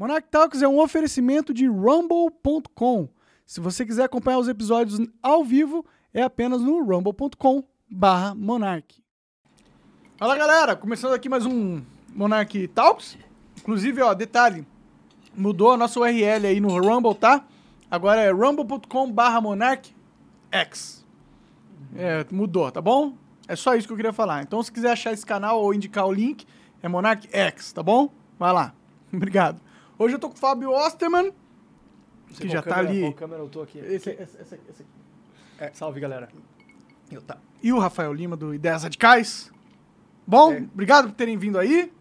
Monarch Talks é um oferecimento de rumble.com. Se você quiser acompanhar os episódios ao vivo, é apenas no rumble.com barra Monarch. Fala galera, começando aqui mais um Monarch Talks. Inclusive, ó, detalhe, mudou a nossa URL aí no Rumble, tá? Agora é rumble.com barra Monarch X. É, mudou, tá bom? É só isso que eu queria falar. Então, se quiser achar esse canal ou indicar o link, é Monarch X, tá bom? Vai lá. Obrigado. Hoje eu tô com o Fábio Osterman, que já tá câmera, ali. Qual câmera eu tô aqui? Esse, esse, esse, esse aqui. É, salve, galera. Eu, tá. E o Rafael Lima, do Ideias Radicais. Bom, É. obrigado por terem vindo aí.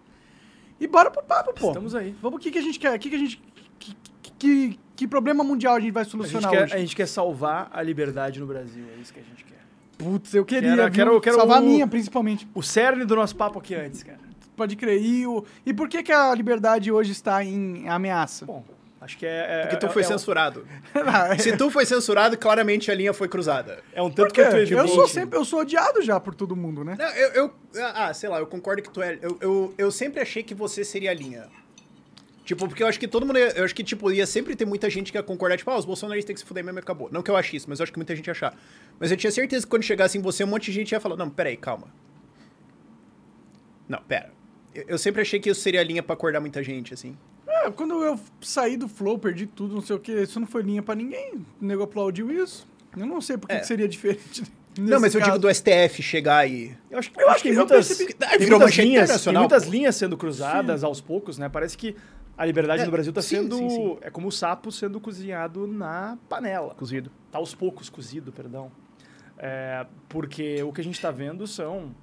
E bora pro papo, pô. Estamos aí. Vamos, o que, que a gente quer? O que, que a gente. Que, que- que, problema mundial a gente vai A gente, solucionar quer, hoje? a gente quer salvar a liberdade no Brasil, é isso que a gente quer. Putz, eu queria Quero- viu? quero- quero salvar a o- minha, principalmente. O cerne do nosso papo aqui antes, cara. Pode crer. E, o, e por que, que a liberdade hoje está em ameaça? Bom, acho que é... é Porque tu é- foi é, um- censurado. Se tu foi censurado, claramente a linha foi cruzada. É um tanto evidente. Eu sou sempre, eu sou odiado já por todo mundo, né? Não, eu, eu- Ah, sei lá, eu concordo que tu é. Eu, eu, eu sempre achei que você seria a linha. Tipo, porque eu acho que todo mundo. ia- Eu acho que, tipo, ia sempre ter muita gente que ia concordar, tipo, ah, os bolsonaristas têm que se fuder mesmo e acabou. Não que eu ache isso, mas eu acho que muita gente ia achar. Mas eu tinha certeza que quando chegasse em você, um monte de gente ia falar, não, peraí, calma. Não, pera. Eu, sempre achei que isso seria a linha pra acordar muita gente, assim. É, quando eu saí do Flow, perdi tudo, não sei o que, isso não foi linha pra ninguém. O nego aplaudiu isso. Eu não sei por que É. que seria diferente. não, mas eu digo caso. do STF chegar e. Eu acho, Eu eu acho acho que muitas, percebi que- tem virou muitas linhas, tem internacional, muitas pô. linhas sendo cruzadas aos poucos, né? Parece que a liberdade É, no Brasil tá sim, sendo... sim, sim. É como o sapo sendo cozinhado na panela. Cozido. Tá aos poucos cozido, perdão. É, porque o que a gente está vendo são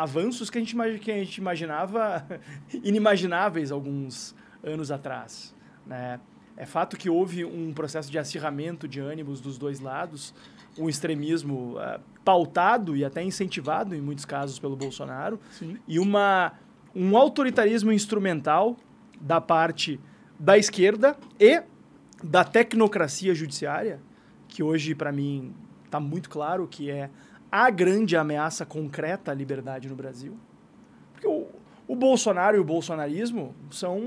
avanços que a gente, que a gente imaginava inimagináveis alguns anos atrás. Né? É fato que houve um processo de acirramento de ânimos dos dois lados, um extremismo é, pautado e até incentivado, em muitos casos, pelo Bolsonaro, Sim. e uma, um autoritarismo instrumental da parte da esquerda e da tecnocracia judiciária, que hoje, para mim, está muito claro que é a grande ameaça concreta à liberdade no Brasil. Porque o, o Bolsonaro e o bolsonarismo são,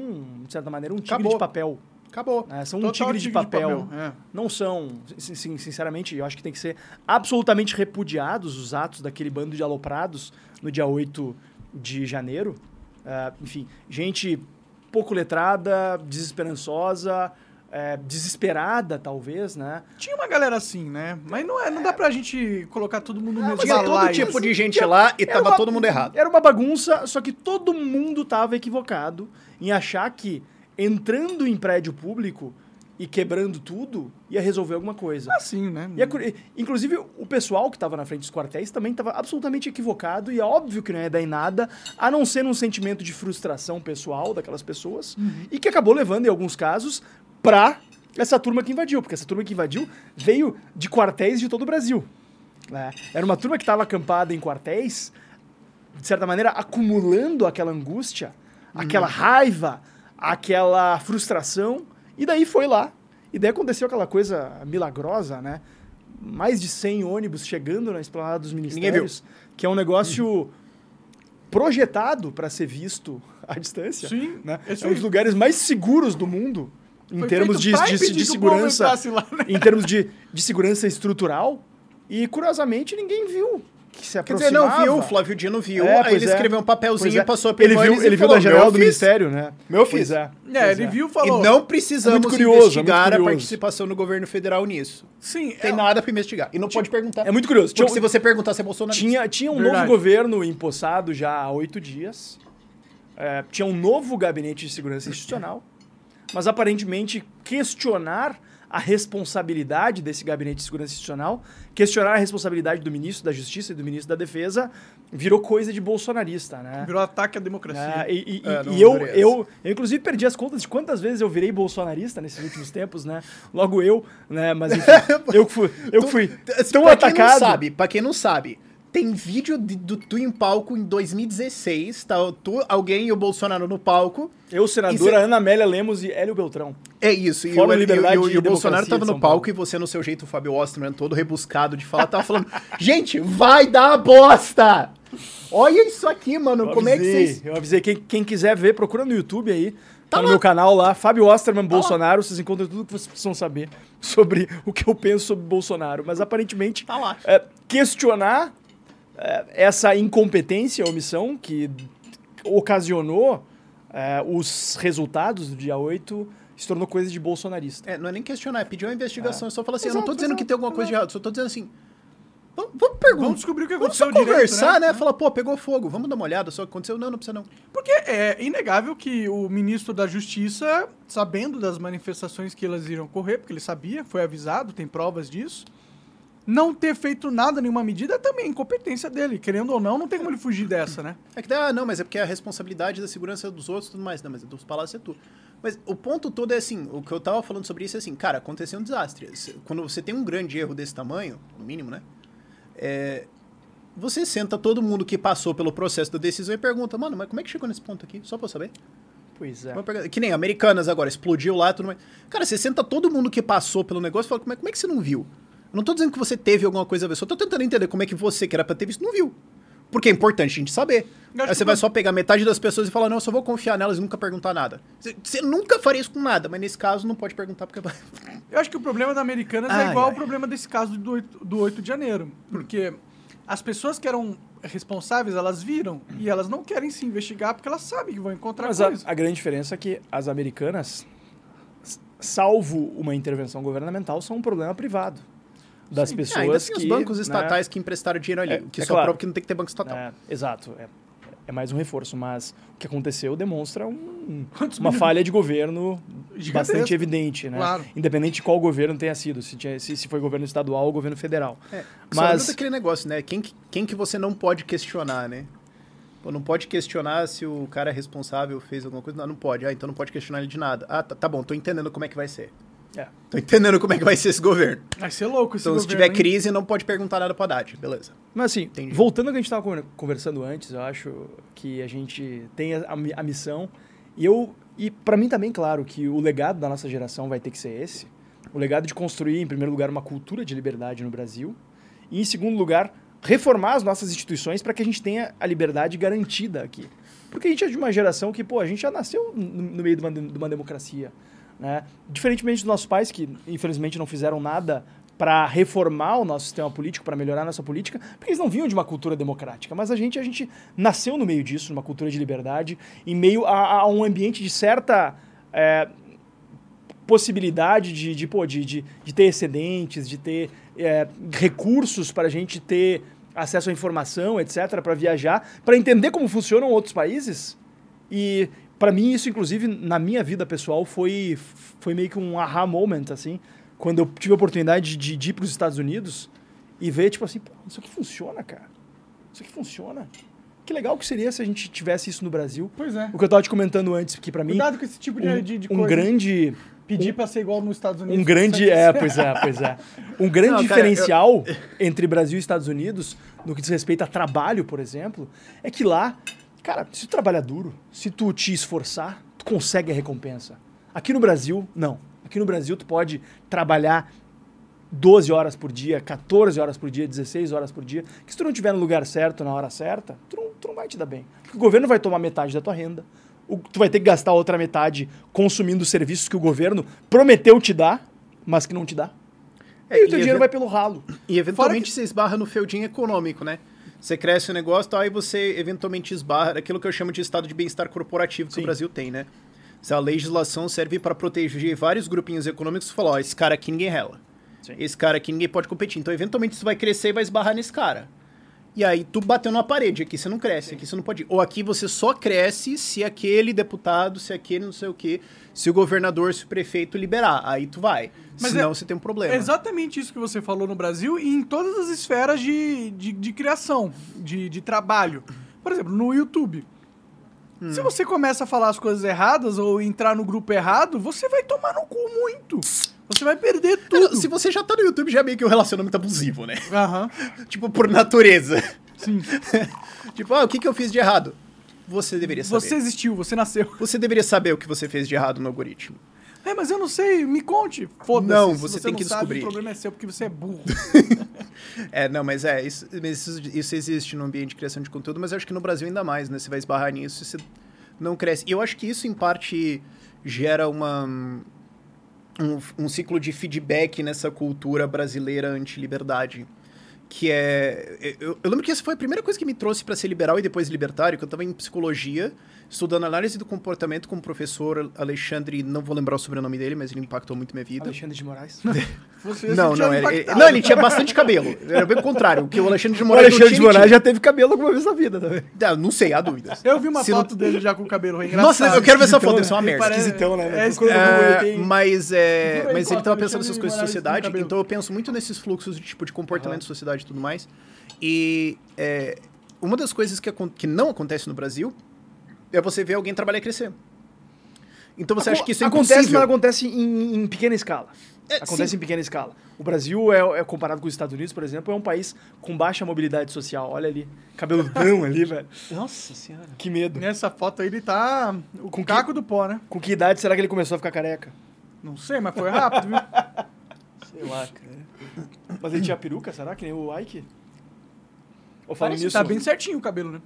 de certa maneira, um tigre Acabou. de papel. Acabou. né? São um Total tigre, de papel. é. Não são, sin- sin- sinceramente, eu acho que tem que ser absolutamente repudiados os atos daquele bando de aloprados no dia 8 de janeiro. Ah, enfim, gente pouco letrada, desesperançosa, eh, desesperada, talvez, né? Tinha uma galera assim, né? Mas não, é, não dá pra gente colocar todo mundo no mesmo Tinha todo balaio. tipo de gente lá e tava uma- todo mundo errado. Era uma bagunça, só que todo mundo estava equivocado em achar que entrando em prédio público e quebrando tudo ia resolver alguma coisa. assim, né? E é inclusive, o pessoal que estava na frente dos quartéis também estava absolutamente equivocado, e é óbvio que não ia dar em nada, a não ser um sentimento de frustração pessoal daquelas pessoas, e que acabou levando, em alguns casos, pra essa turma que invadiu, porque essa turma que invadiu veio de quartéis de todo o Brasil. né? Era uma turma que estava acampada em quartéis, de certa maneira, acumulando aquela angústia, aquela raiva, aquela frustração, e daí foi lá. E daí aconteceu aquela coisa milagrosa, né? Mais de 100 ônibus chegando na esplanada dos ministérios, que é um negócio projetado para ser visto à distância. Sim, Né? esse É um dos lugares mais seguros do mundo em termos de, de, de segurança, lá, né? em termos de, de segurança estrutural. E curiosamente ninguém viu que se Quer dizer, aproximava. não viu, o Flávio Dino viu, É, aí ele é. escreveu um papelzinho é. e passou pra ele viu, ele viu da janela do ministério, né? Meu fiz. é. É, ele é. viu e E falou. não precisamos É curioso, investigar é muito a participação do governo federal nisso. Sim, Tem nada pra investigar. E não pode perguntar. É muito curioso. Porque Tinha, se você perguntar se é bolsonarista. tinha, tinha um Verdade. novo governo empossado já há oito dias. Tinha um novo gabinete de segurança institucional. Mas aparentemente questionar a responsabilidade desse gabinete de segurança institucional, questionar a responsabilidade do ministro da Justiça e do ministro da Defesa, virou coisa de bolsonarista, né? virou ataque à democracia. Ah, e e- É, e- eu, eu, eu, inclusive, perdi as contas de quantas vezes eu virei bolsonarista nesses últimos tempos, né? Logo eu, né? Mas enfim, eu fui, eu fui tão pra atacado. Quem não sabe, pra quem não sabe, tem vídeo de- do tu em palco em 2016, tá? Tu, alguém e o Bolsonaro no palco. Eu, senadora é- Ana Amélia Lemos e Hélio Beltrão. É isso. E, Fórum o, e o- Liberdade e o- e o Bolsonaro tava no palco e você, no seu jeito, Fábio Osterman, todo rebuscado de falar, tava falando: gente, vai dar bosta! Olha isso aqui, mano. Eu Como é que avisei, vocês. Eu avisei. Quem, quem quiser ver, procura no YouTube aí. Tá, no lá. meu canal lá, Fábio Osterman Bolsonaro. Vocês encontram tudo que vocês precisam saber sobre o que eu penso sobre Bolsonaro. Mas aparentemente, Tá lá. é, questionar essa incompetência, omissão que ocasionou é, os resultados do dia 8 se tornou coisa de bolsonarista. É, não é nem questionar, é pedir uma investigação. Eu só falo assim, eu Exato, não tô dizendo exato, que tem alguma coisa de exato. errado, só tô dizendo assim. Vamos, vamos perguntar. Vamos descobrir o que Vamos aconteceu só conversar, direito, né? Falar, pô, pegou fogo, vamos dar uma olhada só o que aconteceu. Não, não precisa não. Porque é inegável que o ministro da Justiça, sabendo das manifestações que elas iriam ocorrer, porque ele sabia, foi avisado, tem provas disso, não ter feito nada, nenhuma medida, é também incompetência dele. Querendo ou não, não tem como ele fugir dessa, né? É que, ah, não, mas é porque a responsabilidade da segurança dos outros e tudo mais. Não, mas dos palácios é tu. Mas o ponto todo é assim, o que eu tava falando sobre isso é assim, cara, aconteceu um desastre. Quando você tem um grande erro desse tamanho, no mínimo, né? É, você senta todo mundo que passou pelo processo da decisão e pergunta, mano, mas como é que chegou nesse ponto aqui? Só pra eu saber. Pois é. Que nem Americanas agora, explodiu lá e tudo mais. Cara, você senta todo mundo que passou pelo negócio e fala, como é, como é que você não viu? Eu não tô dizendo que você teve alguma coisa a ver, só tô tentando entender como é que você, que era pra ter visto, não viu. Porque é importante a gente saber. Aí você que vai só pegar metade das pessoas e falar, não, eu só vou confiar nelas e nunca perguntar nada. Você, nunca faria isso com nada, mas nesse caso não pode perguntar porque vai. Eu acho que o problema da Americanas é Ai, igual ai. ao problema desse caso do 8, do 8 de janeiro. Porque as pessoas que eram responsáveis, elas viram. E elas não querem se investigar porque elas sabem que vão encontrar Mas a, coisa. a grande diferença é que as americanas, salvo uma intervenção governamental, são um problema privado das Ah, pessoas ainda tem que... os bancos né, estatais que emprestaram dinheiro ali, É, que é só claro. prova que não tem que ter banco estatal. É, exato. É, é mais um reforço, mas o que aconteceu demonstra um- uma falha de governo Gigantesco. bastante evidente, né? Claro. Independente de qual governo tenha sido, se, tinha- se, se foi governo estadual ou governo federal. É, Mas- daquele negócio, né? Quem, que- quem que você não pode questionar, né? Pô, não pode questionar se o cara é responsável, fez alguma coisa. Não, não pode. Ah, então não pode questionar ele de nada. Ah, tá, tá bom, tô entendendo como é que vai ser. É. Tô entendendo como é que vai ser esse governo. Vai ser louco esse Então, se governo, tiver hein? crise, não pode perguntar nada pro Haddad. Beleza. Mas assim, Entendi. voltando ao que a gente estava conversando antes, eu acho que a gente tem a, a mi- a missão e eu e para mim também claro que o legado da nossa geração vai ter que ser esse, o legado de construir em primeiro lugar uma cultura de liberdade no Brasil e em segundo lugar reformar as nossas instituições para que a gente tenha a liberdade garantida aqui. Porque a gente é de uma geração que, pô, a gente já nasceu no, no meio de uma, de uma democracia, né? Diferentemente dos nossos pais que infelizmente não fizeram nada para reformar o nosso sistema político, para melhorar a nossa política, porque eles não vinham de uma cultura democrática. Mas a gente, a gente nasceu no meio disso, numa cultura de liberdade, em meio a, a um ambiente de certa é, possibilidade de, de, pô, de, de, de ter excedentes, de ter é, recursos para a gente ter acesso à informação, etc., para viajar, para entender como funcionam outros países. E para mim isso, inclusive, na minha vida pessoal, foi, foi meio que um aha moment, assim, quando eu tive a oportunidade de, de ir para os Estados Unidos e ver, tipo assim, pô, isso aqui funciona, cara. Isso aqui funciona. Que legal que seria se a gente tivesse isso no Brasil. Pois é. O que eu estava te comentando antes, que para mim, Cuidado com esse tipo de, um, de, de um coisa. grande... Pedir pra ser igual nos Estados Unidos. Um grande, é, pois é, pois é. Um grande Não, cara, diferencial entre Brasil e Estados Unidos, no que diz respeito a trabalho, por exemplo, é que lá, cara, se tu trabalha duro, se tu te esforçar, tu consegue a recompensa. Aqui no Brasil, não. Aqui no Brasil, tu pode trabalhar 12 horas por dia, 14 horas por dia, 16 horas por dia, que se tu não estiver no lugar certo, na hora certa, tu não, tu não vai te dar bem. Porque o governo vai tomar metade da tua renda, o- tu vai ter que gastar outra metade consumindo serviços que o governo prometeu te dar, mas que não te dá. É, e o teu e dinheiro vai pelo ralo. E eventualmente você esbarra no feudinho econômico, né? Você cresce o negócio, tal, aí você eventualmente esbarra aquilo que eu chamo de estado de bem-estar corporativo que Sim. o Brasil tem, né? Se a legislação serve para proteger vários grupinhos econômicos, você fala, ó, esse cara aqui ninguém rela. Sim. Esse cara aqui ninguém pode competir. Então, eventualmente, você vai crescer e vai esbarrar nesse cara. E aí, tu bateu na parede. Aqui você não cresce, aqui você não pode ir. Ou aqui você só cresce se aquele deputado, se aquele não sei o quê, se o governador, se o prefeito liberar. Aí tu vai. Mas Senão é- você tem um problema. É exatamente isso que você falou no Brasil e em todas as esferas de, de, de criação, de, de trabalho. Por exemplo, no YouTube. Se Hum. você começa a falar as coisas erradas ou entrar no grupo errado, você vai tomar no cu muito. Você vai perder tudo. Se você já tá no YouTube, já é meio que um relacionamento abusivo, né? Aham. tipo, por natureza. Sim. tipo, ah, o que, que eu fiz de errado? Você deveria saber. Você existiu, você nasceu. Você deveria saber o que você fez de errado no algoritmo. É, mas eu não sei, me conte. Foda-se. Não, Se você tem não que sabe, descobrir. O problema é seu porque você é burro. É, não, mas é, isso, isso, isso existe no ambiente de criação de conteúdo, mas eu acho que no Brasil ainda mais, né? Você vai esbarrar nisso e você não cresce. E eu acho que isso, em parte, gera uma, um, um ciclo de feedback nessa cultura brasileira anti-liberdade. Que é. Eu, eu lembro que essa foi a primeira coisa que me trouxe para ser liberal e depois libertário, que eu estava em psicologia, estudando análise do comportamento com o professor Alexandre, não vou lembrar o sobrenome dele, mas ele impactou muito minha vida. Alexandre de Moraes. Você Não, não, ele, não, ele tinha bastante cabelo. Era bem o contrário. O que o Alexandre de O Moraes não Alexandre de tinha, ele Moraes já teve cabelo alguma vez na vida também. Não sei, há dúvidas. Eu vi uma Se não- foto dele já com o cabelo engraçado. Nossa, eu quero ver essa foto, deve ser uma merda. Parece- Esquisitão, né? É, É, tem- mas é, mas ele Costa, tava pensando nessas coisas de sociedade, então eu penso muito nesses fluxos de tipo de comportamento de sociedade e tudo mais. E é, uma das coisas que, que não acontece no Brasil é você ver alguém trabalhar e crescer. Então você acha que isso é acontece, impossível? mas acontece em, em pequena escala. É, acontece sim. em pequena escala. O Brasil, é, é comparado com os Estados Unidos, por exemplo, é um país com baixa mobilidade social. Olha ali, cabeludão ali, velho. Nossa senhora. Que medo. Nessa foto aí ele tá o Com caco do pó, né? Com que idade será que ele começou a ficar careca? Não sei, mas foi rápido, viu? Sei lá, cara. Mas ele tinha peruca, será? Que nem o Ike? Ou falando Parece, nisso? tá bem certinho o cabelo, né?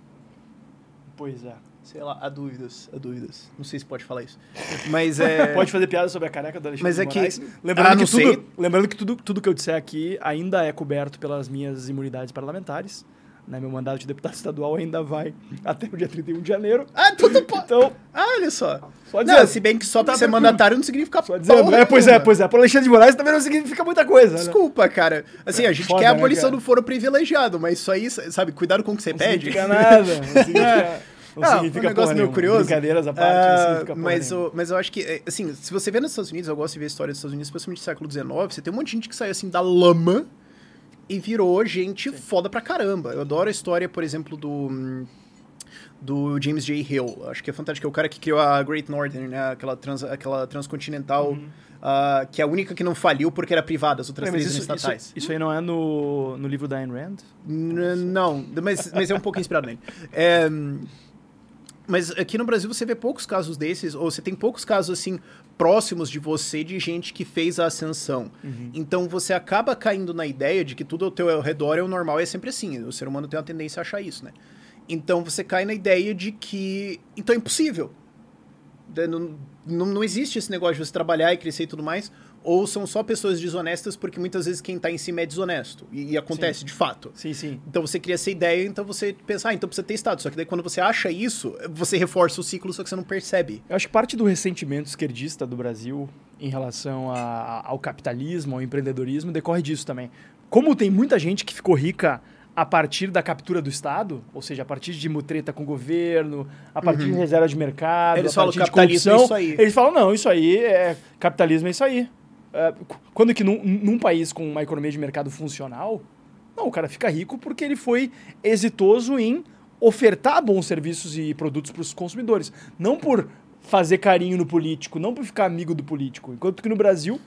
Pois é. Sei lá, há dúvidas, há dúvidas. Não sei se pode falar isso. Mas é... Pode fazer piada sobre a careca do Alexandre Mas é de que- Moraes. Lembrando, Ah, que não tudo, sei. lembrando que tudo, tudo que eu disser aqui ainda é coberto pelas minhas imunidades parlamentares. Né? Meu mandato de deputado estadual ainda vai até o dia 31 de janeiro. Ah, tudo pode. Então, Ah, olha só. Só não, dizendo. se bem que só Tá ser tranquilo. mandatário não significa só dizendo. porra É, pois é, pois é. Pro Alexandre de Moraes também não significa muita coisa. né? Desculpa, cara. Assim, a gente Foda, quer a né, abolição cara? do foro privilegiado, mas isso aí, sabe, cuidado com o que você Não pede. significa nada. Não significa, não Não, significa um negócio meio curioso. Brincadeiras à parte, Ah, não porra mas, o, mas eu acho que, é, assim, se você vê nos Estados Unidos, eu gosto de ver a história dos Estados Unidos, especialmente do século XIX, você tem um monte de gente que saiu, assim, da lama e virou gente foda pra caramba. Eu adoro a história, por exemplo, do... Do James J. Hill. Acho que é fantástico. É o cara que criou a Great Northern, né? Aquela, trans, aquela transcontinental, ah, que é a única que não faliu porque era privada, as outras Uhum. Peraí, três isso, estatais. isso, isso aí não é no, no livro da Ayn Rand? N- Não, mas, mas é um pouco inspirado nele. É, mas aqui no Brasil você vê poucos casos desses, ou você tem poucos casos assim próximos de você de gente que fez a ascensão. Então você acaba caindo na ideia de que tudo ao teu redor é o normal e é sempre assim. O ser humano tem uma tendência a achar isso, né? Então você cai na ideia de que então é impossível. De- Não, não, não existe esse negócio de você trabalhar e crescer e tudo mais. Ou são só pessoas desonestas, porque muitas vezes quem tá em cima é desonesto. E, e acontece de fato. Sim, sim. Então você cria essa ideia, então você pensa, ah, então precisa ter Estado. Só que daí quando você acha isso, você reforça o ciclo, só que você não percebe. Eu acho que parte do ressentimento esquerdista do Brasil em relação a- ao capitalismo, ao empreendedorismo, decorre disso também. Como tem muita gente que ficou rica a partir da captura do Estado, ou seja, a partir de mutreta com o governo, a partir de reserva de mercado, Uhum. Eles a falam partir de capitalismo é corrupção, isso aí. eles falam, não, isso aí é capitalismo é isso aí. É, qu- quando que num, num país com uma economia de mercado funcional, não, o cara fica rico porque ele foi exitoso em ofertar bons serviços e produtos para os consumidores. Não por fazer carinho no político, não por ficar amigo do político. Enquanto que no Brasil,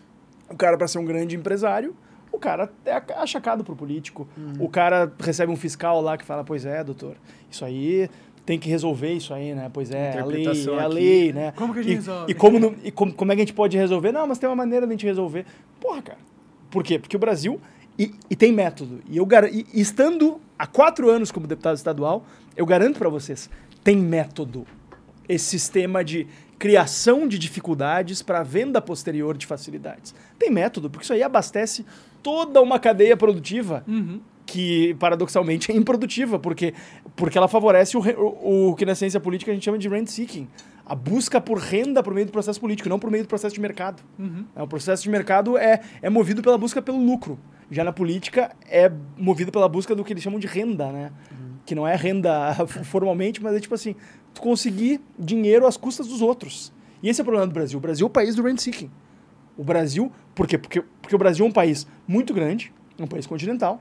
o cara, para ser um grande empresário, o cara é achacado pro político. O cara recebe um fiscal lá que fala, pois é, doutor, isso aí tem que resolver isso aí, né? Pois é, a lei, é a aqui. lei, né? Como que a gente e, resolve? E, como, não- e como, como é que a gente pode resolver? Não, mas tem uma maneira de a gente resolver. Porra, cara. Por quê? Porque o Brasil... E, e tem método. E eu e estando há quatro anos como deputado estadual, eu garanto para vocês, tem método. Esse sistema de criação de dificuldades para venda posterior de facilidades. Tem método, porque isso aí abastece toda uma cadeia produtiva Uhum. Que paradoxalmente é improdutiva, porque, porque ela favorece o, o, o que na ciência política a gente chama de rent seeking. A busca por renda por meio do processo político, não por meio do processo de mercado. Uhum. É, O processo de mercado é, é movido pela busca pelo lucro. Já na política é movido pela busca do que eles chamam de renda, né? Que não é renda formalmente, mas é tipo assim, tu conseguir dinheiro às custas dos outros. E esse é o problema do Brasil. O Brasil é o país do rent seeking. O Brasil, por quê? Porque, porque o Brasil é um país muito grande, um país continental.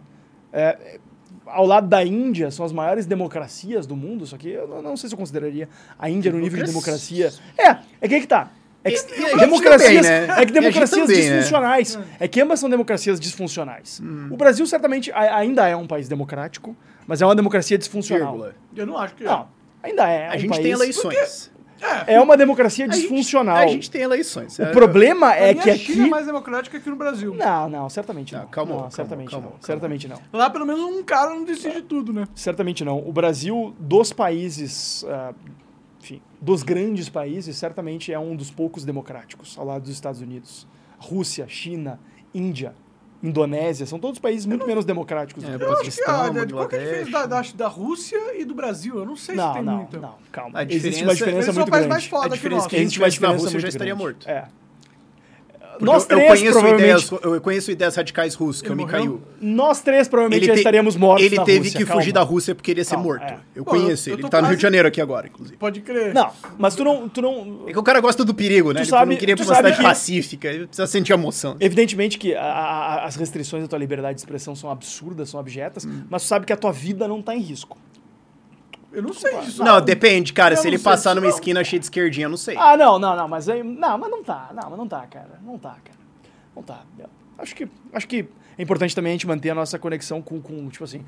É, é, ao lado da Índia, são as maiores democracias do mundo, só que eu não, não sei se eu consideraria a Índia no nível de democracia. É, é que aí que tá. É que, E- e democracias, também, né? é que democracias também, né? disfuncionais. É que ambas são democracias disfuncionais. O Brasil certamente a- ainda é um país democrático, mas é uma democracia disfuncional. Vírgula. Eu não acho que Não, ainda é. A um gente país- tem eleições. É uma democracia A gente- disfuncional. A gente tem eleições. O problema é que a China aqui. é mais democrática que no Brasil. Não, não, certamente não. Não, calma, não, calma, certamente calma, não. calma. Certamente não. Lá, pelo menos, um cara não decide tudo, né? Certamente não. O Brasil, dos países ah, enfim, dos grandes países, certamente é um dos poucos democráticos, ao lado dos Estados Unidos. Rússia, China, Índia, Indonésia, são todos países muito menos democráticos. É, do que Eu acho que Paquistão, a, qual que é a diferença da, da, da Rússia e do Brasil? Eu não sei se não, tem não, muita. não, calma. A Existe diferença- uma diferença muito grande. mais foda A que diferença nós. é que a gente uma estivesse na diferença Rússia, eu já estaria grande. morto. É. Nós eu, três, eu conheço provavelmente, ideias, eu conheço ideias radicais russas, que é o Ele Mikhail. morreu? nós três provavelmente já te- estaríamos mortos Ele na teve Rússia, que calma. fugir da Rússia porque ele ia ser Calma, morto. é. Eu Pô, conheço eu ele. tô Ele tá no Rio de Janeiro aqui agora, inclusive. Pode crer. Não, mas tu não, tu não... É que o cara gosta do perigo, né? Tu Ele sabe- não queria ir tu pra uma sabe cidade que- pacífica. Ele precisa sentir emoção. Evidentemente que a- a- as restrições da tua liberdade de expressão são absurdas, são abjetas, Hum. mas tu sabe que a tua vida não tá em risco. Eu não sei disso. Não, depende, cara. eu Se ele sei passar numa não. esquina cheia de esquerdinha, eu não sei. Ah, não, não, não, mas aí, não, mas não tá, não, mas não tá, cara, não tá, cara, não tá. Acho que, acho que é importante também a gente manter a nossa conexão com, com tipo assim,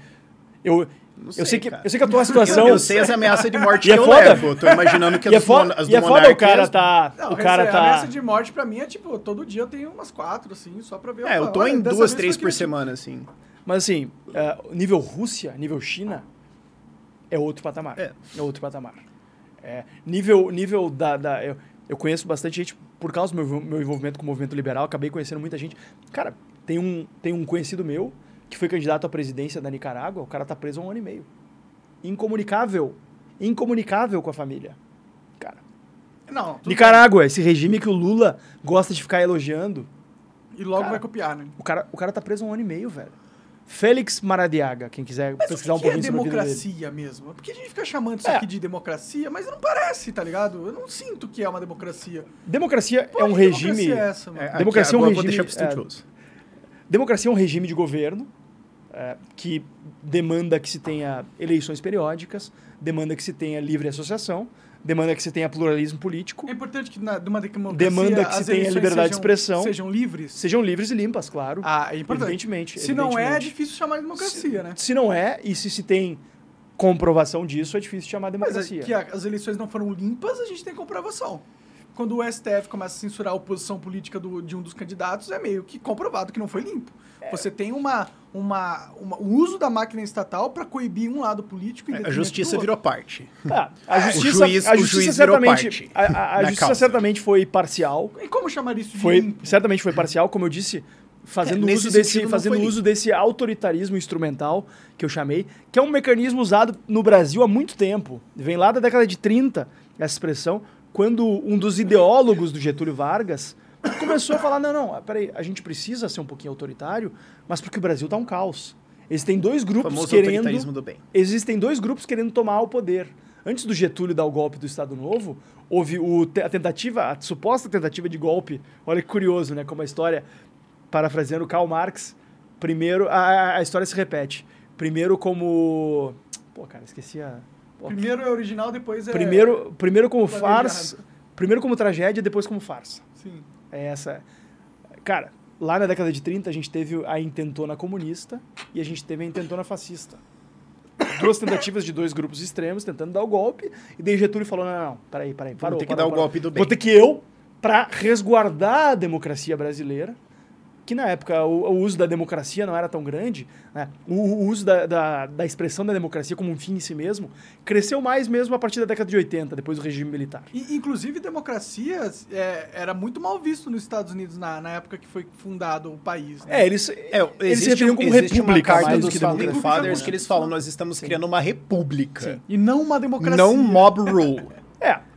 eu, Não eu sei, sei que, cara. eu sei que a tua situação, Eu, eu sei as ameaças de morte E é que eu foda. levo. Eu tô imaginando que e é as, do foda, as do e é foda o cara tá, Não, o cara tá, A ameaça de morte pra mim é tipo, todo dia eu tenho umas quatro, assim, só pra ver. É, eu tô olha, em duas, três por semana, assim. mas assim, é, nível Rússia, nível China, é outro patamar, É. é, outro patamar. É, nível, nível da, da eu, eu conheço bastante gente por causa do meu, meu envolvimento com o movimento liberal, acabei conhecendo muita gente. Cara, tem um, tem um conhecido meu que foi candidato à presidência da Nicarágua, o cara tá preso há um ano e meio. Incomunicável. Incomunicável com a família. Cara. Não, Nicarágua, esse regime que o Lula gosta de ficar elogiando. E logo Cara, vai copiar, né? O cara, o cara tá preso há um ano e meio, velho. Félix Maradiaga, quem quiser Mas pesquisar o um é pouquinho sobre a vida dele. democracia mesmo? Por que a gente fica chamando isso É. aqui de democracia? Mas não parece, tá ligado? Eu não sinto que é uma democracia. Democracia Pô, é um regime. democracia é essa, mano? É, Democracia é um regime, é. Democracia é um regime de governo é, que demanda que se tenha eleições periódicas, demanda que se tenha livre associação, demanda que se tenha pluralismo político, É importante que na, numa democracia Demanda que se tenha liberdade de sejam- expressão. Sejam livres. sejam livres e limpas, claro. Ah, é importante. Evidentemente. Se não é, é evidentemente. difícil chamar de democracia, né? Se não é, e se se tem comprovação disso, é difícil chamar de Mas é democracia. que as eleições não foram limpas, a gente tem comprovação. Quando o STF começa a censurar a oposição política do- de um dos candidatos, é meio que comprovado que não foi limpo. Você tem uma, uma, uma- o uso da máquina estatal para coibir um lado político. em A justiça virou parte. Ah, a justiça, juiz- a o justiça juiz virou certamente, parte a, a- justiça causa. certamente foi parcial. E como chamar isso de Foi, limpo? certamente foi parcial, como eu disse, fazendo É, uso desse, fazendo uso desse autoritarismo instrumental que eu chamei, que é um mecanismo usado no Brasil há muito tempo. Vem lá da década de 30, essa expressão, quando um dos ideólogos do Getúlio Vargas começou a falar: não, não, peraí, a gente precisa ser um pouquinho autoritário, mas porque o Brasil tá um caos. Existem dois grupos querendo autoritarismo do bem. existem dois grupos querendo tomar o poder. Antes do Getúlio dar o golpe do Estado Novo, houve o a tentativa, a suposta tentativa de golpe. Olha que curioso, né? Como a história, parafraseando Karl Marx, primeiro. A, a história se repete. Primeiro como. Pô, cara, esqueci a. pô, Primeiro é original, depois é. primeiro, primeiro como farsa. Primeiro como tragédia, depois como farsa. Sim. É essa. Cara, lá na década de 30 a gente teve a intentona comunista e a gente teve a intentona fascista. Duas tentativas de dois grupos extremos tentando dar o golpe, e daí Getúlio falou: não, não, não, peraí, peraí, parou. ter que parou, dar o parou. golpe do bem. Vou ter que eu, pra resguardar a democracia brasileira, que na época o, o uso da democracia não era tão grande, né? o, o uso da, da, da expressão da democracia como um fim em si mesmo, cresceu mais mesmo a partir da década de 80, depois do regime militar. E, inclusive, democracia é, era muito mal visto nos Estados Unidos na, na época que foi fundado o país. Né? É, eles, É, eles se referiam como existe uma república carta mais do dos que Founding. Fathers né? que eles falam, nós estamos criando uma república. Sim. E não uma democracia. Não mob rule.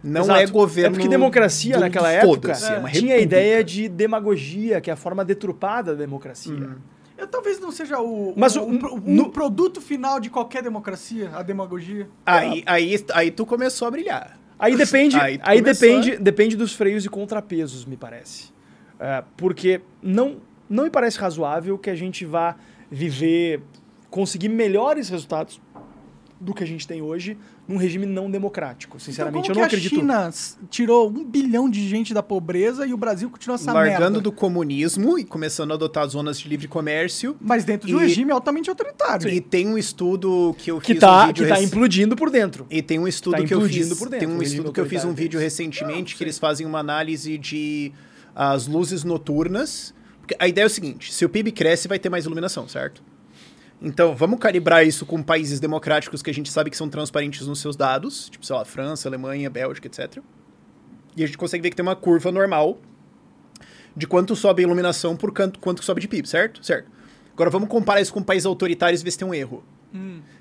Não exato. é governo É porque democracia do- naquela época é uma tinha a ideia de demagogia, que é a forma deturpada da democracia. Uhum. Eu, talvez não seja o, Mas o, o- o no- produto final de qualquer democracia, a demagogia. Aí, aí, aí tu começou a brilhar. Aí depende, Aí aí, depende, depende dos freios e contrapesos, me parece. É, porque não, não me parece razoável que a gente vá viver, conseguir melhores resultados do que a gente tem hoje num regime não democrático. Sinceramente, então, eu não que acredito. a China tirou um bilhão de gente da pobreza e o Brasil continua essa largando merda. do comunismo e começando a adotar zonas de livre comércio. Mas dentro de um E- regime altamente autoritário. E tem um estudo que eu Que fiz tá, um vídeo que tá rec- implodindo por dentro. E tem um estudo Tá que eu implodindo fiz, por dentro, tem um estudo que eu fiz um vídeo recentemente que eles fazem uma análise de as luzes noturnas. Porque a ideia é o seguinte, se o PIB cresce, vai ter mais iluminação, certo? Então, vamos calibrar isso com países democráticos que a gente sabe que são transparentes nos seus dados, tipo, sei lá, França, Alemanha, Bélgica, etc. E a gente consegue ver que tem uma curva normal de quanto sobe a iluminação por quanto, quanto sobe de PIB, certo? Certo. Agora vamos comparar isso com países autoritários e ver se tem um erro.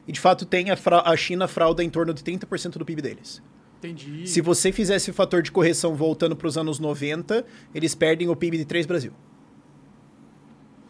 E de fato tem a, a China frauda em torno de 30% do PIB deles. Entendi. Se você fizesse o fator de correção voltando para os anos 90, eles perdem o PIB de três Brasil.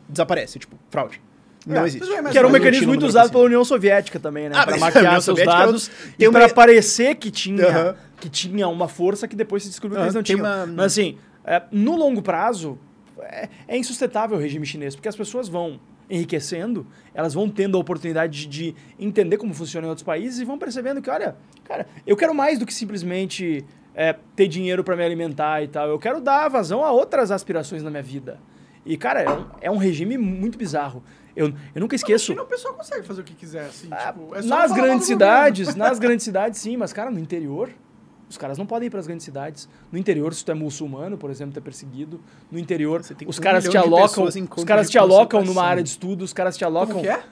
Desaparece, tipo, fraude. Não É, existe. bem, Que era um mecanismo muito usado pela União Soviética também, né? Ah, pra mas a maquiar seus dados e uma- pra parecer que tinha, Aham. que tinha uma força que depois se descobriu que eles não tinham. uma- Mas assim, é, no longo prazo, é, é insustentável o regime chinês, porque as pessoas vão enriquecendo, elas vão tendo a oportunidade de, de entender como funciona em outros países e vão percebendo que, olha, cara, eu quero mais do que simplesmente é, ter dinheiro para me alimentar e tal. Eu quero dar vazão a outras aspirações na minha vida. E, cara, é um, é um regime muito bizarro. Eu, eu nunca Na esqueço. China o pessoal consegue fazer o que quiser, assim. Ah, tipo, é só nas grandes cidades, nas grandes cidades, sim, mas, cara, no interior, os caras não podem ir para as grandes cidades. No interior, se tu é muçulmano, por exemplo, tu é perseguido. No interior, Você tem os um caras te milhão de alocam, pessoas em os caras de te alocam numa área de estudo, os caras te alocam. Como que é?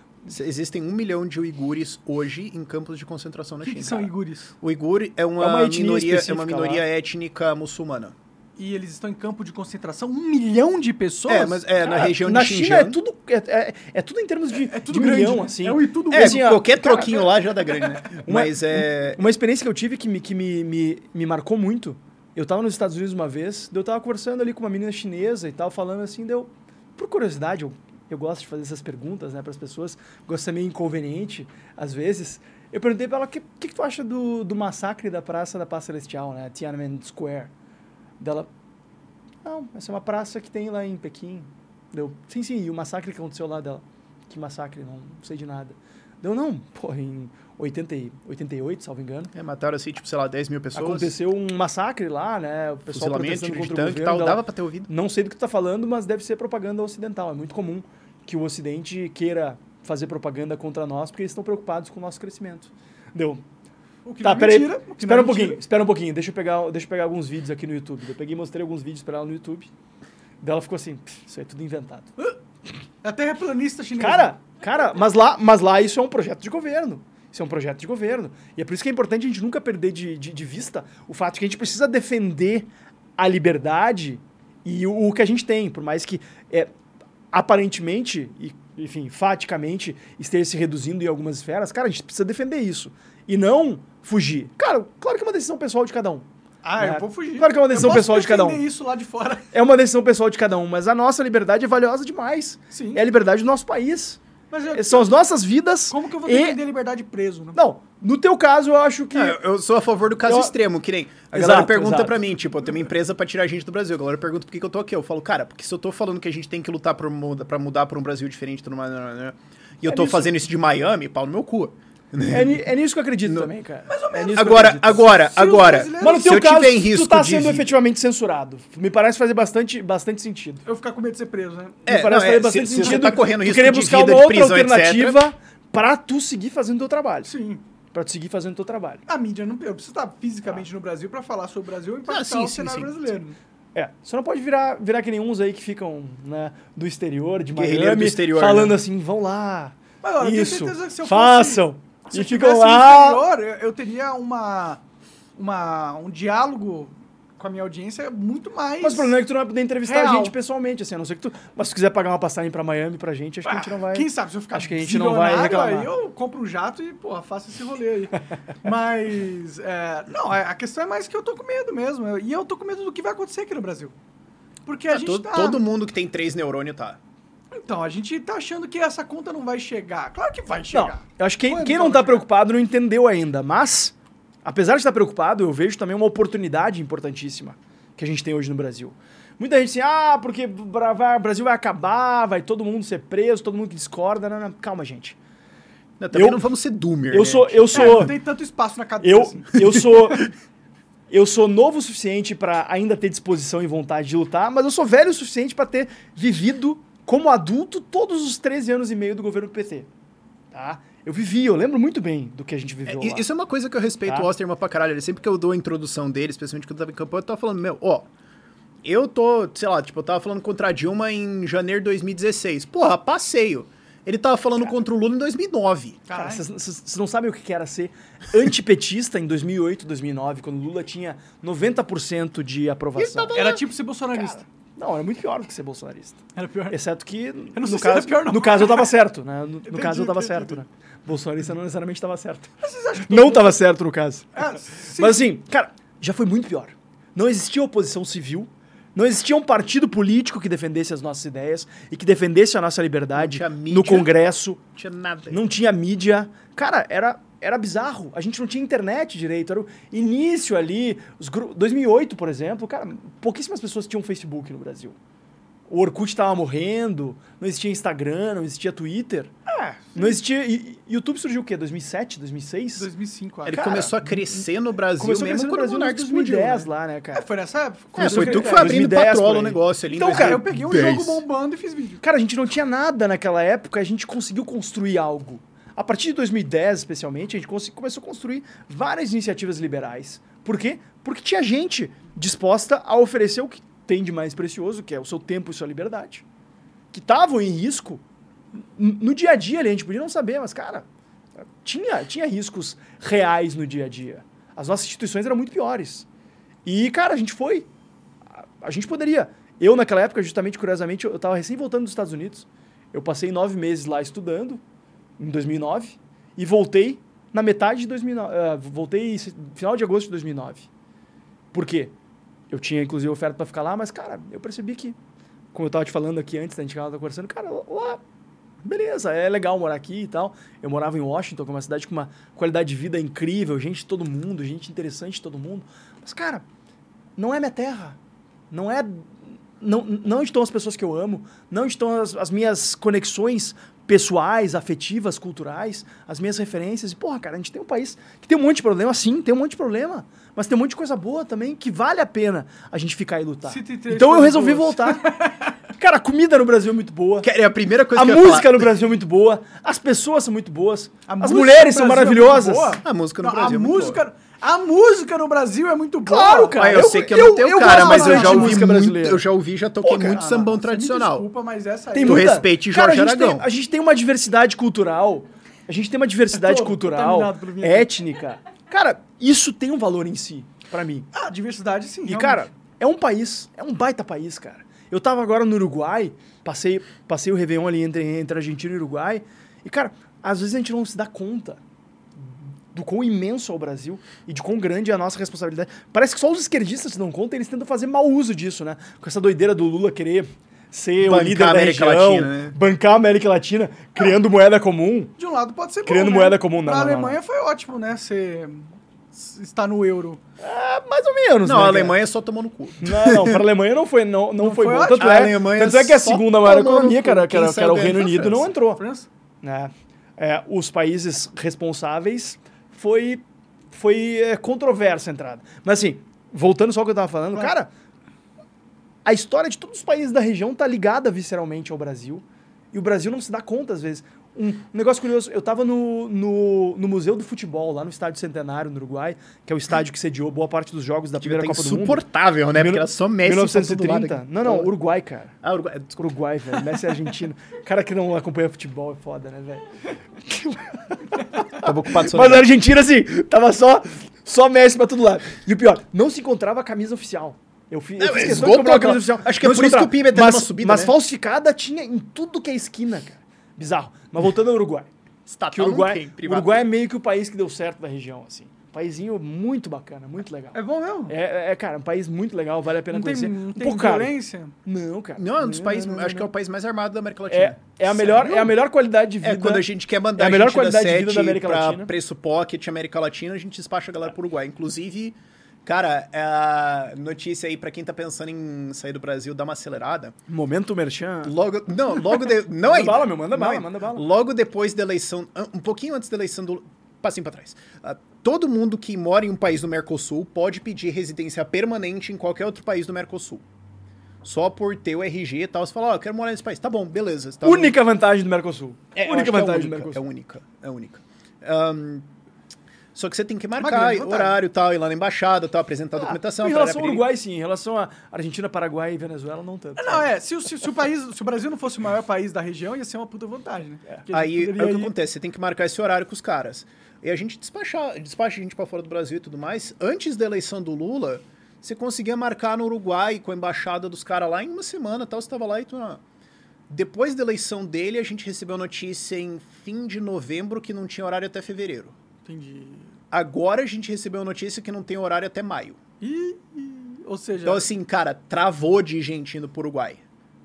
Existem um milhão de uigures hoje em campos de concentração na O que, China. que são cara. iguris? O uigur é uma, É uma minoria, é uma minoria lá. étnica muçulmana. E eles estão em campo de concentração? Um milhão de pessoas? É, mas é na Cara, região na de China Xinjiang. é tudo, é, é, é tudo em termos de, É tudo de grande, milhão, né? assim. É o tudo É, assim, qualquer cara, troquinho lá já dá grande, né? Mas é... Uma experiência que eu tive que me, que me, me, me marcou muito. Eu tava nos Estados Unidos uma vez, eu tava conversando ali com uma menina chinesa e tal, falando assim, deu. Por curiosidade, eu, eu gosto de fazer essas perguntas, né, para as pessoas, gosto de ser meio inconveniente, às vezes. Eu perguntei pra ela o que, que, que tu acha do, do massacre da Praça da Paz Celestial, né, Tiananmen Square. Dela, não, essa é uma praça que tem lá em Pequim. Deu, sim, sim, e o massacre que aconteceu lá dela. Que massacre? Não, sei de nada. Deu, não, pô, em 80, e- 88, salvo engano. é, mataram assim, tipo, sei lá, 10 mil pessoas. Aconteceu um massacre lá, né? O pessoal protestando contra o tanque governo. tal. dela- Dava pra ter ouvido. Não sei do que tu tá falando, mas deve ser propaganda ocidental. É muito comum que o ocidente queira fazer propaganda contra nós porque eles estão preocupados com o nosso crescimento. Deu. O que Tá, é peraí. mentira, o que Espera não um é pouquinho, espera um pouquinho. Deixa eu pegar, deixa eu pegar alguns vídeos aqui no YouTube. Eu peguei e mostrei alguns vídeos pra ela no YouTube. Daí ela ficou assim, "Pff, isso é tudo inventado. É terraplanista chinesa. Cara, cara, mas lá, mas lá isso é um projeto de governo. Isso é um projeto de governo. E é por isso que é importante a gente nunca perder de, de, de vista o fato que a gente precisa defender a liberdade e o, o que a gente tem, por mais que é, aparentemente e, enfim, faticamente esteja se reduzindo em algumas esferas, cara, a gente precisa defender isso. E não fugir. Cara, claro que é uma decisão pessoal de cada um. Ah, É. eu vou fugir. Claro que é uma decisão pessoal de cada um. isso lá de fora. É uma decisão pessoal de cada um, mas a nossa liberdade é valiosa demais. Sim. É a liberdade do nosso país. Mas eu- São as nossas vidas. como que eu vou e- defender a liberdade preso? Né? Não, no teu caso eu acho que. Ah, eu- sou a favor do caso Eu- extremo, que nem. A Exato, galera pergunta exato. pra mim, tipo, eu tenho uma empresa pra tirar gente do Brasil. A galera pergunta por que, que eu tô aqui. Eu falo, cara, porque se eu tô falando que a gente tem que lutar pra, muda, pra mudar pra um Brasil diferente, tudo mais, né, né, e eu É tô nisso. fazendo isso de Miami, pau no meu cu. É, ni- é nisso que eu acredito também, cara. Mais ou menos. Agora, agora, agora, brasileiros- Mas no se teu eu caso, tiver em risco tu tá de sendo vi- efetivamente censurado. Me parece fazer bastante, bastante sentido. Eu ficar com medo de ser preso, né? É, Me parece não, é, fazer bastante se- se você sentido. tá correndo risco querer de buscar vida, uma de outra prisão, etc. alternativa pra tu seguir fazendo o teu trabalho. Sim. Pra tu seguir fazendo o teu trabalho. A mídia não. Eu preciso estar fisicamente no Brasil pra falar sobre o Brasil e impactar Ah, sim, o sim, cenário sim, brasileiro. É, você não pode virar, virar que nem uns aí que ficam né, do exterior, de Miami, do exterior, falando né? assim, vão lá, Mas, olha, eu tenho isso, certeza que se e ficam lá... exterior, eu, eu teria uma, uma, um diálogo com a minha audiência muito mais. Mas o problema é que tu não vai poder entrevistar Real. a gente pessoalmente, assim, a não ser que tu... Mas se tu quiser pagar uma passagem pra Miami pra gente, acho que a gente não vai... Ah, Quem sabe se eu ficar Acho que a gente não vai reclamar. Aí eu compro um jato e, porra, faço esse rolê aí. Mas, é, não, a questão é mais que eu tô com medo mesmo. E eu tô com medo do que vai acontecer aqui no Brasil. Porque a Ah, gente todo, tá... todo mundo que tem três neurônios tá. Então, a gente tá achando que essa conta não vai chegar. Claro que vai Não, chegar. eu acho que quem, quem vai não tá preocupado não entendeu ainda, mas, apesar de estar preocupado, eu vejo também uma oportunidade importantíssima que a gente tem hoje no Brasil. Muita gente assim, ah, porque o Brasil vai acabar, vai todo mundo ser preso, todo mundo que discorda. Não, não, calma, gente. Não, também Eu- não vamos ser doomer, Eu né? sou, eu É, sou, não tem tanto espaço na cabeça eu, assim. eu sou, eu sou novo o suficiente pra ainda ter disposição e vontade de lutar, mas eu sou velho o suficiente pra ter vivido como adulto todos os 13 anos e meio do governo PT. Tá? Eu vivi, eu lembro muito bem do que a gente É, viveu i- lá. isso é uma coisa que eu respeito Tá. o Osterman pra caralho. Ele, sempre que eu dou a introdução dele, especialmente quando eu tava em campanha, eu tava falando, meu, ó, eu tô, sei lá, tipo, eu tava falando contra a Dilma em janeiro de 2016. Porra, passeio. Ele tava falando contra o Lula em 2009. Cara, vocês não sabem o que que era ser antipetista em 2008, 2009, quando o Lula tinha 90% de aprovação. Era tipo ser bolsonarista. Não, era muito pior do que ser bolsonarista. Era pior. Exceto que, não no, sei se era caso, pior, não. no caso eu tava certo, né? No, no Entendi, caso eu tava entendi, certo, entendi. né? Bolsonarista não necessariamente tava certo. Não tava certo no caso. Ah, sim. Mas assim, cara, já foi muito pior. Não existia oposição civil, não existia um partido político que defendesse as nossas ideias e que defendesse a nossa liberdade no Congresso. Não tinha nada. Não tinha mídia. Cara, era, era bizarro. A gente não tinha internet direito. Era o início ali. Os gru- 2008, por exemplo, cara, pouquíssimas pessoas tinham Facebook no Brasil. O Orkut tava morrendo, não existia Instagram, não existia Twitter. É, Não existia. e- YouTube surgiu o quê? 2007, 2006? 2005, acho. Ele Cara, começou a crescer no Brasil Começou a mesmo crescer no quando Brasil o em Monark explodiu. 2010 né? lá, né, cara? É, foi nessa época. É, Começou foi tu que foi abrindo 2010 patrola por o negócio ali. em Então, cara, Eu 2010. peguei um jogo bombando e fiz vídeo. Cara, a gente não tinha nada naquela época, a gente conseguiu construir algo. A partir de 2010, especialmente, a gente começou a construir várias iniciativas liberais. Por quê? Porque tinha gente disposta a oferecer o que tem de mais precioso, que é o seu tempo e sua liberdade. Que estavam em risco no dia a dia ali, a gente podia não saber, mas, cara, tinha, tinha riscos reais no dia a dia. As nossas instituições eram muito piores. E, cara, a gente foi. A, a gente poderia. Eu, naquela época, justamente, curiosamente, eu estava recém voltando dos Estados Unidos. Eu passei nove meses lá estudando, em 2009, e voltei na metade de 2009. eh, voltei final de agosto de 2009. Por quê? Eu tinha, inclusive, oferta para ficar lá, mas, cara, eu percebi que, como eu estava te falando aqui antes, da gente estava conversando, cara, lá, beleza, é legal morar aqui e tal. Eu morava em Washington, que é uma cidade com uma qualidade de vida incrível, gente de todo mundo, gente interessante de todo mundo. Mas, cara, não é minha terra. Não é. Não, não estão as pessoas que eu amo, não estão as, as minhas conexões pessoais, afetivas, culturais, as minhas referências. E, porra, cara, a gente tem um país que tem um monte de problema, sim, tem um monte de problema. Mas tem um monte de coisa boa também que vale a pena a gente ficar e lutar. Então eu resolvi boas. voltar. Cara, a comida no Brasil é muito boa. Que é a primeira coisa A que eu ia música falar. no Brasil é muito boa, as pessoas são muito boas, A as mulheres são é maravilhosas. boa. A música no Não, Brasil a é muito música, a música no Brasil é muito boa. Claro, cara. Ah, eu, eu- sei que eu, eu- não tenho eu cara, mas eu já ouvi música muito, brasileira. eu já ouvi, já toquei Pô, cara, muito sambão tradicional. Desculpa, mas essa aí. Tem Tu muita- respeite Cara, Jorge a gente tem- Aragão. a gente tem uma diversidade cultural. A gente tem uma diversidade cultural, étnica. Cara, isso tem um valor em si, pra mim. Ah, diversidade sim. E, realmente. cara, é um país, é um baita país, cara. Eu tava agora no Uruguai, passei, passei o Réveillon ali entre, entre Argentina e Uruguai. E, cara, às vezes a gente não se dá conta do quão imenso é o Brasil e de quão grande é a nossa responsabilidade. Parece que só os esquerdistas se dão conta e eles tentam fazer mau uso disso, né? Com essa doideira do Lula querer ser o Bancar líder a da América região, Latina, né? bancar a América Latina, criando moeda comum. De um lado pode ser Criando bom, né? moeda comum, não, Pra não, não, Alemanha foi ótimo, né? Você está no euro. É, mais ou menos, Não, né, a cara? Alemanha só tomou no cu. Não, não, para a Alemanha não foi, não, não, Não foi, foi bom. Tanto A é, Alemanha tanto é que a segunda maior economia, cu. que era, que era, o Reino Unido, não entrou. França? né? É, os países responsáveis foi, foi é, controversa a entrada. Mas assim, voltando só ao que eu tava falando, cara, a história de todos os países da região tá ligada visceralmente ao Brasil. E o Brasil não se dá conta, às vezes. Um, um negócio curioso, eu tava no, no, no Museu do Futebol, lá no Estádio Centenário, no Uruguai, que é o estádio que sediou boa parte dos jogos da Devia primeira Copa do Mundo. insuportável, né? Porque era só Messi pra todo lado. 1930. Não, não, Uruguai, cara. Ah, Uruguai. Desculpa. Uruguai, velho. Messi é argentino. Cara que não acompanha futebol é foda, né, velho? Tava ocupado só Mas a Argentina, assim, tava só, só Messi pra todo lado. E o pior, não se encontrava a camisa oficial. Eu fiz, eu Não, fiz questão de comprar camisa oficial. acho que é Não por se isso que o. PIB mas, uma subida, Mas né? falsificada tinha em tudo que é esquina, cara. Bizarro. Mas voltando ao Uruguai. Estatal Que o Uruguai, não tem, privado Uruguai é meio que o país que deu certo da região, assim. Paizinho muito bacana, muito legal. É bom mesmo? É, é, cara, um país muito legal, vale a pena não tem, conhecer. não um tem caro. violência? Não, cara. Não, é um dos Não, países. não, não, acho que é não. o país mais armado da América Latina. É, é, a melhor, é a melhor qualidade de vida. É, quando a gente quer mandar É a melhor gente qualidade da de vida 7 da América pra Latina. preço pocket América Latina, a gente despacha a galera pro Uruguai. Inclusive, cara, a notícia aí pra quem tá pensando em sair do Brasil, dá uma acelerada. Momento merchan. Logo, não, logo de, não Manda ainda. bala, meu, manda bala, ainda. manda bala. Logo depois da eleição, um pouquinho antes da eleição do passinho pra trás. Ah, todo mundo que mora em um país do Mercosul pode pedir residência permanente em qualquer outro país do Mercosul. Só por ter o RG e tal, você fala, ó, eu quero morar nesse país. Tá bom, beleza. tá Única vantagem do Mercosul. é, única é vantagem do única, Mercosul. É única, é única. Ahn, Só que você tem que marcar horário e tal, ir lá na embaixada, tal, apresentar a documentação. em relação ao Uruguai, sim. Em relação a Argentina, Paraguai e Venezuela, não tanto. Não, é, se, o- se- se o país, se o Brasil não fosse o maior país da região, ia ser uma puta vantagem, né? Gente Aí é o que ir- acontece, você tem que marcar esse horário com os caras. E a gente despacha, despacha a gente pra fora do Brasil e tudo mais. Antes da eleição do Lula, você conseguia marcar no Uruguai com a embaixada dos caras lá em uma semana, tal, você tava lá e tu... ah. Depois da eleição dele, a gente recebeu notícia em fim de novembro que não tinha horário até fevereiro. Entendi. Agora a gente recebeu notícia que não tem horário até maio. E, e- ou seja, Então, assim, cara, travou de gente indo pro Uruguai.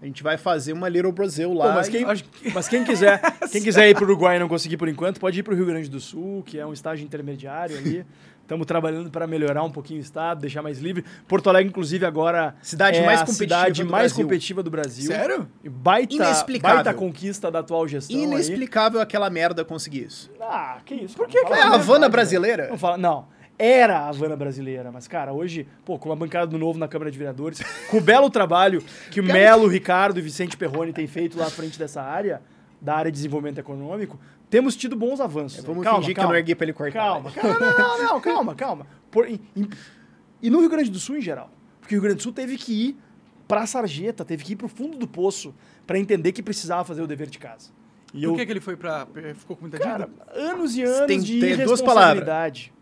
A gente vai fazer uma Little Brasil lá. Pô, mas, quem, mas quem quiser, quem quiser ir pro Uruguai e não conseguir por enquanto, pode ir pro Rio Grande do Sul, que é um estágio intermediário ali. Estamos trabalhando para melhorar um pouquinho o estado, deixar mais livre. Porto Alegre, inclusive, agora Cidade é mais a competitiva cidade do mais Brasil. competitiva do Brasil. Sério? Baita, Inexplicável. baita conquista da atual gestão. aí. Inexplicável aquela merda conseguir isso. Ah, que isso? Por que que É a Havana brasileira? Não, fala, não. Era a Havana brasileira, mas, cara, hoje, pô, com a bancada do novo na Câmara de Vereadores, com o belo trabalho que o Melo, o Ricardo e Vicente Perrone têm feito lá à frente dessa área, da área de desenvolvimento econômico, temos tido bons avanços. Vamos Calma, fingir que calma. eu não ergui pra ele cortar. Calma, calma, não, não, não, calma, calma. Por- em- em- e no Rio Grande do Sul, em geral. Porque o Rio Grande do Sul teve que ir pra sarjeta, teve que ir pro fundo do poço pra entender que precisava fazer o dever de casa. E por eu, que, que ele foi pra. Ficou com muita cara, dívida? anos e anos Tem- de tem duas palavras. irresponsabilidade.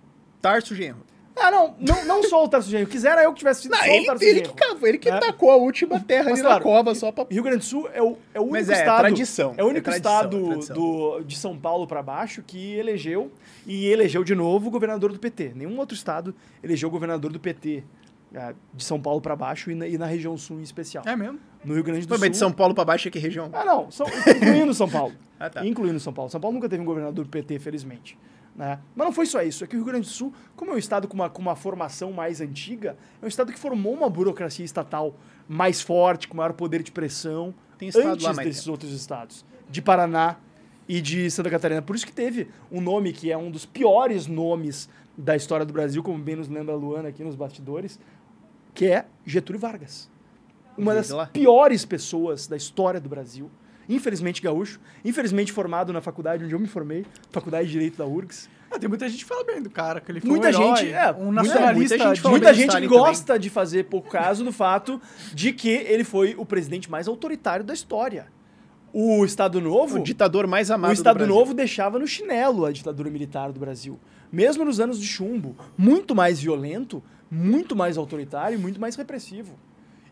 Tarso Genro. Ah, não, não, não só o Tarso Genro. Quisera eu que tivesse sido Não, só o ele, Tarso ele Genro. que cavou, ele que né? tacou a última terra Mas, ali claro, na cova só pra. Rio Grande do Sul é o, é o único Mas é, é estado. tradição, É o único é tradição, estado é tradição. do, de São Paulo pra baixo que elegeu e elegeu de novo o governador do PT. Nenhum outro estado elegeu o governador do PT é, de São Paulo pra baixo e na, e na região sul em especial. É mesmo? No Rio Grande do Pô, Sul. mas de São Paulo pra baixo é que região? Ah, não, São, incluindo São Paulo. Ah, tá. Incluindo São Paulo. São Paulo nunca teve um governador do PT, felizmente. Né? Mas não foi só isso. É que o Rio Grande do Sul, como é um estado com uma, com uma formação mais antiga, é um estado que formou uma burocracia estatal mais forte, com maior poder de pressão, Tem estado antes lá mais desses tempo. outros estados. De Paraná e de Santa Catarina. Por isso que teve um nome que é um dos piores nomes da história do Brasil, como bem nos lembra a Luana aqui nos bastidores, que é Getúlio Vargas. Uma das piores pessoas da história do Brasil. Infelizmente gaúcho, infelizmente formado na faculdade onde eu me formei, Faculdade de Direito da URGS. Ah, tem muita gente que fala bem do cara, que ele foi Muita um herói, gente, é, um muita- nacionalista. muita gente Muita gente gosta de fazer pouco caso do fato de que ele foi o presidente mais autoritário da história. O Estado Novo, O ditador mais amado o Estado. Novo deixava no chinelo a ditadura militar do Brasil. Mesmo nos anos de chumbo. Muito mais violento, muito mais autoritário e muito mais repressivo.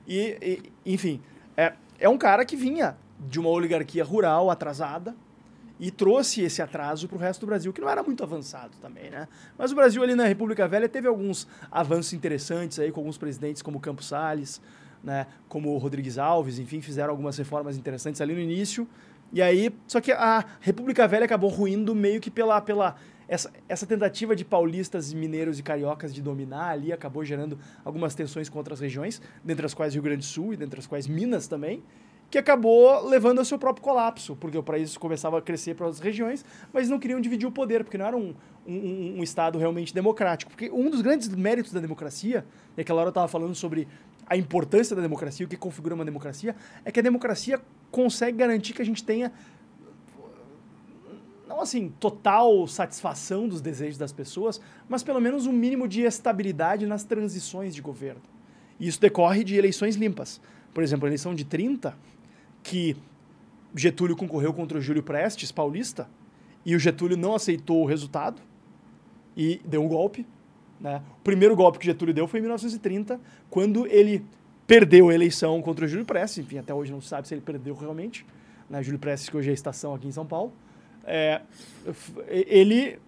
E, e, enfim, é, é um cara que vinha de uma oligarquia rural atrasada e trouxe esse atraso para o resto do Brasil, que não era muito avançado também, né? Mas o Brasil ali na República Velha teve alguns avanços interessantes aí com alguns presidentes como Campos Salles, né, como Rodrigues Alves, enfim, fizeram algumas reformas interessantes ali no início. E aí, só que a República Velha acabou ruindo meio que pela pela essa, essa tentativa de paulistas, mineiros e cariocas de dominar ali acabou gerando algumas tensões com outras regiões, dentre as quais Rio Grande do Sul e dentre as quais Minas também, que acabou levando ao seu próprio colapso, porque o país começava a crescer para outras regiões, mas não queriam dividir o poder, porque não era um, um, um Estado realmente democrático. Porque um dos grandes méritos da democracia, e aquela hora eu estava falando sobre a importância da democracia, o que configura uma democracia, é que a democracia consegue garantir que a gente tenha não assim, total satisfação dos desejos das pessoas, mas pelo menos um mínimo de estabilidade nas transições de governo. E isso decorre de eleições limpas. Por exemplo, a eleição de 30, que Getúlio concorreu contra o Júlio Prestes, paulista, e o Getúlio não aceitou o resultado e deu um golpe. Né? O primeiro golpe que Getúlio deu foi em 1930, quando ele perdeu a eleição contra o Júlio Prestes. Enfim, até hoje não se sabe se ele perdeu realmente. Né? Júlio Prestes, que hoje é estação aqui em São Paulo. É, ele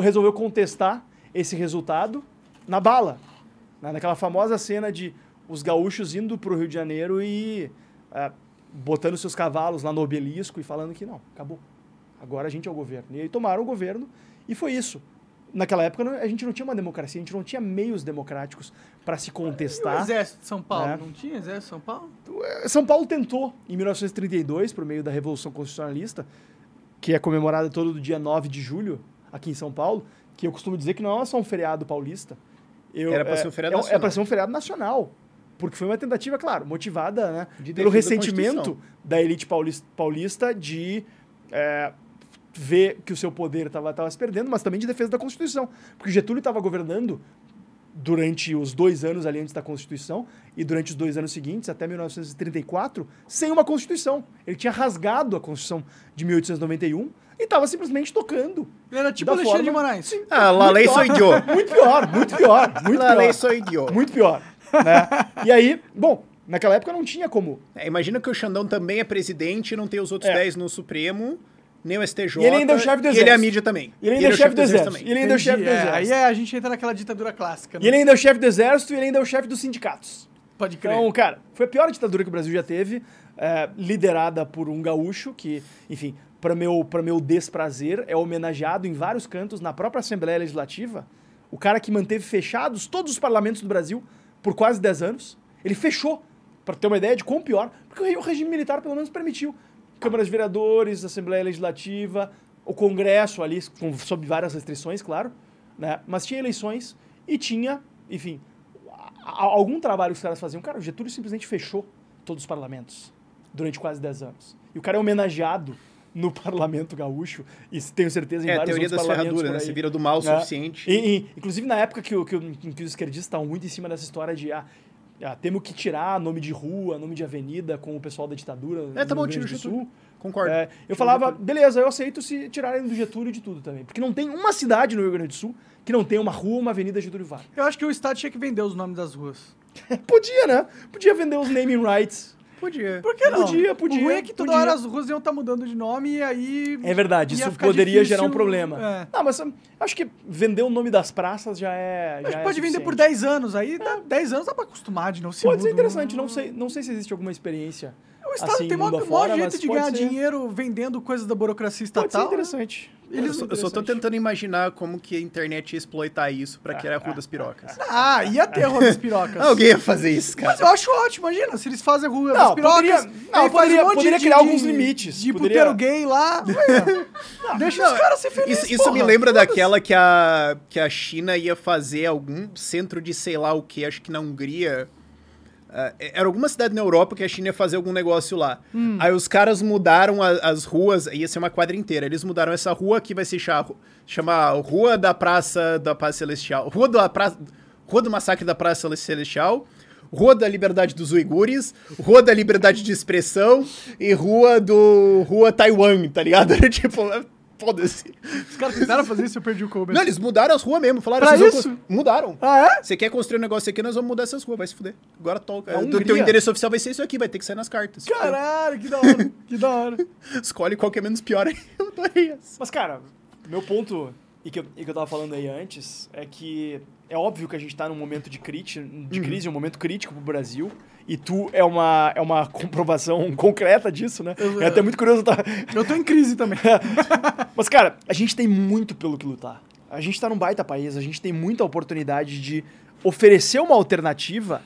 resolveu contestar esse resultado na bala. né? Naquela famosa cena de os gaúchos indo para o Rio de Janeiro e é, botando seus cavalos lá no obelisco e falando que não, acabou. Agora a gente é o governo. E aí tomaram o governo e foi isso. Naquela época a gente não tinha uma democracia, a gente não tinha meios democráticos para se E o contestar. exército de São Paulo? É. Não tinha exército de São Paulo? São Paulo tentou, em 1932, por meio da Revolução Constitucionalista, que é comemorada todo dia 9 de julho, aqui em São Paulo, que eu costumo dizer que não é só um feriado paulista. Eu- Era pra é, ser um feriado é, É nacional. para ser um feriado nacional. Porque foi uma tentativa, claro, motivada né, De pelo da ressentimento da elite paulis- paulista de é, ver que o seu poder estava se perdendo, mas também de defesa da Constituição. Porque Getúlio estava governando durante os dois anos ali antes da Constituição e durante os dois anos seguintes, até 1934, sem uma Constituição. Ele tinha rasgado a Constituição de 1891 e estava simplesmente tocando. Ele era tipo Alexandre de forma- Moraes. Ah, la lei sou idiota. Muito pior, muito pior, muito La lei pior. sou idiota. Muito pior. Né? E aí, bom, naquela época não tinha como. É, imagina que o Xandão também é presidente e não tem os outros É. 10 no Supremo, nem o STJ. E ele ainda é o chefe do E ele é a exército. mídia também. E ele ainda é o chefe do exército. também. E ele ainda é o chefe do é, exército. Aí é, a gente entra naquela ditadura clássica. Né? E ele ainda é o chefe do exército e ele ainda é o chefe dos sindicatos. Pode crer. Então, cara, foi a pior ditadura que o Brasil já teve, é, liderada por um gaúcho que, enfim, para meu, pra meu desprazer, é homenageado em vários cantos na própria Assembleia Legislativa. O cara que manteve fechados todos os parlamentos do Brasil por quase 10 anos. Ele fechou, para ter uma ideia de quão pior, porque o re- o regime militar pelo menos permitiu. Câmaras de Vereadores, Assembleia Legislativa, o Congresso ali, com, sob várias restrições, claro, né? mas tinha eleições e tinha, enfim, algum trabalho que os caras faziam. Cara, o Getúlio simplesmente fechou todos os parlamentos durante quase 10 anos. E o cara é homenageado no parlamento gaúcho, e tenho certeza em É, vários teoria outros parlamentos ferraduras, por né? aí. Você vira do mal o É. suficiente. E- e, inclusive na época que, o- que, o- que os esquerdistas estavam muito em cima dessa história de ah, ah, temos que tirar nome de rua, nome de avenida com o pessoal da ditadura É, tá bom, Rio tira o Grande do Getúlio. Sul. Concordo. É, eu falava, Getúlio. beleza, eu aceito se tirarem do Getúlio de tudo também. Porque não tem uma cidade no Rio Grande do Sul que não tenha uma rua, uma avenida Getúlio Vargas. Eu acho que o Estado tinha que vender os nomes das ruas. Podia, né? Podia vender os naming rights. Podia. Por que não? Podia, podia, O ruim é que toda podia. hora as ruas iam estar mudando de nome e aí... É verdade, isso poderia difícil, gerar um problema. é. Não, mas hum, acho que vender o nome das praças já é. Já que é pode vender por suficiente. 10 anos, aí dá 10 anos dá pra acostumar de não se Pode ser interessante, não sei, não sei se existe alguma experiência. O Estado assim, tem maior, mundo maior afora, jeito de pode ganhar ser- dinheiro vendendo coisas da burocracia Pode ser estatal. né? interessante. Eu só, eu só tô Interessante. tentando imaginar como que a internet ia exploitar isso pra criar a Rua das Pirocas. Ah, ia ter Rua das Pirocas. Alguém ia fazer isso, cara. Mas eu acho ótimo, imagina, se eles fazem Rua Não, das Pirocas, poderia- não, aí faz poderia- um monte poderia de, criar de- alguns limites, De poderia- puteiro gay lá. ué, deixa os caras ser felizes, Isso, isso me lembra daquela que a, que a China ia fazer algum centro de sei lá o que, acho que na Hungria. Ah, era alguma cidade na Europa que a China ia fazer algum negócio lá. Hum. Aí os caras mudaram a- as ruas, ia ser uma quadra inteira. Eles mudaram essa rua aqui, vai se chamar, Rua da Praça da Paz Celestial. Rua, da Praça, rua do Massacre da Praça Celestial. Rua da Liberdade dos Uigures, Rua da Liberdade de Expressão e Rua do. Rua Taiwan, tá ligado? Tipo. Foda-se. Os caras tentaram fazer isso, eu perdi o começo. Não, eles mudaram as ruas mesmo. Falaram, Pra vão isso? Mudaram. Ah, é? Você quer construir um negócio aqui, nós vamos mudar essas ruas, vai se fuder. Agora toca. A O teu endereço oficial vai ser isso aqui, vai ter que sair nas cartas. Caralho, que da hora, que da hora. Escolhe qual que é menos pior aí. Eu adorei essa. Mas, cara, meu ponto, e que, eu, e que eu tava falando aí antes, é que é óbvio que a gente tá num momento de, críti, de crise, um momento crítico pro Brasil. E tu é uma, é uma comprovação concreta disso, né? É até muito curioso. Tá... Eu tô em crise também. Mas, cara, a gente tem muito pelo que lutar. A gente tá num baita país, a gente tem muita oportunidade de oferecer uma alternativa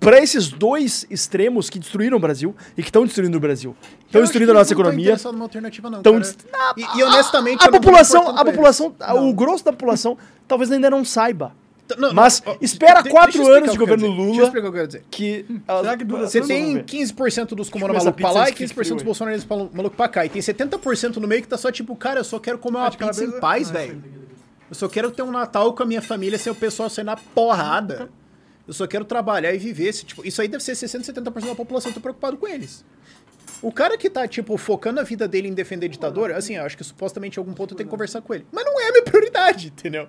para esses dois extremos que destruíram o Brasil e que estão destruindo o Brasil. Estão Eu destruindo a nossa não economia. interessados numa alternativa, não. Tão dest- E, e honestamente, a eu não tô população, a população, o grosso da população talvez ainda não saiba Não, não, Mas ó, espera de- quatro anos de governo dizer. Lula. Deixa eu explicar o que eu quero dizer. que Será que dura Você tem ver. 15% dos essa malucos pra lá e antes que 15% dos bolsonaristas malucos pra cá. E tem 70% no meio que tá só tipo, cara, eu só quero comer uma pizza em paz, Ah, velho. Eu só quero ter um Natal com a minha família sem o pessoal sair na porrada. Eu só quero trabalhar e viver. Esse, tipo, isso aí deve ser 60%, 70% da população. Eu tô preocupado com eles. O cara que tá, tipo, focando a vida dele em defender ditador, assim, eu acho que supostamente em algum ponto eu tenho que conversar com ele. Mas não é a minha prioridade, entendeu?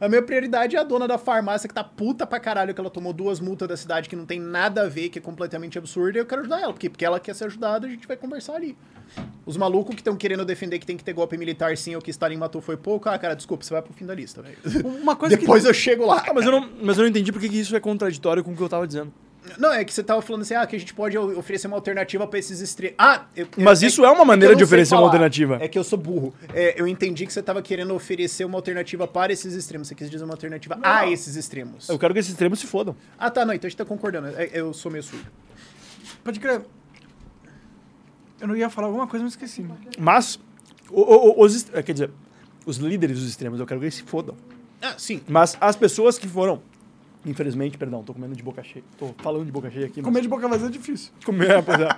A minha prioridade é a dona da farmácia que tá puta pra caralho que ela tomou duas multas da cidade que não tem nada a ver, que é completamente absurda, e eu quero ajudar ela. Porque, porque ela quer ser ajudada, a gente vai conversar ali. Os malucos que estão querendo defender que tem que ter golpe militar sim, ou que Stalin matou foi pouco, ah, cara, desculpa, você vai pro fim da lista, velho. Uma coisa Depois que... eu chego lá. Ah, mas eu, não, mas eu não entendi porque que isso é contraditório com o que eu tava dizendo. Não, é que você tava falando assim, ah, que a gente pode oferecer uma alternativa pra esses extremos. Ah, eu- Mas isso é uma eu maneira não de oferecer uma alternativa. É que eu sou burro. É, eu entendi que você tava querendo oferecer uma alternativa para esses extremos. Você quis dizer uma alternativa a esses extremos. Eu quero que esses extremos se fodam. Ah, tá, não, então a gente tá concordando. É, Eu sou meio surdo. Pode crer. Eu não ia falar alguma coisa, mas esqueci. Mas, o- o- o- os, quer dizer, os líderes dos extremos, eu quero que eles se fodam. Ah, sim. Mas as pessoas que foram, infelizmente, perdão, tô comendo de boca cheia. Tô falando de boca cheia aqui. mas- Comer de boca vazia é difícil. Comer, pois é.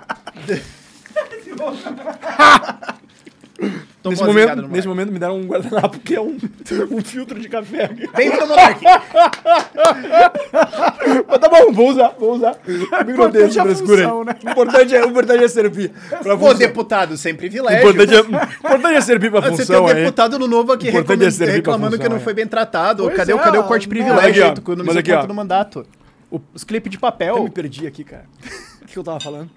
Nesse momento, nesse momento me deram um guardanapo que é um, um filtro de café. Bem-vindo ao Monark. Mas tá bom, vou usar, vou usar. Me é frescura. função, né? O importante é, o importante é servir pra Pô, função. deputado, sem O privilégio. importante é, o importante é servir pra Você tem função um aí. deputado no novo aqui é pra reclamando função, que não é. foi bem tratado. Pois cadê, o- é, cadê o corte de né? privilégio aqui, ó. quando você aqui, ó. no mandato? Os clipes de papel. Eu me perdi aqui, cara. O que eu tava falando?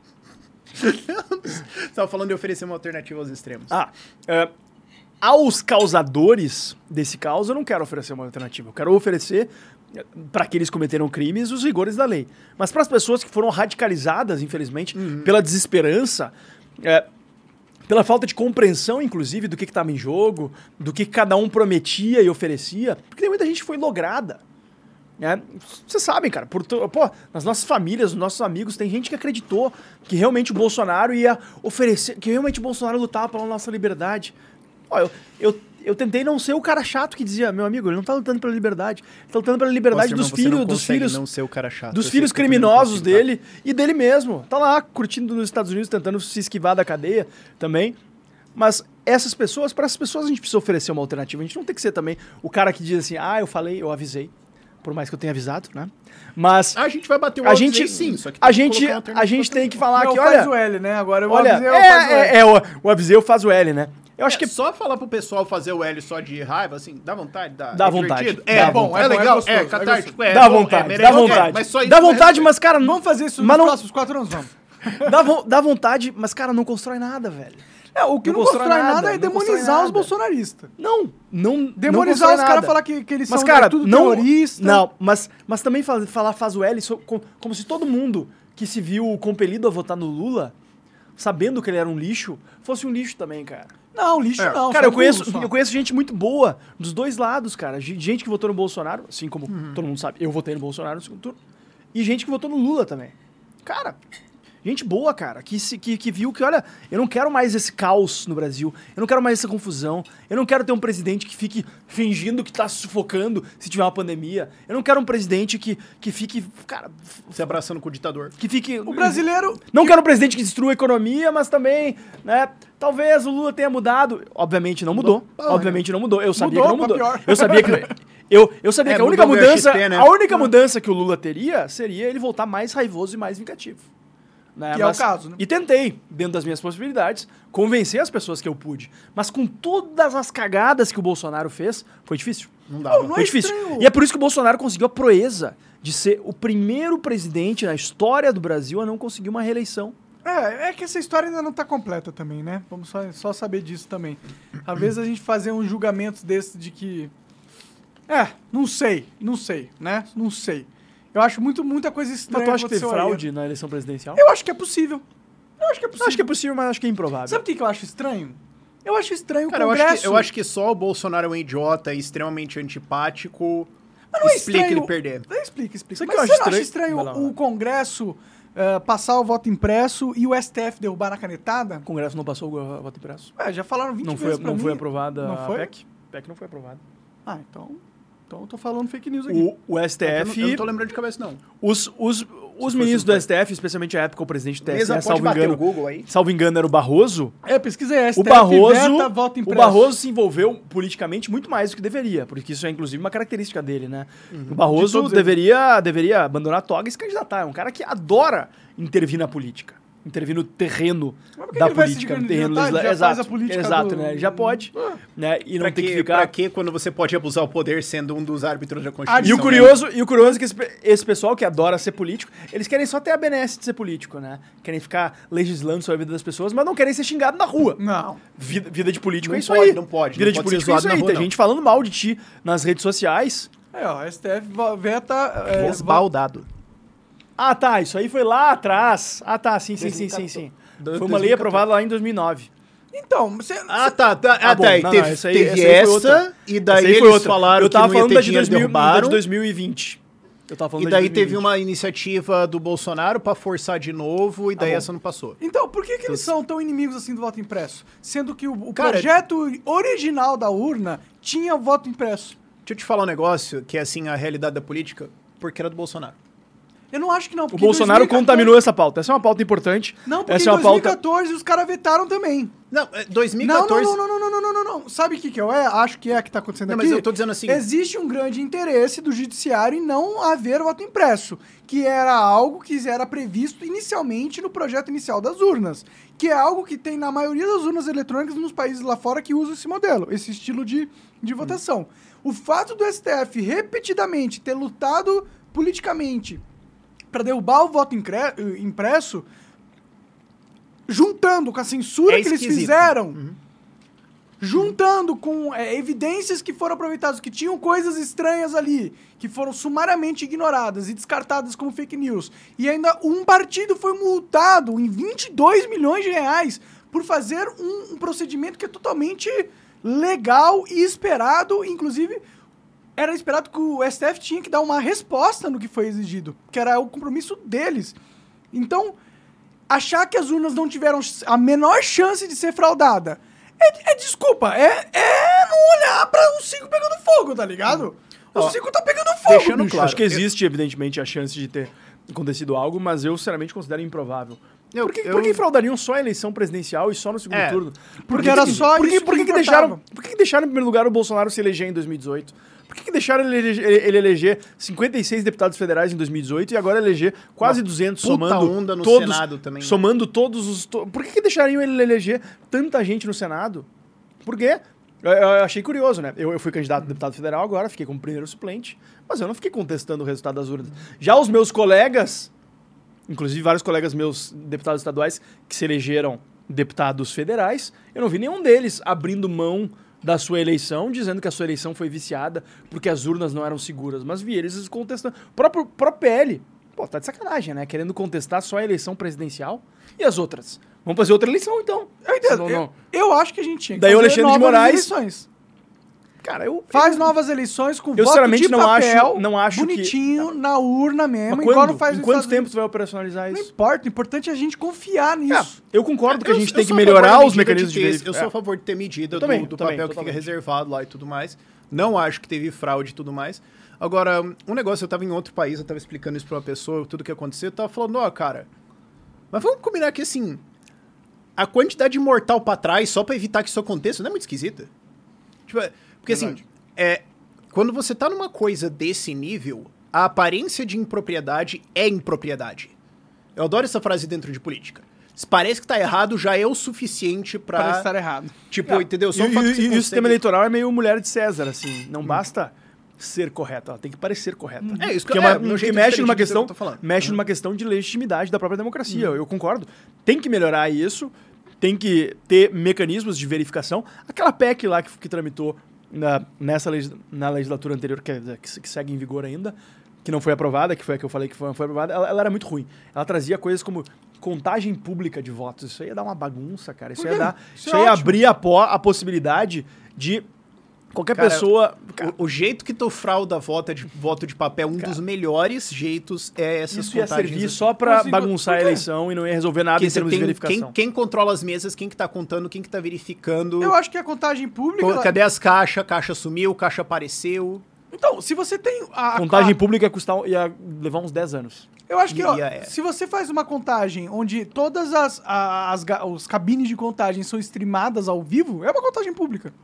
Você tava falando de oferecer uma alternativa aos extremos. Ah, é, aos causadores desse caos, eu não quero oferecer uma alternativa. Eu quero oferecer, para aqueles que cometeram crimes, os rigores da lei. Mas para as pessoas que foram radicalizadas, infelizmente, pela desesperança, é, pela falta de compreensão, inclusive, do que estava em jogo, do que cada um prometia e oferecia, porque tem muita gente que foi lograda. Né? Vocês sabem, cara, por pô, nas nossas famílias, nos nossos amigos, tem gente que acreditou que realmente o Bolsonaro ia oferecer, que realmente o Bolsonaro lutava pela nossa liberdade. Ó, eu, eu, eu tentei não ser o cara chato que dizia, meu amigo, ele não tá lutando pela liberdade, ele tá lutando pela liberdade Nossa, dos irmão, filhos, dos filhos, não ser o cara chato. dos Eu filhos criminosos tá? dele e dele mesmo. Tá lá curtindo nos Estados Unidos, tentando se esquivar da cadeia também. Mas essas pessoas, para essas pessoas a gente precisa oferecer uma alternativa. A gente não tem que ser também o cara que diz assim: "Ah, eu falei, eu avisei". Por mais que eu tenha avisado, né? Mas A gente vai bater o a gente sim, só que a tem que gente uma a gente tem que falar Não, que faz o olha, L, né? Agora eu olha, avisei, eu faço o L. é, é, é, o, o avisei eu faz o L, né? Eu acho É que só falar pro pessoal fazer o L só de raiva, assim, dá vontade? Dá, Dá é vontade. divertido? Dá É, bom, vontade. é É bom, é legal, gostoso, é é catártico, é, dá bom, vontade, é, dá vontade. é, mas só isso dá não vontade, é- mas cara, Vamos fazer isso nos mas não, próximos quatro anos, vamos. dá, vo- dá vontade, mas cara, não constrói nada, velho. É, o que Não não, constrói nada, nada, é demonizar os bolsonaristas. Não, não Demonizar não os caras nada. falar que, que eles Mas, são cara, é tudo não, terrorista. Não, mas, mas também falar faz o L como se todo mundo que se viu compelido a votar no Lula, sabendo que ele era um lixo, fosse um lixo também, cara. Não, lixo É. não. cara, eu conheço, só. eu conheço gente muito boa dos dois lados, cara. Ge- Gente que votou no Bolsonaro, assim como todo mundo sabe, eu votei no Bolsonaro no segundo turno. E gente que votou no Lula também. Cara, gente boa, cara, que, se- que, que viu que, olha, eu não quero mais esse caos no Brasil, eu não quero mais essa confusão, eu não quero ter um presidente que fique fingindo que tá sufocando se tiver uma pandemia, eu não quero um presidente que, que fique, cara, Se abraçando com o ditador. que fique... O brasileiro... Não quero um presidente que destrua a economia, mas também, né? Talvez o Lula tenha mudado. Obviamente não mudou. Obviamente não mudou. Eu sabia Mudou que não mudou. pior. Eu sabia que eu, eu sabia É, que a única mudou mudança, XP, né? a única mudança que o Lula teria seria ele voltar mais raivoso e mais vingativo. Né? Que é o caso, né? E tentei, dentro das minhas possibilidades, convencer as pessoas que eu pude. Mas com todas as cagadas que o Bolsonaro fez, foi difícil. Não dava. Não, Foi é difícil. estranho. E é por isso que o Bolsonaro conseguiu a proeza de ser o primeiro presidente na história do Brasil a não conseguir uma reeleição. É, é que essa história ainda não tá completa também, né? Vamos só, só saber disso também. Às vezes a gente fazer uns julgamentos desses de que. É, não sei, não sei, né? Não sei. Eu acho muito, muita coisa Mas estranha. tu acha que teve aconteceu aí. fraude na eleição presidencial? Eu acho que é possível. Eu acho que é possível. acho que é possível, mas acho que é improvável. Sabe o que eu acho estranho? Eu acho estranho Cara, o eu Congresso. acho, que, eu acho que só o Bolsonaro é um idiota e extremamente antipático. Mas não é explica estranho- ele perder. Não, Explica, explica. Sabe Mas que eu você acho não acha estranho? estranho o Congresso eh, passar o voto impresso e o STF derrubar na canetada? O Congresso não passou o voto impresso. Ué, já falaram 20 Não foi, vezes pra não mim. foi aprovada Não a foi? PEC? PEC não foi aprovada. Ah, então... Então eu tô falando fake news aqui. O, o Eu STF, não, eu não tô lembrando de cabeça, não. os, os, os ministros do STF, especialmente a época o presidente do TSE, salvo bater engano, o Google aí. salvo engano era o Barroso, É, pesquisei, STF o Barroso, veta voto o. Barroso se envolveu politicamente muito mais do que deveria, porque isso é inclusive uma característica dele, né? O Barroso eles. deveria, deveria abandonar a toga e se candidatar. É um cara que adora intervir na política. Intervir no terreno da política, no terreno já faz Exato, a política exato, do- né? Ele já pode, né? E não Pra tem que que, ficar... pra que quando você pode abusar o poder sendo um dos árbitros da Constituição? E o né? curioso, e o curioso é que esse, esse pessoal que adora ser político, eles querem só ter a benesse de ser político, né? Querem ficar legislando sobre a vida das pessoas, mas não querem ser xingado na rua. Não. Vida, vida de político Não é isso pode, aí. não pode, Vida não de pode político é isso aí. rua, Tem não. gente falando mal de ti nas redes sociais. É, ó, STF veta... É, Esbaldado. Ah, tá, isso aí foi lá atrás. Ah, tá, sim, sim, sim, sim, sim. Foi uma lei aprovada lá em 2009. Então, você... Ah, tá. tá ah, bom, tá. não, teve não, essa aí- teve essa essa, e daí Essa eles outra. falaram Eu tava que não ia falando ter da de, dinheiro, 2000, da de 2020. Eu tava falando E da daí de teve 2020. uma iniciativa do Bolsonaro pra forçar de novo, e daí bom. essa não passou. Então, por que, que eles são tão inimigos assim do voto impresso? Sendo que o, o Cara, projeto original da urna tinha voto impresso. Deixa eu te falar um negócio que é assim a realidade da política, porque era do Bolsonaro. Eu não acho que não. O em Bolsonaro 2014 contaminou essa pauta. Essa é uma pauta importante. Não, porque essa em é uma pauta. 2014 os caras vetaram também. Não, é, Não, 2014. não, não, não, não, não, não, não, não. Sabe o que, que eu é? acho que é que tá acontecendo Não, aqui? mas eu tô dizendo assim- Existe um grande interesse do judiciário em não haver voto impresso, que era algo que era previsto inicialmente no projeto inicial das urnas, que é algo que tem na maioria das urnas eletrônicas nos países lá fora que usam esse modelo, esse estilo de, de votação. O fato do STF repetidamente ter lutado politicamente para derrubar o voto incre- impresso, juntando com a censura É que eles fizeram, juntando com é, evidências que foram aproveitadas, que tinham coisas estranhas ali, que foram sumariamente ignoradas e descartadas como fake news. E ainda um partido foi multado em 22 milhões de reais por fazer um, um procedimento que é totalmente legal e esperado, inclusive era esperado que o STF tinha que dar uma resposta no que foi exigido, que era o compromisso deles. Então, achar que as urnas não tiveram a menor chance de ser fraudada é, é desculpa, é, é não olhar para o cinco pegando fogo, tá ligado? O Ó, cinco tá pegando fogo, deixando bicho. claro, Acho que existe, evidentemente, a chance de ter acontecido algo, mas eu, sinceramente, considero improvável. Eu- por, que, eu- por que fraudariam só a eleição presidencial e só no segundo É, turno? porque que era só por que, isso por que, que que deixaram, por que deixaram, em primeiro lugar, o Bolsonaro se eleger em 2018? Por que, que deixaram ele, eleger- ele- ele eleger 56 deputados federais em 2018 e agora eleger quase 200, puta somando onda no todos, Senado também. Somando todos os... to- Por que, que deixariam ele eleger tanta gente no Senado? Por quê? Eu, eu achei curioso, né? Eu, eu fui candidato a deputado federal agora, fiquei como primeiro suplente, mas eu não fiquei contestando o resultado das urnas. Já os meus colegas, inclusive vários colegas meus, deputados estaduais, que se elegeram deputados federais, eu não vi nenhum deles abrindo mão da sua eleição, dizendo que a sua eleição foi viciada porque as urnas não eram seguras, mas vi eles contestando. O próprio, próprio PL, pô, tá de sacanagem, né? Querendo contestar só a eleição presidencial e as outras. Vamos fazer outra eleição, então. Eu entendo. Eu, eu acho que a gente tinha que Daí o fazer Alexandre de Moraes- eleições. Cara, eu... Faz eu- novas eleições com Eu, voto sinceramente, de não papel, acho- não acho que- bonitinho, na urna mesmo, Mas quando? não faz em quanto tempo tu vai operacionalizar Não isso? importa, o importante é a gente confiar É, nisso. eu concordo que a Eu- gente eu tem que a melhorar os mecanismos de, ter- verificação. Eu sou a favor de ter medida também, do, do também, papel que fica reservado lá e tudo mais. Não acho que teve fraude e tudo mais. Agora, um negócio, eu tava em outro país, eu tava explicando isso pra uma pessoa, tudo que aconteceu, eu tava falando, ó, cara, mas vamos combinar que, assim, a quantidade de mortal pra trás só pra evitar que isso aconteça não é muito esquisita? Tipo, é- porque, assim, Verdade. é, quando você tá numa coisa desse nível, a aparência de impropriedade é impropriedade. Eu adoro essa frase dentro de política. Se parece que tá errado, já é o suficiente pra... Parece estar errado. Tipo, entendeu? Só e, o fato e- que e o sistema eleitoral é meio mulher de César, assim. Não basta ser correta, ela tem que parecer correta. É, isso que- é, é uma- meu porque jeito mexe numa questão, que eu tô falando. mexe numa questão de legitimidade da própria democracia. Eu concordo. Tem que melhorar isso, tem que ter mecanismos de verificação. Aquela PEC lá que, que tramitou na, nessa legis- na legislatura anterior, que, é- que, que segue em vigor ainda, que não foi aprovada, que foi a que eu falei que foi, foi aprovada, ela, ela era muito ruim. Ela trazia coisas como contagem pública de votos. Isso aí ia dar uma bagunça, cara. Isso ia dar. Isso Isso, é ia ótimo. abrir a, po- a possibilidade de qualquer Cara, pessoa. O, o jeito que tu frauda voto de, voto de papel, um dos melhores jeitos é essas Isso ia contagens. servir assim. só pra Assim, bagunçar a quê? eleição e não ia resolver nada em termos de tem verificação. quem, quem controla as mesas, quem que tá contando, quem que tá verificando. Eu acho que a contagem pública... Ela- Cadê as caixas? Caixa sumiu, caixa apareceu. Então, se você tem... A, Contagem a- pública ia, custar, ia levar uns 10 anos. Eu acho que, ó, é- se você faz uma contagem onde todas as, as, ga- os cabines de contagem são streamadas ao vivo, é uma contagem pública.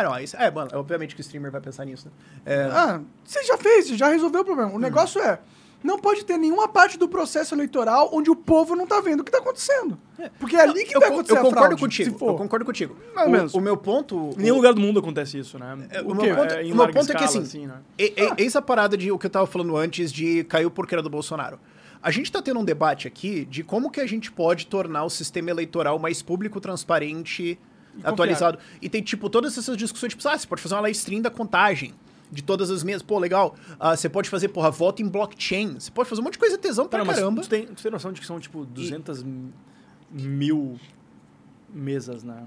É, não, isso, é, mano, obviamente que o streamer vai pensar nisso, né? É, Ah, você já fez, você já resolveu o problema. O negócio é, não pode ter nenhuma parte do processo eleitoral onde o povo não tá vendo o que tá acontecendo. Porque é ali que eu, vai con- acontecer eu a concordo fraude, contigo. se for. Eu concordo contigo. Mais menos. O, o meu ponto. Em nenhum lugar do mundo acontece isso, né? É, o O meu ponto- É, o meu ponto é que, escala, assim, né? E, e- Eis a parada de o que eu tava falando antes de caiu porque era do Bolsonaro. A gente tá tendo um debate aqui de como que a gente pode tornar o sistema eleitoral mais público, transparente, atualizado. E tem, tipo, todas essas discussões, tipo, ah, você pode fazer uma live stream da contagem de todas as mesas. Pô, legal. Ah, você pode fazer, porra, voto em blockchain. Você pode fazer um monte de coisa tesão pra Não, mas caramba. Tu tem, tu tem noção de que são, tipo, 200 mil mesas, né?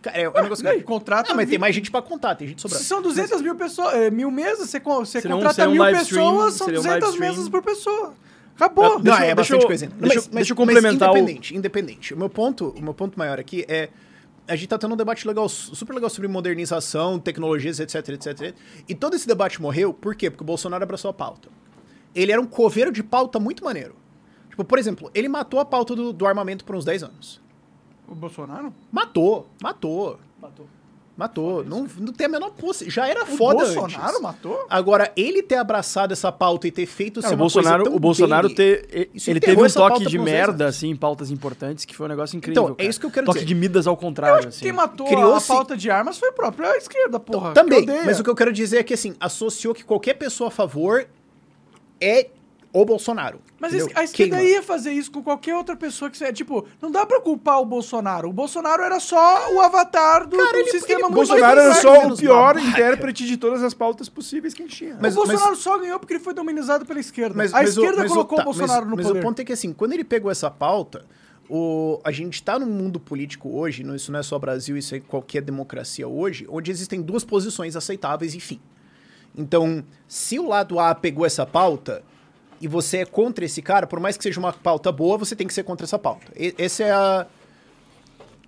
Cara, é um negócio Não, que... e contrata Não, mas tem mais gente pra contar, tem gente sobrando. Se são 200 mil pessoas, é, mil mesas, você, você um- contrata um mil stream, pessoas, são seria um live 200 stream. mesas por pessoa. Acabou. Não, Deixa é deixa bastante eu- coisa. deixa eu- Mas- deixa eu mas- complementar o- Mas independente, independente. O meu ponto, o meu ponto maior aqui é a gente tá tendo um debate legal, super legal sobre modernização, tecnologias, etc, etc, etc. E todo esse debate morreu, por quê? Porque o Bolsonaro abraçou a pauta. ele era um coveiro de pauta muito maneiro. Tipo, por exemplo, ele matou a pauta do, do armamento por uns 10 anos. O Bolsonaro? Matou, matou, Matou. Matou. Não, não tem a menor posse. Já era O foda Bolsonaro antes. matou? Agora, ele ter abraçado essa pauta e ter feito ser o Bolsonaro, coisa tão o Bolsonaro dele- ter, ele teve um toque de merda, 10 anos. assim, em pautas importantes, que foi um negócio incrível. Então, é cara. isso que eu quero toque dizer. de Midas ao contrário, assim. Quem matou a Criou-se- pauta de armas foi a própria esquerda, porra. Também, mas o que eu quero dizer é que, assim, associou que qualquer pessoa a favor é o Bolsonaro. Mas entendeu? a esquerda Queima. ia fazer isso com qualquer outra pessoa que você. Tipo, não dá pra culpar o Bolsonaro. O Bolsonaro era só o avatar do, do ele- sistema ele- muito Bolsonaro era só o pior babaca. intérprete de todas as pautas possíveis que a gente tinha. Mas- o Bolsonaro só ganhou porque ele foi dominizado pela esquerda. Mas- a mas o- esquerda mas colocou tá, o Bolsonaro mas, no mas poder. o ponto é que, assim, quando ele pegou essa pauta, o, a gente tá num mundo político hoje, não- isso não é só Brasil, isso é qualquer democracia hoje, onde existem duas posições aceitáveis e fim. Então, se o lado A pegou essa pauta e você é contra esse cara, por mais que seja uma pauta boa, você tem que ser contra essa pauta. E, essa é a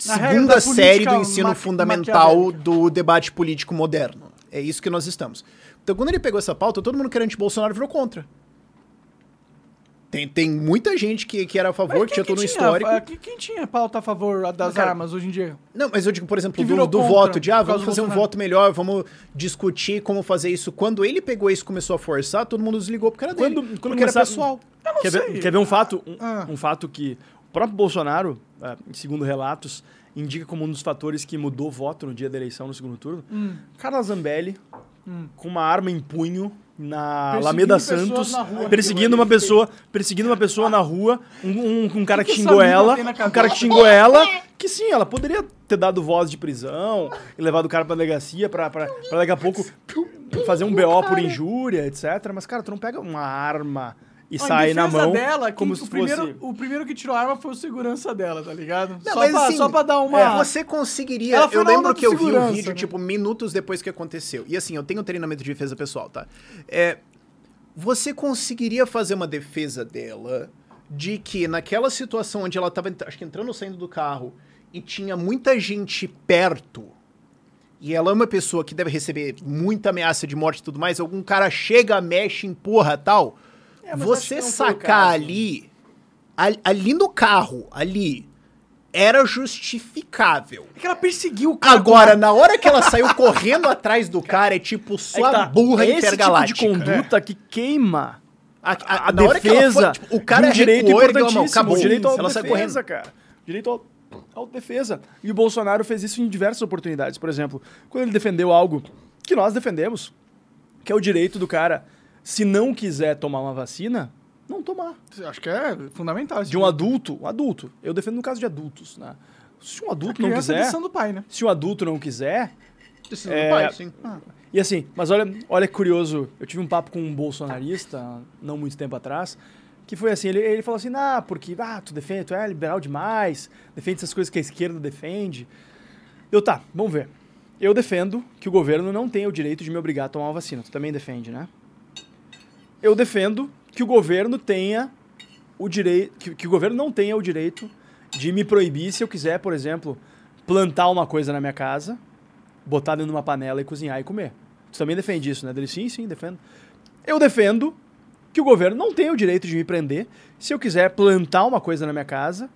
Na segunda da série do ensino fundamental do debate político moderno. É isso que nós estamos. Então, quando ele pegou essa pauta, todo mundo que era anti-Bolsonaro virou contra. Tem, tem muita gente que, que era a favor, que tinha todo um histórico. Quem, quem tinha pauta a favor das Cara, armas hoje em dia? Não, mas eu digo, por exemplo, Que do, do voto, de ah, vamos do fazer um voto melhor, vamos discutir como fazer isso. Quando ele pegou isso e começou a forçar, todo mundo desligou porque era dele. Quando- quando porque era começar- pessoal. Eu não Quer sei. ver, quer ver um fato? Um, Ah. um fato que o próprio Bolsonaro, eh, segundo relatos, indica como um dos fatores que mudou o voto no dia da eleição no segundo turno. Hum. Carla Zambelli, com uma arma em punho na Alameda Santos, na perseguindo uma pessoa, perseguindo uma pessoa na rua, um, um- um cara que, que xingou ela, um cara que xingou ela, que sim, ela poderia ter dado voz de prisão e levado o cara pra delegacia pra, pra, pra daqui a pouco fazer um BO por injúria, etc. Mas, cara, tu não pega uma arma e Ó, em sai na mão dela, como se o, primeiro, fosse... o primeiro que tirou a arma foi o segurança dela, tá ligado? Não, só, mas pra, assim, só pra dar uma... É, você conseguiria. Eu lembro que eu vi o segurança, vídeo, né? tipo, minutos depois que aconteceu. E assim, eu tenho treinamento de defesa pessoal, tá? É, você conseguiria fazer uma defesa dela de que naquela situação onde ela tava, acho que entrando ou saindo do carro, e tinha muita gente perto, e ela é uma pessoa que deve receber muita ameaça de morte e tudo mais, algum cara chega, mexe, empurra tal. É, você sacar caso. ali, ali, no carro, ali, era justificável. É que ela perseguiu o cara. Agora, na hora que ela saiu correndo atrás do cara, é tipo que sua tá, burra é esse intergaláctica. tipo de conduta que queima A, a, a- defesa foi, tipo, o cara um direito recuou, importantíssimo, acabou. o direito à ela correndo. cara. Direito ao- à autodefesa. E o Bolsonaro fez isso em diversas oportunidades. Por exemplo, quando ele defendeu algo que nós defendemos, que é o direito do cara, se não quiser tomar uma vacina, não tomar. Acho que é fundamental. De um direito. adulto, um adulto. Eu defendo no caso de adultos, né? Se um adulto não é quiser, decisão do pai, né? se um adulto não quiser, Decisão É, do pai, sim. E assim, mas olha, olha que curioso, eu tive um papo com um bolsonarista, não muito tempo atrás, que foi assim, ele, ele falou assim, ah, porque, ah, tu defende, tu é liberal demais, defende essas coisas que a esquerda defende. Eu, tá, vamos ver. Eu defendo que o governo não tem o direito de me obrigar a tomar uma vacina, tu também defende, né? Eu defendo que o governo tenha o direito, que, que o governo não tenha o direito de me proibir se eu quiser, por exemplo, plantar uma coisa na minha casa, botar dentro de uma panela e cozinhar e comer. Tu também defende isso, né? Dele, sim, sim, defendo. Eu defendo que o governo não tem o direito de me prender se eu quiser plantar uma coisa na minha casa,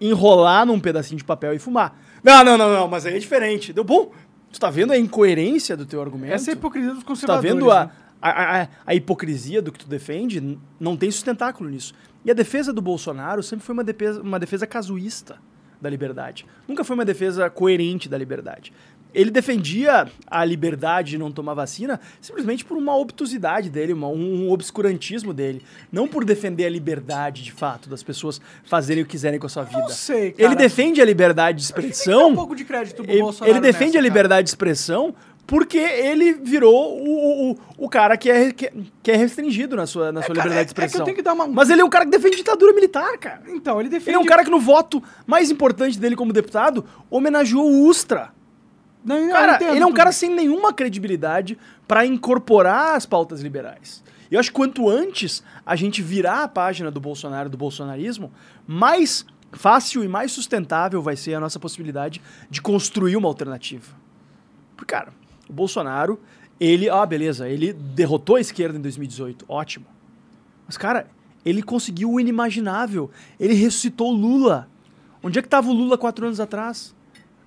enrolar num pedacinho de papel e fumar. Não, não, não, não, mas aí é diferente. Deu bom. Tu tá vendo a incoerência do teu argumento? Essa é a hipocrisia dos Tu tá conservadores. vendo a, né? A, a, a hipocrisia do que tu defende? Não tem sustentáculo nisso. E a defesa do Bolsonaro sempre foi uma defesa, uma defesa casuísta da liberdade. Nunca foi uma defesa coerente da liberdade. Ele defendia a liberdade de não tomar vacina simplesmente por uma obtusidade dele, uma- um obscurantismo dele. Não por defender a liberdade, de fato, das pessoas fazerem o que quiserem com a sua vida. sei, cara. Ele defende a liberdade de Tem que dar expressão. um pouco de crédito pro Ele, Bolsonaro ele defende nessa, a cara. liberdade de expressão porque ele virou o, o, o cara que é, que, que é restringido na sua, na sua cara, liberdade de é- é que eu expressão. tenho que dar uma- Mas ele é um cara que defende ditadura militar, cara. Então, ele defende... Ele é um cara que no voto mais importante dele como deputado homenageou o Ustra. Não, Cara, entendo ele é um cara sem nenhuma credibilidade pra incorporar as pautas liberais. E eu acho que quanto antes a gente virar a página do Bolsonaro, do bolsonarismo, mais fácil e mais sustentável vai ser a nossa possibilidade de construir uma alternativa. Porque, cara, o Bolsonaro, ele, ah, beleza, ele derrotou a esquerda em 2018, ótimo. Mas, cara, ele conseguiu o inimaginável. Ele ressuscitou o Lula. Onde é que tava o Lula quatro anos atrás?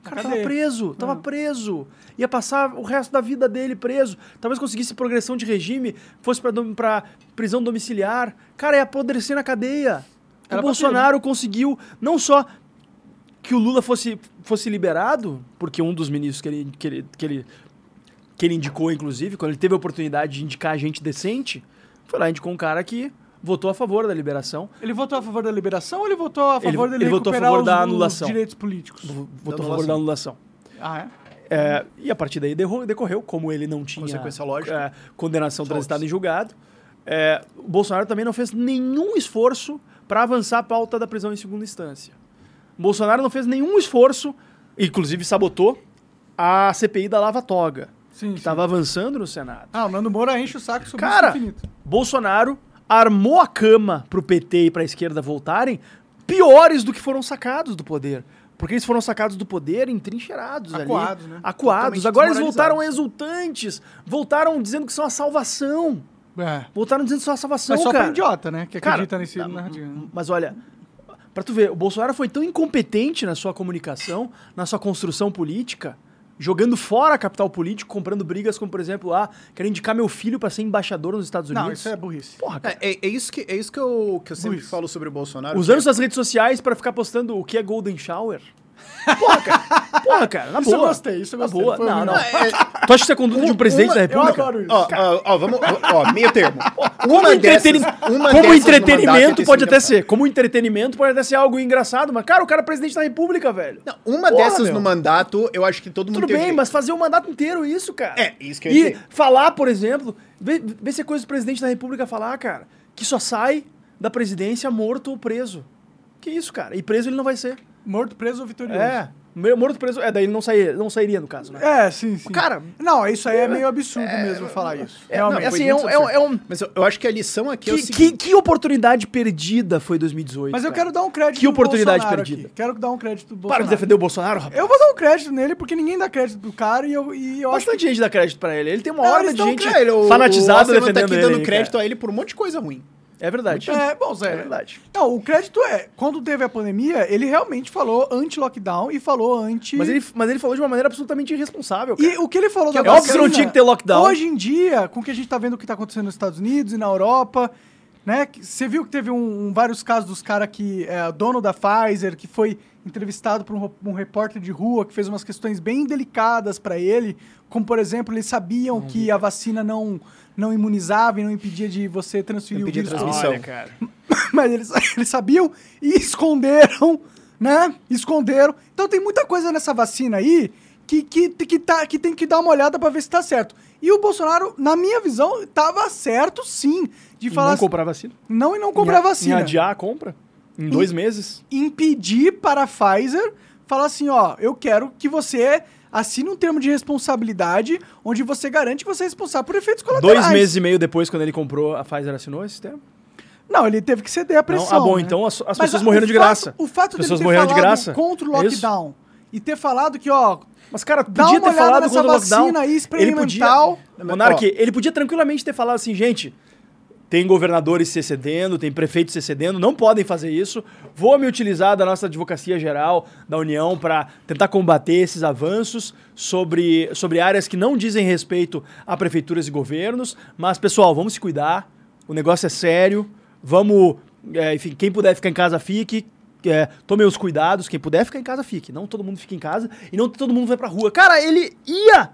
O cara tava cadeia. preso, tava Ah. preso. Ia passar o resto da vida dele preso. Talvez conseguisse progressão de regime, fosse dom- pra prisão domiciliar. Cara, ia apodrecer na cadeia. Era o Bolsonaro conseguiu não só que o Lula fosse, fosse liberado, porque um dos ministros que ele, que, ele, que, ele, que ele indicou, inclusive, quando ele teve a oportunidade de indicar gente decente, foi lá e indicou um cara que votou a favor da liberação. Ele votou a favor da liberação ou ele votou a Ele- favor dele ele votou a favor os, da os anulação. direitos políticos? Votou a favor da anulação. Ah, é? É, e a partir daí decorreu, como ele não tinha Consequência lógica. é, condenação Soltos. transitada em julgado. é, o Bolsonaro também não fez nenhum esforço para avançar a pauta da prisão em segunda instância. O Bolsonaro não fez nenhum esforço, inclusive sabotou, a CPI da Lava Toga, Sim, que estava avançando no Senado. Ah, o Nando Moura enche o saco sobre Cara, isso infinito. Bolsonaro armou a cama pro PT e pra esquerda voltarem piores do que foram sacados do poder. Porque eles foram sacados do poder entrincheirados Acuados, ali. né? Acuados. Agora eles voltaram exultantes. Voltaram dizendo que são a salvação. É. Voltaram dizendo que são a salvação, Mas só cara. pra idiota, né? Que Cara, acredita nesse tá, narrativo. Mas olha, pra tu ver, o Bolsonaro foi tão incompetente na sua comunicação, na sua construção política, jogando fora a capital político, comprando brigas como, por exemplo, ah, quero indicar meu filho pra ser embaixador nos Estados Unidos. Não, isso é burrice. Porra, cara. É, é- é isso que, é isso que, eu, que eu sempre Luiz. falo sobre o Bolsonaro. Usando que- suas redes sociais pra ficar postando o que é Golden Shower. Porra, cara. Porra, cara, na Isso boa. eu gostei, isso eu Na gostei. boa. Foi Não, um- não. É, Tu acha que isso é conduta de um presidente uma- da Eu República? adoro isso. Ó, ó, ó, vamos. Ó, meio termo. Como, Uma entreteni- dessas- uma como entretenimento pode até ser. Como entretenimento pode até ser algo engraçado, mas, cara, o cara é presidente da República, velho. Não, uma Porra, dessas meu. no mandato, eu acho que todo mundo Tudo tem bem, mas fazer o mandato inteiro isso, cara. É, isso que eu ia E dizer. falar, por exemplo, vê, vê se é coisa do presidente da República falar, cara, que só sai da presidência morto ou preso. Que isso, cara? E preso ele não vai ser. Morto, preso ou vitorioso? É. Morto preso. É, daí ele não sairia, não sairia no caso, né? É, sim, sim. Cara, Não, isso aí é meio absurdo mesmo falar isso. É, Realmente. não, assim, foi é um, é um- é um- Mas eu, eu acho que a lição aqui é o que, seguinte. que, que oportunidade perdida foi 2018. Mas eu cara. quero dar um crédito Que oportunidade Bolsonaro perdida. aqui. Quero dar um crédito pro Para Bolsonaro. de defender o Bolsonaro, rapaz. Eu vou dar um crédito nele, porque ninguém dá crédito pro cara e eu, e eu acho Bastante gente dá crédito pra ele. Ele tem uma eles de gente É, ele- o- fanatizada o Osterman defendendo tá aqui ele. dando crédito cara. a ele por um monte de coisa ruim. É verdade. É, bom, Zé. É verdade. Não, o crédito é, quando teve a pandemia, ele realmente falou anti-lockdown e falou anti... Mas ele, mas ele falou de uma maneira absolutamente irresponsável, cara. E o que ele falou Que da é óbvio que não tinha que ter lockdown. Hoje em dia, com o que a gente tá vendo o que tá acontecendo nos Estados Unidos e na Europa, né? que Você viu que teve um, um- vários casos dos caras que... É, dono da Pfizer, que foi entrevistado por um, um repórter de rua que fez umas questões bem delicadas pra ele, como, por exemplo, eles sabiam que a vacina não, não imunizava e não impedia de você transferir Não o impedia vírus transmissão. Olha, cara. mas eles, eles sabiam e esconderam, né? Esconderam. Então tem muita coisa nessa vacina aí que, que, que, tá, que tem que dar uma olhada pra ver se tá certo. E o Bolsonaro, na minha visão, tava certo sim de E falar não assim, comprar vacina. não e não comprar Em- vacina. Em adiar a compra. Em dois meses. Impedir para a Pfizer falar assim, ó, eu quero que você assine um termo de responsabilidade onde você garante que você é responsável por efeitos colaterais. Dois meses e meio depois, quando ele comprou, a Pfizer assinou esse termo? Não, ele teve que ceder a pressão. ah, bom, né? então as, as pessoas morreram de fato- graça. O fato pessoas ter morreram de falado graça. contra o É isso? lockdown e ter falado que, ó, Mas, cara, Dá podia uma ter falado nessa contra o lockdown. vacina aí ele experimental. podia, Monark, Ó. ele podia tranquilamente ter falado assim, gente, tem governadores se excedendo, tem prefeitos se excedendo, não podem fazer isso. Vou me utilizar da nossa advocacia geral da União para tentar combater esses avanços sobre, sobre áreas que não dizem respeito a prefeituras e governos. Mas, pessoal, vamos se cuidar. O negócio é sério. Vamos, é, enfim, quem puder ficar em casa, fique. É, tome os cuidados, quem puder ficar em casa, fique. Não todo mundo fica em casa e não todo mundo vai pra rua. Cara, ele ia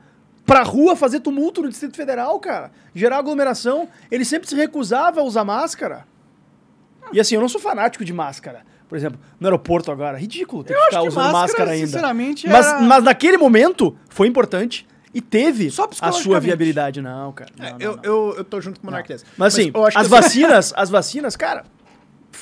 pra rua fazer tumulto no Distrito Federal, cara. Gerar aglomeração. Ele sempre se recusava a usar máscara. E assim, eu não sou fanático de máscara. Por exemplo, no aeroporto agora, ridículo ter que acho ficar que usando máscara, máscara, ainda. sinceramente, mas, era- mas naquele momento foi importante e teve Só a sua viabilidade. Não, cara. não, É, não, eu, não. Eu, eu tô junto com o Monark. Mas assim, eu acho as que assim- vacinas, as vacinas, cara,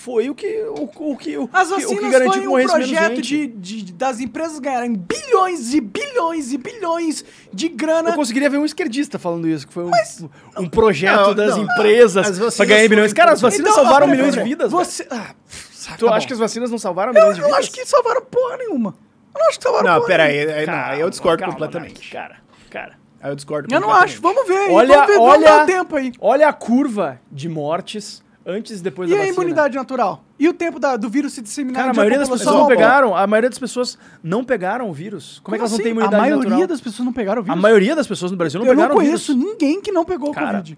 foi o que o, o que o, As que- o vacinas que garantiu foi um projeto gente. de, de- das empresas ganharem bilhões e bilhões e bilhões de grana. Eu conseguiria ver um esquerdista falando isso, que foi um, um projeto Não, das não, empresas as vacinas pra ganhar bilhões. Cara, as vacinas Então, salvaram ó, milhões de vidas. Você... Ah, Tu tá acha bom. que as vacinas não salvaram Eu, milhões de eu vidas? acho que salvaram porra nenhuma. Eu não acho que salvaram Não, porra pera nenhuma. aí. não, eu discordo Calma, completamente. Cara, cara. Aí eu discordo Eu não acho. Vamos ver. Olha, vamos ver, vamos olha, dar tempo aí. olha a curva de mortes Antes e depois E da a vacina. imunidade natural? E o tempo da- do vírus se disseminar Cara, a maioria das pessoas não pegaram. A maioria das pessoas não pegaram o vírus. Como, é que elas não assim? têm imunidade A maioria natural? das pessoas não pegaram o A vírus? maioria das pessoas no Brasil não Eu não pegaram o conheço vírus. ninguém que não pegou o Cara. Covid.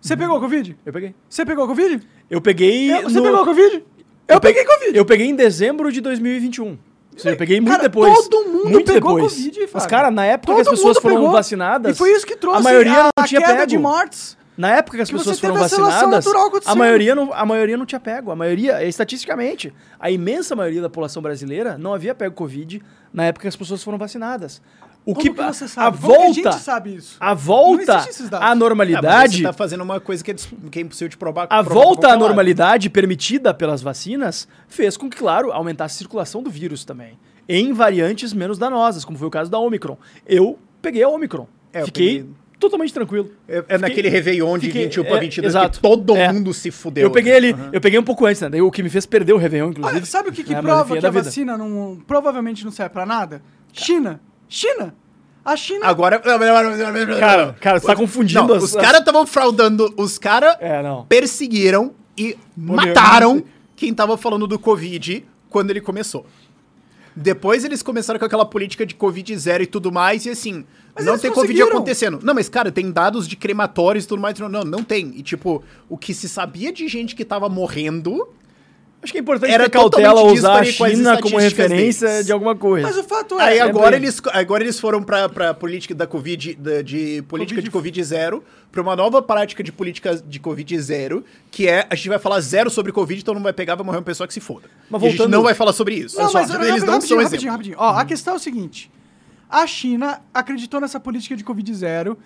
Você pegou o Covid? Eu peguei. Você pegou o Covid? Eu peguei. Eu- Você no- pegou o Covid? Eu, peguei Covid. Eu peguei em dezembro de 2021. Ou seja, eu peguei muito Cara, depois. todo mundo muito pegou depois. Covid, Mas, Fábio. cara, na época Todo que as pessoas foram pegou. vacinadas. E foi isso que trouxe a maioria a, não tinha queda pego. de mortes. Na época que as Que pessoas foram a vacinadas, a maioria, não, a maioria não tinha pego. A maioria, estatisticamente, a imensa maioria da população brasileira não havia pego Covid na época que as pessoas foram vacinadas. O Como que, que você a sabe? Como a volta, gente sabe isso? a volta à É, mas normalidade, você tá fazendo uma coisa que é, que é impossível de provar. a provar volta à lado. normalidade permitida pelas vacinas fez com que, claro, aumentasse a circulação do vírus também. Em variantes menos danosas, como foi o caso da Omicron. Eu peguei a Omicron. É, eu Fiquei peguei- totalmente tranquilo. É, é Fiquei- naquele Réveillon de fiquei- 21 pra é, 22 exato. que todo É. mundo se fudeu. Eu peguei ele, eu peguei um pouco antes, né? Daí o que me fez perder o Réveillon, inclusive. Olha, sabe o que, que É, prova é que da a vida. vacina não, provavelmente não serve pra nada? China. China. A China... Agora. Cara, cara, você tá confundindo Não, as- os caras estavam fraudando. Os caras É, perseguiram e mataram quem tava falando do Covid quando ele começou. Depois eles começaram com aquela política de Covid zero e tudo mais, e assim, Mas não tem Covid acontecendo. Não, mas cara, tem dados de crematórios e tudo mais. Não, não tem. E tipo, o que se sabia de gente que tava morrendo. Acho que é importante Era ter cautela usar a China como referência deles. de alguma coisa. Mas o fato é... Aí é agora bem- eles, agora eles foram pra, pra política da Covid, da- de política Covid- de Covid zero, pra uma nova prática de política de Covid zero, que é a gente vai falar zero sobre Covid, então não vai pegar, vai morrer uma pessoa que se foda. Mas E a gente voltando- não vai falar sobre isso. Não, Olha só, mas eles rapidinho, não são rapidinho, exemplo. rapidinho. Ó, a questão é o seguinte. A China acreditou nessa política de Covid zero.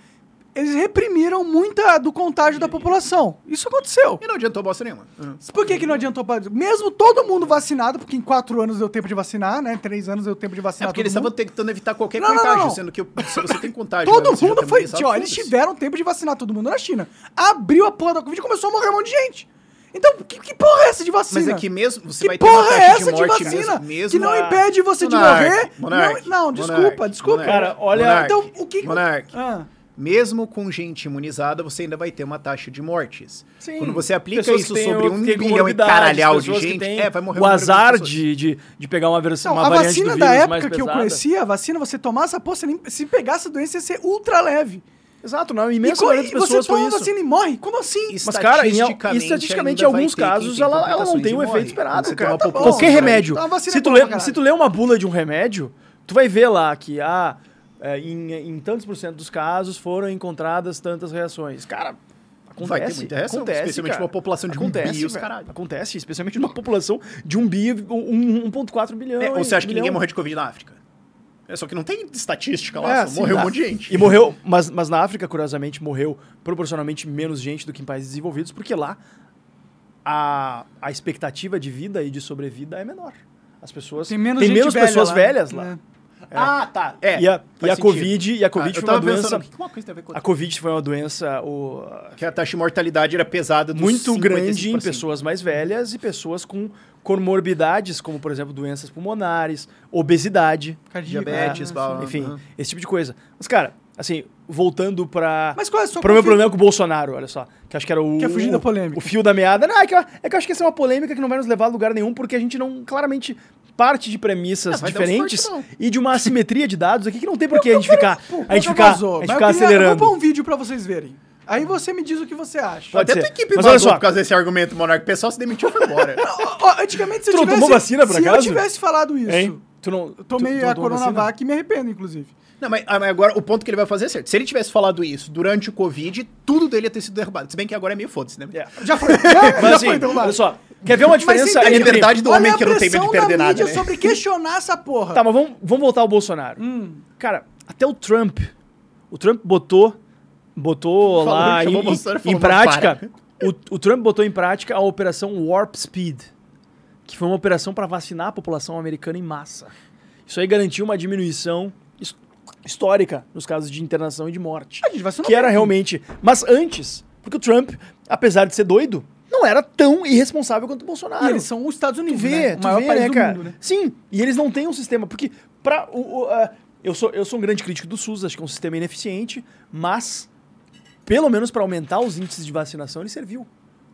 Eles reprimiram muita do contágio da população. Isso aconteceu. E não adiantou bosta nenhuma. Uhum. Por que, que não adiantou? Mesmo todo mundo vacinado, porque em quatro anos deu tempo de vacinar, né? Três anos deu tempo de É vacinar porque eles estavam tentando evitar qualquer Não, não, contágio, não. sendo que se você tem contágio... Todo né, mundo foi. Ó, eles tiveram tempo de vacinar todo mundo na China. Abriu a porra da Covid e começou a morrer um monte de gente. Então, que, que porra é essa de vacina? Mas é que mesmo você que vai ter porra é taxa de essa de, morte vacina? mesmo, mesmo que não a- impede você de Monark, morrer? Monark, não, não, desculpa, Monark, desculpa. Monark, Cara, olha- Monark, Então, o que... Monark. Ah. Mesmo com gente imunizada, você ainda vai ter uma taxa de mortes. Sim. Quando você aplica isso sobre um bilhão e caralhal de gente, é, vai morrer o um azar de, de, de pegar uma versão, Não, uma a variante vacina do da vírus mais época que eu conhecia, a vacina, você tomasse a você nem- se pegasse a doença, ia ser ultra leve. Exato, não, a E, imensa co- maioria e das você pessoas toma foi a isso. vacina e morre? Como assim? Mas, cara, em, Estatisticamente, em alguns casos, ela, ela não tem e efeito esperado, Você cara. população Qualquer remédio. Então a vacina Se é tu, boa lê, se tu lê uma bula de um remédio, tu vai ver lá que ah, é, em, em tantos por cento dos casos foram encontradas tantas reações. Cara, acontece. Vai ter muita reação, acontece, especialmente cara. uma população de um acontece, bi, os caralho. Acontece, especialmente numa população de um bi, um, 1.4 bilhão. É, ou você acha que ninguém morreu de Covid na África? É só que não tem estatística lá, É, só sim, morreu tá. um monte de gente. E morreu, mas, mas na África, curiosamente, morreu proporcionalmente menos gente do que em países desenvolvidos, porque lá a, a expectativa de vida e de sobrevida é menor. As pessoas Tem menos, gente velha pessoas lá, velhas lá. né? Ah, tá. É, E a, e a. Covid, e a COVID Ah, foi uma pensando, doença. o que uma coisa tem a ver com A? Covid foi uma doença o, Que a taxa de mortalidade era pesada dos muito 55%. grande em pessoas mais velhas e pessoas com comorbidades, como por exemplo doenças pulmonares, obesidade, Cardíaco, Diabetes, blá, enfim, esse tipo de coisa. Mas cara, assim, voltando pra Mas qual é a sua Pro meu problema com o Bolsonaro, olha só. Que acho que era o. Quer fugir da polêmica. O fio da meada. Não, é que, eu, é que eu acho que essa é uma polêmica que não vai nos levar a lugar nenhum, porque a gente não. Claramente parte de premissas Não, uns diferentes e de uma assimetria de dados aqui que não tem por que a gente ficar. Pô, A gente ficar, vazou? a gente ficar eu queria- Eu acelerando. vou pôr um vídeo pra vocês verem. Aí você me diz o que você acha. Pode Até ser. a tua equipe Mas olha só. por causa desse argumento, Monark. O pessoal se demitiu e foi embora. Antigamente, se eu Tu não tivesse... tomou vacina, por se acaso? eu tivesse falado isso... Hein? Tu não. Eu tomei tu- tu a? Coronavac e me arrependo, inclusive. Não, mas, ah, mas agora o ponto que ele vai fazer é certo. Se ele tivesse falado isso durante o Covid, tudo dele ia ter sido derrubado. Se bem que agora é meio foda-se, né? É. Já foi. Já, Mas já assim, foi derrubado. olha só. Quer ver uma diferença entende a liberdade do homem que não tem medo de perder da nada, mídia né? sobre questionar essa porra. Tá, mas vamos, vamos voltar ao Bolsonaro. Hum. Cara, até o Trump. O Trump botou. Botou Falou, lá em, Bolsonaro em falou, "Não, prática. O, o Trump botou em prática a operação Warp Speed, que foi uma operação para vacinar a população americana em massa. Isso aí garantiu uma diminuição his- histórica nos casos de internação e de morte. A gente vacinou Que era realmente. Mas antes, porque o Trump, apesar de ser doido, não era tão irresponsável quanto o Bolsonaro. E eles são os Estados Tu Unidos, vê, né? O tu maior vê, país né, do cara? mundo, né? Sim, e eles não têm um sistema, porque para o, o, ah, eu sou eu sou um grande crítico do SUS, acho que é um sistema ineficiente, mas pelo menos para aumentar os índices de vacinação ele serviu.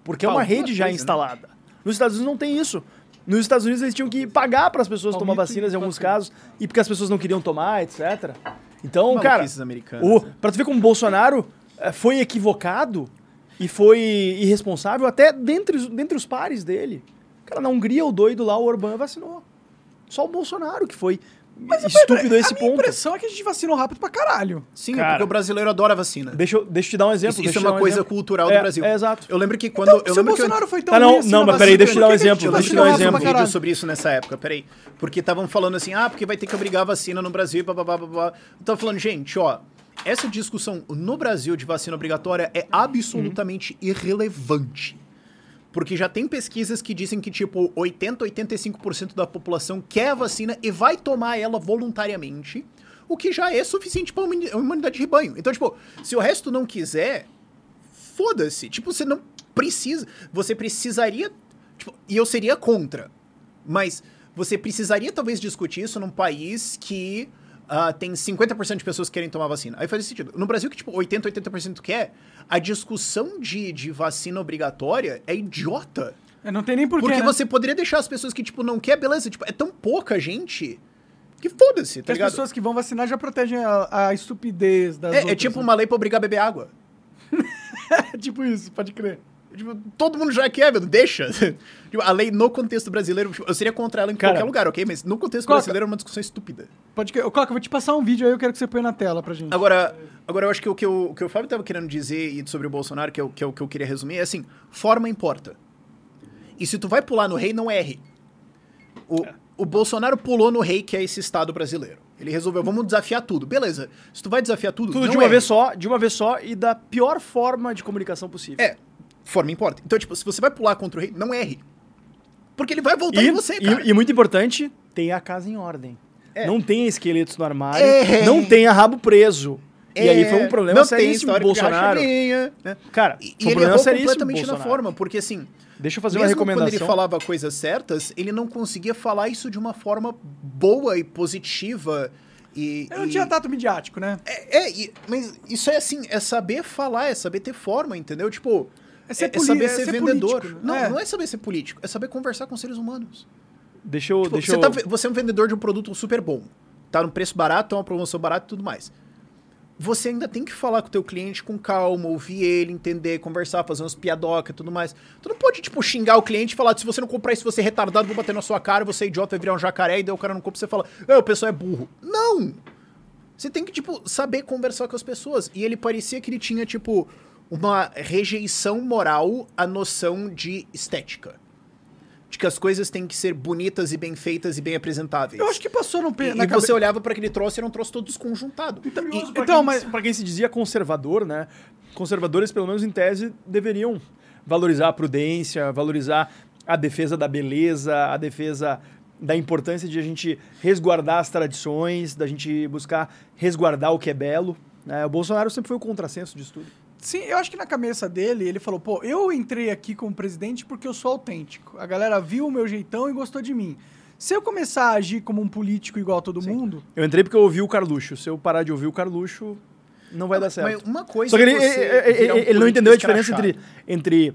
porque é uma rede já coisa, né? instalada. Nos Estados Unidos não tem isso. Nos Estados Unidos eles tinham que pagar para as pessoas tomar vacinas em alguns vacina. casos, e porque as pessoas não queriam tomar, etc. Então, cara, Maluquices o, né? pra tu ver como o Bolsonaro eh, foi equivocado e foi irresponsável até dentre, os- dentre os pares dele. Cara, na Hungria, o doido lá, o Orbán, vacinou. Só o Bolsonaro que foi estúpido a esse a minha ponto. impressão é que a gente vacinou rápido pra caralho. Sim, Cara. é porque o brasileiro adora vacina. Deixa eu, deixa eu te dar um exemplo. Isso, isso eu é uma um coisa exemplo. cultural É, do Brasil. É, exato. Eu lembro que quando. Então, eu se o lembro que eu- Bolsonaro foi tão Tá, não, assim não, mas peraí, deixa eu te dar um a exemplo, deixa eu te dar um exemplo. um vídeo sobre isso nessa época, peraí. Porque estavam falando assim, ah, porque vai ter que obrigar a vacina no Brasil, blá, blá, blá, blá. Eu tava falando, gente, ó, essa discussão no Brasil de vacina obrigatória é absolutamente irrelevante. Porque já tem pesquisas que dizem que, tipo, 80, 85% da população quer a vacina e vai tomar ela voluntariamente, o que já é suficiente pra uma imunidade de rebanho. Então, tipo, se o resto não quiser, foda-se. Tipo, você não precisa. Você precisaria. Tipo, e eu seria contra. Mas você precisaria talvez discutir isso num país que ah, tem 50% de pessoas que querem tomar vacina. Aí faz sentido. No Brasil, que tipo 80, 80% quer, a discussão de, de vacina obrigatória é idiota. É, Não tem nem porquê, Porque né? você poderia deixar as pessoas que, tipo, não quer, beleza. Tipo, é tão pouca gente que foda-se, tá As ligado? pessoas que vão vacinar já protegem a, a estupidez das É, é outras, tipo né? uma lei pra obrigar a beber água. É tipo isso, pode crer. Tipo, todo mundo já quer, velho, deixa. Tipo, a lei no contexto brasileiro, tipo, eu seria contra ela em Cara, qualquer lugar, ok? Mas no contexto Coca. brasileiro é uma discussão estúpida. Pode. Ô, Coca, eu vou te passar um vídeo aí, eu quero que você ponha na tela pra gente. Agora, agora eu acho que o que o, o que o Fábio tava querendo dizer e sobre o Bolsonaro, que é o que, é o que eu queria resumir, é assim, forma importa. E se tu vai pular no rei, não erre. O, o Bolsonaro pulou no rei, que é esse Estado brasileiro. Ele resolveu, vamos desafiar tudo. Beleza. Se tu vai desafiar tudo, Tudo de uma erre. vez só, de uma vez só e da pior forma de comunicação possível. É, forma importa. Então, tipo, se você vai pular contra o rei, não erre. Porque ele vai voltar E, em você, cara. e, e muito importante, tenha a casa em ordem. É. Não tenha esqueletos no armário, É. não tenha rabo preso. E aí foi um problema não tem seríssimo de Bolsonaro. rachadinha, né? Cara, E, foi um e ele problema errou completamente na forma, porque assim, Deixa eu fazer uma recomendação. quando ele falava coisas certas, ele não conseguia falar isso de uma forma boa e positiva. E, Eu não e- tinha tato midiático, né? É, é, e- mas isso é assim, é saber falar, é saber ter forma, entendeu? Tipo, É ser é, poli- saber é ser, ser vendedor. político, Não, é. não é saber ser político, é saber conversar com seres humanos. Deixa eu. Tipo, deixa você, eu... tá você é um vendedor de um produto super bom. Tá num preço barato, tá uma promoção barata e tudo mais. Você ainda tem que falar com o teu cliente com calma, ouvir ele, entender, conversar, fazer umas piadocas e tudo mais. Tu não pode, tipo, xingar o cliente e falar, se você não comprar isso, você é retardado, vou bater na sua cara, você é idiota, vai virar um jacaré, e daí o cara não compra, você fala, ah, o pessoal é burro. Não! Você tem que, tipo, saber conversar com as pessoas. E ele parecia que ele tinha, tipo, uma rejeição moral à noção de estética. De que as coisas têm que ser bonitas e bem feitas e bem apresentáveis. Eu acho que passou no... E, na e cabe- você olhava para aquele troço e era um troço todo desconjuntado. E- Então, então, mas- mas para quem se dizia conservador, né? Conservadores, pelo menos em tese, deveriam valorizar a prudência, valorizar a defesa da beleza, a defesa da importância de a gente resguardar as tradições, da gente buscar resguardar o que é belo. né? O Bolsonaro sempre foi o contrassenso disso tudo. Sim, eu acho que na cabeça dele, ele falou, pô, eu entrei aqui como presidente porque eu sou autêntico. A galera viu o meu jeitão e gostou de mim. Se eu começar a agir como um político igual a todo mundo... Eu entrei porque eu ouvi o Carluxo. Se eu parar de ouvir o Carluxo, não vai dar certo. Mas uma coisa Só que ele, é você ele- virar um ele não entendeu a diferença entre, entre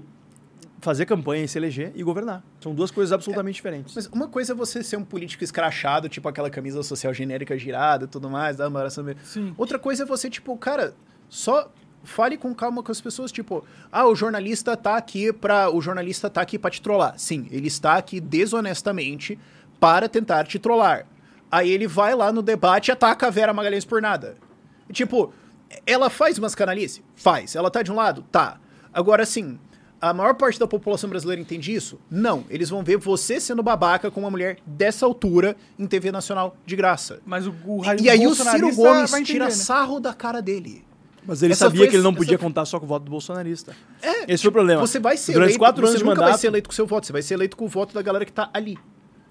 fazer campanha e se eleger e governar. São duas coisas absolutamente diferentes. Mas uma coisa é você ser um político escrachado, tipo aquela camisa social genérica girada e tudo mais, da Sim. Outra coisa é você, tipo, cara, só fale com calma com as pessoas, tipo, ah, o jornalista tá aqui para o jornalista tá aqui para te trollar. Sim, ele está aqui desonestamente para tentar te trollar. Aí ele vai lá no debate e ataca a Vera Magalhães por nada. E, tipo, ela faz umas canalices? Faz. Ela tá de um lado? Tá. Agora, assim, a maior parte da população brasileira entende isso? Não. Eles vão ver você sendo babaca com uma mulher dessa altura em TV nacional de graça. Mas o, o E aí o Ciro Gomes entender, tira né? sarro da cara dele. Mas ele Essa sabia foi- que ele não essa podia foi- contar só com o voto do bolsonarista. É, Esse foi o problema. Você vai ser Durante eleito, quatro anos de mandato, vai ser eleito com o seu voto, você vai ser eleito com o voto da galera que tá ali.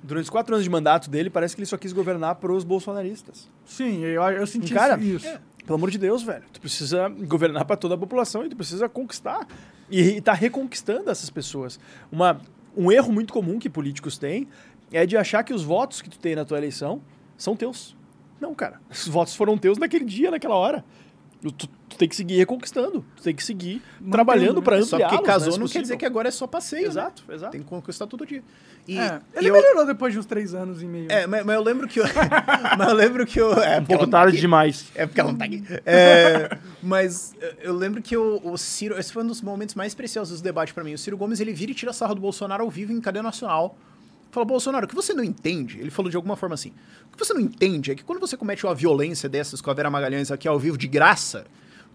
durante os quatro anos de mandato dele, parece que ele só quis governar para os bolsonaristas. Sim, eu, eu senti Cara, isso. Pelo amor de Deus, velho. Tu precisa governar para toda a população e tu precisa conquistar. E, e tá reconquistando essas pessoas. Uma, um erro muito comum que políticos têm é de achar que os votos que tu tem na tua eleição são teus. Não, cara. Os votos foram teus naquele dia, naquela hora. Tu, tu tem que seguir reconquistando. Tu tem que seguir trabalhando pra Só ampliar. porque casou não quer dizer que agora é só passeio. Exato, né? exato. Tem que conquistar todo dia. E, É, ele eu, melhorou depois de uns três anos e meio. é, mas, mas eu lembro que eu, mas eu lembro que eu é Um pouco tá tarde aqui. demais. É porque ela não tá aqui. É, mas eu- eu lembro que o, o Ciro. Esse foi um dos momentos mais preciosos do debate pra mim. O Ciro Gomes ele vira e tira sarro do Bolsonaro ao vivo em cadeia nacional. Fala, Bolsonaro, o que você não entende? Ele falou de alguma forma assim. O que você não entende é que quando você comete uma violência dessas com a Vera Magalhães aqui ao vivo de graça,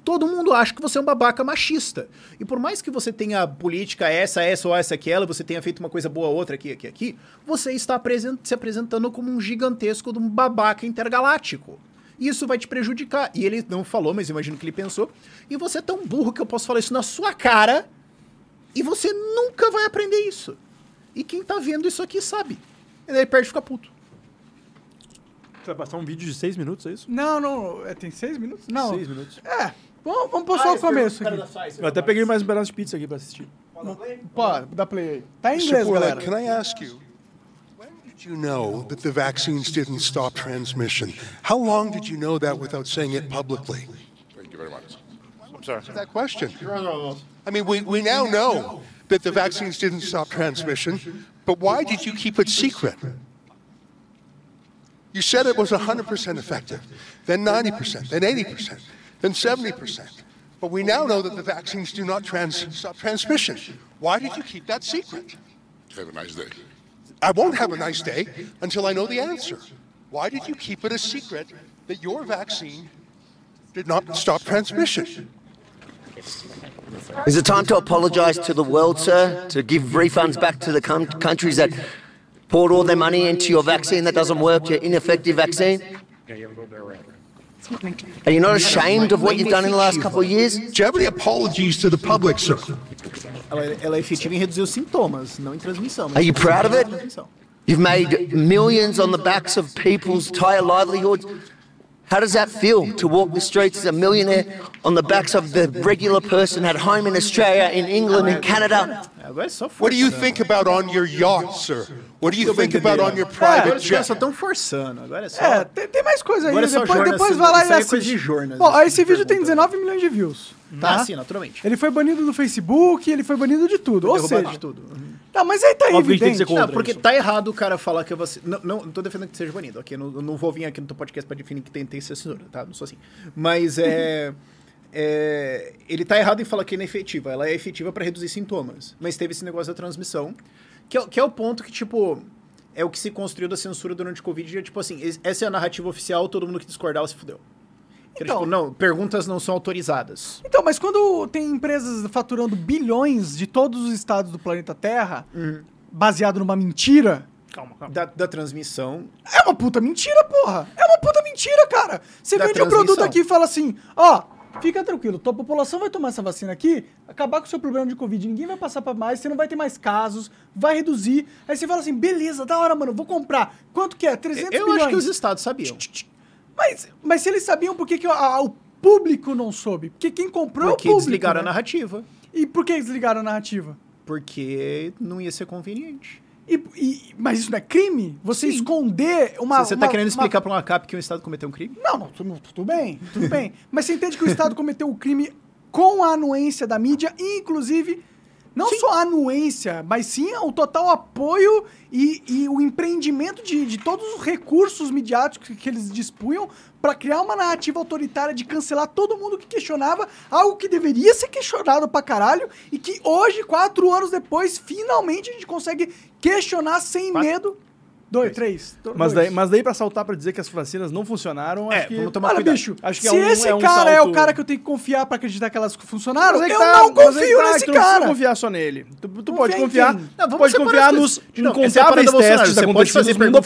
todo mundo acha que você é um babaca machista. E por mais que você tenha política essa, essa ou essa, aquela, você tenha feito uma coisa boa, outra aqui, aqui, aqui, você está se apresentando como um gigantesco de um babaca intergaláctico. Isso vai te prejudicar. E ele não falou, mas imagino que ele pensou. E você é tão burro que eu posso falar isso na sua cara e você nunca vai aprender isso. E quem tá vendo isso aqui sabe. E daí ele perde e fica puto. Você vai passar um vídeo de seis minutos, é isso? Não, não. é, tem seis minutos? Não. Seis minutos. É. Vamos, vamos pôr só o começo aqui. Eu até peguei mais um pedaço de pizza aqui pra assistir. Pô, dá play aí. Tá em inglês, Borlak, galera. can I ask you, when did you know that the vaccines didn't stop transmission? How long did you know that without saying it publicly? Thank you very much. I'm sorry. That question. I mean, we, we now know that the vaccines didn't stop transmission, but why did you keep it secret? You said it was 100% effective, then 90%, then 80%, then 70%. But we now know that the vaccines do not trans- stop transmission. Why did you keep that secret? Have a nice day. I won't have a nice day until I know the answer. Why did you keep it a secret that your vaccine did not stop transmission? Is it time to apologise to the world, sir? To give refunds back to the com- countries that poured all their money into your vaccine that doesn't work, your ineffective vaccine? Are you not ashamed of what you've done in the last couple of years? Do you have any apologies to the public, sir? Ela, ela é efetiva em reduzir os sintomas, não em transmissão. Are you proud of it? You've made millions on the backs of people's entire livelihoods. How does that feel to walk the streets as a millionaire on the backs of the regular person at home in Australia, in England, in Canada? Agora é só força. What do you think about on your yacht, sir? What do you think about on your private Agora os caras jet? só estão forçando. Agora é só. É, tem, tem mais coisa aí. Agora é só depois depois vai lá e aí é coisa assiste. de jornas, Bom, esse que vídeo tem pergunta. 19 milhões de views. Tá? Ah, sim, naturalmente. Ele foi banido do Facebook, ele foi banido de tudo. Ou seja, de tudo. Não, mas aí tá Óbvio que a gente tem que evidente. ser contra. Não, porque isso. tá errado o cara falar que você. Não, não, não tô defendendo que seja banido, ok? Não, não vou vir aqui no teu podcast pra definir que tem, tem que ser censura, tá? Não sou assim. Mas é. é, ele tá errado em falar que é inefetiva. Ela é efetiva pra reduzir sintomas. Mas teve esse negócio da transmissão. Que é, o- que é o ponto que, tipo. É o que se construiu da censura durante o Covid. É tipo assim, es- essa é a narrativa oficial, todo mundo que discordar se fudeu. Era, Então- tipo, não, perguntas não são autorizadas. Então, mas quando tem empresas faturando bilhões de todos os estados do planeta Terra, Uhum. baseado numa mentira, Calma, calma. Da, da transmissão. é uma puta mentira, porra. É uma puta mentira, cara. Você Da vende um produto aqui e fala assim, ó, fica tranquilo, tua população vai tomar essa vacina aqui, acabar com o seu problema de Covid, ninguém vai passar pra mais, você não vai ter mais casos, vai reduzir. Aí você fala assim, beleza, da hora, mano, vou comprar. Quanto que é? 300 Eu milhões. acho que os estados sabiam. Mas, mas se eles sabiam, por que, que a- a- o público não soube? Porque quem comprou Porque é o público. desligaram a né? narrativa. E por que desligaram a narrativa? Porque não ia ser conveniente. E, e- mas isso não é crime? Você esconder uma. Você tá uma- querendo uma- explicar pra uma CAP que um Estado cometeu um crime? Não, não, tudo, tudo bem, tudo bem. Mas você entende que o Estado cometeu o crime com a anuência da mídia, e, inclusive, não só a anuência, mas sim o total apoio e, e o empreendimento de, de todos os recursos midiáticos que, que eles dispunham para criar uma narrativa autoritária de cancelar todo mundo que questionava algo que deveria ser questionado pra caralho e que hoje, quatro anos depois, finalmente a gente consegue questionar sem Quatro? medo. Dois, três. do- Mas dois. daí, mas daí pra saltar pra dizer que as vacinas não funcionaram, É, acho que... vamos tomar Olha, cuidado. bicho, Acho que se é um- esse é um cara é o salto- cara que eu tenho que confiar pra acreditar que elas funcionaram, é eu tá, não é confio tá, nesse tu não precisa cara. confiar só nele. Tu, tu pode confiar? Não, tu pode confiar nos. Não, é incontáveis testes você pode acontecidos fazer no mundo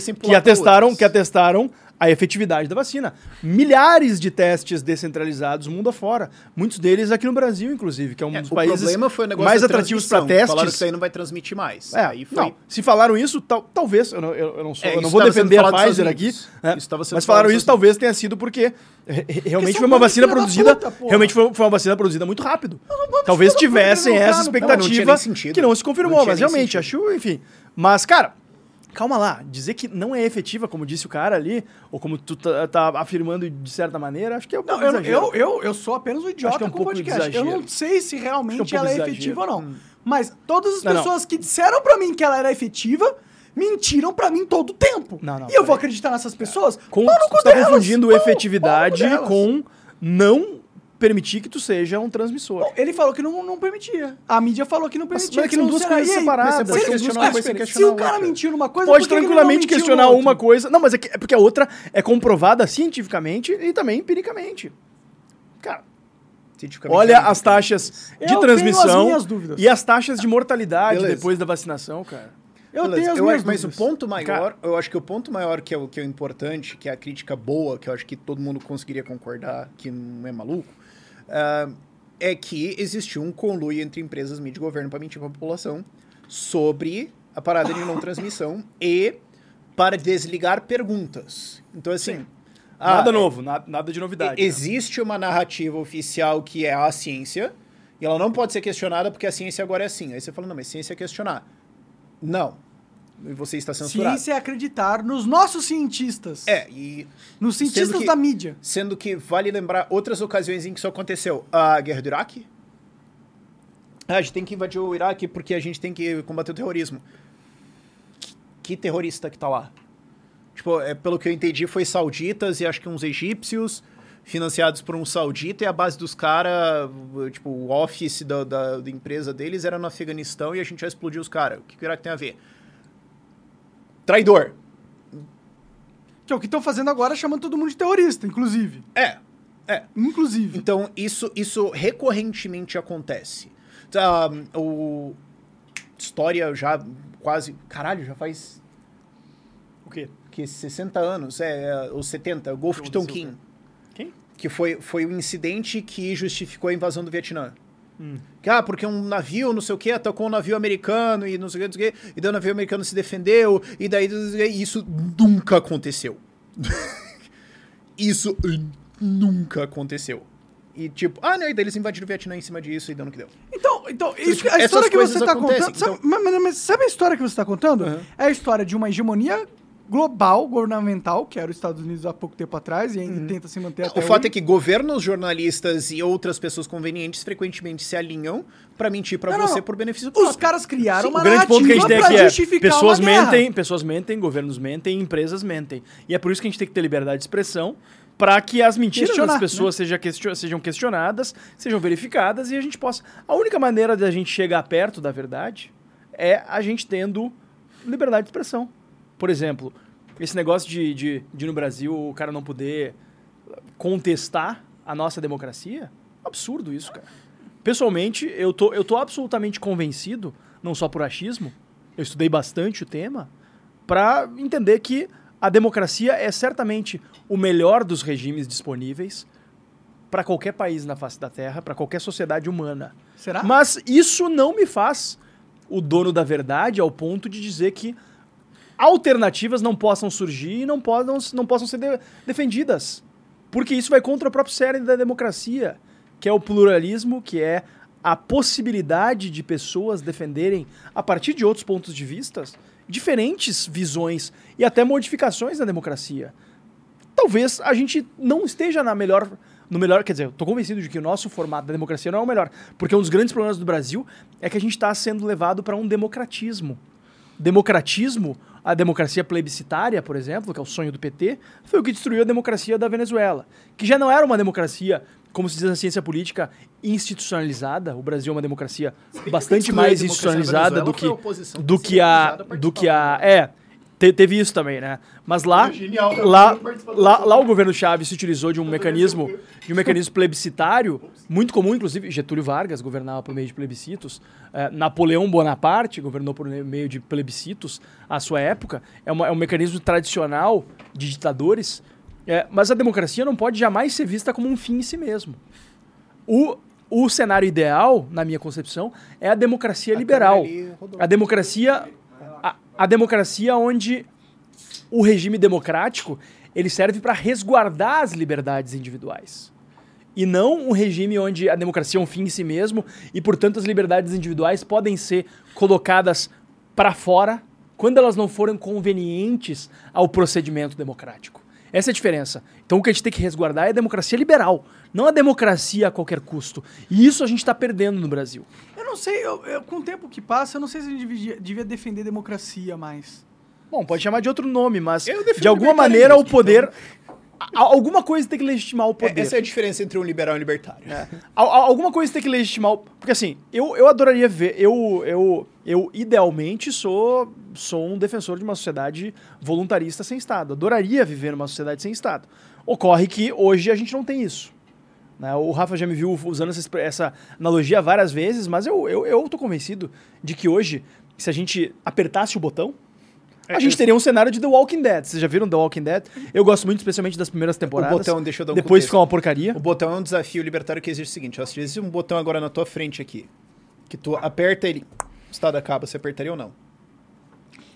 sem que atestaram, que atestaram a efetividade da vacina. Milhares de testes descentralizados mundo afora. Muitos deles aqui no Brasil, inclusive, que é um É, dos países mais atrativos para transmissão. Falaram que testes. isso aí não vai transmitir mais. É, aí foi... não, se falaram isso, tal- talvez, eu não, eu, não, sou, É, eu não vou defender a Pfizer aqui, né? Mas falaram isso talvez tenha sido porque re- re- realmente foi uma vacina produzida, puta, realmente foi, foi uma vacina produzida muito rápido. Talvez tivessem essa no- Não, não expectativa que não se confirmou, mas realmente, sentido. acho, enfim. Mas, cara, calma lá, dizer que não é efetiva, como disse o cara ali, ou como tu tá, tá afirmando de certa maneira, acho que é um Não, eu, eu, eu, eu sou apenas um Acho idiota é um com podcast. Eu não sei se realmente é um ela é efetiva ou não. Mas todas as Não, não. pessoas que disseram pra mim que ela era efetiva mentiram pra mim todo o tempo. Não, não, e eu vou acreditar nessas pessoas? Com, Pau no cu tá confundindo pau efetividade com não permitir que tu seja um transmissor. Bom, Ele falou que não, não permitia. A mídia falou que não permitia. mas que são não duas coisas separadas. Se Você pode questionar se- uma coisa sem se questionar o cara outra. mentiu numa coisa, Pode por que que ele não tranquilamente questionar uma coisa. Não, mas é, que- é porque a outra é comprovada cientificamente e também empiricamente. Cara, Cientificamente, olha as taxas Eu de tenho transmissão as e as taxas de mortalidade Beleza. depois da vacinação, cara. Eu Beleza, tenho as eu minhas acho- Mas o ponto maior, Cara. eu acho que o ponto maior que é o que é o importante, que é a crítica boa, que eu acho que todo mundo conseguiria concordar que não é maluco, ah, é que existiu um conluio entre empresas, mídia e governo para mentir para a população sobre a parada de não transmissão e para desligar perguntas. Então, assim. ah, nada novo, na- nada de novidade. né? Existe uma narrativa oficial que é a ciência, e ela não pode ser questionada porque a ciência agora é assim. Aí você fala, não, mas ciência é questionar. Não. E você está censurado. Ciência é acreditar nos nossos cientistas. É, e Nos cientistas que- da mídia. sendo que vale lembrar outras ocasiões em que isso aconteceu. A guerra do Iraque. Ah, a gente tem que invadir o Iraque porque a gente tem que combater o terrorismo. Que, que terrorista que tá lá? Tipo, é, pelo que eu entendi, foi sauditas e acho que uns egípcios financiados por um saudita e a base dos caras, tipo, o office da, da, da empresa deles era no Afeganistão e a gente já explodiu os caras. O que, que o Iraque tem a ver? Traidor. Que é o que estão fazendo agora, chamando todo mundo de terrorista, inclusive. É, é. Inclusive. Então, isso, isso recorrentemente acontece. Tá, o... História já quase... Caralho, já faz... O quê? Que 60 anos, é, é, ou 70, o Golfo de Tonkin. Quem? Que foi, foi o incidente que justificou a invasão do Vietnã. Hum. Ah, porque um navio, não sei o que, atacou um navio americano e não sei o que, não sei o que, e daí o navio americano se defendeu, e daí isso nunca aconteceu. isso nunca aconteceu. E tipo, ah, não, e daí eles invadiram o Vietnã em cima disso e no que deu. Então, então isso, a história que você está contando. Sabe, então- mas- mas sabe a história que você está contando? Uhum. É a história de uma hegemonia global, governamental, que era os Estados Unidos há pouco tempo atrás e ainda tenta se manter até Uhum. o fato hoje. é que governos, jornalistas e outras pessoas convenientes frequentemente se alinham pra mentir não, você não. por benefício Os próprio. caras criaram Sim, uma o grande ponto que a gente tem aqui é pessoas mentem, pessoas mentem, governos mentem, empresas mentem. E é por isso que a gente tem que ter liberdade de expressão para que as mentiras Questionar, das pessoas seja question- sejam questionadas, sejam verificadas e a gente possa. A única maneira da gente chegar perto da verdade é a gente tendo liberdade de expressão. Por exemplo, esse negócio de, de, de no Brasil o cara não poder contestar a nossa democracia, absurdo isso, cara. Pessoalmente, eu tô, eu tô absolutamente convencido, não só por achismo, eu estudei bastante o tema, para entender que a democracia é certamente o melhor dos regimes disponíveis para qualquer país na face da Terra, para qualquer sociedade humana. Será? Mas isso não me faz o dono da verdade ao ponto de dizer que alternativas não possam surgir e não, podam, não possam ser de- defendidas. Porque isso vai contra o próprio cerne da democracia, que é o pluralismo, que é a possibilidade de pessoas defenderem, a partir de outros pontos de vista, diferentes visões e até modificações da democracia. Talvez a gente não esteja na melhor. No melhor, quer dizer, eu tô convencido de que o nosso formato da democracia não é o melhor. Porque um dos grandes problemas do Brasil é que a gente está sendo levado para um democratismo. Democratismo, a democracia plebiscitária, por exemplo, que é o sonho do PT, foi o que destruiu a democracia da Venezuela. Que já não era uma democracia, como se diz na ciência política, institucionalizada. O Brasil é uma democracia bastante a mais institucionalizada do que, do que a. Do que a. É, te- teve isso também, né? Mas lá, Genial, lá, lá, lá o governo Chaves se utilizou de um mecanismo, de um mecanismo plebiscitário, muito comum, inclusive, Getúlio Vargas governava por meio de plebiscitos, eh, Napoleão Bonaparte governou por meio de plebiscitos à sua época, é, uma- é um mecanismo tradicional de ditadores, eh, mas a democracia não pode jamais ser vista como um fim em si mesmo. O, o cenário ideal, na minha concepção, é a democracia liberal. ali rodou. A democracia, a, democracia onde o regime democrático ele serve para resguardar as liberdades individuais. E não um regime onde a democracia é um fim em si mesmo e, portanto, as liberdades individuais podem ser colocadas para fora quando elas não forem convenientes ao procedimento democrático. Essa é a diferença. Então o que a gente tem que resguardar é a democracia liberal, não a democracia a qualquer custo. E isso a gente está perdendo no Brasil. Eu não sei, eu- eu- com o tempo que passa, eu não sei se a gente devia, devia defender democracia mais. Bom, pode chamar de outro nome, mas de alguma maneira o poder. a- alguma coisa tem que legitimar o poder. É, Essa é a diferença entre um liberal e um libertário. Al- alguma coisa tem que legitimar. o- Porque assim, eu, eu adoraria ver. Eu, eu, eu idealmente sou, sou um defensor de uma sociedade voluntarista sem Estado. Adoraria viver numa sociedade sem Estado. Ocorre que hoje a gente não tem isso. né? O Rafa já me viu usando essa analogia várias vezes, mas eu, eu, eu tô convencido de que hoje, se a gente apertasse o botão, a É, gente eu- teria um cenário de The Walking Dead. Vocês já viram The Walking Dead? Eu gosto muito, especialmente das primeiras temporadas. botão, deixa eu dar um Depois contexto. fica uma porcaria. O botão é um desafio libertário que existe o seguinte: ó, se existe um botão agora na tua frente aqui, que tu aperta ele, o estado acaba, você apertaria ou não?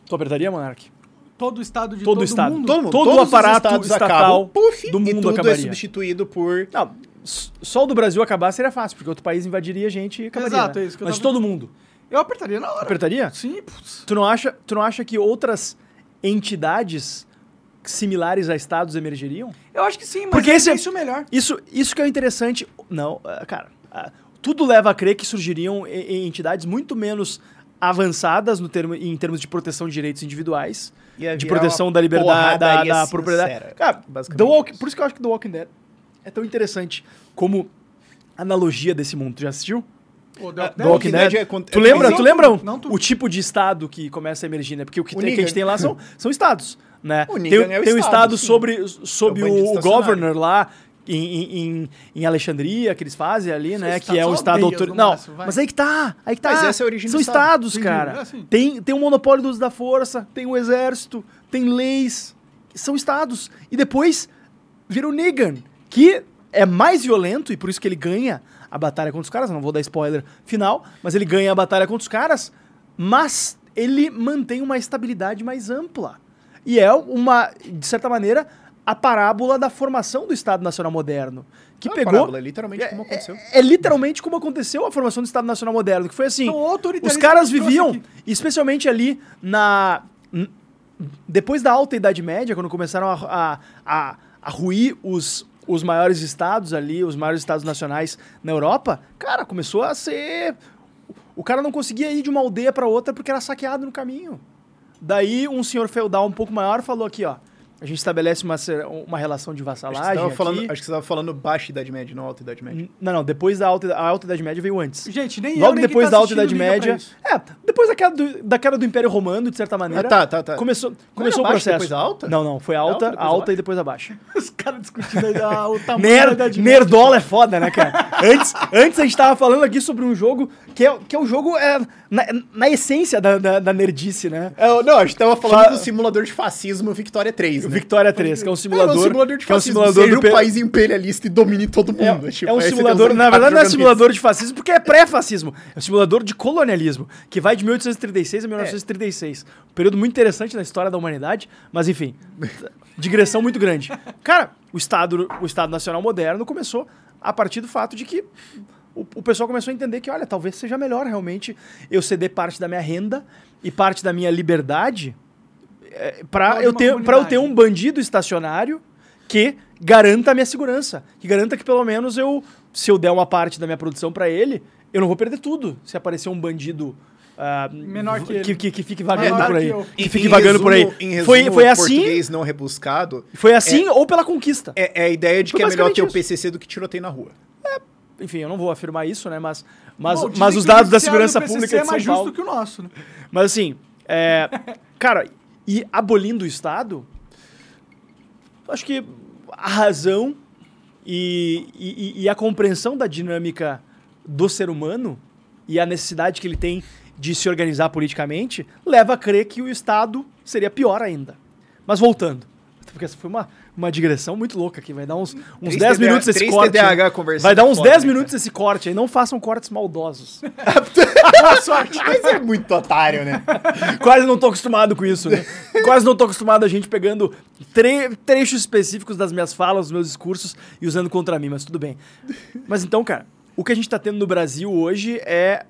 Tu apertaria, Monark? Todo o estado de Todo todo, o estado. mundo. Todo, mundo, Todo o aparato estados estatal acabam, puf, do e mundo tudo é acabaria. substituído por... Não, só o do Brasil acabar seria fácil, porque outro país invadiria a gente e acabaria. Exato, né? é isso que eu Mas tava- todo mundo. Eu apertaria na hora. Apertaria? Sim, putz. Tu não acha, tu não acha que outras entidades similares a estados emergeriam? Eu acho que sim, mas Porque é esse é- isso melhor. Isso, isso que é o interessante. Não, ah, cara, ah, tudo leva a crer que surgiriam entidades muito menos avançadas no termo, em termos de proteção de direitos individuais, de proteção da liberdade, da, da propriedade. Cara, Walk- por isso que eu acho que The Walking Dead é tão interessante como analogia desse mundo. Tu já assistiu? Pô, The Walking Dead. Dead é Tu lembra, tu lembra não tudo. o tipo de estado que começa a emergir, né? Porque o que, O tem, que a gente tem lá são, são estados, né? O tem, é o tem um estado, estado sobre, sobre É o o, o governor lá em, em, em- Alexandria, que eles fazem ali, né? Que é um estado aldeias, autor... no Não, máximo, mas aí que tá, aí que tá. Mas essa é a origem São do estado. estados, cara. é assim. Tem, tem um monopólio do uso da força, tem o exército, tem leis. São estados. E depois vira o Negan, que é mais violento e por isso que ele ganha a batalha contra os caras. Não vou dar spoiler final, mas ele ganha a batalha contra os caras, mas ele mantém uma estabilidade mais ampla. E é uma, de certa maneira, a parábola da formação do Estado Nacional Moderno. Que Não é pegou. parábola, é literalmente como aconteceu. É, é literalmente como aconteceu a formação do Estado Nacional Moderno, que foi assim. Então, os caras viviam, especialmente ali na. Depois da Alta Idade Média, quando começaram a, a, a, a ruir os, os maiores estados ali, os maiores estados nacionais na Europa, cara, começou a ser. O cara não conseguia ir de uma aldeia para outra porque era saqueado no caminho. Daí um senhor feudal um pouco maior falou aqui, ó. A gente estabelece uma, uma relação de Acho que, vassalagem. falando, acho que você tava falando baixa Idade Média, não alta Idade Média. Não, não, depois da alta, a Alta Idade Média veio antes. Gente, nem eu, Logo nem depois quem da tá Alta Idade Média. É, depois da queda, do, da queda do Império Romano, de certa maneira. Ah, tá, tá, tá. Começou, começou o baixa, processo. depois a alta? Não, não, foi alta, alta, a alta e depois a baixa. Os caras discutindo aí a- o tamanho da Nerd, Idade Média. nerdola é foda, né, cara? antes, antes a gente tava falando aqui sobre um jogo que é, que é o jogo é, na, na essência da, da, da nerdice, né? É, não, a gente tava falando Fa- do simulador de fascismo Victoria 3, O né? Victoria 3, que é um É, simulador. um simulador de que é um fascismo. simulador Seja do um país imperialista e domine todo mundo. É, tipo, é um tem simulador, na verdade não é simulador de fascismo, porque é pré-fascismo. É um simulador de colonialismo, que vai de 1836 a 1936. Um período muito interessante na história da humanidade, mas enfim, digressão muito grande. Cara, o Estado, o Estado Nacional Moderno começou a partir do fato de que o, o pessoal começou a entender que, olha, talvez seja melhor realmente eu ceder parte da minha renda e parte da minha liberdade para Prol de eu ter para eu ter um bandido estacionário que garanta a minha segurança, que garanta que pelo menos eu se eu der uma parte da minha produção para ele, eu não vou perder tudo. Se aparecer um bandido ah, Menor que que, ele. que, que fique vagando Menor por que aí, que Em- fique em vagando por aí. resumo- Em resumo, Foi foi assim, português não rebuscado. foi assim ou pela conquista. É, é a ideia de Foi que é melhor ter o PCC do que tiroteio na rua. Enfim, eu não vou afirmar isso, né, mas mas, Bom, mas que os dados da segurança do PCC pública é de São mais Paulo justo que o nosso, né? Mas assim, é, cara, e abolindo o Estado, acho que a razão e, e- e a compreensão da dinâmica do ser humano e a necessidade que ele tem de se organizar politicamente leva a crer que o Estado seria pior ainda. Mas voltando, porque essa foi uma, uma digressão muito louca aqui, vai dar uns, uns Três 10 TDA minutos esse corte. Vai dar uns foda, 10 né, minutos esse corte aí, não façam cortes maldosos. Mas é muito otário, né? Quase não tô acostumado com isso, né? Quase não tô acostumado a gente pegando tre- trechos específicos das minhas falas, dos meus discursos e usando contra mim, mas tudo bem. Mas então, cara, o que a gente tá tendo no Brasil hoje é.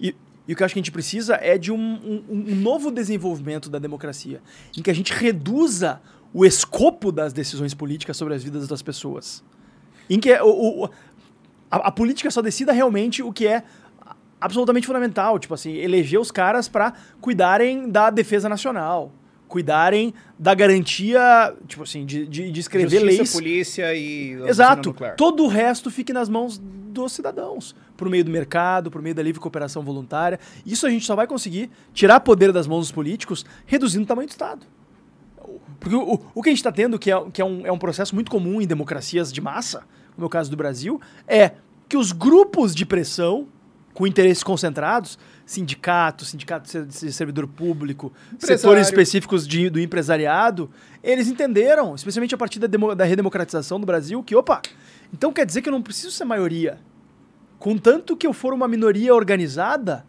E, E o que eu acho que a gente precisa é de um, um- um novo desenvolvimento da democracia, em que a gente reduza o escopo das decisões políticas sobre as vidas das pessoas. Em que é o, o- a, a política só decida realmente o que é absolutamente fundamental, tipo assim, eleger os caras para cuidarem da defesa nacional, cuidarem da garantia, tipo assim, de, de, de escrever Justiça, leis polícia e... Exato. Todo o resto fique nas mãos dos cidadãos, por meio do mercado, por meio da livre cooperação voluntária. Isso a gente só vai conseguir tirar poder das mãos dos políticos, reduzindo o tamanho do Estado. Porque o, o- que a gente está tendo, que, é, que é, um, é um processo muito comum em democracias de massa, como é o caso do Brasil, é que os grupos de pressão, com interesses concentrados, sindicatos, sindicato de de servidor público, Empresário. setores específicos de- do empresariado, eles entenderam, especialmente a partir da, demo- da redemocratização do Brasil, que, opa, então quer dizer que eu não preciso ser maioria. Contanto que eu for uma minoria organizada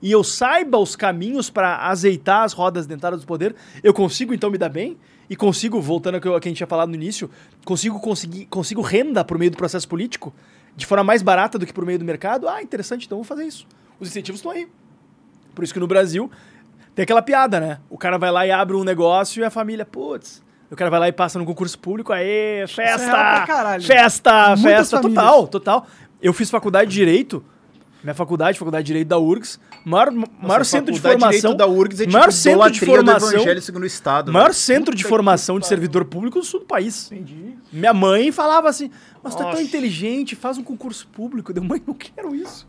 e eu saiba os caminhos para azeitar as rodas dentadas do poder, eu consigo então me dar bem e consigo, voltando ao que eu- ao que a gente tinha falado no início, consigo conseguir consigo renda por meio do processo político de forma mais barata do que por meio do mercado. Ah, interessante, então vamos fazer isso. Os incentivos estão aí. Por isso que no Brasil tem aquela piada, né? O cara vai lá e abre um negócio e a família, putz. O cara vai lá e passa no concurso público, festa! é pra caralho. Festa, Muitas festa, famílias. total, total. Eu fiz faculdade de Direito, minha faculdade, faculdade de Direito da URGS, maior, maior centro de formação. Da URGS é tipo maior centro de idolatria do formação. Evangelho segundo o Estado. maior velho. centro de formação de servidor público do sul do país. Entendi. Minha mãe falava assim: Mas tu é tão Nossa. inteligente, faz um concurso público. Eu, mãe, não quero isso.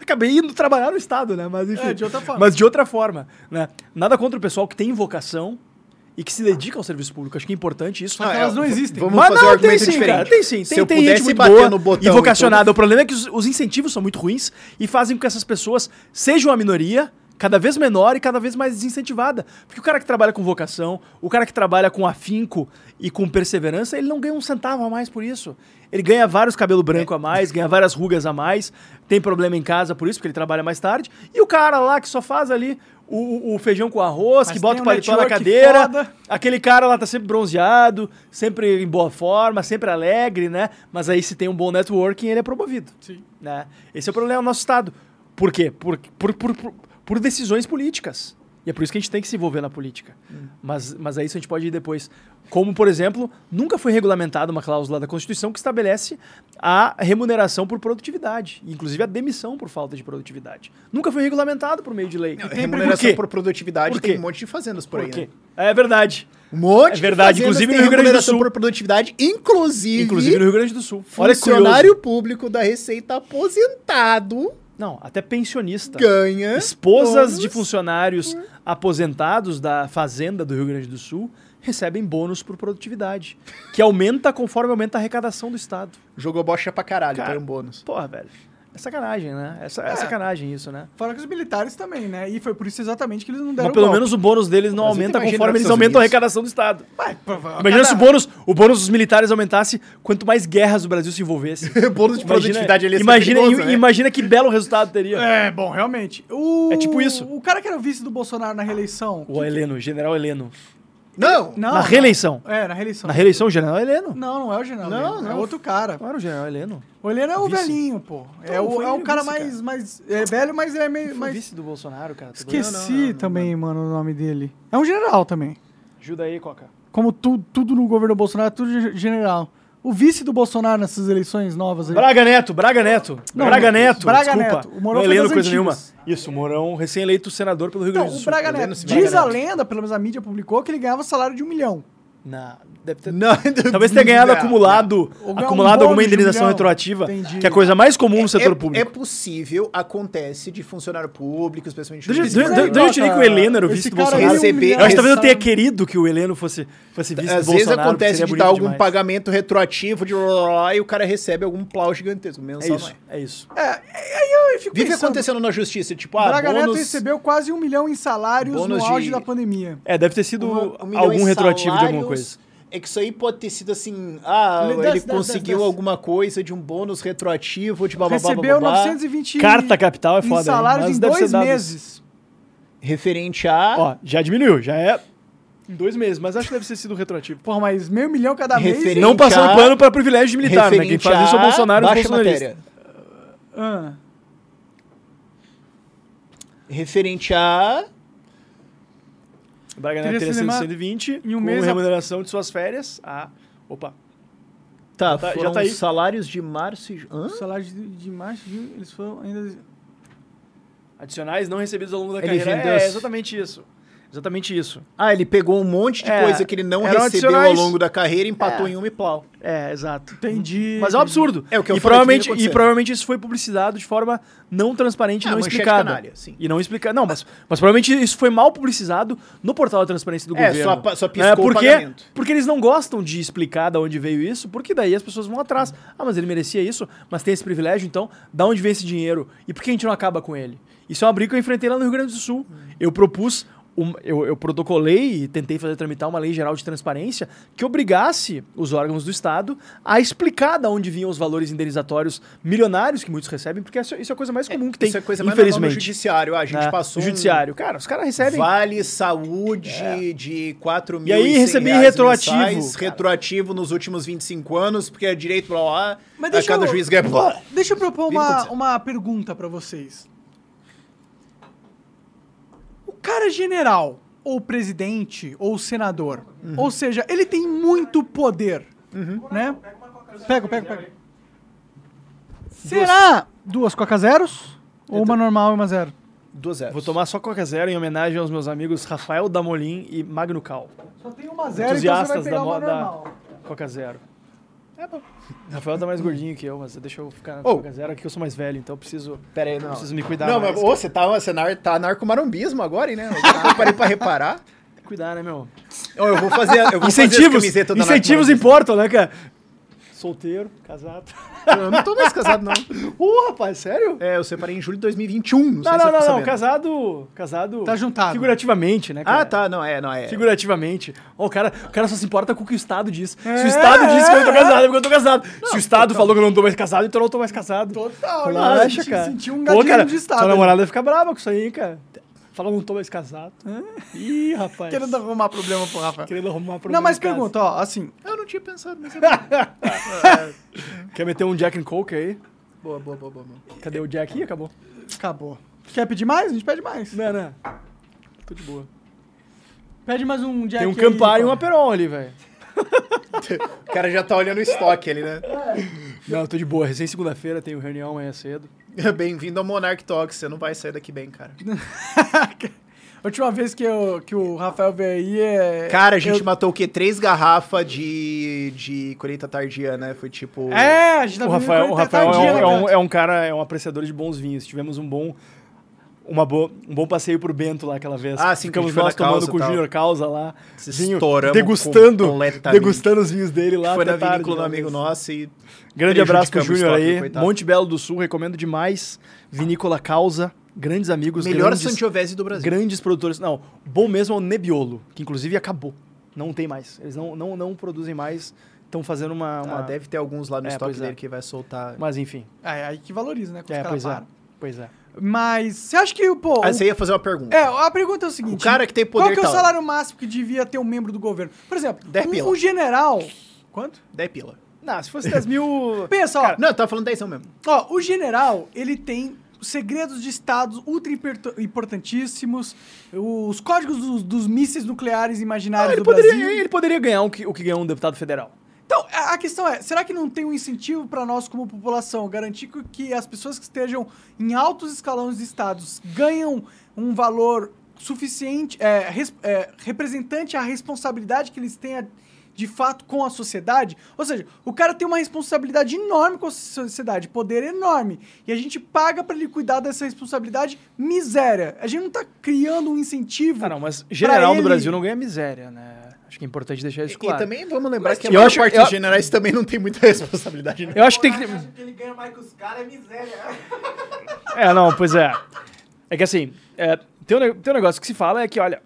Acabei indo trabalhar no Estado, né? Mas enfim. É, de outra forma. Mas de outra forma, né? Nada contra o pessoal que tem vocação e que se dedica ao serviço público. Acho que é importante isso. Só que elas não existem. Vamos Mas fazer não, um tem sim, diferente. cara. Tem sim. Se Tem, eu tem pudesse gente muito bater boa no botão e vocacionada. O problema é que os, os incentivos são muito ruins e fazem com que essas pessoas sejam a minoria, cada vez menor e cada vez mais desincentivada. Porque o cara que trabalha com vocação, o cara que trabalha com afinco e com perseverança, ele não ganha um centavo a mais por isso. Ele ganha vários cabelo branco a mais, ganha várias rugas a mais, tem problema em casa por isso, porque ele trabalha mais tarde. E o cara lá que só faz ali o, o- feijão com arroz, Mas que bota o paletó na cadeira, foda. Aquele cara lá tá sempre bronzeado, sempre em boa forma, sempre alegre, né? Mas aí se tem um bom networking, ele é promovido. Sim. Né? Esse é o problema do nosso Estado. Por quê? Por, por, por, por, por decisões políticas. E é por isso que a gente tem que se envolver na política. Mas, mas a isso a gente pode ir depois. Como, por exemplo, nunca foi regulamentada uma cláusula da Constituição que estabelece a remuneração por produtividade, inclusive a demissão por falta de produtividade. Nunca foi regulamentado por meio de lei. Por Remuneração quê? por produtividade Por tem um monte de fazendas por, Por aí, quê? né? É verdade. Um monte É verdade, de inclusive no Rio Grande do remuneração Sul. por produtividade, inclusive, Inclusive no Rio Grande do Sul. Olha funcionário público da Receita aposentado Não, até pensionista. ganha Esposas bônus. de funcionários aposentados da Fazenda do Rio Grande do Sul recebem bônus por produtividade, que aumenta conforme aumenta a arrecadação do Estado. Jogou bocha pra caralho, Cara, um bônus. Porra, velho. É sacanagem, né? É, sa- é sacanagem isso, né? Fora que os militares também, né? E foi por isso exatamente que eles não deram Mas pelo golpe. menos o bônus deles não Mas aumenta imagina conforme eles aumentam a arrecadação do Estado. Vai, prova- Imagina cada- se o bônus, o bônus dos militares aumentasse quanto mais guerras o Brasil se envolvesse. bônus de produtividade ali ia ser imagina, né? imagina que belo resultado teria. É, bom, realmente. O... É tipo isso. O cara que era o vice do Bolsonaro na reeleição. O Heleno, general Heleno. Não, Não, Na não. reeleição. É, na reeleição. Na reeleição, o general Heleno. Não, não é o general. Não, Heleno, É não. outro cara. Não era o general Heleno. O Heleno é o Vice. velhinho, pô. É Então, o, é o ele o cara vice, mais, mais. É velho, mas ele é meio. Mais... vice do Bolsonaro, cara. Esqueci doido. também, mano, o nome dele. É um general também. Ajuda aí, Coca. Como tu, tudo no governo Bolsonaro, é tudo ge- general. O vice do Bolsonaro nessas eleições novas aí. Braga Neto, Braga Neto. Não, Braga Neto, Braga desculpa. Neto. O Mourão não é das coisa antigas. nenhuma. Isso, o Mourão, recém-eleito senador pelo Rio Então, Grande do o Sul. Braga Heleno Neto. se Diz Braga a Neto. lenda, pelo menos a mídia publicou, que ele ganhava salário de um milhão. Não, deve ter... não. Talvez tenha ganhado acumulado, um acumulado bônus alguma de um indenização retroativa, Entendi. que é a coisa mais comum no setor é, público. É possível, acontece de funcionário público, especialmente Deixa, eu te dizer que o Heleno era o vice do Bolsonaro. um Receber-. Eu acho que talvez eu tenha querido que o Heleno fosse, fosse vice Às do vezes Bolsonaro. acontece seria de bonito dar algum demais. pagamento retroativo de e o cara recebe algum plau gigantesco. É Mensal, isso, não é isso. É, aí eu fico Vive pensando, acontecendo na justiça, tipo, ah, Braga Neto bônus... recebeu quase um milhão em salários no auge de- da pandemia. É, deve ter sido um- um algum retroativo de alguma salários. Coisa. É que isso aí pode ter sido assim, ah, Ele ele, conseguiu alguma coisa de um bônus retroativo de bababá, Recebeu bababá, 920 Carta capital é foda, em salários em dois meses. referente a... Ó, já diminuiu, já é em dois meses, mas acho que deve ter sido retroativo. Porra, mas meio milhão cada mês. Referente- Não passando a- pano para privilégio de militar, né? Quem referente faz isso é o Bolsonaro e os bolsonaristas. matéria. Ah. Referente a. Vai ganhar Teria teria cinema 120 em um com mês a- remuneração de suas férias. Ah, opa. Tá, tá- já foram tá aí. salários de março e. Hã? O salário de, de março, de junho, eles foram ainda. Adicionais não recebidos ao longo da Ele carreira. vendeu É, as- exatamente isso. Exatamente isso. Ah, ele pegou um monte de É, coisa que ele não recebeu ao adicionais. longo da carreira, empatou É. em uma e plau. É, exato. Entendi. Mas é um absurdo. É o que eu e falei que provavelmente, devia e provavelmente isso foi publicizado de forma não transparente e Ah, não explicada. canalha, sim. E não explicada. Não, mas, mas provavelmente isso foi mal publicizado no portal da transparência do É, governo. só só piscou o porque, pagamento. Porque eles não gostam de explicar de onde veio isso, porque daí as pessoas vão atrás. Ah, mas ele merecia isso, mas tem esse privilégio, então, da onde vem esse dinheiro? E por que a gente não acaba com ele? Isso é uma briga que eu enfrentei lá no Rio Grande do Sul. Eu propus um- eu, eu protocolei e tentei fazer tramitar uma lei geral de transparência que obrigasse os órgãos do Estado a explicar de onde vinham os valores indenizatórios milionários que muitos recebem, porque isso, isso é a coisa mais comum que tem, Isso é coisa mais no infelizmente. judiciário. Ah, a gente né? passou. No um judiciário. Cara, os caras recebem... Vale saúde de 4 mil E aí recebi retroativo, mensais, retroativo nos últimos 25 anos, porque é direito blá blá, Mas blá. deixa a cada eu- juiz ganha blá. Deixa eu propor uma, uma pergunta pra vocês. Cara é general, ou presidente, ou senador, Uhum. ou seja, ele tem muito poder, né? Pega, pega, pega. Será duas Coca Zeros? Ou uma normal e uma zero? Duas zeros. Vou tomar só Coca Zero em homenagem aos meus amigos Rafael Damolim e Magno Cal. Só tem uma zero, então você vai Entusiastas pegar da, uma mo- da normal. Coca Zero. É bom. Rafael tá mais gordinho que eu, mas deixa eu ficar na Oh. Zero aqui que eu sou mais velho, então eu preciso, Pera aí, não. preciso me cuidar Não, mais. mas ô, você tá, você nar- tá narcomarombismo agora, hein, né? Eu parei pra reparar. Tem que cuidar, né, meu? Ó, eu vou fazer, eu vou fazer as Incentivos, da incentivos importam, né, cara? Solteiro, casado. Eu não tô mais casado, não. Uh, rapaz, sério? É, eu separei em julho de 2021. Não, sei Não, se não, não, não, casado, casado... Tá juntado. Figurativamente, né, cara? Ah, tá, não, é, não, é. Figurativamente. Ó, o, cara, o cara só se importa com o que o Estado diz. Se É, o Estado diz que eu não tô é, casado, é porque eu tô casado. se o Estado falou que eu não tô mais casado, então eu não tô mais casado. Total, Relaxa, cara. Sentiu um Pô, gatilho cara, de estado. Sua namorada vai ficar brava com isso aí, cara. Fala, não tô mais casado. Ih, rapaz. Querendo arrumar problema pro Rafa. Querendo arrumar problema Não, mas pergunta, ó, assim, Eu não tinha pensado, mas é. Quer meter um Jack and Coke aí? boa, boa, boa, boa. boa. Cadê o Jack? Ih, acabou. acabou. Quer pedir mais? A gente pede mais. Não, não. Tô de boa. Pede mais um Jack Tem um Campari e um. Aperol ali, velho. O cara já tá olhando o estoque ali, né? Não, tô de boa. Recém segunda-feira, tenho reunião amanhã cedo. Bem-vindo ao Monarch Talks, você não vai sair daqui bem, cara. A última vez que, eu, que o Rafael veio aí é. Cara, a gente eu- matou o quê? Três garrafas de, de colheita tardia, né? Foi tipo... É, a gente tá O Rafael, o Rafael é, tardia, um, né, é, um, é um cara, é um apreciador de bons vinhos. Tivemos um bom, uma boa, um bom passeio pro Bento lá aquela vez. Ah, sim, Ficamos nós tomando com o tal. Júnior Causa lá. Vinho, degustando, degustando os vinhos dele lá. Foi na tarde, vinícola do né? amigo nosso e... Grande abraço pro Júnior estoque, aí. coitado. Monte Belo do Sul, recomendo demais. Vinícola Causa, grandes amigos, Melhor grandes, Sangiovese do Brasil. grandes produtores. Não, bom mesmo é o Nebbiolo, que inclusive acabou. Não tem mais. Eles não, não, não produzem mais. Estão fazendo uma, uma... Ah, deve ter alguns lá no É, estoque é. dele que vai soltar. Mas enfim. É, aí que valoriza, né? quando É, os pois é. Pois é. Mas você acha que, pô. Aí você ia fazer uma pergunta. É, a pergunta é o seguinte: O cara que tem poder Qual que é o tal. salário máximo que devia ter um membro do governo? Por exemplo, um, pila. um general. Quanto? 10 pila. Não, se fosse 10 mil. Pensa, ó. Não, eu tava falando 10 mesmo. Ó, o general, ele tem segredos de estados ultra importantíssimos, os códigos dos, dos mísseis nucleares imaginários Ah, ele, do poderia, Brasil. ele poderia ganhar o que, o que ganhou um deputado federal. Então, a questão é, será que não tem um incentivo para nós como população garantir que- que as pessoas que estejam em altos escalões de estados ganham um valor suficiente, é, res- é, representante à responsabilidade que eles têm a- de fato com a sociedade? Ou seja, o cara tem uma responsabilidade enorme com a sociedade, poder enorme, e a gente paga para ele cuidar dessa responsabilidade miséria. A gente não tá criando um incentivo. Ah, não, mas general ele- no Brasil não ganha miséria, né? Acho que é importante deixar isso E, claro. e também vamos lembrar Mas que a eu maior acho- parte eu- dos generais também não tem muita responsabilidade, né? Eu acho que tem que. que ele ganha mais que os caras é miséria. É, não, pois é. É que assim, é, tem, um, tem um negócio que se fala é que, olha,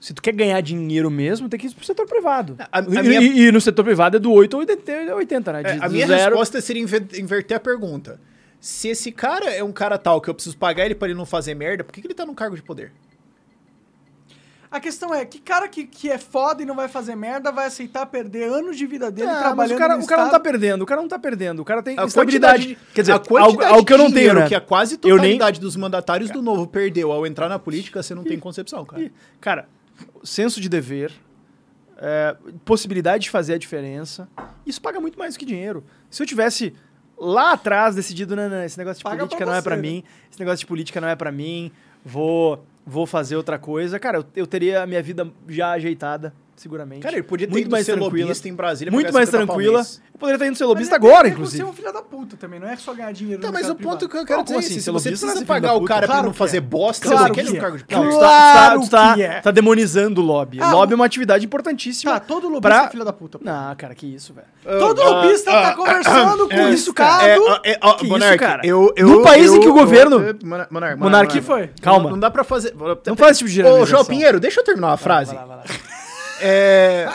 se tu quer ganhar dinheiro mesmo, tem que ir pro setor privado. A- a e, minha- e- e no setor privado é do 8 ou 80, 80 né? É, De- a do minha zero- resposta seria inver- inverter a pergunta. Se esse cara é um cara tal que eu preciso pagar ele pra ele não fazer merda, por que, que ele tá num cargo de poder? A questão é, que cara que, que é foda e não vai fazer merda vai aceitar perder anos de vida dele É, mas trabalhando o cara, no o cara não tá perdendo, o cara não tá perdendo, o cara tem A estabilidade. quantidade, Quer dizer, a algo, quantidade algo que eu não tenho, né? que a quase Eu nem- totalidade dos mandatários do Novo perdeu ao entrar na política, você não tem concepção, cara. Cara, senso de dever, é, possibilidade de fazer a diferença, isso paga muito mais do que dinheiro. Se eu tivesse lá atrás decidido, não, não, esse negócio de Paga política não é pra né? mim, esse negócio de política não é pra mim, vou, vou fazer outra coisa, cara, eu, eu teria a minha vida já ajeitada, seguramente. Cara, ele podia ter muito ido mais ser tranquila, lobista em Brasília. muito mais 50 pau tranquila. Eu poderia estar indo ser Mas lobista é- agora, é inclusive. Você é um filho da puta também, não é só ganhar dinheiro Tá, no mas o ponto privado. que eu quero dizer é assim? se você lobista precisa é pagar o cara puta. pra Claro não que fazer é. bosta, Claro você quer que um é. cargo de tu Claro tá, tu tá, tá, é. tá demonizando o lobby. Ah, lobby é uma atividade importantíssima. Tá, todo lobista pra... é filho da puta. pô. Não, cara, que isso, velho. Todo lobista tá conversando com o isso, cara. É, é, Que isso, cara? Eu, eu, Num país em que o governo- eu- Monar- Monark, Monark, que foi? Calma. Não, dá pra fazer. Não faz esse tipo de Ô. João Pinheiro, deixa eu terminar uma frase. Vai lá, vai lá. É...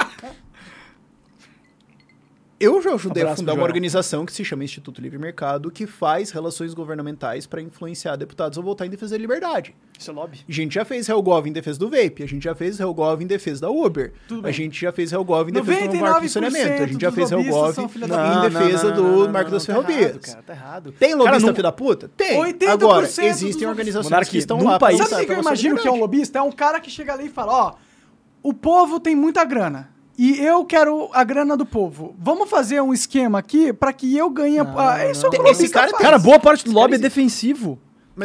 Eu já ajudei a Abraço fundar pro uma organização que se chama Instituto Livre Mercado, que faz relações governamentais para influenciar deputados a votar em defesa da liberdade. Isso é lobby. A gente já fez Helgov em defesa do vape, a gente já fez Helgov em defesa da Uber, a gente já fez Helgov em defesa do marco do saneamento, a gente já fez Helgov em defesa do marco das tá errado, ferrovias. cara, tá errado. Tem lobista Cara, não- filho da puta? Tem. 80% Agora, existem organizações que estão lá país- Sabe o que eu imagino que é um lobista? É um cara que chega ali e fala, ó, o povo tem muita grana. E eu quero a grana do povo. Vamos fazer um esquema aqui pra que eu ganhe. a... Ah, Isso é o que o Esse lobista cara- faz. Cara, boa parte do lobby é existe. defensivo.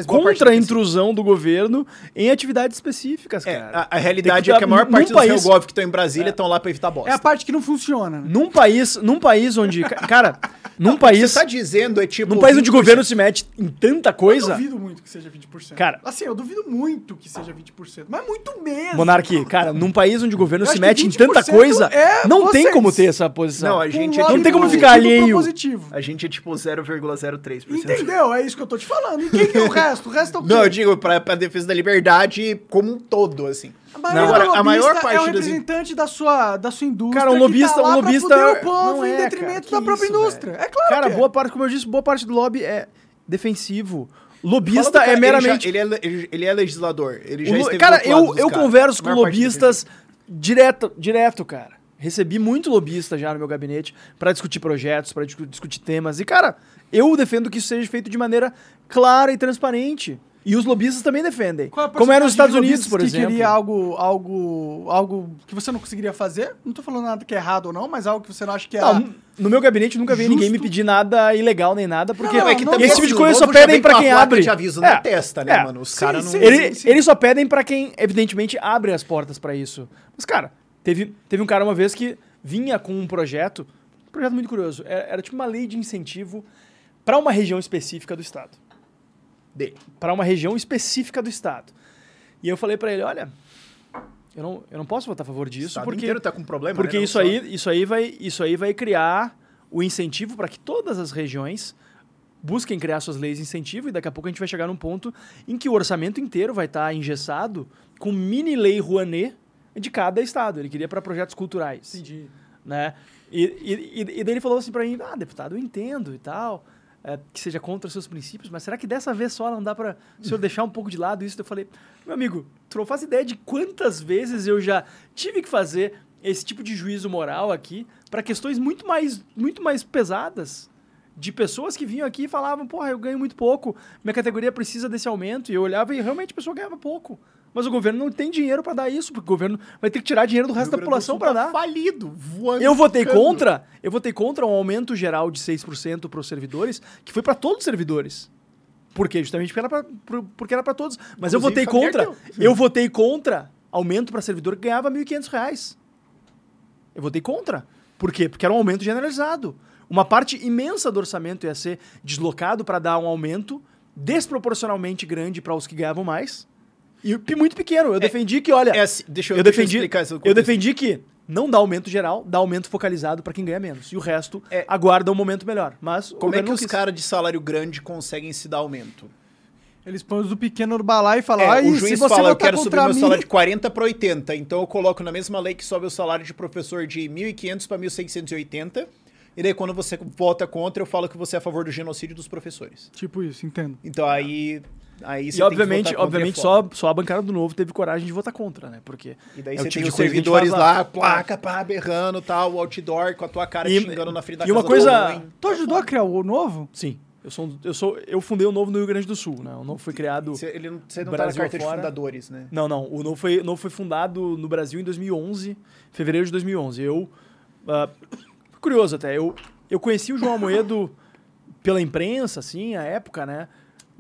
Contra a é intrusão do governo em atividades específicas, É, cara. a, a realidade Tem é que a maior parte dos país- Helgov que estão em Brasília estão lá pra evitar bosta. É a parte que não funciona. né? Num país, num país onde, ca- cara, num O que país, você tá dizendo é tipo... num país onde o 20%. governo se mete em tanta Eu coisa, duvido muito que seja 20%. Cara- Assim, eu duvido muito que seja 20%. Mas muito mesmo. monarquia, cara, num país onde o governo Eu se que mete em tanta 20% coisa, é não tem vocês. como ter essa posição. Não, a gente é lobby não tem como tipo- ficar positivo alheio. A gente é tipo 0,03%. Entendeu? É isso que eu tô te falando. E quem que é o resto? O resto é o quê? Não, eu digo pra, pra defesa da liberdade como um todo, assim. A maioria Não, do agora, a lobista maior é o parte das... representante da sua, da sua indústria. Cara, um que lobista- tá lá um pra lobista fuder é- o povo não em é, cara, detrimento que da própria isso, indústria. É claro Cara, que é. boa parte, como eu disse, boa parte do lobby é defensivo. Fala do Lobista cara, é meramente. Ele, já- ele é, ele, ele é legislador. Ele já O lo- esteve cara, do outro lado eu, dos eu caras. converso A com maior parte lobistas direto, direto, cara. Recebi muito lobista já no meu gabinete pra discutir projetos, pra discu- discutir temas. E, cara, eu defendo que isso seja feito de maneira clara e transparente. E os lobistas também defendem. Qual é a Como é nos Estados de Unidos, por que exemplo. queria algo, algo, algo que você não conseguiria fazer? Não tô falando nada que é errado ou não, mas algo que você não acha que é... Não, no meu gabinete nunca veio ninguém me pedir nada ilegal nem nada, porque Não, É que não, também, esse tipo assim, de o coisa só pedem vem pra com a quem abre. de aviso É, na testa, né, é. mano? Os caras não... sim. Ele- sim. Eles só pedem pra quem, evidentemente, abre as portas pra isso. Mas, cara, teve, teve um cara uma vez que vinha com um projeto, um projeto muito curioso. Era, era tipo uma lei de incentivo pra uma região específica do estado. Pra uma região específica do estado. E eu falei pra ele, olha, eu não, eu não posso votar a favor O disso Estado porque inteiro tá com problema, porque né? Isso só- aí, isso aí vai, isso aí vai criar o incentivo para que todas as regiões busquem criar suas leis de incentivo e daqui a pouco a gente vai chegar num ponto em que o orçamento inteiro vai estar engessado com mini lei Rouanet de cada estado. Ele queria para projetos culturais, Entendi. né? E, e, e- e daí ele falou assim para mim, ah, deputado, eu entendo e tal, é, que seja contra os seus princípios, mas será que dessa vez só não dá para o senhor deixar um pouco de lado isso? Eu falei, meu amigo, tu não faz ideia de quantas vezes eu já tive que fazer esse tipo de juízo moral aqui para questões muito mais, muito mais pesadas. De pessoas que vinham aqui e falavam, porra, eu ganho muito pouco, minha categoria precisa desse aumento. E eu olhava e realmente a pessoa ganhava pouco. Mas o governo não tem dinheiro para dar isso, porque o governo vai ter que tirar dinheiro do resto da população Sul para tá dar. falido, voando. Eu votei ficando. contra, eu votei contra um aumento geral de 6% para os servidores, que foi para todos os servidores. Por quê? Justamente porque era para todos. Mas eu Inclusive, votei familiar contra, eu votei contra aumento para servidor que ganhava 1.500 reais. Eu votei contra. Por quê? Porque era um aumento generalizado. Uma parte imensa do orçamento ia ser deslocado para dar um aumento desproporcionalmente grande para os que ganhavam mais. E muito pequeno. Eu defendi que, olha, É assim, deixa eu, eu deixa eu defendi, explicar esse eu defendi que não dá aumento geral, dá aumento focalizado para quem ganha menos. E o resto É. aguarda um momento melhor. Mas Como é que os caras de salário grande conseguem se dar aumento? Eles põem os do pequeno no balai e falam, É, o se juiz você fala, eu votar quero subir contra meu mim... salário de 40 para 80, então eu coloco na mesma lei que sobe o salário de professor de 1.500 para 1.680, e daí quando você vota contra, eu falo que você é a favor do genocídio dos professores. Tipo isso, entendo. Então aí Aí E você tem que obviamente, obviamente é foda. só, só a bancada do Novo teve coragem de votar contra, né? Porque E daí é você tipo tem os servidores lá, placa, pá, berrando tal, o outdoor com a tua cara E- xingando na frente da e uma casa coisa- do homem. Tu ajudou a criar o novo? Sim. Eu sou, eu sou eu fundei o Novo no Rio Grande do Sul, né? O Novo foi criado Você, ele não, você não tá na Brasil carteira de fundadores, né? Não, não. O Novo foi, o Novo foi fundado no Brasil em 2011, fevereiro de 2011. Eu. ah, curioso até, eu, eu conheci o João Amoedo pela imprensa, assim, a época, né?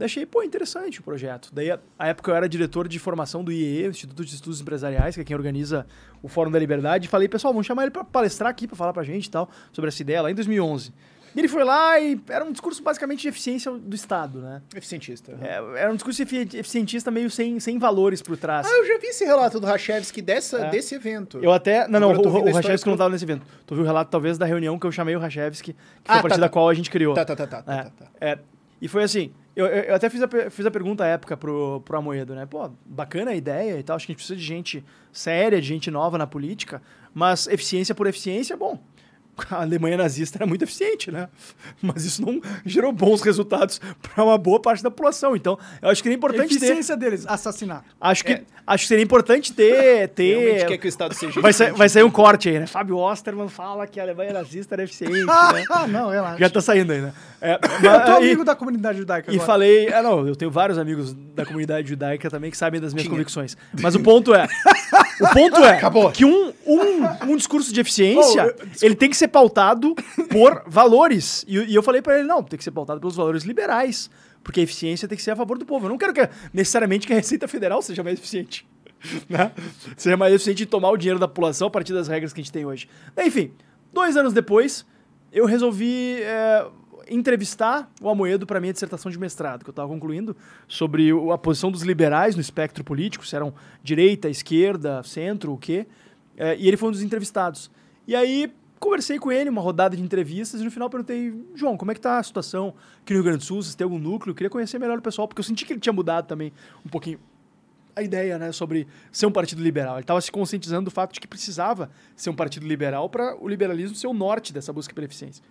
Achei, pô, interessante o projeto. Daí, a, a época eu era diretor de formação do IEE, Instituto de Estudos Empresariais, que é quem organiza o Fórum da Liberdade, e falei, pessoal, vamos chamar ele para palestrar aqui, para falar pra gente e tal, sobre essa ideia, lá em 2011. E ele foi lá e era um discurso basicamente de eficiência do Estado, né? Eficientista. É, era um discurso efi- eficientista meio sem, sem valores por trás. Ah, eu já vi esse relato do Rachevski dessa, É. desse evento. Eu até. Não, não, Agora o, Rachevski não estava nesse evento. Tu viu o relato, talvez, da reunião que eu chamei o Rachevski, que foi Ah, a partir tá, da tá. qual a gente criou. Tá, tá, tá, tá, tá, É, tá, tá. é. E foi assim, eu, eu eu até fiz a, fiz a pergunta à época pro, pro Amoedo, né? Pô, bacana a ideia e tal, acho que a gente precisa de gente séria, de gente nova na política, mas eficiência por eficiência, bom. A Alemanha nazista era muito eficiente, né? Mas isso não gerou bons resultados para uma boa parte da população. Então, eu acho que seria importante ter. Eficiência deles, assassinar. Acho que, É. acho que seria importante ter. ter Realmente quer que o Estado seja Vai sair, eficiente. vai sair um corte aí, né? Fábio Osterman fala que a Alemanha nazista era eficiente, né? Ah, não, relaxa. Já tá saindo aí, né? É, Eu tô mas- amigo e, da comunidade judaica e agora. falei... Ah, não, eu tenho vários amigos da comunidade judaica também que sabem das minhas Tinha. convicções. Mas o ponto é... o ponto é que um, um, um discurso de eficiência, Oh, eu- ele tem que ser pautado por valores. E, e eu falei pra ele, não, tem que ser pautado pelos valores liberais. Porque a eficiência tem que ser a favor do povo. Eu não quero que necessariamente que a Receita Federal seja mais eficiente. Né? Seja mais eficiente em tomar o dinheiro da população a partir das regras que a gente tem hoje. Enfim, dois anos depois, eu resolvi é, entrevistar o Amoedo para minha dissertação de mestrado, que eu estava concluindo, sobre a posição dos liberais no espectro político, se eram direita, esquerda, centro, o quê. É, e ele foi um dos entrevistados. E aí, conversei com ele, uma rodada de entrevistas, e no final perguntei, João, como é que tá a situação aqui no Rio Grande do Sul? Se tem algum núcleo? Eu queria conhecer melhor o pessoal, porque eu senti que ele tinha mudado também um pouquinho a ideia, né, sobre ser um partido liberal. Ele estava se conscientizando do fato de que precisava ser um partido liberal para o liberalismo ser o norte dessa busca pela eficiência.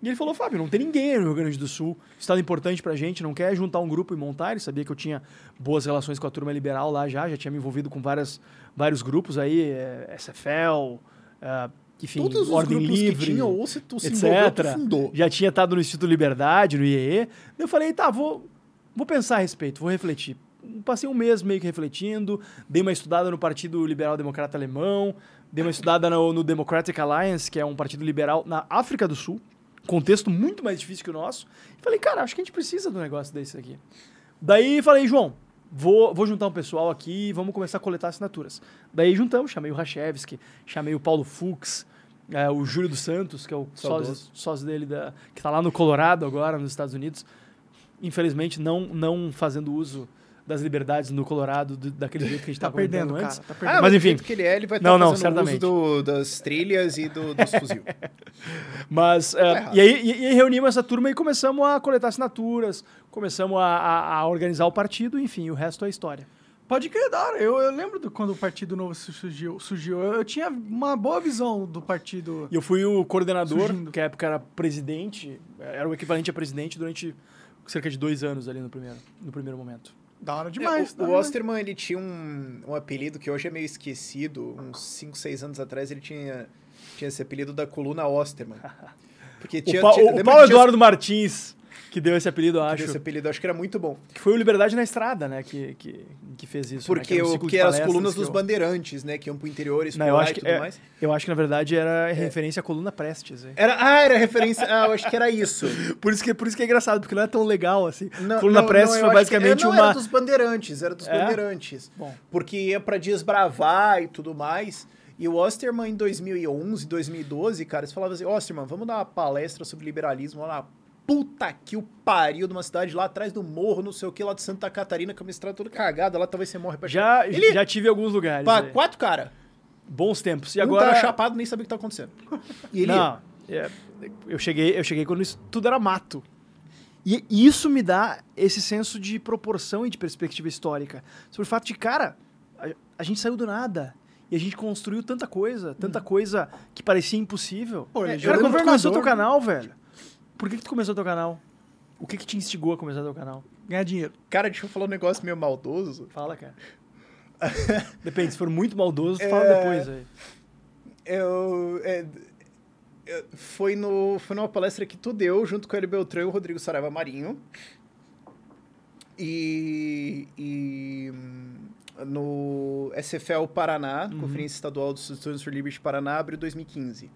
E ele falou, Fábio, não tem ninguém no Rio Grande do Sul, estado importante pra gente, não quer juntar um grupo e montar. Ele sabia que eu tinha boas relações com a turma liberal lá já, já tinha me envolvido com várias, vários grupos aí, eh, SFL, eh, enfim, Todos os Ordem grupos Livre, que tinham, ou se tu se envolveu, etc. fundou. Já tinha estado no Instituto Liberdade, no IEE. Daí Eu falei, tá, vou, vou pensar a respeito, vou refletir. Passei um mês meio que refletindo, dei uma estudada no Partido Liberal Democrata Alemão, dei uma estudada no, no Democratic Alliance, que é um partido liberal na África do Sul, contexto muito mais difícil que o nosso. E falei, cara, acho que a gente precisa de um negócio desse aqui. Daí falei, João, vou, vou juntar um pessoal aqui e vamos começar a coletar assinaturas. Daí juntamos, chamei o Rachevski, chamei o Paulo Fux, é, o Júlio dos Santos, que é o sócio, sócio dele, da, que está lá no Colorado agora, nos Estados Unidos. Infelizmente, não, não fazendo uso das liberdades no Colorado do- daquele jeito que a gente Tá estava comentando perdendo, antes. cara. Tá Ah, perdendo. Mas do enfim. que ele é, ele vai estar Não, não, fazendo certamente. uso do- das trilhas e do, dos fuzil. Mas, errado. e, aí, e, e reunimos essa turma e começamos a coletar assinaturas, começamos a, a- a organizar o partido, enfim, o resto é história. Pode crer, da hora. Eu, eu lembro do, quando o Partido Novo su- surgiu. surgiu. Eu, eu tinha uma boa visão do partido. E eu fui o coordenador, Surgindo. que na época era presidente, era o equivalente a presidente durante cerca de dois anos ali no primeiro, no primeiro momento. Da hora demais. É, o, o Osterman, ele tinha um, um apelido que hoje é meio esquecido. Uns 5, 6 anos atrás, ele tinha, tinha esse apelido da coluna Osterman. Porque tinha, o Pa- tinha, o, lembra Paulo Eduardo Martins, que deu esse apelido, acho, Esse apelido, acho que era muito bom. que foi o Liberdade na Estrada, né, que, que, que fez isso. né, Porque, que era um porque eram as colunas que dos eu- bandeirantes, né? Que iam pro interior Não, eu acho e que, tudo é, mais. eu acho que na verdade era referência à coluna Prestes. hein? Era, ah, era referência. Ah, eu acho que era isso. Por isso que, por isso que é engraçado, porque não é tão legal assim. Não, coluna não, Prestes não, eu foi que- basicamente é, não, uma. Era dos bandeirantes, era dos É? bandeirantes. Bom. Porque ia pra desbravar e tudo mais. E o Osterman, em 2011, 2012, cara, eles falavam assim: Osterman, vamos dar uma palestra sobre liberalismo lá na puta que o pariu de uma cidade lá atrás do morro, não sei o que, lá de Santa Catarina, com uma estrada toda cagada, lá talvez você morre pra Já, Ele- já tive alguns lugares. Pra aí. quatro cara. Bons tempos. E E agora. Um tá chapado, nem sabia o que tá acontecendo. E ele. Não, é, eu cheguei, eu cheguei quando isso tudo era mato. E isso me dá esse senso de proporção e de perspectiva histórica. Sobre o fato de, cara, a, a gente saiu do nada. E a gente construiu tanta coisa, tanta coisa que parecia impossível. Pô, ele É, cara, quando tu começou teu né? canal, velho? Por que, que tu começou teu canal? O que que te instigou a começar teu canal? Ganhar dinheiro. Cara, deixa eu falar um negócio meio maldoso. Fala, cara. Depende, se for muito maldoso, tu fala É. depois aí. Eu, é, é, foi, no, foi numa palestra que tu deu, junto com o Hélio Beltrão e o Rodrigo Saraiva Marinho. E, e no SFL Paraná, Uhum. Conferência Estadual dos Students for Liberty Paraná, abriu 2015.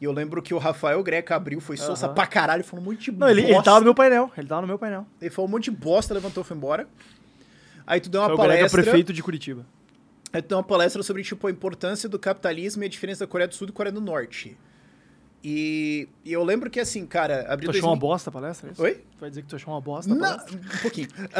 E eu lembro que o Rafael Greca abriu, foi sossa Aham. pra caralho, falou um monte de Não, ele, ele bosta. tava no meu painel. Ele tava no meu painel. Ele falou um monte de bosta, levantou e foi embora. Aí tu deu uma Foi o palestra. prefeito de Curitiba. Aí tu deu uma palestra sobre, tipo, a importância do capitalismo e a diferença da Coreia do Sul e Coreia do Norte. E, e eu lembro que, assim, cara, abriu Tu achou uma 2000 bosta a palestra? é isso? Oi? Tu vai dizer que tu achou uma bosta a Não, palestra? um pouquinho.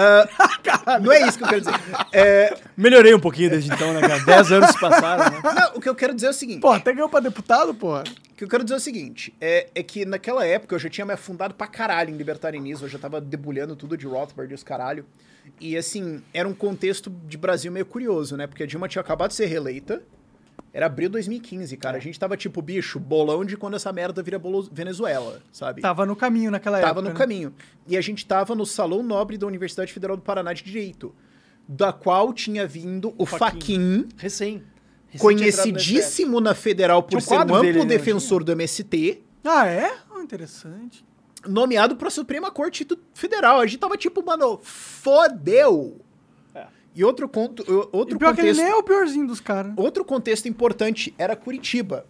Ah, não é isso que eu quero dizer. É, Melhorei um pouquinho desde então, né, cara? Dez anos se passaram, né? não, o que eu quero dizer é o seguinte. Pô, até ganhou pra deputado, porra. O que eu quero dizer é o seguinte, é, é que naquela época eu já tinha me afundado pra caralho em libertarianismo, eu já tava debulhando tudo de Rothbard e os caralho. E assim, era um contexto de Brasil meio curioso, né? Porque a Dilma tinha acabado de ser reeleita, era abril de 2015, cara. A gente tava tipo, bicho, bolão de quando essa merda vira Venezuela, sabe? Tava no caminho naquela Tava época. no né? caminho. E a gente tava no Salão Nobre da Universidade Federal do Paraná de Direito, da qual tinha vindo o Faquin, Recém. Recém conhecidíssimo na Federal por um ser um amplo dele, né? defensor do MST, Ah, é? Ah, interessante. nomeado pra Suprema Corte Federal. A gente tava tipo, mano, fodeu. E outro, conto, outro e pior que ele contexto... nem é o piorzinho dos caras. Outro contexto importante era Curitiba.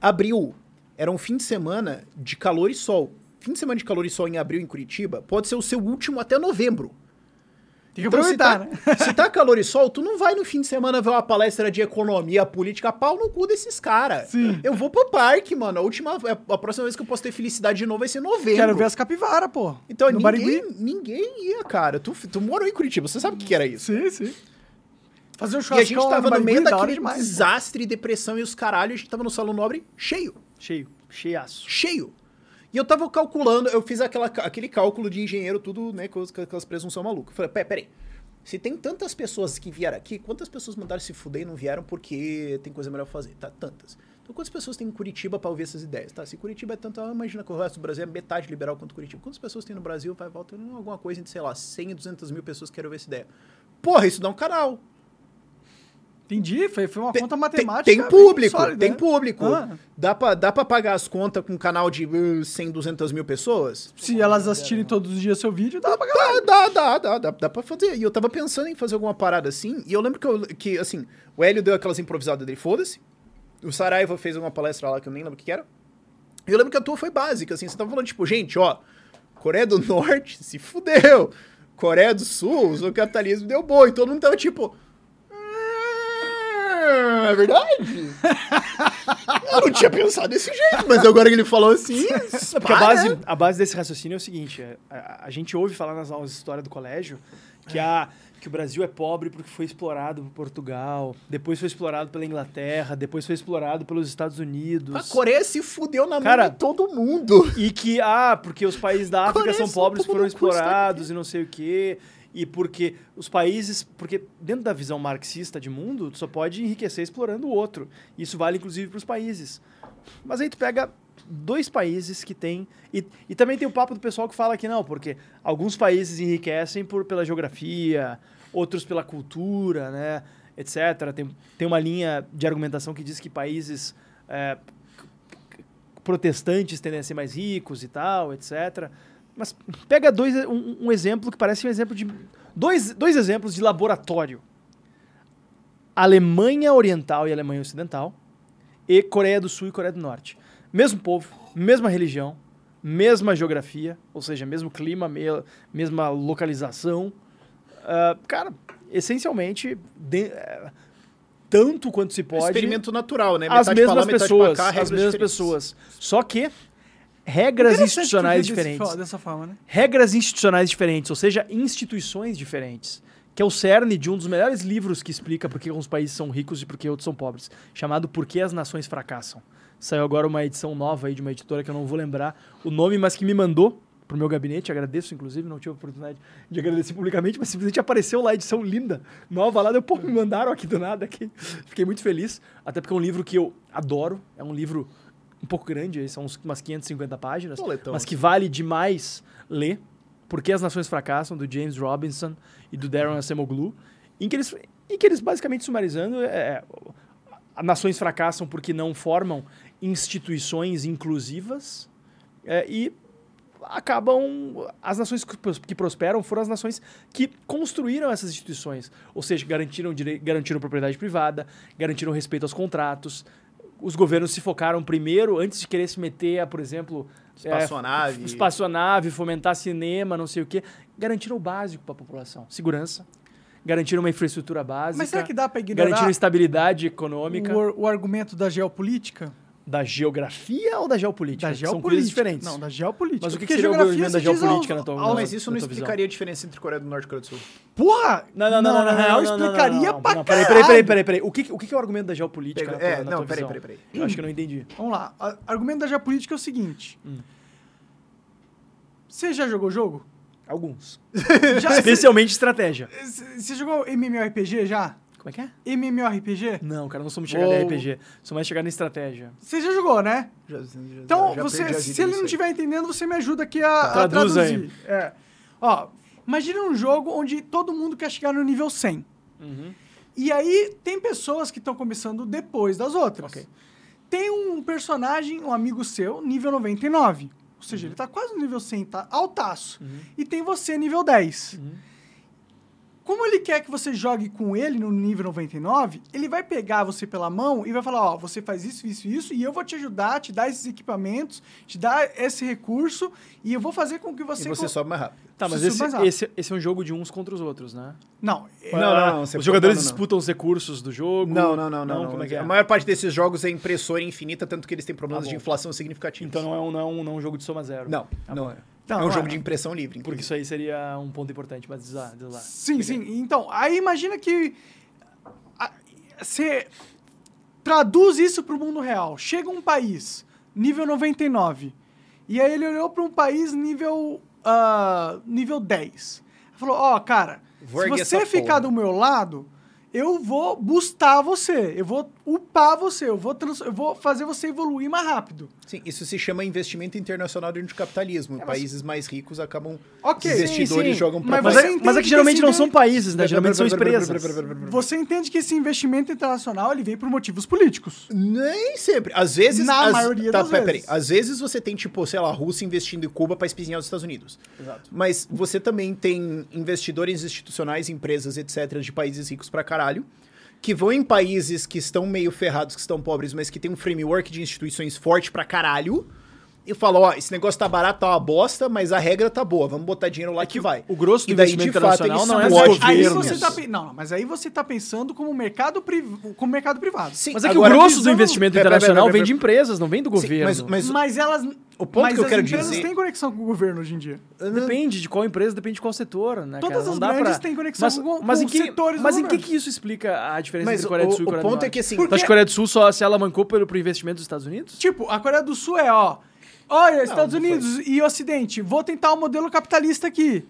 Abril era um fim de semana de calor e sol. Fim de semana de calor e sol em abril em Curitiba pode ser o seu último até novembro. Tem que Então, se aproveitar, tá, né? se tá calor e sol, tu não vai no fim de semana ver uma palestra de economia política, pau no cu desses caras. Sim. Eu vou pro parque, mano. A última, a próxima vez que eu posso ter felicidade de novo vai ser em novembro. Quero ver as capivaras, pô. Então no ninguém, Barigui. ninguém ia, cara. Tu, tu morou em Curitiba, você sabe o que era isso. Sim, sim. Fazer um E a gente tava no meio daquele demais, desastre, depressão e os caralho, a gente tava no Salão Nobre cheio. Cheio. Cheiaço. cheio. E eu tava calculando, eu fiz aquela, aquele cálculo de engenheiro, tudo, né, com, as- com aquelas presunções malucas. Eu falei, pé, peraí. Se tem tantas pessoas que vieram aqui, quantas pessoas mandaram se fuder e não vieram porque tem coisa melhor pra fazer? Tá, tantas. Então quantas pessoas tem em Curitiba pra ouvir essas ideias? Tá, se Curitiba é tanto, ah, imagina que o resto do Brasil é metade liberal quanto Curitiba. Quantas pessoas tem no Brasil? Vai, volta, hum, alguma coisa entre, sei lá, 100 e 200 mil pessoas que querem ouvir essa ideia. Porra, isso dá um canal. Entendi, foi, foi uma Tem- conta tem- matemática. Tem, público, sólida, tem né? público. Ah. Dá, pra, dá pra pagar as contas com um canal de uh, 100, 200 mil pessoas? Se elas assistirem todos os dias seu vídeo, dá pra galera. Dá, dá, dá, dá, dá, dá pra fazer. E eu tava pensando em fazer alguma parada assim. E eu lembro que, eu, que assim, o Hélio deu aquelas improvisadas dele, foda-se. O Saraiva fez uma palestra lá que eu nem lembro o que que era. E eu lembro que a tua foi básica, assim. Você tava falando, tipo, gente, ó, Coreia do Norte se fudeu. Coreia do Sul, o capitalismo deu bom. E todo mundo tava tipo. "Ah, É verdade? eu não tinha pensado desse jeito, mas agora que ele falou assim. Porque a base, a base desse raciocínio é o seguinte: é, a, a gente ouve falar nas aulas de história do colégio que, a, que o Brasil é pobre porque foi explorado por Portugal, depois foi explorado pela Inglaterra, depois foi explorado pelos Estados Unidos. A Coreia se fudeu na mão Cara, de todo mundo. E que, ah, porque os países da África Coreia são pobres foram explorados e não sei o quê. E porque os países. Porque dentro da visão marxista de mundo, tu só pode enriquecer explorando o outro. Isso vale inclusive para os países. Mas aí tu pega dois países que têm. E, e também tem o papo do pessoal que fala que não, porque alguns países enriquecem por, pela geografia, outros pela cultura, né? Etc. Tem, tem uma linha de argumentação que diz que países. é, protestantes tendem a ser mais ricos e tal, etc. Mas pega dois, um, um exemplo que parece um exemplo de. Dois, dois exemplos de laboratório: Alemanha Oriental e Alemanha Ocidental, e Coreia do Sul e Coreia do Norte. Mesmo povo, mesma religião, mesma geografia, ou seja, mesmo clima, me- mesma localização. Ah, cara, essencialmente, de- eh, tanto quanto se pode Experimento natural, né? as Metade lá, mesmas metade pessoas, cá, as mesmas diferentes. pessoas. Só que regras institucionais diferentes. Dessa forma, né? Regras institucionais diferentes, ou seja, instituições diferentes. Que é o cerne de um dos melhores livros que explica por que uns países são ricos e por que outros são pobres. Chamado Por que as Nações Fracassam. Saiu agora uma edição nova aí de uma editora que eu não vou lembrar o nome, mas que me mandou pro meu gabinete. Agradeço, inclusive, não tive a oportunidade de agradecer publicamente, mas simplesmente apareceu lá a edição linda, nova lá. Deu, pô, me mandaram aqui do nada. Aqui. Fiquei muito feliz. Até porque é um livro que eu adoro. É um livro um pouco grande, são uns- umas 550 páginas, Boletão, mas que vale demais ler. Por que as Nações Fracassam, do James Robinson e do Darren Acemoglu, em que eles, em que eles basicamente sumarizando, é, as nações fracassam porque não formam instituições inclusivas é, e acabam as nações que pros- que prosperam foram as nações que construíram essas instituições, ou seja, garantiram garantiram propriedade privada, garantiram respeito aos contratos. Os governos se focaram primeiro antes de querer se meter a, por exemplo, Espaçonave. é, espaçonave, fomentar cinema, não sei o quê, garantiram o básico para a população, segurança, garantiram uma infraestrutura básica, Mas será que dá pra ignorar garantiram estabilidade econômica o, o argumento da geopolítica? Da geografia ou da geopolítica? Da geopolítica. São coisas diferentes. Não, da geopolítica. Mas o que, que seria o geografia argumento da geopolítica na tua Ah, na- mas isso não visão? explicaria a diferença entre Coreia do Norte e Coreia do Sul. Porra! Não, não, não, não, não, não, explicaria não, pra não, peraí, peraí, peraí, peraí. O que, o que é o argumento da geopolítica? Pega- na tua, é, não, peraí, visão? peraí, peraí. Eu acho que eu não entendi. Vamos lá. Argumento da geopolítica é o seguinte. Você já jogou jogo? Alguns. Especialmente estratégia. Você jogou MMORPG já? Como é que é? MMORPG? Não, cara, não somos chegados Ou- em RPG. Somos mais chegados em estratégia. Você já jogou, né? Já- já- Então, já você, perdi a vida se ele nisso não aí. estiver entendendo, você me ajuda aqui a, a Traduz aí. traduzir. É. Ó, imagina um jogo onde todo mundo quer chegar no nível 100. Uhum. E aí tem pessoas que estão começando depois das outras. Ok. Tem um personagem, um amigo seu, nível 99. Ou Uhum. seja, ele tá quase no nível 100, tá altaço. E tem você nível 10. Uhum. Como ele quer que você jogue com ele no nível 99, ele vai pegar você pela mão e vai falar, ó, você faz isso, isso, isso, e eu vou te ajudar, te dar esses equipamentos, te dar esse recurso, e eu vou fazer com que você... E você co- sobe mais rápido. Tá, mas esse, esse, esse é um jogo de uns contra os outros, né? Não, é- Não, não, não, Os jogadores não, disputam os recursos do jogo. Não, não, não, não. Como é que é? A maior parte desses jogos é impressora infinita, tanto que eles têm problemas Tá de inflação significativos. Então não é um, não é não é um jogo de soma zero. Não, Tá não bom. é. Então, é um jogo de impressão livre. Porque inclusive. isso aí seria um ponto importante, mas diz lá, diz lá. Sim, sim. Então, aí imagina que você traduz isso para o mundo real. Chega um país, nível 99, e aí ele olhou para um país nível, ah, nível 10. Falou, ó, cara, Vou se você ficar porra." do meu lado, eu vou boostar você, eu vou upar você, eu vou, trans- eu vou fazer você evoluir mais rápido. Sim, isso se chama investimento internacional dentro do capitalismo. Países mais ricos acabam. Ok, investidores sim, sim. jogam pra Mas Mas, você é, mas é que geralmente não são países, né? Geralmente são empresas. Você entende que esse investimento internacional ele vem por motivos políticos. Nem sempre. Às vezes. Na as- maioria tá, das pera- vezes. Peraí. Às vezes você tem, tipo, sei lá, a Rússia investindo em Cuba pra espinhar os Estados Unidos. Exato. Mas você também tem investidores institucionais, empresas, etc., de países ricos pra caralho, que vão em países que estão meio ferrados, que estão pobres, mas que tem um framework de instituições forte pra caralho. E falam, ó, esse negócio tá barato, tá uma bosta, mas a regra tá boa, vamos botar dinheiro lá que, vai. o grosso do E daí, investimento fato, internacional não é os Aí você tá, não, mas aí você tá pensando como mercado, como mercado privado. Sim, Mas é que agora, o grosso do investimento Pera, internacional pera, vem de empresas, não vem do Sim, governo. mas, mas Mas elas. O ponto mas que eu as quero empresas dizer- têm conexão com o governo hoje em dia. Depende de qual empresa, depende de qual setor, né? Todas as grandes pra... têm conexão mas, com- mas com em que, setores do Mas em que, governo. que isso explica a diferença Mas entre Coreia do o- Sul e o Coreia ponto do Norte? é que, assim, que a Coreia do Sul só se alavancou pelo pro investimento dos Estados Unidos? Tipo, a Coreia do Sul é, ó. Olha, Estados não foi. Unidos e Ocidente, vou tentar o modelo capitalista aqui.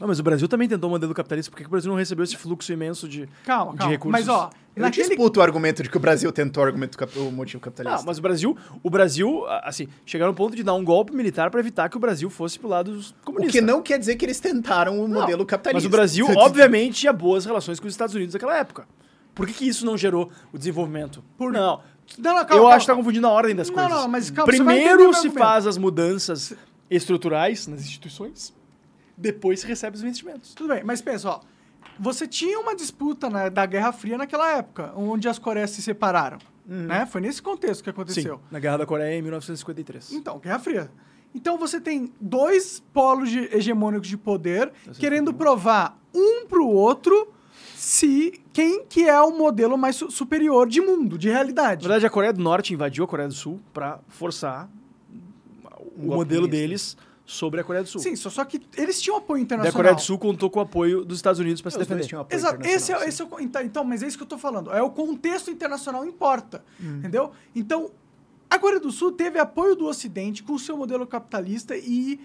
Não, mas o Brasil também tentou o modelo capitalista, por que que o Brasil não recebeu esse fluxo imenso de, Calma, de calma. recursos? Mas, ó, Eu naquele. disputo o argumento de que o Brasil tentou o, argumento cap- o motivo capitalista. Não, mas o Brasil, o Brasil, assim, chegaram ao ponto de dar um golpe militar para evitar que o Brasil fosse pro lado dos O que não quer dizer que eles tentaram o Não, modelo capitalista. Mas o Brasil, Você- obviamente, tinha boas relações com os Estados Unidos naquela época. Por que, que isso não gerou o desenvolvimento? Por- Não. Não, não, eu calma, acho que tá calma. confundindo a ordem das Não, coisas. não, mas calma, Primeiro o se faz as mudanças estruturais nas instituições, depois se recebe os investimentos. Tudo bem, mas pensa, ó. Você tinha uma disputa né, da Guerra Fria naquela época, onde as Coreias se separaram. Né? Foi nesse contexto que aconteceu. Sim, na Guerra da Coreia em 1953. Então, Guerra Fria. Então você tem dois polos de- hegemônicos de poder querendo provar um pro outro se quem que é o modelo mais su- superior de mundo, de realidade. Na verdade, a Coreia do Norte invadiu a Coreia do Sul para forçar o golpe modelo deles sobre a Coreia do Sul. Sim, só, só que eles tinham apoio internacional. a Coreia do Sul contou com o apoio dos Estados Unidos para se defender. tinham apoio Exato, esse é, esse é o, então, então, mas é isso que eu tô falando. É o contexto internacional importa, Hum. entendeu? Então, a Coreia do Sul teve apoio do Ocidente com o seu modelo capitalista e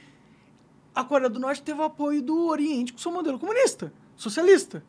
a Coreia do Norte teve apoio do Oriente com o seu modelo comunista, socialista.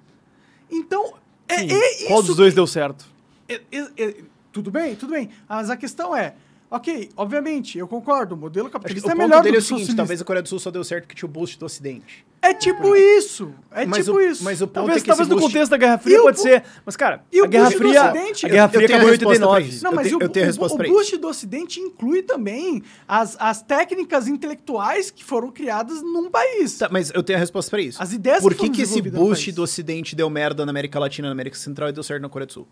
Então, é, é Qual dos dois deu certo? é- é- é- tudo bem, tudo bem. Mas a questão é, Ok, obviamente, eu concordo. O modelo capitalista o é melhor do dele é que o seguinte, socialista. talvez a Coreia do Sul só deu certo porque tinha o boost do Ocidente. É tipo isso. É mas tipo o, isso. Mas o ponto Talvez, é que talvez no boost... contexto da Guerra E Fria o pode bu- ser. Mas, cara, E o a Guerra boost do Fria. Ocidente- A Guerra Eu- Fria eu acabou em resposta pra 89. isso. Não, Eu mas tenho- o, eu tenho a o- resposta o pra boost do Ocidente inclui também as, as técnicas intelectuais que foram criadas num país. Tá, mas eu tenho a resposta pra isso. As ideias Por que que, que esse boost do Ocidente deu merda na América Latina, na América Central e deu certo na Coreia do Sul?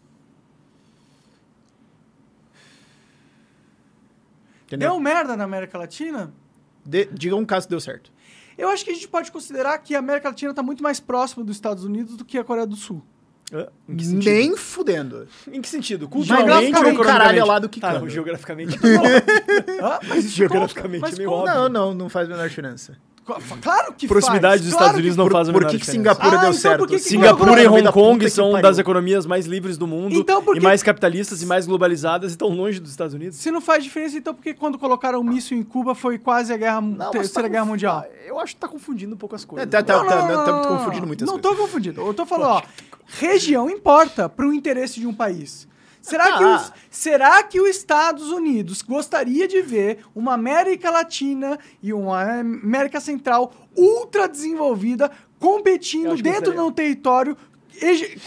Entendeu? Deu merda na América Latina? De- diga um caso que deu certo. Eu acho que a gente pode considerar que a América Latina está muito mais próxima dos Estados Unidos do que a Coreia do Sul. Hã? Em que sentido? Nem fudendo. Em que sentido? Geograficamente, Culturalmente ou um caralho economicamente? lá do que Tá, geograficamente. Ah, mas Geograficamente, conta, mas é meio conta. Não, não, não faz a menor diferença. Claro que Proximidade faz, dos claro Estados que Unidos não Por, faz a por menor que, que diferença. Singapura Ah, deu então certo? por que que Singapura e meio da Hong Kong que são das economias mais livres do mundo Então, por e que- mais capitalistas e mais globalizadas e estão longe dos Estados Unidos. Se não faz diferença, então por que quando colocaram o míssil em Cuba foi quase a guerra, Não, mas terceira tá guerra mundial? Ah, Eu acho que tá confundindo um pouco as coisas. É, tá, tá, Não, tá, não, não, tá não, não, confundindo muitas Não coisas. tô confundindo. Eu tô falando, ó, região importa para o interesse de um país. Será, Tá. que os, será que os Estados Unidos gostaria de ver uma América Latina e uma América Central ultra desenvolvida competindo dentro de um território hege-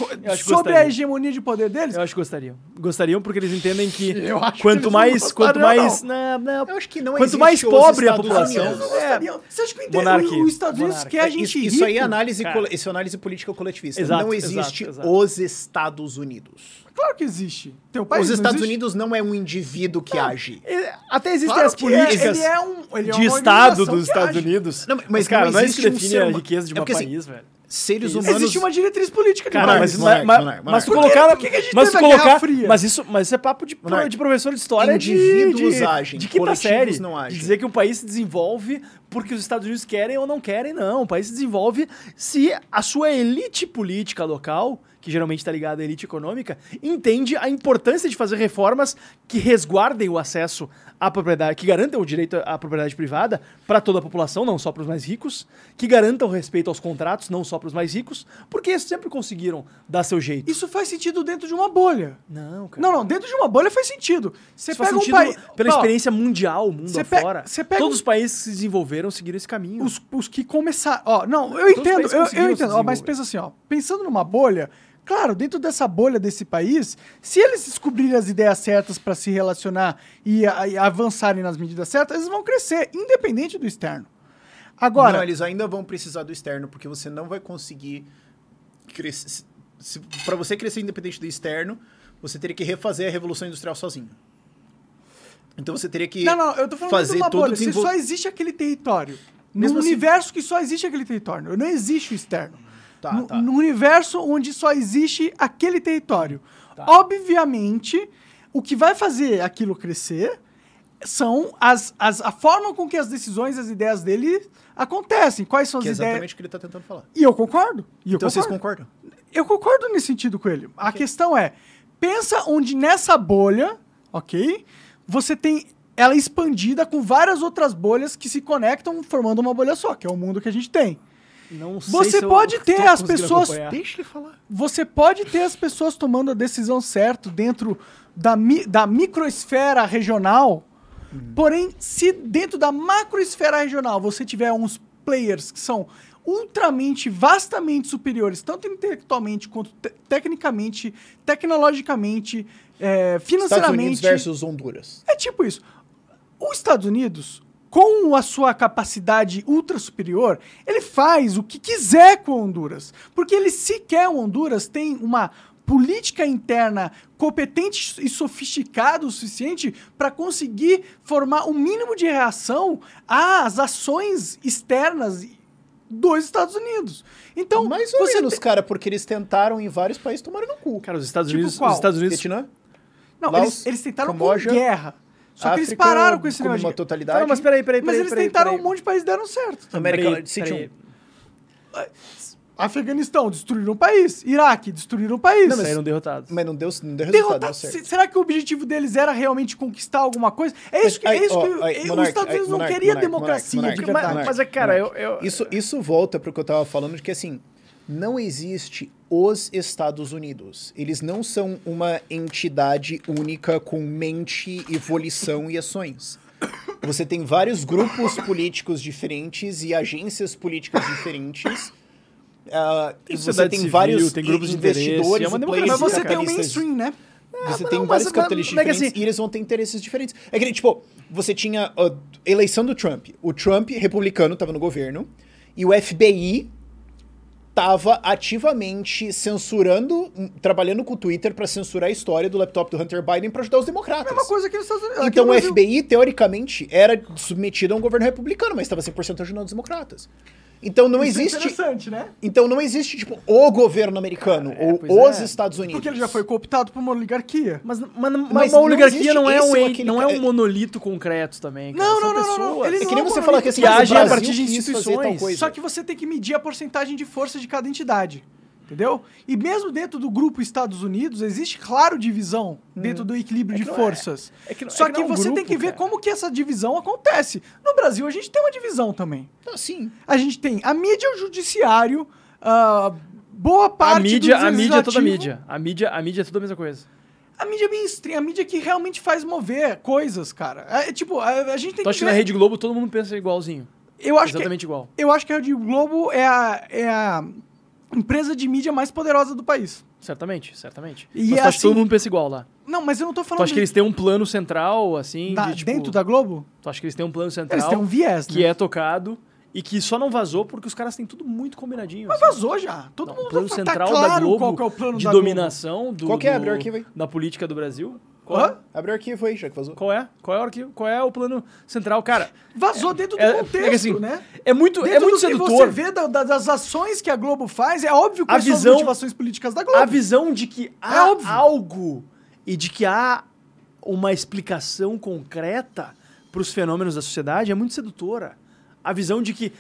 sobre a hegemonia de poder deles? Eu acho que gostariam. Gostariam porque eles entendem que Eu acho que quanto eles não mais, quanto mais, não, não, Eu acho que não quanto mais pobre a população, Unidos. Gostariam. Você acha que o, os Estados Unidos Monarquia. quer a É, gente isso, isso aí é análise, cole- isso é análise política coletivista. Exato, não exato, existe exato. os Estados Unidos. Claro que existe. Teu país os não Estados existe? Unidos não é um indivíduo que age. É, Até existem Claro as é, políticas ele é um- ele é de Estado dos Estados age. Unidos. Não, mas mas, cara, não não é isso que existe um define ser a riqueza de É um assim, país, velho. Seres humanos. Existe uma diretriz política de Cara, país. mas, mas, mas tu Monark. colocar. Por que que a gente mas colocar. Fria? Mas isso, mas isso é papo de, de professor de história de- indivíduos de, agem, de quinta série. não agem. Dizer que um país se desenvolve porque os Estados Unidos querem ou não querem, não. O país se desenvolve se a sua elite política local, que geralmente está ligada à elite econômica, entende a importância de fazer reformas que resguardem o acesso à propriedade, que garantam o direito à propriedade privada para toda a população, não só para os mais ricos, que garantam o respeito aos contratos, não só para os mais ricos, porque eles sempre conseguiram dar seu jeito. Isso faz sentido dentro de uma bolha. Não, cara. Não, não, dentro de uma bolha faz sentido. Você pega um sentido país. pela Ó, experiência mundial, mundo pe- afora. pega Todos um- os países que se desenvolveram seguiram esse caminho. Os, os que começaram. Ó, não, eu Todos os entendo, eu, eu entendo. Ó, mas pensa assim, ó. Pensando numa bolha, claro, dentro dessa bolha desse país, se eles descobrirem as ideias certas para se relacionar e, a- e avançarem nas medidas certas, eles vão crescer, independente do externo. Agora, Não, eles ainda vão precisar do externo, porque você não vai conseguir crescer. Para você crescer independente do externo, você teria que refazer a Revolução Industrial sozinho. Então você teria que Não, não, eu tô falando fazer de uma bolha. Se só existe aquele território. Mesmo num assim- universo que só existe aquele território. Não existe o externo. Tá, no, tá. num universo onde só existe aquele território. Tá. Obviamente, o que vai fazer aquilo crescer são as, as, a forma com que as decisões, as ideias dele acontecem. Quais são as Que é ideias. exatamente o que ele está tentando falar. E eu concordo. E eu Então vocês concordo. concordam? Eu concordo nesse sentido com ele. A questão é, pensa onde nessa bolha, ok? Você tem ela expandida com várias outras bolhas que se conectam formando uma bolha só, que é o mundo que a gente tem. Não sei Você se eu pode tô ter as pessoas- acompanhar. Deixa ele falar. Você pode ter as pessoas tomando a decisão certa dentro da, mi- da microesfera regional, porém, se dentro da macroesfera regional você tiver uns players que são ultramente, vastamente superiores, tanto intelectualmente quanto te- tecnicamente, tecnologicamente, é, Estados Unidos financeiramente. versus Honduras. É tipo isso. Os Estados Unidos, com a sua capacidade ultra superior, ele faz o que quiser com Honduras. Porque ele sequer, Honduras, tem uma política interna competente e sofisticada o suficiente para conseguir formar o mínimo de reação às ações externas dos Estados Unidos. Então, Mais ou você menos, te- cara, porque eles tentaram em vários países tomaram no cu. Cara, os Estados Tipo Unidos. qual? Os Estados Unidos. Vietnã, Não, Laos, eles, eles tentaram Camboja, com guerra. Só que eles África pararam com esse como negócio uma de- totalidade. Não, mas peraí, peraí, Mas peraí. eles peraí, tentaram peraí. um monte de países e deram certo. América Peraí, City peraí. Afeganistão, destruíram o país. Iraque, destruíram o país. Saíram derrotados. Mas não deu, não deu resultado, Derrotar, deu certo. se- será que o objetivo deles era realmente conquistar alguma coisa? É isso que, Aí, é isso ó, que aí, os Monark, Estados aí, Unidos não Monark, queria Monark, democracia Monark, de Monark, verdade. Mas, Monark, mas é, cara, eu, eu- Isso, isso volta pro que eu tava falando, de que assim, não existe os Estados Unidos. Eles não são uma entidade única com mente e volição e ações. Você tem vários grupos políticos diferentes e agências políticas diferentes. ah, e você tem civil, vários tem grupos de interesse, investidores é uma Mas você tem o mainstream, né? Você mas tem não, vários mas- capitalistas mas- diferentes assim- e eles vão ter interesses diferentes. É que, nem, tipo, você tinha a eleição do Trump. O Trump, republicano, tava no governo. E o FBI tava ativamente censurando, trabalhando com o Twitter pra censurar a história do laptop do Hunter Biden pra ajudar os democratas. Mesma coisa que nos Estados Unidos. Então o. FBI, teoricamente, era submetido a um governo republicano, mas estava 100% ajudando os democratas. Então não Isso é existe. interessante, né? Então não existe, tipo, o governo americano ou pois os é. Estados Unidos. Porque ele já foi cooptado por uma oligarquia. Mas, mas, mas Mas uma não oligarquia existe não é, um, aquele não é um monolito concreto também. Cara. Não, não, não, não, não. Eles É que nem não você vão falar que assim, agem a partir de instituições. coisa. Só que você tem que medir a porcentagem de força de cada entidade. Entendeu? E mesmo dentro do grupo Estados Unidos, existe, claro, divisão dentro do equilíbrio de não é- forças. é que não- é Só que que, não é você tem grupo, que ver cara. como que essa divisão acontece. No Brasil, a gente tem uma divisão também. Ah, sim. A gente tem a mídia e o judiciário, ah, boa parte A mídia, do a mídia é toda legislativo. mídia. A mídia, a mídia é tudo a mesma coisa. A mídia mainstream, a mídia que realmente faz mover coisas, cara. É, tipo, a, a gente tem Tu que acha que na Rede Globo todo mundo pensa igualzinho. Eu acho que Exatamente igual. Eu acho que a Rede Globo é a, é a empresa de mídia mais poderosa do país. Certamente, certamente. E Mas é tu acha que assim- todo mundo pensa igual lá? Não, mas eu não tô Tu falando acha que eles têm um plano central, assim, da- de, tipo, dentro da Globo. Tu acha que eles têm um plano central Eles têm um viés, que né? é tocado e que só não vazou porque os caras têm tudo muito combinadinho. Mas assim. vazou já. Todo Não, mundo o plano tá central claro da Globo qual que é o plano de da Globo. dominação do, Qual que é? Abre o arquivo aí. da política do Brasil. Qual Hã? é? Abre o arquivo aí, já que vazou. Qual é? Qual é o arquivo? Qual é o plano central, cara? Vazou dentro do é- contexto, é que assim, né? É muito, Dentro é muito do que você sedutor. vê da- da- das ações que a Globo faz, é óbvio A quais são visão- as motivações políticas da Globo. A visão de que há É óbvio. algo e de que há uma explicação concreta para os fenômenos da sociedade é muito sedutora. A visão de que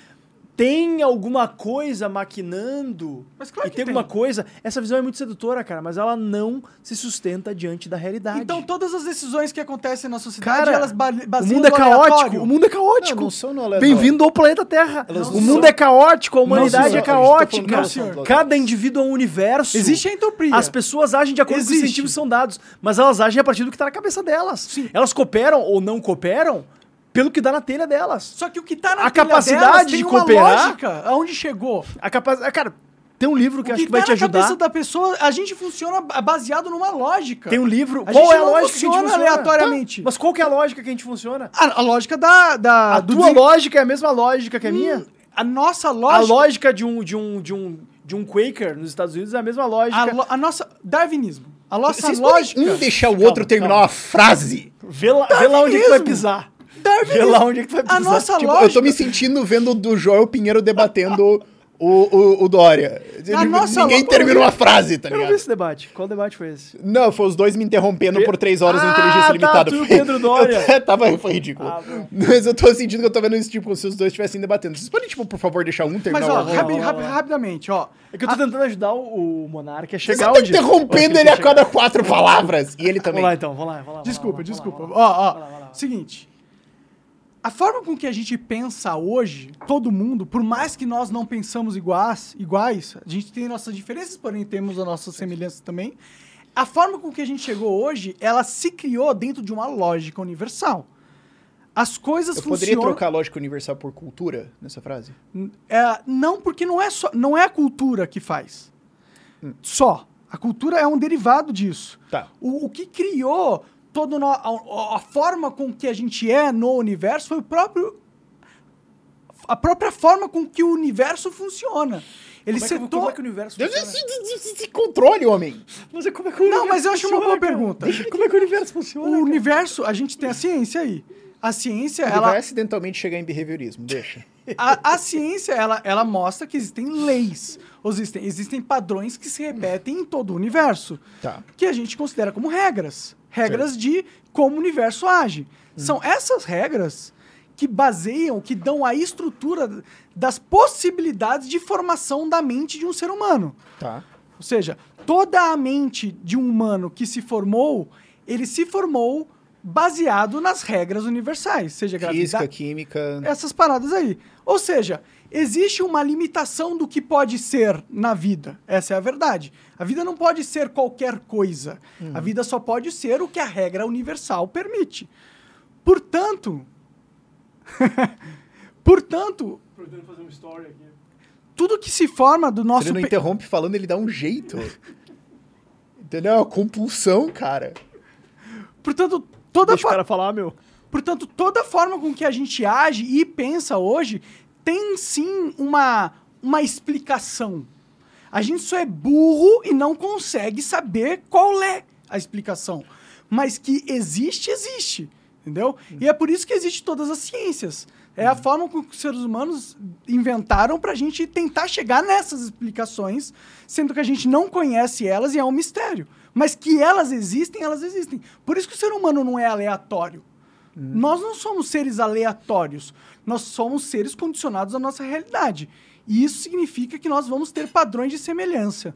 tem alguma coisa maquinando Mas claro e que tem tem. alguma coisa. Essa visão é muito sedutora, cara, mas ela não se sustenta diante da realidade. Então todas as decisões que acontecem na sociedade, Cara, elas ba- o baseiam mundo é no caótico. aleatório. O mundo é caótico. Não, não. Bem-vindo ao planeta Terra. Elas o não mundo são- é caótico, a humanidade são- é tá caótica. do lado Cada indivíduo é um universo. Existe a entropia. As pessoas agem de acordo com os Existe. incentivos que são dados, mas elas agem a partir do que está na cabeça delas. Elas cooperam ou não cooperam pelo que dá na telha delas. Só que o que tá na A telha capacidade delas de tem uma cooperar- lógica aonde chegou. A capacidade. Cara, tem um livro que acho que vai tá te na ajudar. cabeça da pessoa, a gente funciona baseado numa lógica. Tem um livro. A qual gente é a lógica que a gente funciona aleatoriamente. Tá, Mas qual que é a lógica que a gente funciona? A, a lógica da... da A do tua desen- lógica é a mesma lógica que a minha? Hum, A nossa A lógica... lógica de um, de um, de um, de um Quaker nos Estados Unidos é a mesma lógica. A, lo- a nossa... Darwinismo. A nossa Vocês lógica... um deixar o outro terminar uma frase. Vê lá, vê lá onde que vai pisar. Darwinismo. Vê lá onde é que vai. A nossa Tipo, lógica... eu tô me sentindo vendo do Joel Pinheiro debatendo o, o, o Dória. A nossa Ninguém lo- termina uma frase, tá Eu não vi ligado? esse debate. Qual debate foi esse? Não, foi os dois me interrompendo por três horas no Ah, Inteligência tá, Limitada. tu e Pedro Dória. Eu- tava, foi ridículo. Ah. Mas eu tô sentindo que eu tô vendo esse tipo, como se os dois estivessem debatendo. Vocês podem, tipo, por favor, deixar um terminar Mas, ó, rapi- rapi- rapidamente, ó. É que eu tô tentando ajudar o, o Monark a Você chegar tá onde... interrompendo ele a cada quatro palavras. E ele também. Vamos lá então, vamos lá, vamos lá. Desculpa, vamos lá, desculpa. vamos lá, Ó, ó, seguinte. A forma com que a gente pensa hoje, todo mundo, por mais que nós não pensamos iguais, iguais, a gente tem nossas diferenças, porém temos as nossas semelhanças também. A forma com que a gente chegou hoje, ela se criou dentro de uma lógica universal. As coisas Eu poderia funcionam. trocar a lógica universal por cultura nessa frase? É, não, porque não é, só, não é a cultura que faz. Só. A cultura é um derivado disso. Tá. O, o que criou toda no- a, a forma com que a gente é no universo foi o próprio. A própria forma com que o universo funciona. Ele Como é, que, setou. como é que o universo Deus, funciona? esse, esse- esse controle, homem. Mas é como é que o Não, universo mas eu acho uma funciona, boa cara? pergunta. Como é que o universo O funciona? cara? universo, a gente tem a ciência aí. A ciência, Ele ela. vai acidentalmente chegar em behaviorismo, deixa. A, a ciência, ela, ela mostra que existem leis, existem, existem padrões que se repetem em todo o universo, Tá. que a gente considera como regras. Regras de como o universo age. São essas regras que baseiam, que dão a estrutura das possibilidades de formação da mente de um ser humano. Tá. Ou seja, toda a mente de um humano que se formou, ele se formou baseado nas regras universais, seja Física, gravidade, química. essas paradas aí. Ou seja, existe uma limitação do que pode ser na vida. Essa é a verdade. A vida não pode ser qualquer coisa. A vida só pode ser o que a regra universal permite. Portanto, portanto, Pretendo fazer story aqui. tudo que se forma do nosso ele não pe- interrompe falando, ele dá um jeito. Entendeu? É uma compulsão, cara. portanto, toda Deixa o cara falar, meu. Portanto, toda forma com que a gente age e pensa hoje tem sim uma, uma explicação. A gente só é burro e não consegue saber qual é a explicação. Mas que existe, existe. Entendeu? E é por isso que existe todas as ciências. É a forma com que os seres humanos inventaram para a gente tentar chegar nessas explicações, sendo que a gente não conhece elas e é um mistério. Mas que elas existem, elas existem. Por isso que o ser humano não é aleatório. Nós não somos seres aleatórios. Nós somos seres condicionados à nossa realidade. E isso significa que nós vamos ter padrões de semelhança.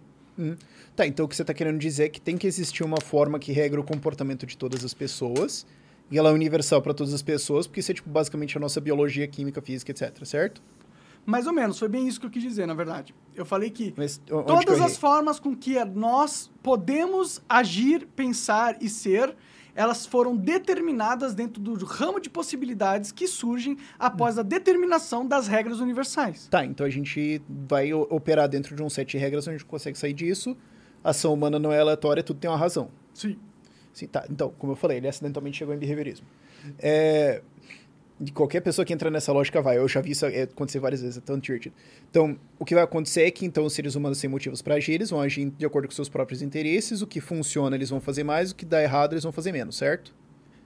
Tá, então o que você tá querendo dizer é que tem que existir uma forma que regra o comportamento de todas as pessoas. E ela é universal para todas as pessoas, porque isso é tipo, basicamente a nossa biologia, química, física, etc, certo? Mais ou menos, foi bem isso que eu quis dizer, na verdade. Eu falei que Mas que todas eu as formas com que nós podemos agir, pensar e ser, elas foram determinadas dentro do ramo de possibilidades que surgem após a determinação das regras universais. Tá, então a gente vai operar dentro de um set de regras onde a gente consegue sair disso. A ação humana não é aleatória, tudo tem uma razão. Sim. Sim, tá. Então, como eu falei, ele acidentalmente chegou em behaviorismo. É, de qualquer pessoa que entra nessa lógica vai. Eu já vi isso é, acontecer várias vezes, é tão divertido. Então, o que vai acontecer é que então os seres humanos têm motivos para agir, eles vão agir de acordo com seus próprios interesses, o que funciona eles vão fazer mais, o que dá errado eles vão fazer menos, certo?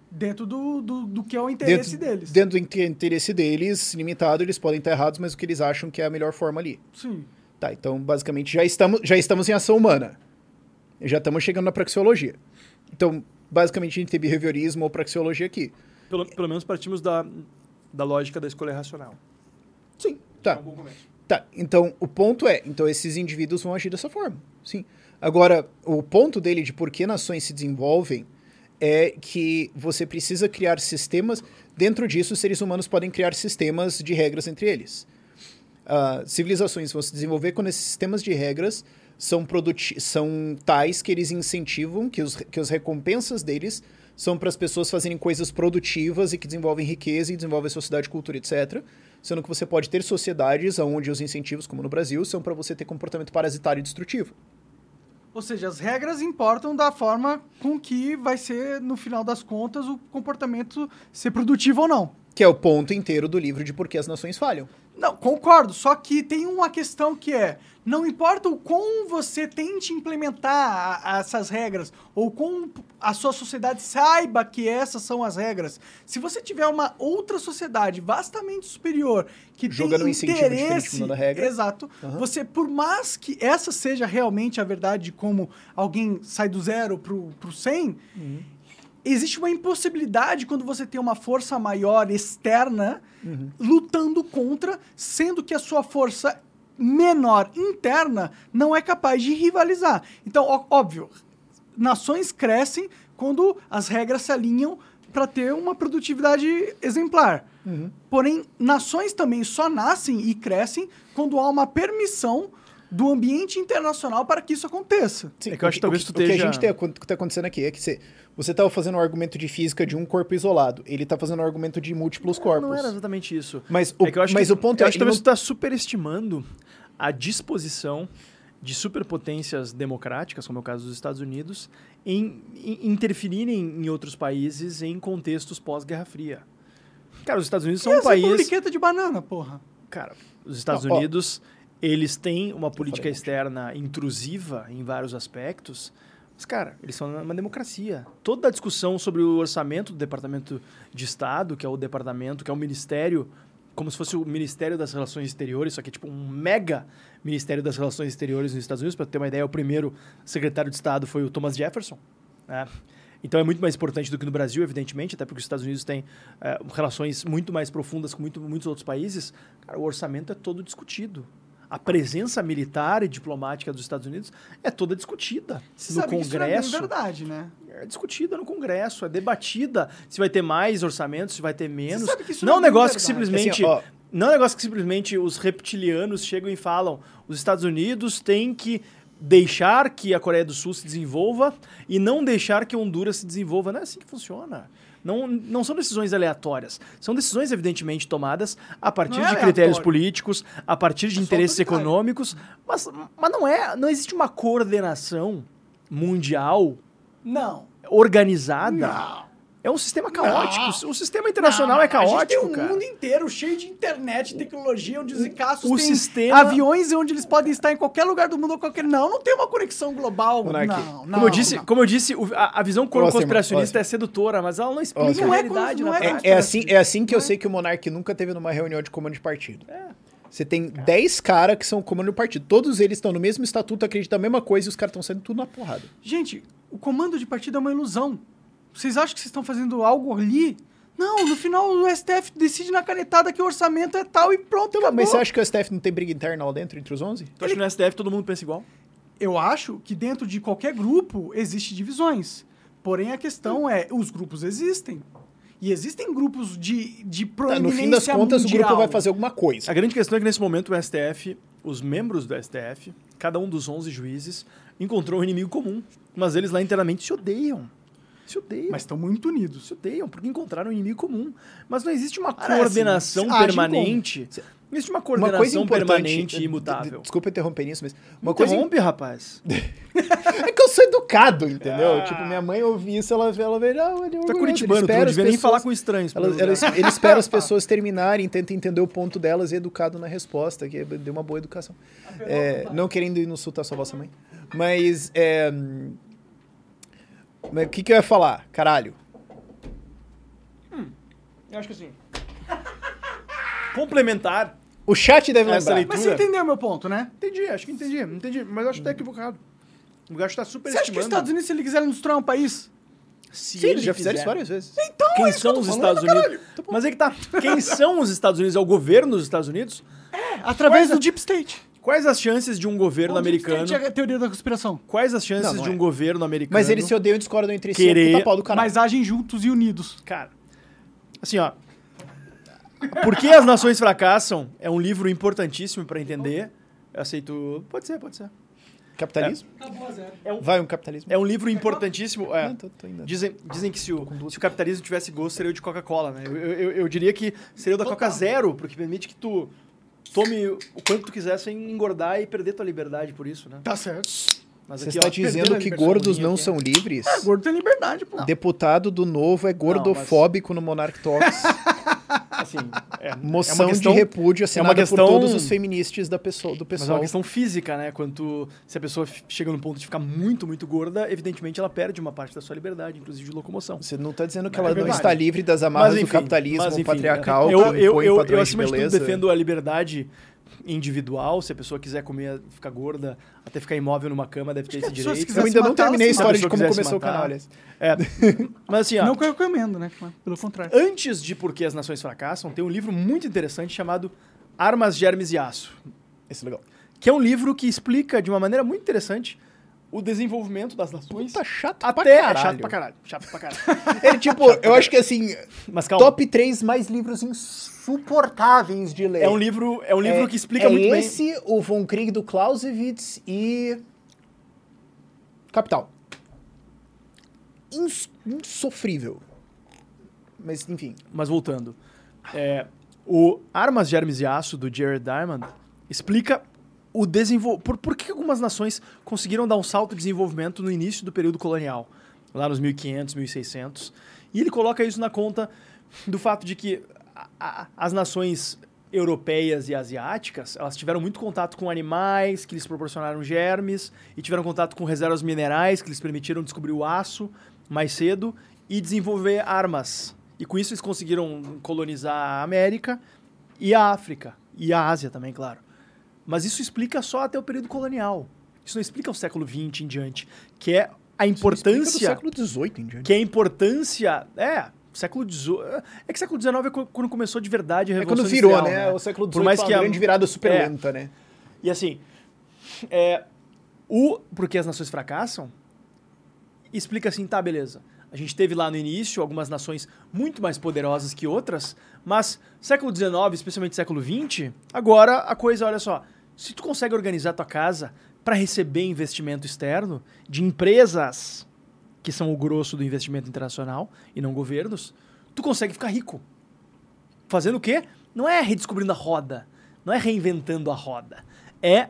Dentro do, do, do que é o interesse dentro, deles. Dentro do inte- interesse deles, limitado, eles podem estar errados, mas o que eles acham que é a melhor forma ali. Sim. Tá, então basicamente já estamos, já estamos em ação humana. Já estamos chegando na praxeologia. Então, basicamente a gente tem behaviorismo ou praxeologia aqui. Pelo, pelo menos partimos da, da lógica da escolha racional. Sim, tá. É um bom começo. Tá, então o ponto é, então esses indivíduos vão agir dessa forma, sim. Agora, o ponto dele de por que nações se desenvolvem é que você precisa criar sistemas, dentro disso os seres humanos podem criar sistemas de regras entre eles. Ah, civilizações vão se desenvolver quando esses sistemas de regras são, são tais que eles incentivam, que os, que as recompensas deles são para as pessoas fazerem coisas produtivas e que desenvolvem riqueza e desenvolvem sociedade, cultura, etc. Sendo que você pode ter sociedades onde os incentivos, como no Brasil, são para você ter comportamento parasitário e destrutivo. Ou seja, as regras importam da forma com que vai ser, no final das contas, o comportamento ser produtivo ou não. Que é o ponto inteiro do livro de por que as nações falham. Não, concordo. Só que tem uma questão que é: não importa o quão você tente implementar a- a essas regras, ou quão a sua sociedade saiba que essas são as regras, se você tiver uma outra sociedade vastamente superior que Joga tem interesse, a regra. exato, você por mais que essa seja realmente a verdade de como alguém sai do zero pro, pro 100, Uhum. Existe uma impossibilidade quando você tem uma força maior externa Uhum. lutando contra, sendo que a sua força menor interna não é capaz de rivalizar. Então, ó- óbvio, nações crescem quando as regras se alinham para ter uma produtividade exemplar. Uhum. Porém, nações também só nascem e crescem quando há uma permissão do ambiente internacional para que isso aconteça. Sim, É que eu acho que o talvez o tu O que a esteja- gente está acontecendo aqui é que você, você estava fazendo um argumento de física de um corpo isolado. Ele está fazendo um argumento de múltiplos corpos. Não era exatamente isso. Mas o- É que eu acho mas que- o ponto eu é, acho que não- tu está superestimando a disposição de superpotências democráticas, como é o caso dos Estados Unidos, em, em interferirem em outros países em contextos pós-Guerra Fria. Cara, os Estados Unidos são E um país... republiquetas de banana, porra. Cara, os Estados Não, ó. Unidos, eles têm uma política externa intrusiva em vários aspectos, mas, cara, eles são uma democracia. Toda a discussão sobre o orçamento do Departamento de Estado, que é o departamento, que é o ministério, como se fosse o Ministério das Relações Exteriores, só que é tipo um mega Ministério das Relações Exteriores nos Estados Unidos. Para ter uma ideia, o primeiro secretário de Estado foi o Thomas Jefferson. né? Então é muito mais importante do que no Brasil, evidentemente, até porque os Estados Unidos têm eh, relações muito mais profundas com muito- muitos outros países. Cara, o orçamento é todo discutido. A presença militar e diplomática dos Estados Unidos é toda discutida Você no sabe que isso não é Congresso. verdade, né? É discutida no Congresso, é debatida se vai ter mais orçamento, se vai ter menos. sabe que isso não é não um é negócio que simplesmente. Assim, ó. não é um negócio que simplesmente os reptilianos chegam e falam: os Estados Unidos têm que deixar que a Coreia do Sul se desenvolva e não deixar que Honduras se desenvolva. Não é assim que funciona. Não, não são decisões aleatórias. São decisões, evidentemente, tomadas a partir Não é de critérios políticos, a partir de É interesses econômicos, mas, mas não é. Não existe uma coordenação mundial Não. organizada. Não. É um sistema caótico. O sistema internacional é A gente tem caótico, um cara. mundo inteiro cheio de internet, tecnologia, onde os ricaços o sistema- aviões onde eles podem estar em qualquer lugar do mundo ou qualquer... Não, não tem uma conexão global. Monark, Não, não. Como eu disse, não. como eu disse a, a visão Próxima, conspiracionista próxima. é sedutora, mas ela não explica Próxima. a Não é realidade na não é prática. É assim, é assim que eu sei que o Monark nunca teve numa reunião de comando de partido. Você tem 10 caras que são comando do partido. Todos eles estão no mesmo estatuto, acreditam na mesma coisa e os caras estão saindo tudo na porrada. Gente, o comando de partido é uma ilusão. Vocês acham que vocês estão fazendo algo ali? Não, no final o STF decide na canetada que o orçamento é tal e pronto, acabou. Mas você acha que o STF não tem briga interna lá dentro entre os 11? Tu acha que no STF todo mundo pensa igual? Eu acho que dentro de qualquer grupo existe divisões. Porém, a questão é, os grupos existem. E existem grupos de, de Tá, proeminência no fim das contas, o mundial. grupo vai fazer alguma coisa. A grande questão é que nesse momento o STF, os membros do STF, cada um dos 11 juízes, encontrou um inimigo comum. Mas eles lá internamente se odeiam. Se odeiam. Mas estão muito unidos. se odeiam porque encontraram um inimigo comum. Mas não existe uma Parece, coordenação permanente. Não existe uma Uma coordenação coisa importante. permanente e d- imutável. Desculpa interromper isso, mas. Uma Uma coisa. Interrompe, rapaz. É que eu sou educado, entendeu? Tipo, minha mãe ouvir isso, ela, ela vê. Ah, ele é orgulhoso, curitibano, ele tu espera não as devia nem pessoas- falar com estranhos. Ela, ela, ele espera as pessoas terminarem, tenta entender o ponto delas e é educado na resposta, que dê uma boa educação. É, não querendo insultar sua vossa mãe. Mas, é, mas o que, que eu ia falar? Caralho. Eu acho que assim. Complementar. O chat deve Essa lembrar. leitura- Mas você entendeu meu ponto, né? Entendi, acho que entendi. Entendi, mas eu acho que tá equivocado. O gajo tá super Você acha que os Estados Unidos, se eles quiserem destruir um país... Se Sim, eles ele já fizeram fizer- isso várias vezes. Então, Quem é que são tô os falando, Estados Unidos? caralho. Mas é que tá. Quem são os Estados Unidos? É o governo dos Estados Unidos? Através Quais a- do Deep State. Quais as chances de um governo O Deep americano. É a teoria da conspiração. Quais as chances Não, não de um é. governo americano. Mas eles se odeiam e discordam entre si. Querer- É puta pau do caralho. Mas agem juntos e unidos. Cara, assim, ó. Por que as nações fracassam é um livro importantíssimo pra entender. Eu aceito. Pode ser, pode ser. Capitalismo? É um, Vai um capitalismo. é um livro importantíssimo. É. Não, tô- tô. Dizem, dizem que se o, se o capitalismo tivesse gosto, seria o de Coca-Cola, né? Eu, eu, eu diria que seria o da Coca Zero, porque permite que tu tome o quanto tu quiser sem engordar e perder tua liberdade por isso, né? Tá certo. Mas Você aqui, está ó, dizendo que gordos não Aqui. são livres? Gordo tem liberdade, pô. Deputado do Novo é gordofóbico no Monarch Talks. Assim, é, Moção é uma questão, de repúdio assinada questão- por todos os feministas da pessoa, do Mas é pessoal. uma questão física, né? Quando se a pessoa chega no ponto de ficar muito, muito gorda, evidentemente ela perde uma parte da sua liberdade, inclusive de locomoção. Você não está dizendo que É ela não verdade. está livre das amarras Mas, do enfim, capitalismo mas, enfim, patriarcal eu, que eu, eu, eu, acima de tudo, defendo a liberdade individual. Se a pessoa quiser comer, ficar gorda, até ficar imóvel numa cama, deve ter esse direito. Eu ainda não terminei a história de como começou o matar. canal, aliás. É. Mas assim, ó, Não que eu recomendo, né? Pelo contrário. antes de Por que as Nações Fracassam, tem um livro muito interessante chamado Armas, Germes e Aço. Esse é legal. Que é um livro que explica de uma maneira muito interessante o desenvolvimento das nações. Tá chato até pra é caralho. chato pra caralho. Chato pra caralho. Ele, tipo, eu acho que assim, Mas calma. top 3 mais livros insuportáveis de ler. É um livro, é um livro É- que explica é muito bem. esse, o Von Krieg do Clausewitz e Capital. Ins- insofrível. Mas, enfim. Mas voltando. É, o Armas, Germes e Aço, do Jared Diamond, explica o desenvol... por, por que algumas nações conseguiram dar um salto de desenvolvimento no início do período colonial, lá nos 1500, 1600. E ele coloca isso na conta do fato de que a- a- as nações europeias e asiáticas, elas tiveram muito contato com animais que lhes proporcionaram germes e tiveram contato com reservas minerais que lhes permitiram descobrir o aço mais cedo e desenvolver armas. E com isso eles conseguiram colonizar a América e a África e a Ásia também, claro. Mas isso explica só até o período colonial. Isso não explica o século XX em diante, que é a importância século XVIII em diante. que a importância. É, século XVIII. É que século XIX é qu- quando começou de verdade a É Revolução quando virou, Industrial, né? O século Por XVIII mais foi que a- grande virada super é. lenta, né? E assim, é, o Porque as Nações Fracassam explica assim, tá, beleza. A gente teve lá no início algumas nações muito mais poderosas que outras, mas século XIX, especialmente século XX, agora a coisa, olha só, se tu consegue organizar tua casa para receber investimento externo de empresas que são o grosso do investimento internacional e não governos, tu consegue ficar rico. Fazendo o quê? Não é redescobrindo a roda, não é reinventando a roda, é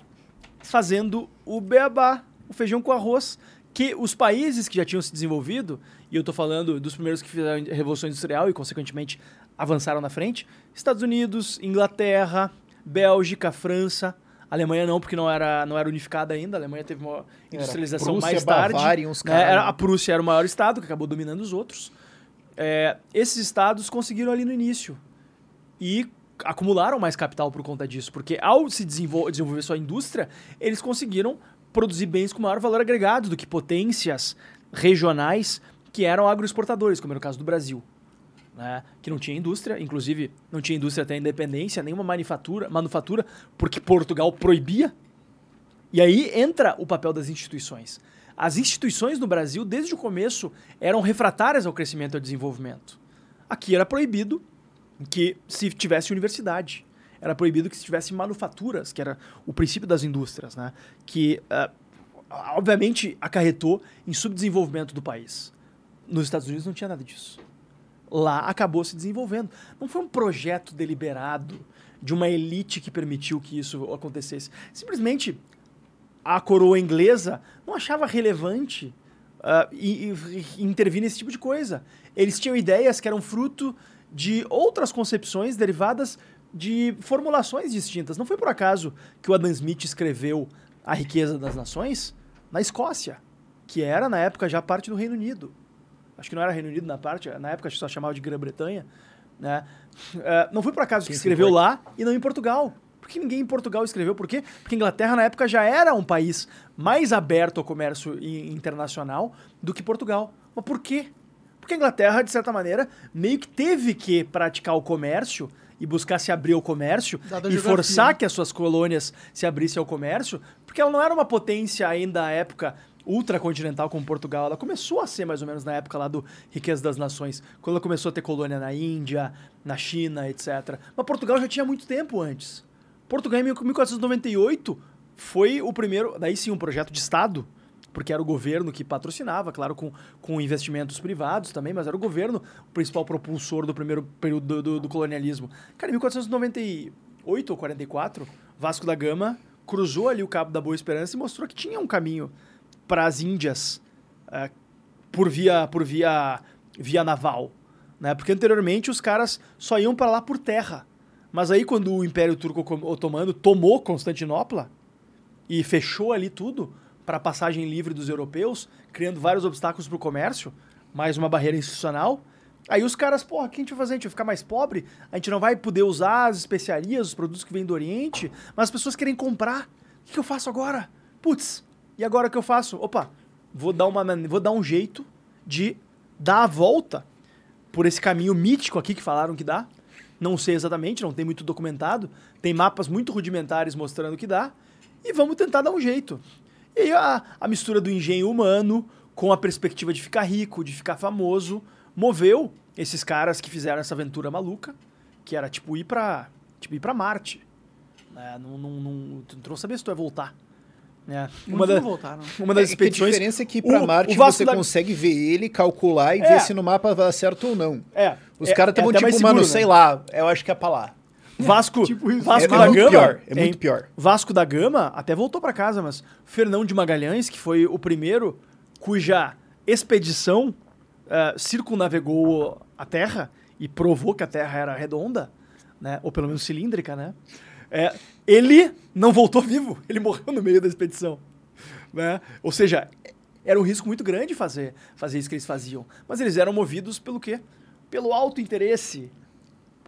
fazendo o beabá, o feijão com arroz, que os países que já tinham se desenvolvido, e eu estou falando dos primeiros que fizeram a Revolução Industrial e, consequentemente, avançaram na frente, Estados Unidos, Inglaterra, Bélgica, França, Alemanha não, porque não era, não era unificada ainda, a Alemanha teve uma industrialização Prússia, mais tarde. Bavária uns né? a Prússia era o maior estado, que acabou dominando os outros. É, esses estados conseguiram ali no início e acumularam mais capital por conta disso, porque ao se desenvol- desenvolver sua indústria, eles conseguiram produzir bens com maior valor agregado do que potências regionais que eram agroexportadores, como era o caso do Brasil. Né, que não tinha indústria, inclusive não tinha indústria até a independência, nenhuma manufatura, manufatura, porque Portugal proibia. E aí entra o papel das instituições. As instituições no Brasil, desde o começo, eram refratárias ao crescimento e ao desenvolvimento. Aqui era proibido que se tivesse universidade. Era proibido que se tivesse manufaturas, que era o princípio das indústrias, né? que ah, obviamente acarretou em subdesenvolvimento do país. Nos Estados Unidos não tinha nada disso. Lá acabou se desenvolvendo. Não foi um projeto deliberado de uma elite que permitiu que isso acontecesse. Simplesmente a coroa inglesa não achava relevante ah, e, e- e intervir nesse tipo de coisa. Eles tinham ideias que eram fruto de outras concepções derivadas de formulações distintas. Não foi por acaso que o Adam Smith escreveu A Riqueza das Nações na Escócia, que era na época já parte do Reino Unido. Acho que não era Reino Unido na parte, na época só chamava de Grã-Bretanha. Né? Eh, não foi por acaso que escreveu lá e não em Portugal. Por que ninguém em Portugal escreveu? Por quê? Porque a Inglaterra, na época, já era um país mais aberto ao comércio internacional do que Portugal. Mas por quê? Porque a Inglaterra, de certa maneira, meio que teve que praticar o comércio e buscar se abrir ao comércio Dada e geografia, forçar né? que as suas colônias se abrissem ao comércio, porque ela não era uma potência ainda à época ultracontinental como Portugal. Ela começou a ser mais ou menos na época lá do Riqueza das Nações, quando ela começou a ter colônia na Índia, na China, etc. Mas Portugal já tinha muito tempo antes. Portugal, em 1498, foi o primeiro, daí sim, um projeto de Estado, porque era o governo que patrocinava, claro, com, com investimentos privados também, mas era o governo o principal propulsor do primeiro período do, do- do colonialismo. Cara, em 1498 ou 44, Vasco da Gama cruzou ali o Cabo da Boa Esperança e mostrou que tinha um caminho para as Índias eh, por via por via via naval, né? Porque anteriormente os caras só iam para lá por terra. Mas aí quando o Império Turco Otomano tomou Constantinopla e fechou ali tudo para passagem livre dos europeus, criando vários obstáculos para o comércio, mais uma barreira institucional. Aí os caras, porra, o que a gente vai fazer? A gente vai ficar mais pobre? A gente não vai poder usar as especiarias, os produtos que vêm do Oriente, mas as pessoas querem comprar. O que eu faço agora? Putz, e agora o que eu faço? Opa, vou dar, uma, vou dar um jeito de dar a volta por esse caminho mítico aqui que falaram que dá. Não sei exatamente, não tem muito documentado. Tem mapas muito rudimentares mostrando que dá. E vamos tentar dar um jeito. E aí a, a mistura do engenho humano com a perspectiva de ficar rico, de ficar famoso, moveu esses caras que fizeram essa aventura maluca, que era tipo ir pra, tipo, ir Marte. Né? Não, não, não, tu não sabia se tu voltar. Né? Não Uma, da- voltar, uma das É que a expedições... diferença é que pra o- Marte você da- consegue ver ele, calcular e É. ver se no mapa vai dar certo ou não. É, Os é- caras é estavam até tipo, mais mano, seguro, sei né? lá, eu acho que é pra lá. Vasco, Tipo isso. Vasco É da muito Gama. pior, é muito pior. Vasco da Gama até voltou pra casa, mas Fernão de Magalhães, que foi o primeiro cuja expedição eh, circunnavegou a Terra e provou que a Terra era redonda, né? Ou pelo menos cilíndrica, né? É, ele não voltou vivo, ele morreu no meio da expedição. Né? Ou seja, era um risco muito grande fazer, fazer isso que eles faziam. Mas eles eram movidos pelo quê? Pelo alto interesse,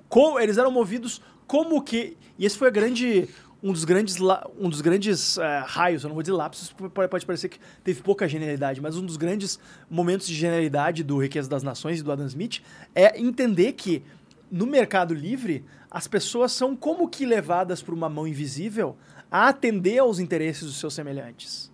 como eles eram movidos como que e esse foi grande um dos grandes um dos grandes eh, raios eu não vou dizer lapsos pode parecer que teve pouca genialidade mas um dos grandes momentos de genialidade do Riqueza das Nações e do Adam Smith é entender que no mercado livre, as pessoas são como que levadas por uma mão invisível a atender aos interesses dos seus semelhantes.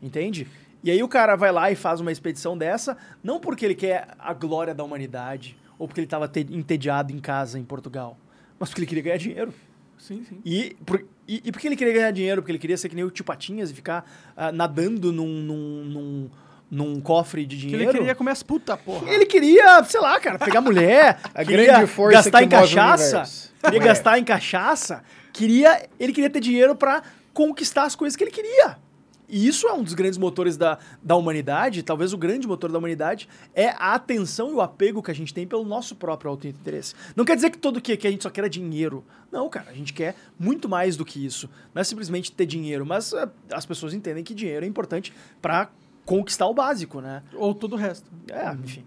Entende? E aí o cara vai lá e faz uma expedição dessa, não porque ele quer a glória da humanidade, ou porque ele estava entediado em casa em Portugal, mas porque ele queria ganhar dinheiro. Sim, sim. E, por- e, e porque ele queria ganhar dinheiro, porque ele queria ser que nem o Tio Patinhas e ficar ah, nadando num, num, num, num cofre de Que dinheiro. ele queria comer as putas, porra. Ele queria, sei lá, cara, pegar mulher, A grande força gastar que em cachaça, queria É. gastar em cachaça, queria, ele queria ter dinheiro pra conquistar as coisas que ele queria. E isso é um dos grandes motores da, da humanidade, talvez o grande motor da humanidade, é a atenção e o apego que a gente tem pelo nosso próprio auto-interesse. Não quer dizer que todo que, que a gente só quer é dinheiro. Não, cara, a gente quer muito mais do que isso. Não é simplesmente ter dinheiro, mas eh, as pessoas entendem que dinheiro é importante pra conquistar o básico, né? Ou todo o resto. É, enfim.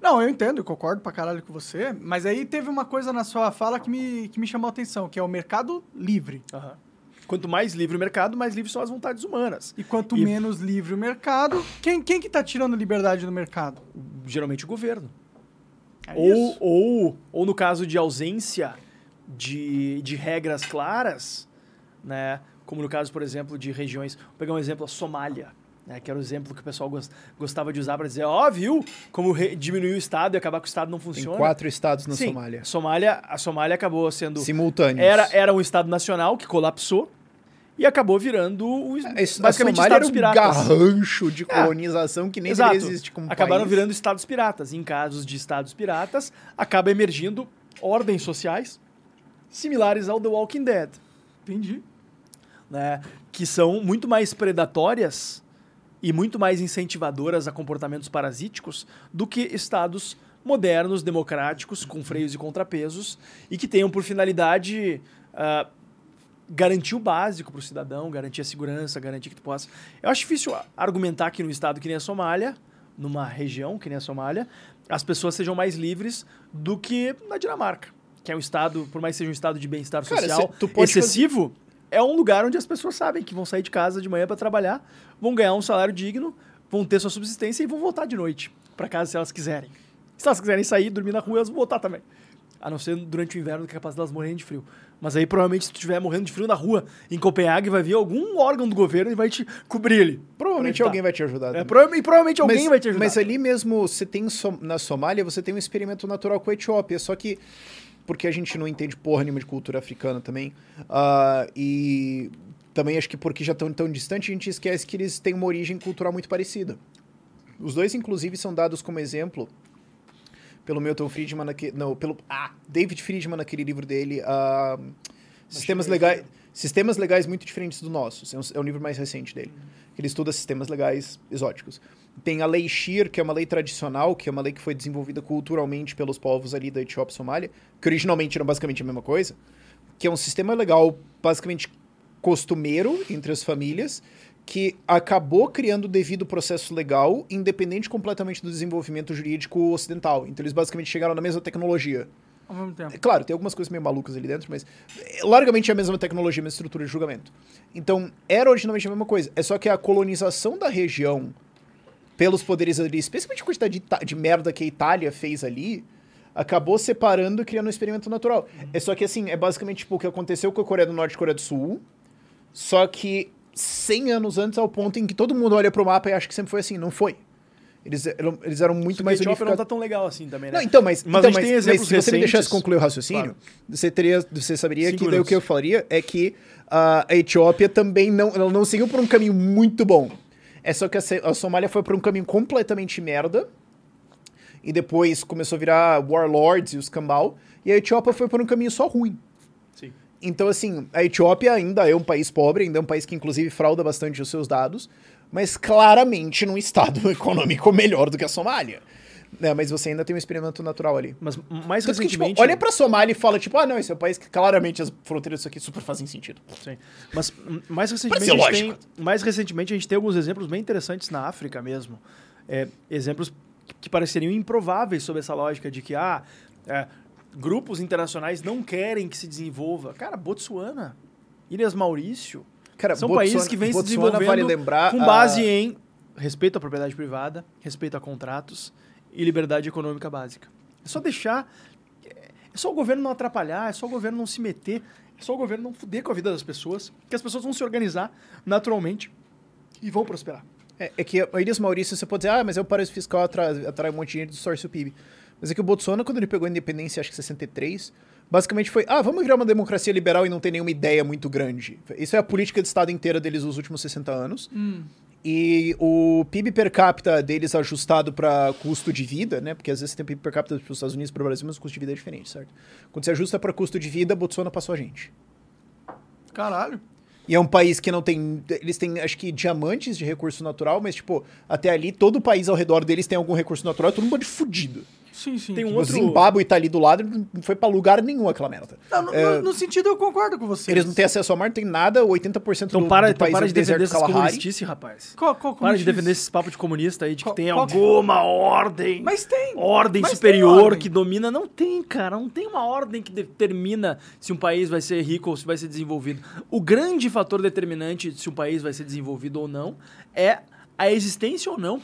Não, eu entendo, eu concordo pra caralho com você, mas aí teve uma coisa na sua fala que me, que me chamou a atenção, que é o mercado livre. Aham. Quanto mais livre o mercado, mais livres são as vontades humanas. E quanto E- menos livre o mercado, quem, quem que tá tirando liberdade do mercado? Geralmente o governo. É ou, ou, ou no caso de ausência de, de regras claras, né? Como no caso, por exemplo, de regiões. Vou pegar um exemplo, a Somália. Né, que era o exemplo que o pessoal gos- gostava de usar para dizer, ó, viu como diminuir o Estado e acabar que o Estado não Tem funciona. quatro estados na Sim, Somália. A Somália, a Somália acabou sendo. Simultâneos. Era, era um Estado nacional que colapsou e acabou virando o, A, a basicamente Somália era Estados um piratas. garrancho de colonização que nem existir como Acabaram país. virando estados piratas. Em casos de estados piratas, acaba emergindo ordens sociais similares ao The Walking Dead, Entendi. né? que são muito mais predatórias e muito mais incentivadoras a comportamentos parasíticos do que estados modernos, democráticos, com freios e contrapesos, e que tenham por finalidade ah, garantir o básico para o cidadão, garantir a segurança, garantir que tu possa. Eu acho difícil argumentar que num estado que nem a Somália, numa região que nem a Somália, as pessoas sejam mais livres do que na Dinamarca, que é um estado, por mais que seja um estado de bem-estar social excessivo, é um lugar onde as pessoas sabem que vão sair de casa de manhã para trabalhar, vão ganhar um salário digno, vão ter sua subsistência e vão voltar de noite para casa se elas quiserem. Se elas quiserem sair, dormir na rua, elas vão voltar também. A não ser durante o inverno, que é capaz delas morrerem de frio. Mas aí, provavelmente, se tu estiver morrendo de frio na rua, em Copenhague, vai vir algum órgão do governo e vai te cobrir ali. Provavelmente alguém vai te ajudar. É, também. prova- e provavelmente alguém mas, vai te ajudar. Mas ali mesmo, você tem som- na Somália, você tem um experimento natural com a Etiópia, só que porque a gente não entende porra nenhuma de cultura africana também, ah, e também acho que porque já estão tão distante, a gente esquece que eles têm uma origem cultural muito parecida. Os dois, inclusive, são dados como exemplo pelo Milton Friedman, naque, não, pelo ah, David Friedman naquele livro dele, ah, Sistemas Legais, Sistemas Legais Muito Diferentes do Nosso. É um, é um livro mais recente dele. Ele estuda sistemas legais exóticos. Tem a Lei Shir, que é uma lei tradicional, que é uma lei que foi desenvolvida culturalmente pelos povos ali da Etiópia e Somália, que originalmente eram basicamente a mesma coisa, que é um sistema legal basicamente costumeiro entre as famílias, que acabou criando o devido processo legal, independente completamente do desenvolvimento jurídico ocidental. Então eles basicamente chegaram na mesma tecnologia. Ao mesmo tempo. É Claro, tem algumas coisas meio malucas ali dentro, mas é, largamente é a mesma tecnologia, a mesma estrutura de julgamento. Então, era originalmente a mesma coisa. É só que a colonização da região pelos poderes ali, especialmente a quantidade de, de merda que a Itália fez ali, acabou separando e criando um experimento natural. É só que, assim, é basicamente tipo, o que aconteceu com a Coreia do Norte e a Coreia do Sul, só que 100 anos antes, ao ponto em que todo mundo olha pro mapa e acha que sempre foi assim. Não foi. Eles eram, eles eram muito a mais Etiópia não unificados. tá tão legal assim também, né? Não, então, mas, Mas então, mas, mas se você me deixasse recentes. concluir o raciocínio, Claro. você, teria, você saberia Cinco que daí o que eu falaria é que ah, a Etiópia também não, ela não seguiu por um caminho muito bom. É só que a, Somália foi por um caminho completamente merda. E depois começou a virar warlords e os cambal. E a Etiópia foi por um caminho só ruim. Sim. Então, assim, a Etiópia ainda é um país pobre, ainda é um país que, inclusive, frauda bastante os seus dados, mas claramente num estado econômico melhor do que a Somália. É, mas você ainda tem um experimento natural ali. Mas mais Tanto que, tipo, recentemente... olha pra Somália e fala, tipo, ah, não, esse é um país que claramente as fronteiras disso aqui super fazem sentido. Sim. Mas mais recentemente, a gente tem, lógico. mais recentemente a gente tem alguns exemplos bem interessantes na África mesmo. É, exemplos que- pareceriam improváveis sobre essa lógica de que ah, é, grupos internacionais não querem que se desenvolva. Cara, Botsuana, Ilhas Maurício, Cara, são Botsuana- países que vêm se desenvolvendo vale lembrar, com a- base em respeito à propriedade privada, respeito a contratos e liberdade econômica básica. É só deixar... É só o governo não atrapalhar, é só o governo não se meter, é só o governo não fuder com a vida das pessoas, que as pessoas vão se organizar naturalmente e vão prosperar. É, é que a Iris Maurício, você pode dizer, ah, mas é o paraíso fiscal atrai, atrai um monte de dinheiro e distorce o PIB. Mas é que o Bolsonaro, quando ele pegou a independência, acho que em 63, basicamente foi, ah, vamos virar uma democracia liberal e não ter nenhuma ideia muito grande. Isso é a política de Estado inteira deles nos últimos 60 anos. E o PIB per capita deles ajustado para custo de vida, né? Porque às vezes você tem PIB per capita para os Estados Unidos e para o Brasil, mas o custo de vida é diferente, certo? Quando você ajusta para custo de vida, Bolsonaro passou a gente. Caralho. E é um país que não tem. Eles têm, acho que, diamantes de recurso natural, mas, tipo, até ali, todo o país ao redor deles tem algum recurso natural, é todo mundo de fudido. Sim, sim. Tem um Tipo, outro... O Zimbábue tá ali do lado, não foi pra lugar nenhum aquela merda. Não, no, É, no- no sentido, eu concordo com você. Eles não têm acesso ao mar, não tem nada, 80% Então do, para, do então país para é de defender deserto essas Kalahari. comunistices, rapaz. Qual, qual, Para de defender esses papos de comunista aí, de que Qual- tem qual que- alguma ordem. Mas tem. Ordem Mas tem superior ordem. que domina. Não tem, cara. Não tem uma ordem que determina se um país vai ser rico ou se vai ser desenvolvido. O grande fator determinante de se um país vai ser desenvolvido ou não é a existência ou não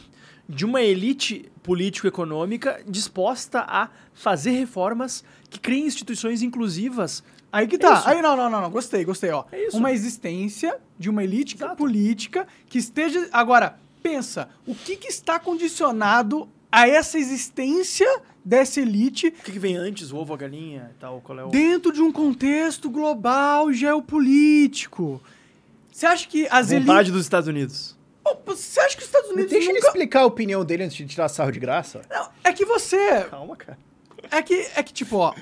de uma elite político-econômica disposta a fazer reformas que criem instituições inclusivas. Aí que tá. Isso. Aí não, não, não, não. Gostei, gostei, ó. É. Uma existência de uma elite Exato. política que esteja. Agora, pensa, o que, que está condicionado a essa existência dessa elite O que, que vem antes, o ovo, a galinha e tal? Qual é o... dentro de um contexto global geopolítico? Você acha que as elites. Vontade dos Estados Unidos. Pô, Você acha que os Estados Unidos Deixa ele nunca... explicar a opinião dele antes de tirar sarro de graça. Não, é que você. Calma, cara. É que, é que, tipo, ó.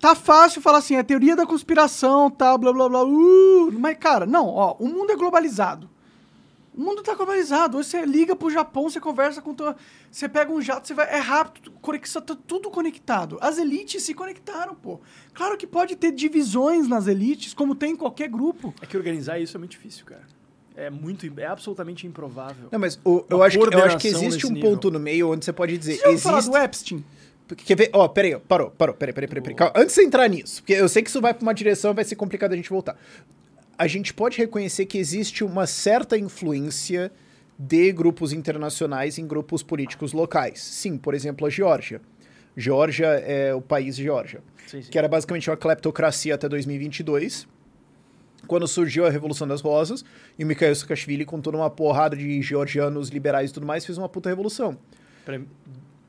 Tá fácil falar assim, é teoria da conspiração, tal, blá, blá, blá. Uh, mas, cara, não, ó, o mundo é globalizado. O mundo tá globalizado. Hoje você liga pro Japão, você conversa com. Tua, você pega um jato, você vai. É rápido, conexão, tá tudo conectado. As elites se conectaram, pô. Claro que pode ter divisões nas elites, como tem em qualquer grupo. É que organizar isso é muito difícil, cara. É muito, é absolutamente improvável. Não, mas o- eu, acho que, eu acho que existe um nível. ponto no meio onde você pode dizer. Você ouviu falar existe... do Epstein? Quer ver? Ó, peraí, ó, parou, parou, peraí, peraí, peraí, peraí. Calma. Antes de você entrar nisso, porque eu sei que isso vai pra uma direção e vai ser complicado a gente voltar. A gente pode reconhecer que existe uma certa influência de grupos internacionais em grupos políticos locais. Sim, por exemplo, a Geórgia. Geórgia é o país Geórgia, Sim, sim. que era basicamente uma cleptocracia até 2022. Quando surgiu a Revolução das Rosas, e o Mikhail Saakashvili, com toda uma porrada de georgianos liberais e tudo mais, fez uma puta revolução. Peraí,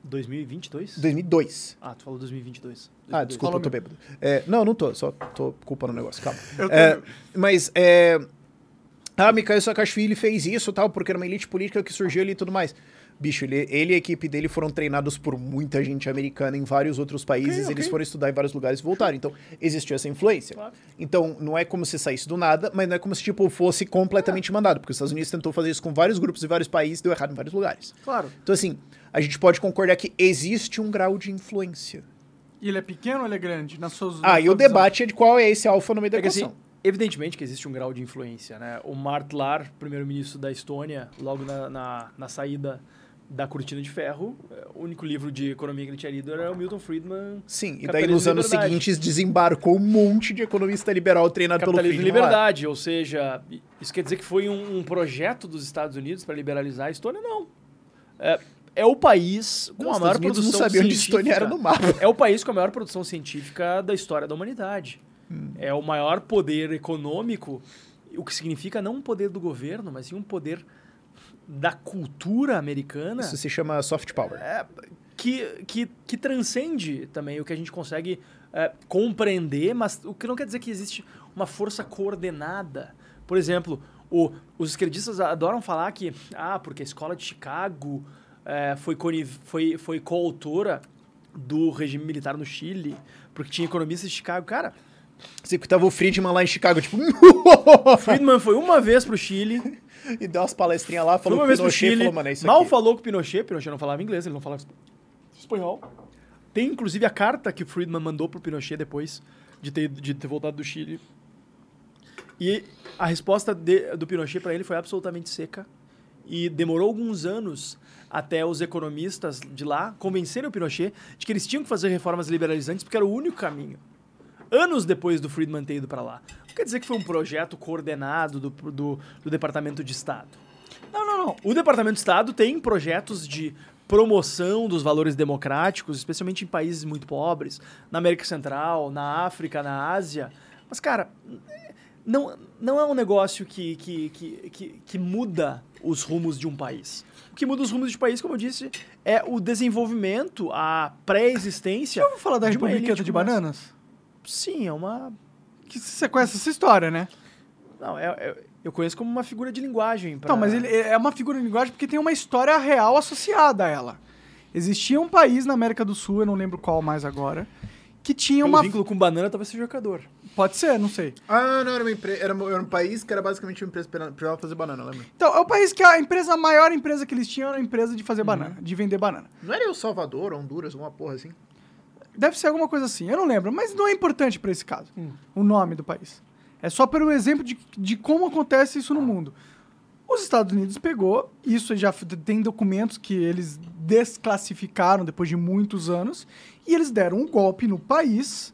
2022? 2002. Ah, tu falou 2022. Ah, 2022. desculpa, eu tô bêbado. É, não, não tô, só tô culpando o negócio, calma. Eu tô É, mas, é... Ah, Mikhail Saakashvili fez isso tal, porque era uma elite política que surgiu ali e tudo mais. Bicho, ele, ele e a equipe dele foram treinados por muita gente americana em vários outros países, Ok, eles foram estudar em vários lugares e voltaram. Então, existiu essa influência. Claro. Então, não é como se saísse do nada, mas não é como se, tipo, fosse completamente mandado, porque os Estados Unidos tentou fazer isso com vários grupos e vários países, deu errado em vários lugares. Claro. Então, assim, a gente pode concordar que existe um grau de influência. E ele é pequeno ou ele é grande? Nas suas, Ah, na e o visão? debate é de qual é esse alfa no meio da É que assim, equação. evidentemente que existe um grau de influência, né? O Mart Laar, primeiro-ministro da Estônia, logo na, na, na saída da Cortina de Ferro, é, o único livro de economia que ele tinha lido era o Milton Friedman. Sim, e daí nos anos Liberdade. seguintes desembarcou um monte de economista liberal treinado pelo Capitalismo Friedman. Liberdade, ou seja, isso quer dizer que foi um, um projeto dos Estados Unidos para liberalizar a Estônia? Não. É, é o país com Não, a maior não produção sabiam onde científica. Estônia era no mapa. É o país com a maior produção científica da história da humanidade. Hum. É o maior poder econômico, o que significa não um poder do governo, mas sim um poder da cultura americana Isso se chama soft power. é, que, que, que transcende também o que a gente consegue é, compreender, mas o que não quer dizer que existe uma força coordenada. Por exemplo, o- os esquerdistas adoram falar que, ah, porque a escola de Chicago é, foi, foi, foi coautora do regime militar no Chile, porque tinha economistas de Chicago. Cara, que tava o Friedman lá em Chicago, tipo... Friedman foi uma vez pro Chile, e deu umas palestrinhas lá, falou uma vez pro Chile, falou, mano, é isso mal aqui. falou com o Pinochet, Pinochet não falava inglês, ele não falava espanhol. Tem inclusive a carta que o Friedman mandou pro Pinochet depois de ter, de ter voltado do Chile. E a resposta de- do Pinochet para ele foi absolutamente seca. E demorou alguns anos até os economistas de lá convencerem o Pinochet de que eles tinham que fazer reformas liberalizantes porque era o único caminho. Anos depois do Friedman ter ido para lá. Não quer dizer que foi um projeto coordenado do, do, do Departamento de Estado. Não, não, não. O Departamento de Estado tem projetos de promoção dos valores democráticos, especialmente em países muito pobres, na América Central, na África, na Ásia. Mas, cara, não, não é um negócio que, que, que, que, que muda os rumos de um país. O que muda os rumos de país, como eu disse, é o desenvolvimento, a pré-existência. Já ouviu falar da de de essa. Bananas? Sim, é uma. Que você conhece essa história, né? Não, é, é- eu conheço como uma figura de linguagem. Pra... Então, mas ele é uma figura de linguagem porque tem uma história real associada a ela. Existia um país na América do Sul, eu não lembro qual mais agora, que tinha Pelo uma. vínculo com banana, talvez seja jogador. Pode ser, não sei. Ah, não, era uma empresa. Era, era um país que era basicamente uma empresa pra fazer banana, lembra? Então, é o país que a empresa, a maior empresa que eles tinham era a empresa de fazer Uhum. banana, de vender banana. Não era El Salvador, Honduras, alguma porra assim? Deve ser alguma coisa assim, eu não lembro, mas não é importante pra esse caso, Hum. o nome do país. É só pelo exemplo de, de como acontece isso no mundo. Os Estados Unidos pegou, isso já tem documentos que eles desclassificaram depois de muitos anos, e eles deram um golpe no país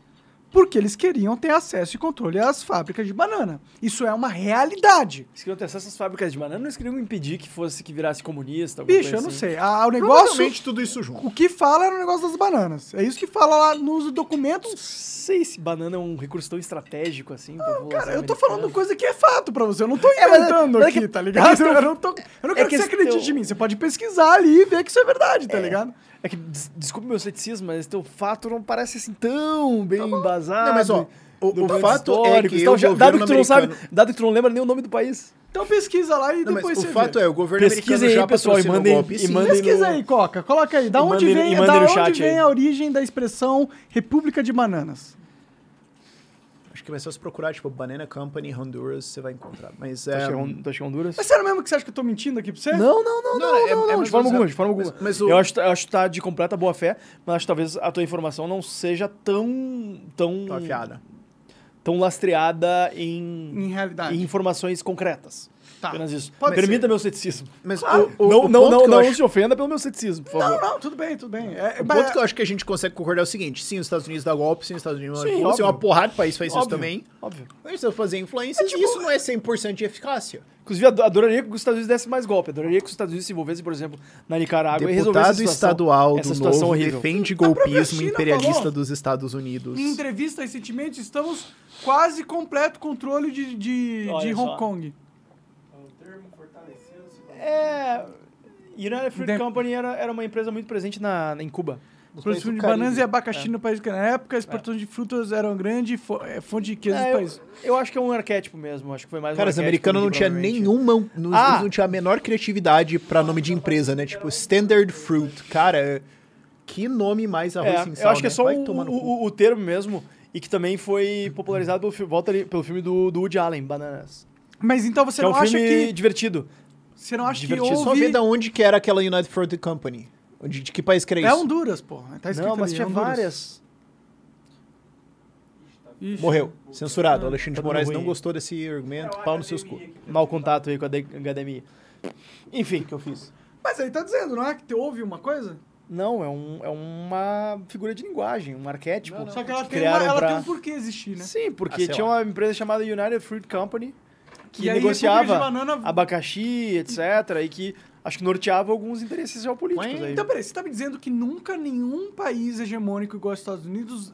porque eles queriam ter acesso e controle às fábricas de banana. Isso é uma realidade. Eles queriam ter acesso às fábricas de banana, eles queriam impedir que fosse que virasse comunista. Bicho, coisa eu não assim. sei. Ah, o negócio. Tudo isso junto. O que fala era o negócio das bananas. É isso que fala lá nos Não documentos. sei se banana é um recurso tão estratégico assim. população Cara, eu tô falando coisa que é fato pra você. Eu não tô É, mas- inventando mas é aqui, que- tá ligado? é questão- eu não, tô, eu não quero que você questão- acredite em mim. Você pode pesquisar ali e ver que isso é verdade, tá ligado? É que, des- desculpe meu ceticismo, mas teu fato não parece assim tão bem embasado. Não, mas, ó, o- o fato é que e tal. o Já- dado que tu não sabe, dado que tu não lembra nem o nome do país. Então pesquisa lá e Não, mas depois o você fato vê. é, o governo Pesquisem americano aí, já pessoal, e mandem- o golpe, e mandem- Pesquisa no- aí, Coca. Coloca aí. Da E onde mandem- vem, da onde vem aí. a origem da expressão República de Bananas? Acho que vai só se procurar, tipo, Banana Company, Honduras, você vai encontrar. Mas é... é tu acha que é Honduras? Mas sério mesmo que você acha que eu tô mentindo aqui pra você? Não, não, não, não, Não, é- não, é não, mais de forma alguma, de forma alguma. mas- mas o- Eu acho, eu acho que tá de completa boa fé, mas acho que talvez a tua informação não seja tão, tão, Tô afiada. tão lastreada em, Em realidade. em informações concretas. Tá. Apenas isso. Pode Permita ser. meu ceticismo. Mas Ah, o, o, não o não, não, não acho- se ofenda pelo meu ceticismo, por favor. Não, não, tudo bem, tudo bem. É, O mas- ponto que eu acho que a gente consegue concordar é o seguinte: sim, os Estados Unidos dá golpe, sim, os Estados Unidos Sim, golpe, sim, óbvio. uma porrada de país faz isso Óbvio, também. Óbvio. Eles estão fazendo influência e isso não é 100% de eficácia. Inclusive, ado- adoraria que os Estados Unidos dessem mais golpe. Adoraria que os Estados Unidos se envolvessem, por exemplo, na Nicarágua e resolvessem Deputado situação, estadual essa do situação Novo horrível. defende golpismo imperialista falou. dos Estados Unidos. Em entrevista recentemente, estamos quase completo controle de, de, Olha de só. Hong Kong. É. United Fruit Dem- Company era, era uma empresa muito presente na, em Cuba. Produção de bananas e abacaxi no país. Na época, a exportação de frutas eram grande é, fonte de riqueza É, do eu, país. eu acho que é um arquétipo mesmo. Acho que foi mais Cara, um os americanos não tinha nenhuma. Nos, Ah! não tinha a menor criatividade pra nome de empresa, né? Tipo, Standard Fruit. Cara, que nome mais arroz É, sem eu sal, acho que é né? só o, o, o- termo mesmo. E que também foi popularizado pelo, volta ali, pelo filme do, do Woody Allen, Bananas. Mas então você que é não um acha filme que. divertido. Você não acha que houve. Só ver da onde que era aquela United Fruit Company. De, de que país que era É isso? Honduras, pô. Tá escrito Não, mas ali, tinha Honduras. várias. Ixi. Morreu. Censurado. Alexandre tá de Moraes dando não ruim. gostou desse argumento. Pau no seus cu. Mau contato aí com a de- academia. Enfim. que eu fiz? Mas aí tá dizendo, não é que te- houve uma coisa? Não, é, um, é uma figura de linguagem, um arquétipo. Só que ela, tem, uma, ela pra- tem um porquê existir, né? Sim, porque Ah, tinha lá. uma empresa chamada United Fruit Company que aí, negociava Banana- abacaxi, etc. E que acho que norteava alguns interesses geopolíticos aí. Então, peraí, você tá me dizendo que nunca nenhum país hegemônico igual aos Estados Unidos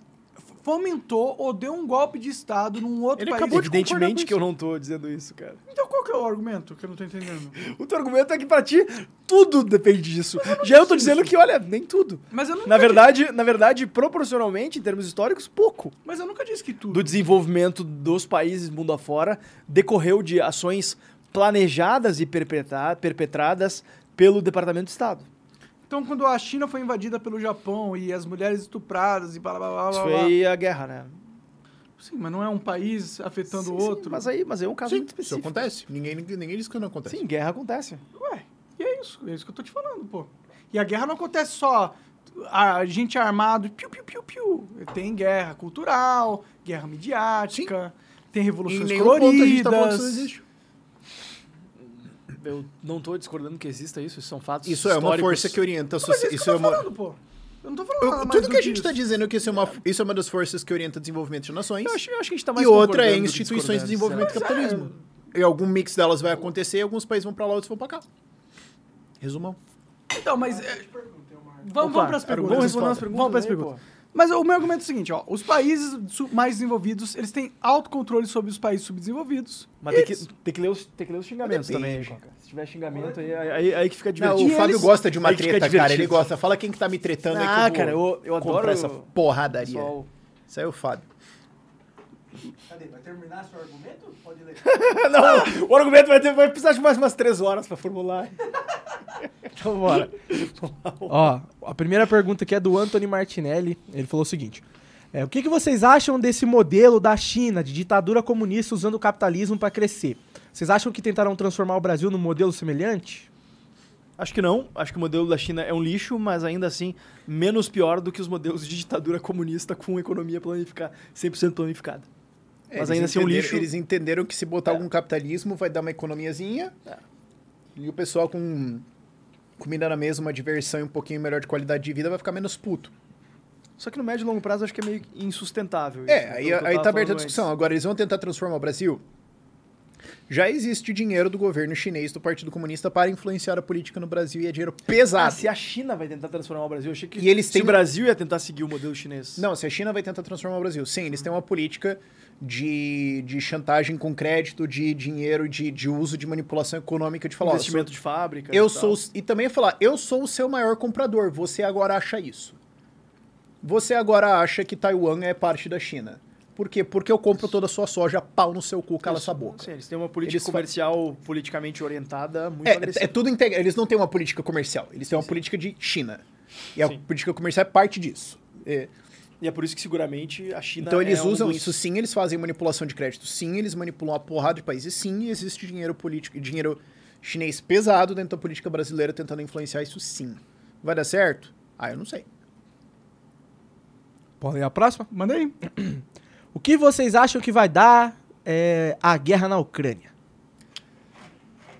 fomentou ou deu um golpe de Estado num outro Ele país? acabou de Evidentemente que eu não tô dizendo isso, cara. Então qual que é o argumento que eu não tô entendendo? O teu argumento é que pra ti tudo depende disso. Já eu tô dizendo que, olha, nem tudo. Mas eu nunca Na verdade, na verdade, proporcionalmente, em termos históricos, pouco. Disse, mas eu nunca disse que tudo. do desenvolvimento dos países mundo afora decorreu de ações planejadas e perpetra- perpetradas pelo Departamento de Estado. Então, quando a China foi invadida pelo Japão e as mulheres estupradas e blá blá blá blá. Isso blá, foi a guerra, né? Sim, mas não é um país afetando o Sim, sim, outro. mas aí, mas aí é um caso Sim, muito isso específico. acontece. Ninguém, ninguém, ninguém diz que não acontece. Sim, guerra acontece. Ué, e é isso, é isso que eu tô te falando, pô. E a guerra não acontece só a gente armado, piu, piu, piu, piu. Tem guerra cultural, guerra midiática, tem Em revoluções nenhum ponto a gente tá falando que isso não coloridas. existe. Eu não tô discordando que exista isso, isso são fatos Isso é uma históricos. força que orienta a é sociedade. isso Isso que é eu tô uma... falando, pô. Eu não tô falando Eu- nada mais Tudo do que a gente tá isso. dizendo é que isso é, uma, isso é uma das forças que orienta o desenvolvimento de nações. Eu acho, eu acho que a gente tá mais E outra é instituições de desenvolvimento do capitalismo. E algum mix delas vai acontecer, alguns países vão pra lá, outros vão pra cá. Resumão. Então, mas. é, vamos, Opa, vamos para as vamos perguntas. responder as perguntas Vamos para as aí, perguntas. Mas o meu argumento é o seguinte, ó. Os países mais desenvolvidos, eles têm autocontrole sobre os países subdesenvolvidos. Mas tem que, tem, que ler os, tem que ler os xingamentos Depende. também, Coca. Se tiver xingamento, aí, aí, aí que fica Não, divertido. o Fábio eles- gosta de uma treta, cara. Ele gosta. Fala quem que tá me tretando aí que Ah, eu cara, eu, eu adoro essa porradaria. pessoal. Isso aí é o Fábio. Cadê? Vai terminar seu argumento? Pode ler. Não, o argumento vai, ter, vai precisar de mais umas três horas pra formular. então bora. Ó, a primeira pergunta aqui é do Anthony Martinelli. Ele falou o seguinte: é, O que, que vocês acham desse modelo da China, de ditadura comunista usando o capitalismo para crescer? Vocês acham que tentarão transformar o Brasil num modelo semelhante? Acho que não. Acho que o modelo da China é um lixo, mas ainda assim menos pior do que os modelos de ditadura comunista com economia planificada, 100% planificada. É, Mas eles ainda assim é um lixo. Eles entenderam que se botar algum capitalismo vai dar uma economiazinha. E o pessoal com comida na mesa, uma diversão e um pouquinho melhor de qualidade de vida vai ficar menos puto. Só que no médio e longo prazo acho que é meio insustentável. É, isso, aí, que eu aí tava tá aberta a discussão. antes. Agora, eles vão tentar transformar o Brasil? Já existe dinheiro do governo chinês, do Partido Comunista, para influenciar a política no Brasil e é dinheiro Ah, pesado. se a China vai tentar transformar o Brasil, eu achei que E eles têm- o Brasil ia tentar seguir o modelo chinês. Não, se a China vai tentar transformar o Brasil. Sim, eles têm uma política de, de chantagem com crédito, de dinheiro, de, de uso de manipulação econômica, de falar, ó, investimento de fábrica. Eu e sou. E também falar, eu sou o seu maior comprador. Você agora acha isso. Você agora acha que Taiwan é parte da China. Por quê? Porque eu compro toda a sua soja, pau no seu cu, cala Isso. sua boca. Sim, eles têm uma política Eles fa- comercial politicamente orientada muito É, agressiva. é tudo integrado. Eles não têm uma política comercial, eles têm uma política de China. E a Sim. política comercial é parte disso. É, E é por isso que seguramente a China Então eles é um usam dos- isso sim, eles fazem manipulação de crédito sim, eles manipulam uma porrada de países sim, e existe dinheiro político, dinheiro chinês pesado dentro da política brasileira tentando influenciar isso sim. Vai dar certo? Ah, eu não sei. Pode ir a próxima? Manda aí. O que vocês acham que vai dar é, a guerra na Ucrânia?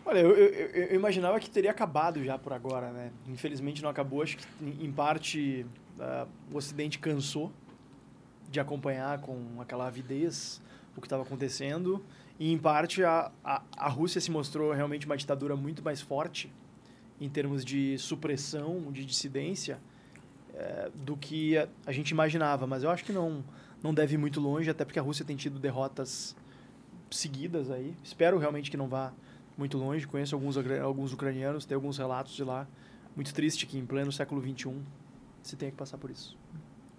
Olha, eu, eu- eu- imaginava que teria acabado já por agora, né? Infelizmente não acabou. Acho que, em parte, ah, o Ocidente cansou de acompanhar com aquela avidez o que estava acontecendo. E, em parte, a, a, a Rússia se mostrou realmente uma ditadura muito mais forte em termos de supressão, de dissidência, eh, do que a, a gente imaginava. Mas eu acho que não, não deve ir muito longe, até porque a Rússia tem tido derrotas seguidas aí. Espero realmente que não vá muito longe. Conheço alguns, alguns ucranianos, tem alguns relatos de lá. Muito triste que em pleno século XXI se tenha que passar por isso.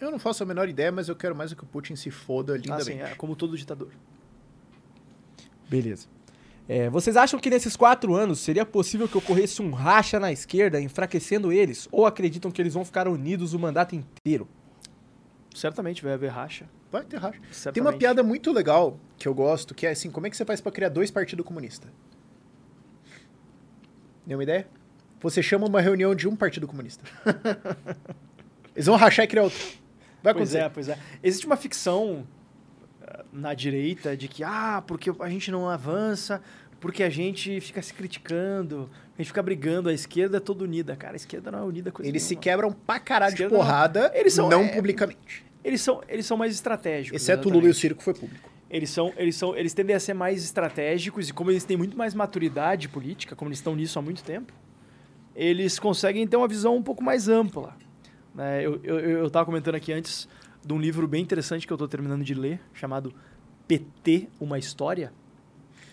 Eu não faço a menor ideia, mas eu quero mais é que o Putin se foda lindamente. Assim, é, como todo ditador. Beleza. É, vocês acham que nesses quatro anos seria possível que ocorresse um racha na esquerda, enfraquecendo eles? Ou acreditam que eles vão ficar unidos o mandato inteiro? Certamente vai haver racha. Vai ter racha. Tem Certamente. uma piada muito legal que eu gosto, que é assim, como é que você faz pra criar dois partidos comunistas? Nenhuma ideia? Você chama uma reunião de um partido comunista. Eles vão rachar e criar outro. Vai Pois acontecer. é, pois é. Existe uma ficção na direita de que, ah, porque a gente não avança, porque a gente fica se criticando, a gente fica brigando, a esquerda é toda unida. Cara, a esquerda não é unida coisa Eles se nenhuma. quebram pra caralho de Esquerda não. porrada, Eles são- não é- publicamente. Eles são, eles são mais estratégicos. Exceto o Lula e o exatamente. Circo foi público. Eles são, eles são, eles tendem a ser mais estratégicos e como eles têm muito mais maturidade política, como eles estão nisso há muito tempo, eles conseguem ter uma visão um pouco mais ampla. né? eu, eu, eu tava comentando aqui antes de um livro bem interessante que eu estou terminando de ler, chamado PT, Uma História,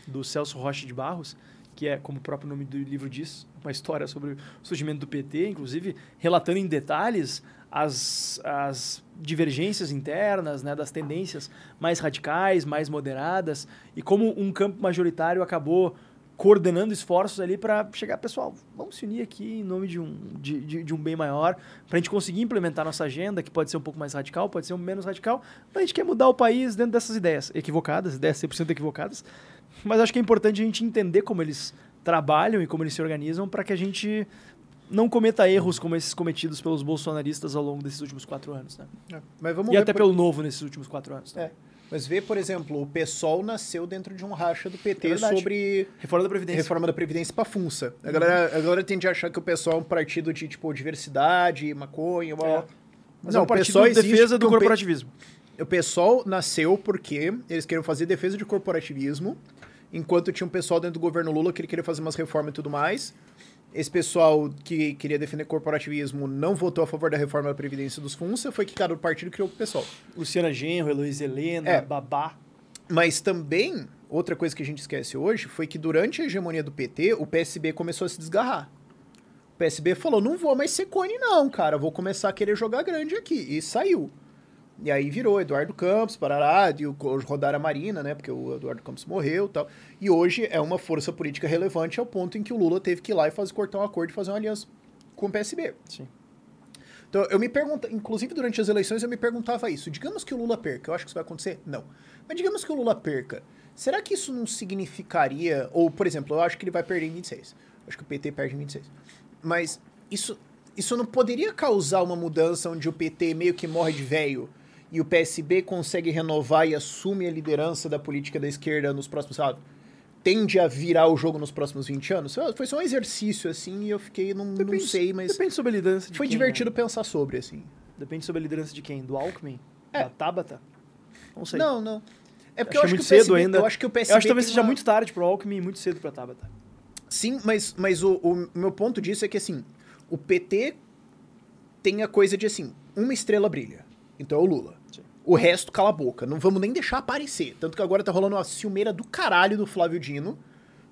do Celso Rocha de Barros, que é, como o próprio nome do livro diz, uma história sobre o surgimento do PT, inclusive relatando em detalhes as, as divergências internas, né, das tendências mais radicais, mais moderadas, e como um campo majoritário acabou coordenando esforços ali para chegar, pessoal, vamos se unir aqui em nome de um, de, de, de um bem maior, para a gente conseguir implementar nossa agenda, que pode ser um pouco mais radical, pode ser um menos radical, mas a gente quer mudar o país dentro dessas ideias equivocadas, ideias 100% equivocadas, mas acho que é importante a gente entender como eles trabalham e como eles se organizam para que a gente não cometa erros como esses cometidos pelos bolsonaristas ao longo desses últimos quatro anos, né? Mas vamos E até por- pelo novo nesses últimos quatro anos. né? É. Mas vê, por exemplo, o PSOL nasceu dentro de um racha do É PT verdade. sobre Reforma da Previdência. reforma da Previdência pra FUNSA. A galera, a galera tende a achar que o PSOL é um partido de, tipo, diversidade, maconha, blá, blá. É. Mas Não, é um o partido de defesa do corporativismo. O PSOL nasceu porque eles queriam fazer defesa de corporativismo, enquanto tinha um pessoal dentro do governo Lula que ele queria fazer umas reformas e tudo mais. Esse pessoal que queria defender corporativismo não votou a favor da reforma da Previdência dos FUNSA, foi que cada partido criou o pessoal. Luciana Genro, Heloísa Helena, É. Babá. Mas também, outra coisa que a gente esquece hoje foi que durante a hegemonia do PT, o PSB começou a se desgarrar. O PSB falou: não vou mais ser cone, não, cara, vou começar a querer jogar grande aqui. E saiu. E aí virou Eduardo Campos, Parará, e o Rodar a Marina, né? Porque o Eduardo Campos morreu e tal. E hoje é uma força política relevante ao ponto em que o Lula teve que ir lá e fazer, cortar um acordo e fazer uma aliança com o PSB. Sim. Então, eu me pergunto, inclusive durante as eleições eu me perguntava isso. Digamos que o Lula perca, eu acho que isso vai acontecer? Não. Mas digamos que o Lula perca, será que isso não significaria, ou por exemplo, eu acho que ele vai perder em 26. Acho que o PT perde em 26. Mas isso, isso não poderia causar uma mudança onde o PT meio que morre de velho e o PSB consegue renovar e assume a liderança da política da esquerda nos próximos, sabe? Tende a virar o jogo nos próximos 20 anos? Foi só um exercício, assim, e eu fiquei, não, não sei, mas Depende sobre a liderança de foi quem, divertido né? pensar sobre, assim. Depende sobre a liderança de quem? Do Alckmin? É. Da Tabata? Não sei. Não, não. É porque eu acho muito que o PSB, ainda. Eu acho que o PSB Eu acho que talvez seja uma- muito tarde pro Alckmin e muito cedo pra Tabata. Sim, mas, mas o, o meu ponto disso é que, assim, o PT tem a coisa de, assim, uma estrela brilha. Então é o Lula. O resto cala a boca. Não vamos nem deixar aparecer. Tanto que agora tá rolando uma ciumeira do caralho do Flávio Dino.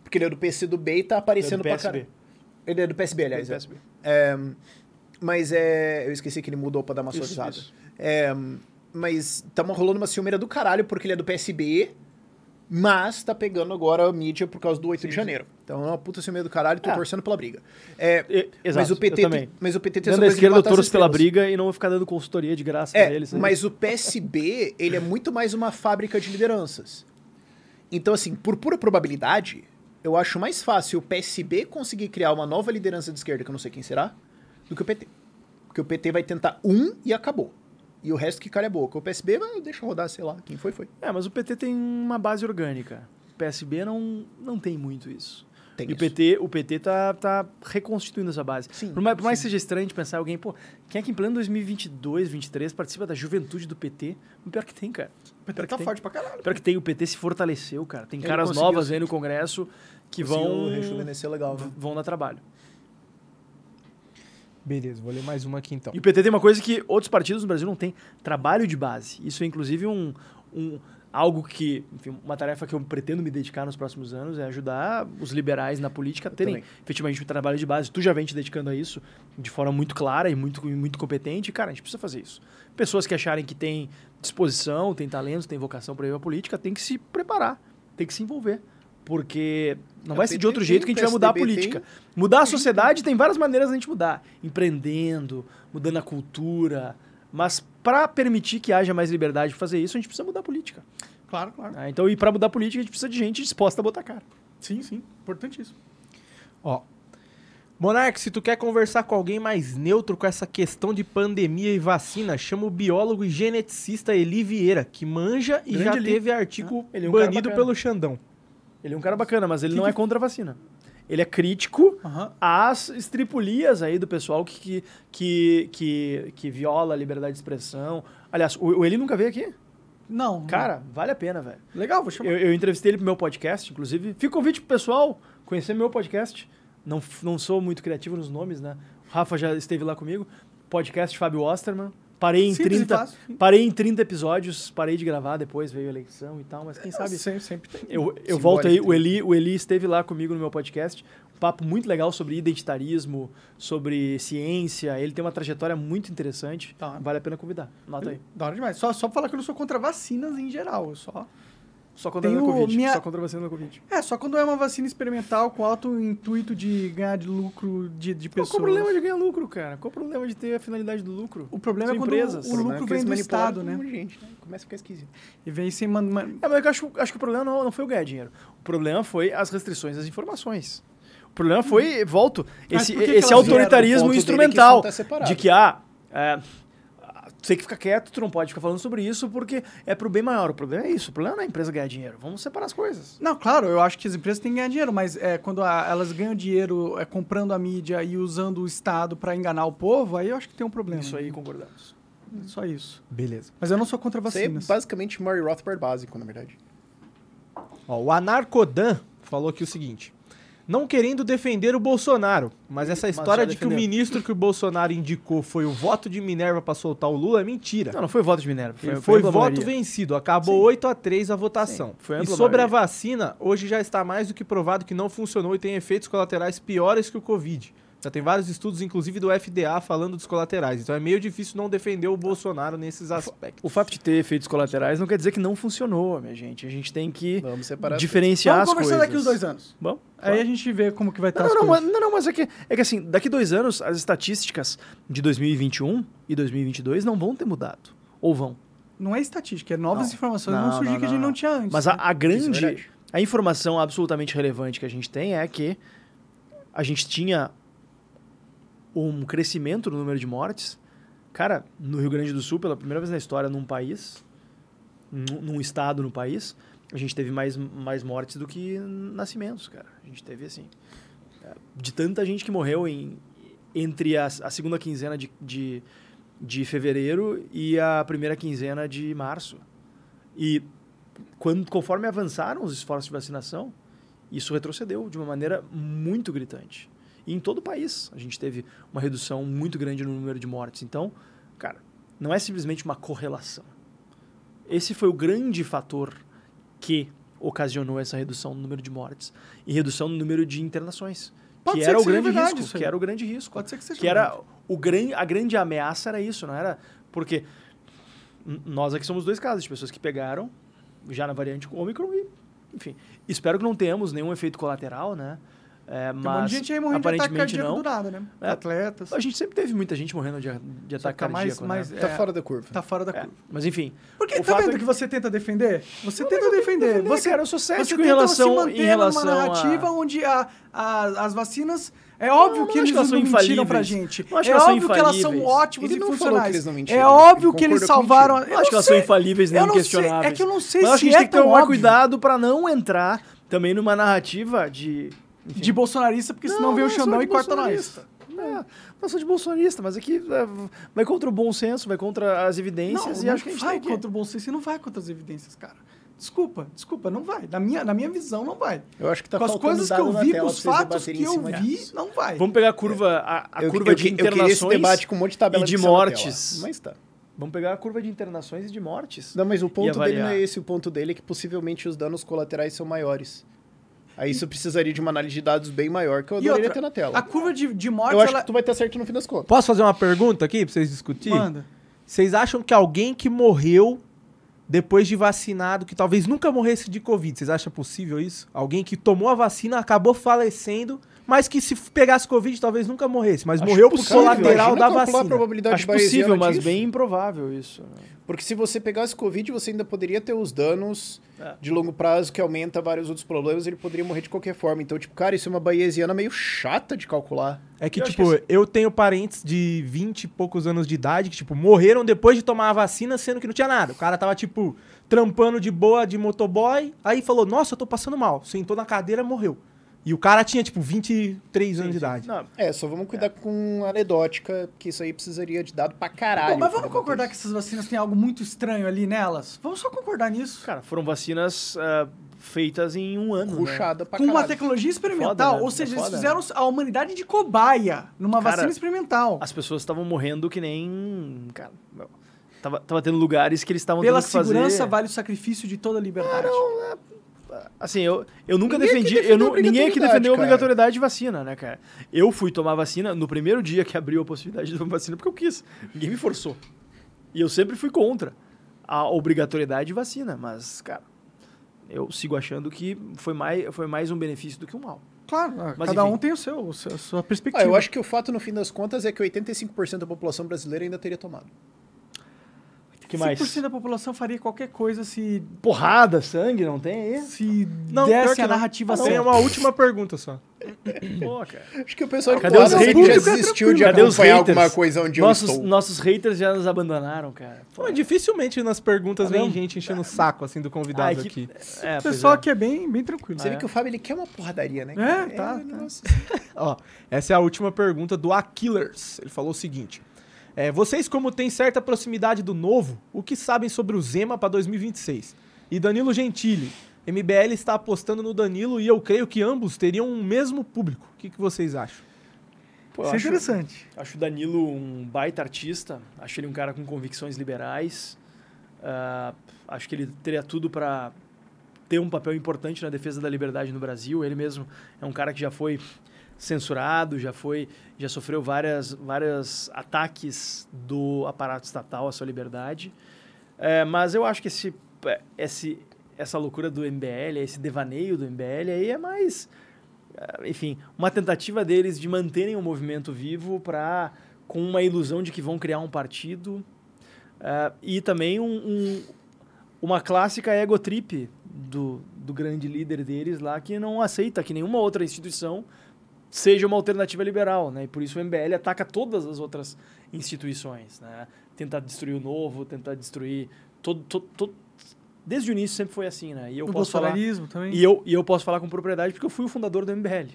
Porque ele é do PC do B e tá aparecendo Ele é pra do PSB. caralho. Ele é do PSB, aliás. do é. PSB. É, mas é. Eu esqueci que ele mudou pra dar uma isso. É, mas tá rolando uma ciumeira do caralho porque ele é do PSB, mas tá pegando agora a mídia por causa do 8 de janeiro. Então é uma puta ciumeira do caralho, tô Ah. torcendo pela briga. É, E- exato, mas o PT tem, mas o PT tem Dentro da coisa de esquerda eu torço pela briga e não vou ficar dando consultoria de graça pra É, eles. né? mas o PSB, ele é muito mais uma fábrica de lideranças. Então, assim, por pura probabilidade, eu acho mais fácil o PSB conseguir criar uma nova liderança de esquerda, que eu não sei quem será, do que o PT. Porque o PT vai tentar um e acabou. E o resto que calha a boca. O PSB, deixa rodar, sei lá, quem foi, foi. É, mas o PT tem uma base orgânica. O PSB não, não tem muito isso. Tem e o. PT, o PT tá, tá reconstituindo essa base. Sim, Por mais, por mais que seja estranho de pensar alguém, pô, quem é que em pleno 2022, 2023 participa da juventude do PT? O pior que tem, cara. O PT Pior que tá forte pra caralho. Pior que tem, o PT se fortaleceu, cara. Tem Ele caras novas aí no Congresso que vão, rejuvenescer legal, né? vão dar trabalho. Beleza, vou ler mais uma aqui então. E o PT tem uma coisa que outros partidos no Brasil não têm, trabalho de base. Isso é inclusive um, um algo que, enfim, uma tarefa que eu pretendo me dedicar nos próximos anos é ajudar os liberais na política a terem também. efetivamente um trabalho de base. Tu já vem te dedicando a isso de forma muito clara e muito, muito competente. Cara, a gente precisa fazer isso. Pessoas que acharem que têm disposição, têm talento, têm vocação para ir à política, tem que se preparar, tem que se envolver. Porque não É, vai ser de outro jeito que a gente vai mudar a política. tem. Mudar a sociedade tem várias maneiras da gente mudar. Empreendendo, mudando a cultura. Mas para permitir que haja mais liberdade para fazer isso, a gente precisa mudar a política. Claro, claro. né? Então, e para mudar a política, a gente precisa de gente disposta a botar cara. Sim, sim. Importantíssimo. Ó. Monark, se tu quer conversar com alguém mais neutro com essa questão de pandemia e vacina, chama o biólogo e geneticista Eli Vieira, que manja e Grande já Eli. teve artigo Ah, ele é um banido pelo Xandão. Ele é um cara bacana, mas ele Que não que- é contra a vacina. Ele é crítico Aham. às estripulias aí do pessoal que, que, que, que, viola a liberdade de expressão. Aliás, o, o Eli nunca veio aqui? Não. Cara, vale a pena, velho. Legal, vou chamar. Eu, eu entrevistei ele pro meu podcast, inclusive. Fica o convite pro pessoal conhecer meu podcast. Não, não sou muito criativo nos nomes, né? O Rafa já esteve lá comigo. Podcast Fábio Osterman. Parei em, Simples e 30, fácil. parei em 30 episódios, parei de gravar, depois veio a eleição e tal, mas quem sabe. Sempre, sempre tem. Eu, eu Simbólico volto aí, o. Eli, o Eli esteve lá comigo no meu podcast. Um papo muito legal sobre identitarismo, sobre ciência. Ele tem uma trajetória muito interessante. Tá. Vale a pena convidar. Nota aí. Da hora demais. Só, só pra falar que eu não sou contra vacinas em geral. Eu só. Só contra Tem a o Covid. minha- Só contra você no Covid. É, só quando é uma vacina experimental com alto intuito de ganhar de lucro de, de Qual pessoas. o problema de ganhar lucro, cara? Qual o problema de ter a finalidade do lucro? O problema São é quando empresas. o problema é lucro que vem do Estado, né? gente, né? Começa a ficar esquisito. E vem sem... Man, man- É, mas eu acho, acho que o problema não, não foi o ganhar dinheiro. O problema foi as restrições às informações. O problema foi, volto, Mas esse, esse autoritarismo O é instrumental. tá de que, ah, é, tem que ficar quieto, tu não pode ficar falando sobre isso porque é pro bem maior. O problema é isso. O problema não é a empresa ganhar dinheiro. Vamos separar as coisas. Não, claro, eu acho que as empresas têm que ganhar dinheiro, mas é, quando a- elas ganham dinheiro é, comprando a mídia e usando o Estado pra enganar o povo, aí eu acho que tem um problema. Isso aí concordamos. Só isso. Beleza. Mas eu não sou contra Isso é vacinas. basicamente Murray Rothbard básico, na verdade. Ó, o Anarcodan falou aqui o seguinte: Não querendo defender o Bolsonaro, mas essa história de que o ministro que o Bolsonaro indicou foi o voto de Minerva pra soltar o Lula é mentira. Não, não foi voto de Minerva. Foi, Foi, voto maioria. vencido. Acabou 8 a 3 a votação. Sim, foi e sobre a maioria. vacina, hoje já está mais do que provado que não funcionou e tem efeitos colaterais piores que o Covid. Já tem vários estudos, inclusive do FDA, falando dos colaterais. Então é meio difícil não defender o Bolsonaro nesses aspectos. O fato de ter efeitos colaterais não quer dizer que não funcionou, minha gente. A gente tem que Vamos separar as diferenciar Vamos as conversar coisas. daqui uns dois anos. Bom, Aí a gente vê como que vai estar Não, as não, mas, coisas. não, não, mas é que, é que assim, daqui dois anos, as estatísticas de 2021 e 2022 não vão ter mudado. Ou vão. Não é estatística, é novas Não. informações Não, vão surgir não, que a gente não, tinha antes. Mas a, né? a grande. verdade. a informação absolutamente relevante que a gente tem é que a gente tinha um crescimento no número de mortes. Cara, no Rio Grande do Sul, pela primeira vez na história, num país, num, estado no país, a gente teve mais, mais mortes do que nascimentos, cara. A gente teve assim. é, De tanta gente que morreu em, entre a, a segunda quinzena de, de, de fevereiro e a primeira quinzena de março. E quando, conforme avançaram os esforços de vacinação, isso retrocedeu de uma maneira muito gritante. E em todo o país a gente teve uma redução muito grande no número de mortes. Então, cara, não é simplesmente uma correlação. Esse foi o grande fator que ocasionou essa redução no número de mortes e redução no número de internações, Pode que ser era que o seja grande verdade risco, que era o grande risco Pode ser que seja que era verdade. o gran, a grande ameaça era isso, não era? Porque nós aqui somos dois casos de pessoas que pegaram já na variante Ômicron e, enfim, espero que não tenhamos nenhum efeito colateral, né? É, Tem um mas monte de gente aí morrendo de ataque aparentemente cardíaco não. do nada, né? É. Atletas. A gente sempre teve muita gente morrendo de, de ataque tá mais, cardíaco, mais, né? Tá é, fora da curva. Tá fora da É, curva. mas enfim, Porque o tá fato vendo é que que- você tenta defender? Você Não, tenta mas defender. defender, Você, cara, eu sou você cético em relação- se em manter relação numa a- narrativa onde a, a- as vacinas... É óbvio não que eles que elas não são mentiram pra gente. Não acho é que óbvio que elas são ótimas Ele e não funcionais. que eles não mentiram, é óbvio que eles salvaram... eu acho que elas são infalíveis nem não inquestionáveis. É que eu não sei mas eu acho se que a gente é tem que tomar óbvio cuidado pra não entrar também numa narrativa de de bolsonarista, porque senão vem o não Xandão de e corta nós. bolsonarista. Não, não sou de bolsonarista, mas aqui é, vai contra o bom senso, vai contra as Não, evidências e não acho que a gente vai tem que... contra o Bolsonaro, você não vai contra as evidências, cara. Desculpa, desculpa, não vai. Na minha, na minha visão, não vai. Eu acho que tá com as coisas que eu vi, com os fatos que eu vi, disso. não vai. Vamos pegar a curva, a, a Eu- curva eu de que- eu queria esse internações debate com um monte de tabela e de na mortes. Mas tá. Vamos pegar a curva de internações e de mortes. Não, mas o ponto dele não é esse. O ponto dele é que possivelmente os danos colaterais são maiores. Aí isso precisaria de uma análise de dados bem maior que eu adoraria outra, ter na tela. A curva de, de mortes, Eu acho ela... que tu vai ter certo no fim das contas. Posso fazer uma pergunta aqui pra vocês discutirem? Manda. Vocês acham que alguém que morreu depois de vacinado, que talvez nunca morresse de Covid, vocês acham possível isso? Alguém que tomou a vacina, acabou falecendo, mas que se pegasse Covid talvez nunca morresse, mas Acho morreu por colateral da calcular a vacina. probabilidade Acho possível, mas disso. bem improvável isso. Porque se você pegasse Covid, você ainda poderia ter os danos É. de longo prazo que aumenta vários outros problemas, ele poderia morrer de qualquer forma. Então, tipo, cara, isso é uma bayesiana meio chata de calcular. É que, Eu tipo, que assim- eu tenho parentes de 20 e poucos anos de idade que, tipo, morreram depois de tomar a vacina, sendo que não tinha nada. O cara tava, tipo, trampando de boa de motoboy, aí falou, nossa, eu tô passando mal. Sentou na cadeira, morreu. E o cara tinha, tipo, 23 anos de idade. Não, É, só vamos cuidar com anedótica, que isso aí precisaria de dado pra caralho. Bom, mas vamos concordar que essas vacinas têm algo muito estranho ali nelas? Vamos só concordar nisso. cara, foram vacinas ah, feitas em um ano. né? Ruxada pra Com uma caralho. tecnologia experimental. Foda, né? Ou seja, É eles fizeram a humanidade de cobaia numa Cara, vacina experimental. As pessoas estavam morrendo que nem. Cara, meu, tava, tava tendo lugares que eles estavam Pela tendo que fazer. segurança vale o sacrifício de toda a liberdade. Assim, eu, eu nunca Ninguém defendi. Eu não, ninguém aqui defendeu a obrigatoriedade de vacina, né, cara? Eu fui tomar vacina no primeiro dia que abriu a possibilidade de tomar vacina porque eu quis. Ninguém me forçou. E eu sempre fui contra a obrigatoriedade de vacina, mas, cara, eu sigo achando que foi mais, foi mais um benefício do que um mal. Claro, Mas, cada enfim. um tem o seu, o seu- a sua perspectiva. Ah, eu acho que o fato, no fim das contas, é que 85% da população brasileira ainda teria tomado. Que mais? 100% da população faria qualquer coisa se, Porrada, sangue, não tem aí? se Não, desse a narrativa Tem certa. uma última pergunta só. Pô, cara. Acho que o pessoal Cadê os haters? já desistiu de Cadê acompanhar alguma coisa onde nossos, eu estou. nossos haters já nos abandonaram, cara. Pô, dificilmente nas perguntas Tá vem gente enchendo o saco, assim, do convidado Ah, é aqui. que- É, O pessoal é. aqui é bem, bem tranquilo. Você Ah, vê é? que o Fábio ele quer uma porradaria, né? É, tá, um tá. negócio- Ó, essa é a última pergunta do Akillers. Ele falou o seguinte: é, vocês, como têm certa proximidade do novo, o que sabem sobre o Zema para 2026? E Danilo Gentili, MBL está apostando no Danilo e eu creio que ambos teriam o mesmo público. O que, que vocês acham? Pô, Isso é acho- interessante. Acho o Danilo um baita artista. Acho ele um cara com convicções liberais. Ah, acho que ele teria tudo para ter um papel importante na defesa da liberdade no Brasil. Ele mesmo é um cara que já foi censurado, já foi, já sofreu várias, vários ataques do aparato estatal à sua liberdade. É, mas eu acho que esse, esse, essa loucura do MBL, esse devaneio do MBL aí é mais eh, enfim, uma tentativa deles de manterem o movimento vivo para com uma ilusão de que vão criar um partido eh, e também um, um- uma clássica ego trip do, do grande líder deles lá que não aceita que nenhuma outra instituição seja uma alternativa liberal, né? E por isso o MBL ataca todas as outras instituições, né? Tentar destruir o novo, tentar destruir todo, todo, todo- desde o início sempre foi assim, né? E eu o posso falar também. e eu, e eu posso falar com propriedade porque eu fui o fundador do MBL.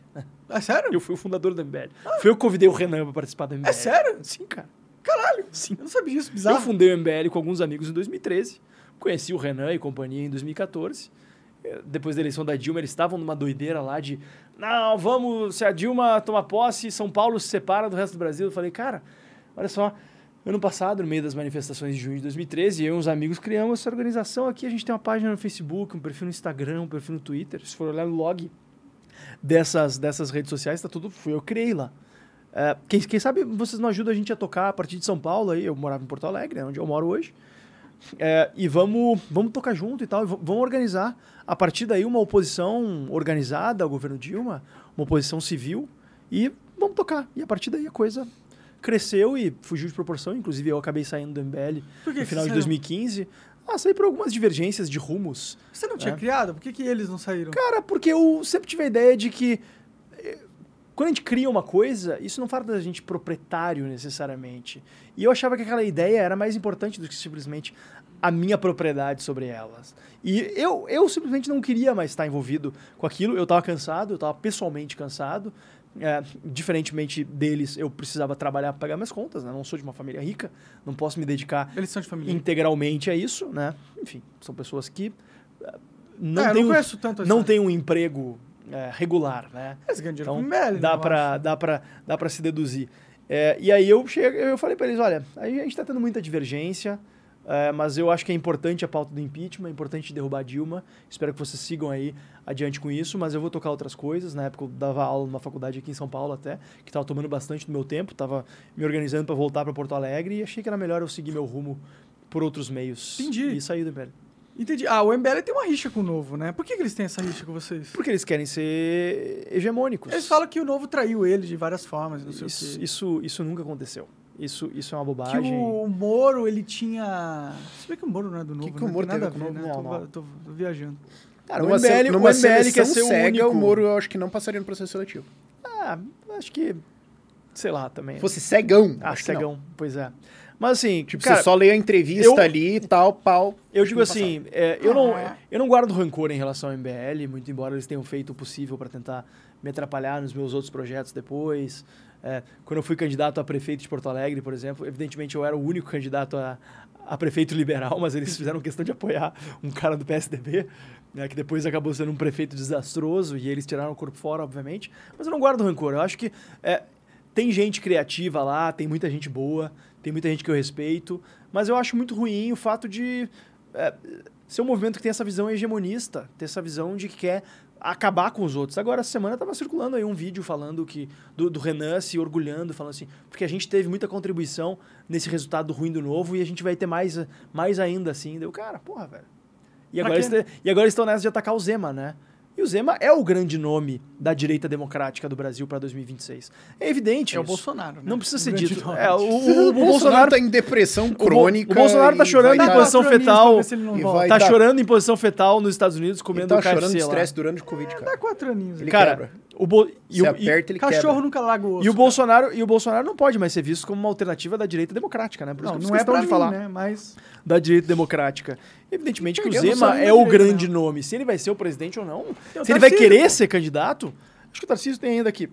É sério? Eu fui o fundador do MBL. Fui eu que convidei o Renan pra participar do MBL. É sério? Sim, cara. Caralho. Sim. Eu não sabia disso, Eu bizarro. fundei o MBL com alguns amigos em 2013. Conheci o Renan e companhia em 2014. Depois da eleição da Dilma, eles estavam numa doideira lá de não, vamos, se a Dilma tomar posse, São Paulo se separa do resto do Brasil. Eu falei, cara, olha só, ano passado, no meio das manifestações de junho de 2013, eu e uns amigos criamos essa organização aqui. A gente tem uma página no Facebook, um perfil no Instagram, um perfil no Twitter. Se for olhar no log dessas, dessas redes sociais, tá tudo, fui eu criei lá. É, quem, quem sabe vocês não ajudam a gente a tocar a partir de São Paulo aí, eu morava em Porto Alegre, né, onde eu moro hoje. É, e vamos, vamos tocar junto e tal, e vamos organizar a partir daí uma oposição organizada ao governo Dilma, uma oposição civil, e vamos tocar. E a partir daí a coisa cresceu e fugiu de proporção, inclusive eu acabei saindo do MBL no final de saiu? 2015. Ah, saí por algumas divergências de rumos. Você não tinha É. criado? Por que, que eles não saíram? Cara, porque eu sempre tive a ideia de que quando a gente cria uma coisa, isso não fala da gente proprietário necessariamente. E eu achava que aquela ideia era mais importante do que simplesmente a minha propriedade sobre elas. E eu, eu simplesmente não queria mais estar envolvido com aquilo. Eu estava cansado, eu estava pessoalmente cansado. É, diferentemente deles, eu precisava trabalhar para pagar minhas contas. Né? Não sou de uma família rica, não posso me dedicar de integralmente a isso, né? Enfim, são pessoas que eh, não É, têm não um- não tem um emprego eh, regular, né? Eles ganham dinheiro Então, com dá né, pra, acho. dá para dá para se deduzir. É, e aí eu chego, eu falei para eles, olha, a gente está tendo muita divergência, é, mas eu acho que é importante a pauta do impeachment, é importante derrubar a Dilma. Espero que vocês sigam aí adiante com isso, mas eu vou tocar outras coisas. Na época eu dava aula numa faculdade aqui em São Paulo até, que estava tomando bastante do meu tempo, estava me organizando para voltar para Porto Alegre e achei que era melhor eu seguir meu rumo por outros meios. Entendi. E sair do MBL. Entendi. Ah, o MBL tem uma rixa com o Novo, né? Por que, que eles têm essa rixa com vocês? Porque eles querem ser hegemônicos. Eles falam que o Novo traiu ele de várias formas, não sei isso, o quê. isso, isso nunca aconteceu. Isso, isso é uma Que bobagem. o Moro, ele tinha... Se bem que o Moro não é do Novo, que né? o Moro Tem nada a ver, com o né? Novo? Tô, Não, não. tô- tô viajando. Cara, numa o se- MBL, o numa MBL quer ser o cega, único. o Moro eu acho que não passaria no processo seletivo. Ah, acho que. Sei lá também. Se fosse cegão, ah, acho que não. cegão. Pois é. Mas assim, Tipo, cara, você só lê a entrevista eu- ali e tal, pau. eu digo assim, é, eu, não, eu não guardo rancor em relação ao MBL, muito embora eles tenham feito o possível para tentar me atrapalhar nos meus outros projetos depois. É, quando eu fui candidato a prefeito de Porto Alegre, por exemplo, evidentemente eu era o único candidato a, a prefeito liberal, mas eles fizeram questão de apoiar um cara do PSDB, né, que depois acabou sendo um prefeito desastroso e eles tiraram o corpo fora, obviamente. Mas eu não guardo rancor. Eu acho que é, tem gente criativa lá, tem muita gente boa, tem muita gente que eu respeito, mas eu acho muito ruim o fato de é, ser um movimento que tem essa visão hegemonista, ter essa visão de que quer acabar com os outros. Agora, essa semana estava circulando aí um vídeo falando que do, do Renan se orgulhando, falando assim, porque a gente teve muita contribuição nesse resultado ruim do novo e a gente vai ter mais, mais ainda assim. Deu, cara, porra, velho. E agora, eles, e agora eles estão nessa de atacar o Zema, né? E o Zema é o grande nome da direita democrática do Brasil para 2026. É evidente. É o isso. Bolsonaro, né? Não precisa O ser dito. nome. É, o, o- o O, Bolsonaro Bolsonaro tá em depressão o Bo- crônica. o Bolsonaro tá e chorando em posição fetal. E vai tá chorando em posição fetal nos Estados Unidos comendo Ele tá chorando KFC de lá. estresse durante o Covid, cara. Dá quatro aninhos. Ele Cara, quebra. O, Bo- e, Se o, aperta, ele Cachorro quebra. nunca larga o osso. e o cara. Bolsonaro e o Bolsonaro não pode mais ser visto como uma alternativa da direita democrática, né? Por isso Não, que eu não é pra de mim, falar né? Mas... da direita democrática. Evidentemente que o Zema é o direito, grande né? nome. Se ele vai ser o presidente ou não, o se ele vai querer ser candidato, acho que o Tarcísio tem ainda aqui.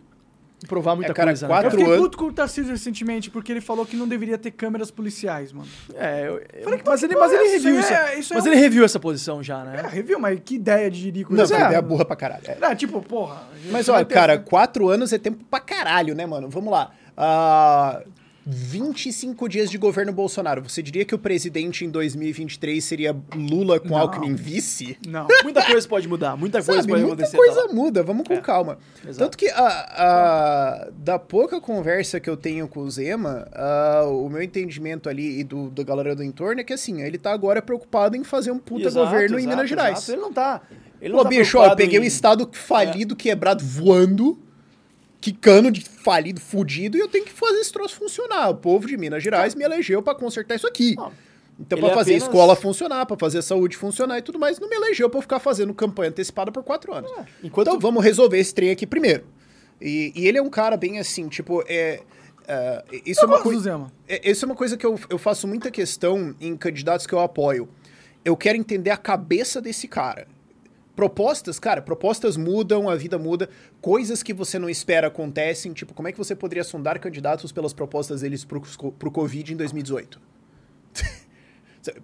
Provar muita É, cara, coisa. né, Eu quatro fiquei anos- puto com o Tarcísio recentemente, porque ele falou que não deveria ter câmeras policiais, mano. É, eu- eu- Falei, mas, que ele, mas ele é reviu Isso essa, é- isso é mas um- ele reviu essa posição já, né? É, reviu, mas que ideia de jirico Não, é. ideia burra pra caralho. é. Ah, tipo, porra. Mas, ó, ter- cara, quatro anos é tempo pra caralho, né, mano? Vamos lá. Ah, 25 dias de governo Bolsonaro. Você diria que o presidente em 2023 seria Lula com Não. Alckmin vice? Não. Muita coisa pode mudar, muita coisa Sabe, pode muita acontecer. coisa tá lá. muda, vamos com calma. Exato. Tanto que a, a- da pouca conversa que eu tenho com o Zema, ah, o meu entendimento ali e do, da galera do entorno é que assim, ele tá agora preocupado em fazer um puta Exato, governo em exato, Minas Gerais. Ele não tá. Ele não Pô, tá bicho, ó, peguei em- um estado falido, quebrado, voando, quicando de falido, fudido, e eu tenho que fazer esse troço funcionar. O povo de Minas Gerais me elegeu pra consertar isso aqui. Então, é fazer apenas- escola funcionar, pra fazer a saúde funcionar e tudo mais, não me elegeu eu ficar fazendo campanha antecipada por quatro anos. enquanto- Então, vamos resolver esse trem aqui primeiro. E, e ele é um cara bem assim, tipo, é. é, isso é uma coisa. É, Isso é uma coisa que eu, eu faço muita questão em candidatos que eu apoio. Eu quero entender a cabeça desse cara. Propostas, cara, propostas mudam, a vida muda, coisas que você não espera acontecem. Tipo, como é que você poderia sondar candidatos pelas propostas deles pro, pro Covid em 2018?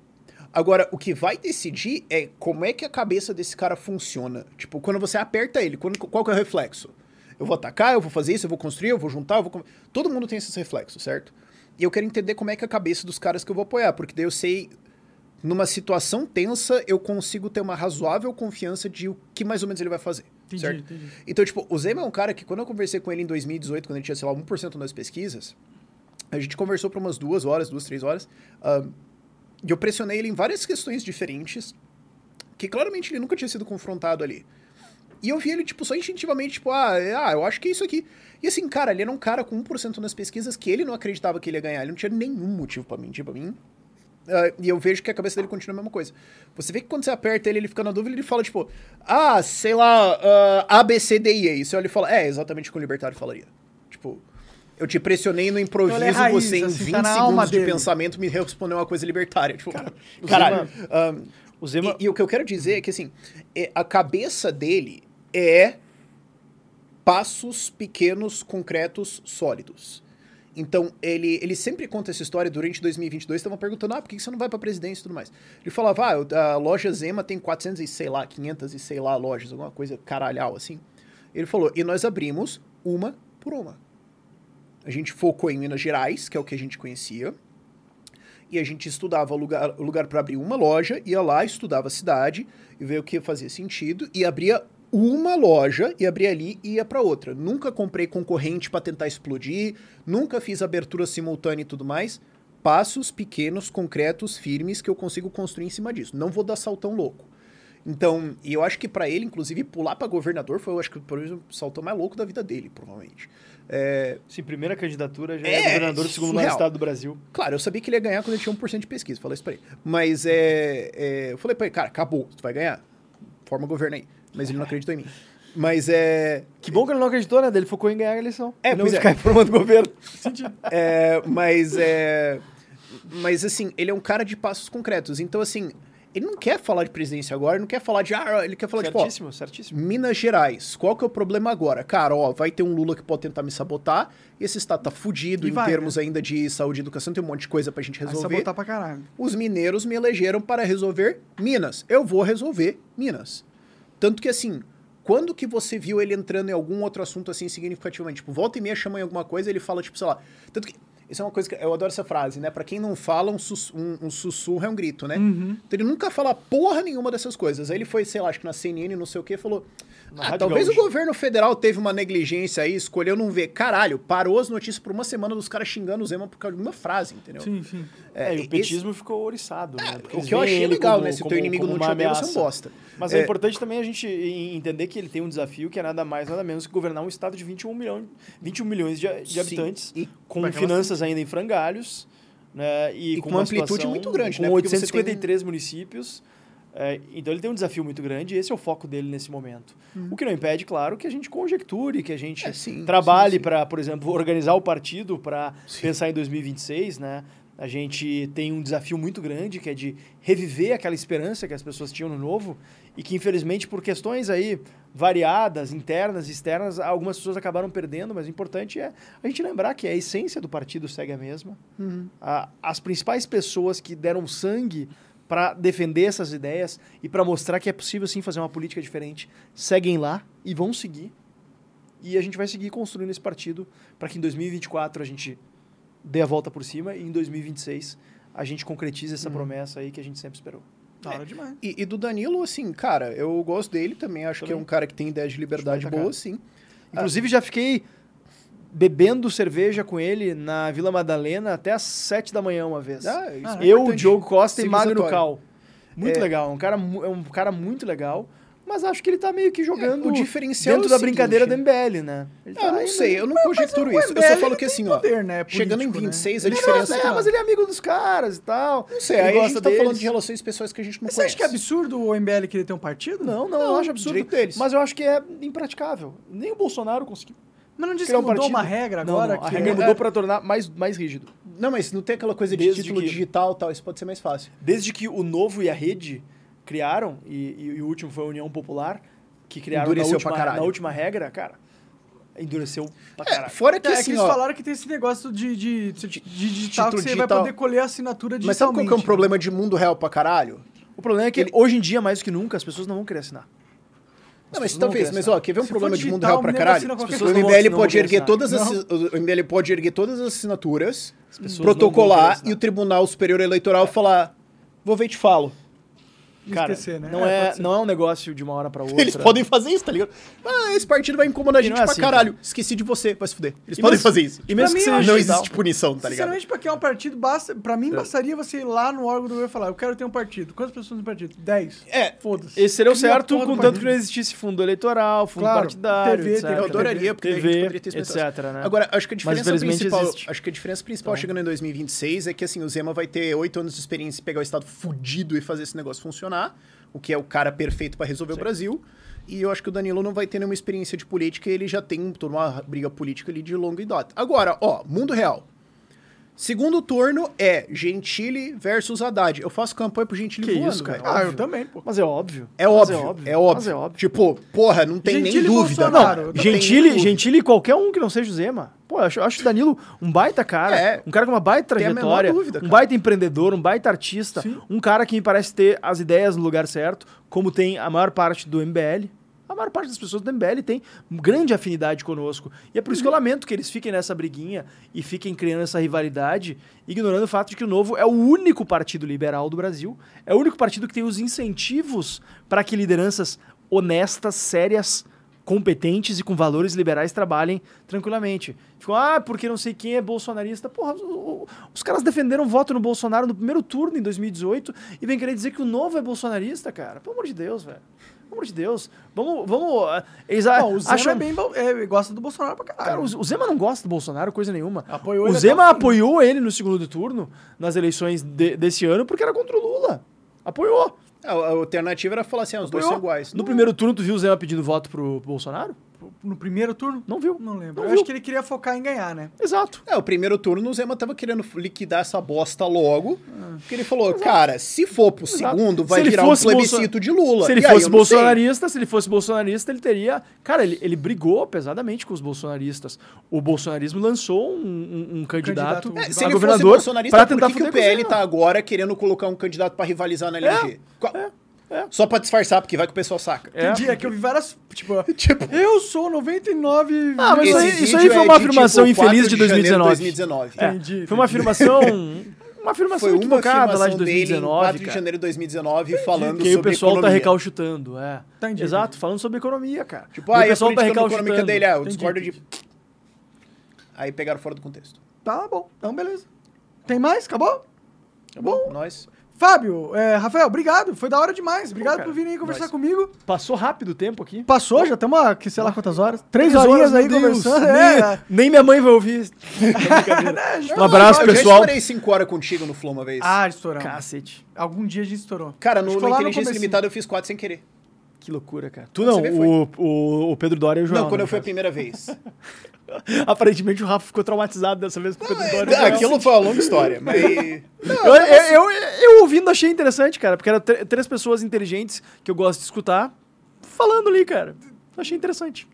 Agora, o que vai decidir é como é que a cabeça desse cara funciona. Tipo, quando você aperta ele, quando, qual que é o reflexo? Eu vou atacar, eu vou fazer isso, eu vou construir, eu vou juntar, eu vou... Todo mundo tem esses reflexos, certo? E eu quero entender como é que é a cabeça dos caras que eu vou apoiar, porque daí eu sei, numa situação tensa, eu consigo ter uma razoável confiança de o que mais ou menos ele vai fazer, Entendi, certo? entendi. Então, tipo, o Zema é um cara que quando eu conversei com ele em 2018, quando ele tinha, sei lá, 1% nas pesquisas, a gente conversou por umas duas horas, duas, três horas, ah, e eu pressionei ele em várias questões diferentes, que claramente ele nunca tinha sido confrontado ali. E eu vi ele, tipo, só instintivamente, tipo, ah, é, ah, eu acho que é isso aqui. E assim, cara, ele era um cara com 1% nas pesquisas que ele não acreditava que ele ia ganhar. Ele não tinha nenhum motivo pra mentir pra mim. Ah, e eu vejo que a cabeça dele continua a mesma coisa. Você vê que quando você aperta ele, ele fica na dúvida, ele fala, tipo, ah, sei lá, ah, A, B, C, D e E. Você olha e fala, é, exatamente o que o libertário falaria. Tipo, eu te pressionei no improviso, Então é raiz, você em assim, 20 tá segundos de dele. pensamento me respondeu uma coisa libertária. Tipo, o caralho. Zema- ah, O Zema... e, e o que eu quero dizer é que, assim, é- a cabeça dele é passos pequenos, concretos, sólidos. Então, ele, ele sempre conta essa história. Durante 2022, estavam perguntando, ah, por que você não vai pra presidência e tudo mais? Ele falava, ah, a loja Zema tem 400 e sei lá, 500 e sei lá lojas, alguma coisa caralhal, assim. Ele falou, e nós abrimos uma por uma. A gente focou em Minas Gerais, que é o que a gente conhecia, e a gente estudava o lugar, lugar para abrir uma loja, ia lá, estudava a cidade e ver o que fazia sentido e abria uma loja e abria ali e ia para outra. Nunca comprei concorrente para tentar explodir, nunca fiz abertura simultânea e tudo mais. Passos pequenos, concretos, firmes que eu consigo construir em cima disso. Não vou dar saltão louco. Então, e eu acho que para ele, inclusive, pular para governador foi, eu acho que, por exemplo, o saltão mais louco da vida dele, provavelmente. É, Sim, primeira candidatura já É, é, governador do segundo maior estado do Brasil. Claro, eu sabia que ele ia ganhar quando ele tinha 1% de pesquisa, falei isso pra ele. Mas é, é, Eu falei pra ele, cara, acabou, tu vai ganhar. Forma governo aí. Mas ele não acreditou em mim. Mas é. Que bom que ele não acreditou, né? Ele focou em ganhar a eleição. É, não pois é. ficar formando governo. é, mas é. Mas assim, ele é um cara de passos concretos. Então, assim, ele não quer falar de presidência agora, ele não quer falar de. Ah, ele quer falar de. certíssimo, certíssimo. Minas Gerais, qual que é o problema agora? Cara, ó, vai ter um Lula que pode tentar me sabotar, esse estado tá fudido E em vai, termos né? ainda de saúde e educação, tem um monte de coisa pra gente Vai resolver. sabotar pra caralho. Os mineiros me elegeram para resolver Minas. Eu vou resolver Minas. Tanto que assim, quando que você viu ele entrando em algum outro assunto assim significativamente? Tipo, volta e meia chama em alguma coisa, ele fala, tipo, sei lá. Tanto que. Isso é uma coisa que eu adoro essa frase, né? Pra quem não fala, um, sus- um- um sussurro é um grito, né? Uhum. Então ele nunca fala porra nenhuma dessas coisas. Aí ele foi, sei lá, acho que na CNN, não sei o quê, falou. Ah, talvez Gaúcha." o governo federal teve uma negligência aí, escolheu não ver. Caralho, parou as notícias por uma semana dos caras xingando o Zema por causa de uma frase, entendeu? Sim, sim. É, e esse- o petismo ficou oriçado, né? Porque o eles que eu achei legal, como- né? Se o teu inimigo não te odeia, você é um ameaça. bosta. Mas é. É. importante também a gente en- entender que ele tem um desafio que é nada mais, nada menos que governar um estado de 21, milhão, 21 milhões de, de habitantes, E com finanças ainda em frangalhos, né? E, E com com uma amplitude situação- muito grande, com né? Porque você tem 853 municípios. É, então ele tem um desafio muito grande e esse é o foco dele nesse momento. O que não impede, claro, que a gente conjecture, que a gente Uhum. É, sim, trabalhe para, por exemplo, organizar o partido para pensar em 2026, né? A gente tem um desafio muito grande, que é de reviver aquela esperança que as pessoas tinham no novo e que, infelizmente, por questões aí variadas, internas e externas, algumas pessoas acabaram perdendo, mas o importante é a gente lembrar que a essência do partido segue a mesma. A- as principais pessoas que deram sangue para defender essas ideias e para mostrar que é possível sim fazer uma política diferente, seguem lá e vão seguir. E a gente vai seguir construindo esse partido para que em 2024 a gente dê a volta por cima e em 2026 a gente concretize essa promessa aí que a gente sempre esperou. Da hora demais. E, e do Danilo, assim, cara, eu gosto dele também. Acho que é um cara que tem ideias de liberdade boas, sim. Inclusive já fiquei bebendo cerveja com ele na Vila Madalena até às 7 da manhã uma vez. Ah, isso é Eu, importante. Diogo Costa e Magno. Cal. Muito É. legal, um cara, é um cara muito legal, mas acho que ele tá meio que jogando o diferencial dentro é o da seguinte, brincadeira do MBL, né? Ele Eu não aí, sei, eu não conjecturo isso. Eu só falo ele que assim, ó. poder, né, chegando em político, né? 26, a Ele diferença. é, mas ele é amigo dos caras e tal. Não sei, Ele aí a gente tá deles. falando de relações pessoais que a gente não Mas você acha conhece. que é absurdo o MBL querer ter um partido? Não, não, eu acho absurdo. deles. Mas eu acho que é impraticável. Nem o Bolsonaro conseguiu. Mas não disse que um mudou partido. uma regra Não, agora? não, a que regra é- mudou para tornar mais, mais rígido. Não, mas não tem aquela coisa de Desde título que- digital e tal, isso pode ser mais fácil. Desde que o Novo e a Rede criaram, e, e- e o último foi a União Popular, que criaram na Endureceu última, pra caralho. na última regra, cara, endureceu pra É, caralho. fora que É, é assim, que eles ó. falaram que tem esse negócio de, de, de, de digital que você digital. vai poder colher a assinatura Mas sabe qual digitalmente. que é um problema de mundo real pra caralho? O problema é que Ele- hoje em dia, mais do que nunca, as pessoas não vão querer assinar. Não, mas talvez, mas ó, quer ver um Se problema for de mundo digital, real pra caralho? qualquer O MBL pode erguer todas as, o MBL pode erguer todas as assinaturas, não protocolar e o Tribunal Superior Eleitoral falar: "Vou ver e te falo". Cara, Esquecer, né? não, É, é, não é um negócio de uma hora pra outra. Eles podem fazer isso, tá ligado? Ah, esse partido vai incomodar a gente não é pra assim, caralho. Esqueci de você, vai se fuder. Eles E podem mesmo- fazer isso. E mesmo que seja não digital, existe punição, tá ligado? Sinceramente, pra quem é um partido, basta, pra mim bastaria você ir lá no órgão do governo e falar, eu quero ter um partido. Quantas pessoas no partido? 10. É, Foda-se. Esse seria o certo, contanto que não existisse fundo eleitoral, fundo Claro, partidário, TV, etc. TV, Eu adoraria, porque daí a gente TV, poderia ter esse etc, né? Agora, acho que a diferença principal, existe. acho que a diferença principal chegando em 2026 é que assim, o Zema vai ter oito anos de experiência em pegar o estado fudido e fazer esse negócio funcionar, o que é o cara perfeito pra resolver o Brasil. E eu acho que o Danilo não vai ter nenhuma experiência de política, e ele já tem toda uma briga política ali de longa data. Agora, ó, mundo real. Segundo turno é Gentili versus Haddad. Eu faço campanha pro Gentili Que voando, isso, cara? Ah, eu Óbvio. também, pô. Mas é óbvio. É Mas óbvio, é óbvio, Mas é óbvio. Tipo, porra, não tem Gentili nem dúvida. Bolsonaro. Não, não Gentili, nem. Gentili qualquer um que não seja o Zema. Pô, eu acho, eu acho o Danilo um baita cara, É. um cara com uma baita Tem a menor trajetória, dúvida, um baita empreendedor, um baita artista, um cara que me parece ter as ideias no lugar certo, como tem a maior parte do MBL. A maior parte das pessoas do MBL tem grande afinidade conosco. E é por isso que eu lamento que eles fiquem nessa briguinha e fiquem criando essa rivalidade, ignorando o fato de que o Novo é o único partido liberal do Brasil, é o único partido que tem os incentivos para que lideranças honestas, sérias, competentes e com valores liberais trabalhem tranquilamente. Ficam, ah, porque não sei quem é bolsonarista. Porra, os caras defenderam voto no Bolsonaro no primeiro turno em 2018 e vem querer dizer que o novo é bolsonarista, cara. Pelo amor de Deus, velho. Pelo amor de Deus. Vamos. vamos eles a- Bom, o Zema acham. é bem, é, gosta do Bolsonaro pra caralho. Cara, o, o Zema não gosta do Bolsonaro, coisa nenhuma. Apoiou o ele Zema o fim. apoiou ele no segundo turno, nas eleições de- desse ano, porque era contra o Lula. Apoiou. A, a alternativa era falar assim, ah, os dois apoiou. são iguais. No primeiro turno, tu viu o Zema pedindo voto pro Bolsonaro? No primeiro turno? Não viu. Não lembro. Não eu viu. acho que ele queria focar em ganhar, né? Exato. É, o primeiro turno o Zema tava querendo liquidar essa bosta logo. Porque ele falou, cara, se for pro segundo, vai Se virar um fosse plebiscito Bolso- de Lula. Se ele E aí fosse sei. bolsonarista, se ele fosse bolsonarista, ele teria. Cara, ele, ele brigou pesadamente com os bolsonaristas. O bolsonarismo lançou um, um- um candidato, Candidato- É, se ele fosse governador bolsonarista, pra por tentar que, que o PL tá agora querendo colocar um candidato pra rivalizar na LG? Qual- Só pra disfarçar, porque vai que o pessoal saca. É. Entendi, é que eu vi várias, tipo, Tipo, eu sou 99... Ah, mas isso aí, esse isso aí foi é uma de, afirmação tipo, infeliz 4 de de janeiro 2019. 2019. É, Entendi, Foi uma afirmação. Uma afirmação Foi uma equivocada lá de afirmação dele em 2019. 4 de cara. janeiro de 2019 falando Que aí o sobre pessoal tá economia. recalchutando, é. Entendi, Exato, entendi. falando sobre economia, cara. Tipo, E ah, o pessoal tá econômica recalchutando. dele, ah, eu Entendi, discordo de... entendi. Aí pegaram fora do contexto. Tá bom, então beleza. Tem mais? Acabou? Tá bom? Nós... Fábio, é, Rafael, obrigado. Foi da hora demais. Obrigado cara, por virem aí conversar nós. comigo. Passou rápido o tempo aqui. Passou, já estamos aqui, sei lá quantas horas. Três, Três horinhas aí Deus. conversando. Nem, É. nem minha mãe vai ouvir. um abraço, eu já pessoal. estourei 5 horas contigo no Flow uma vez. Ah, estouramos. Cacete. Algum dia a gente estourou. Cara, no, no Inteligência. Limitada eu fiz 4 sem querer. Que loucura, cara. Tu Quando não, o, o, o Pedro Doria e o Joel. Não, quando né, eu fui a primeira vez. Aparentemente o Rafa ficou traumatizado dessa vez com o Pedro Joel. Aquilo foi uma longa história, mas. Eu, eu, eu, eu ouvindo achei interessante, cara, porque eram tr- três pessoas inteligentes que eu gosto de escutar falando ali, cara. Achei interessante.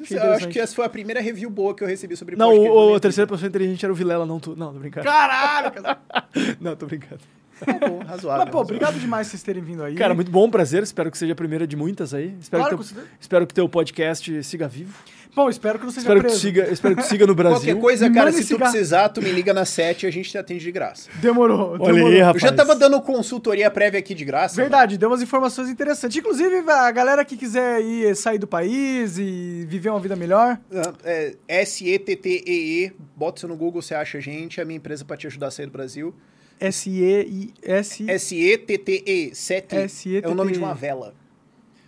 Achei Eu acho que essa foi a primeira review boa que eu recebi sobre Não, o, o terceira pessoa inteligente era o Vilela, não tu. Não, tô brincando. Caralho! cara. Não, tô brincando. Tá bom, razoável. Mas, pô, razoável. obrigado demais por vocês terem vindo aí. Cara, muito bom, prazer. Espero que seja a primeira de muitas aí. Espero, Claro, que, teu, espero que teu podcast siga vivo. Bom, espero que não seja Espero que, preso. siga, espero que tu siga no Brasil. Qualquer coisa, Me cara, se tu precisar, tu me liga na 7 e a gente te atende de graça. Demorou, Olha demorou. aí, Eu rapaz. já tava dando consultoria prévia aqui de graça. Verdade, deu umas informações interessantes. Inclusive, a galera que quiser ir sair do país e viver uma vida melhor, mano. É, S-E-T-T-E-E. Bota isso no Google, você acha a gente. É a minha empresa pra te ajudar a sair do Brasil. S-E-I-S... S-E-T-T-E. Sete. S-E-T-T-E. É o nome de uma vela.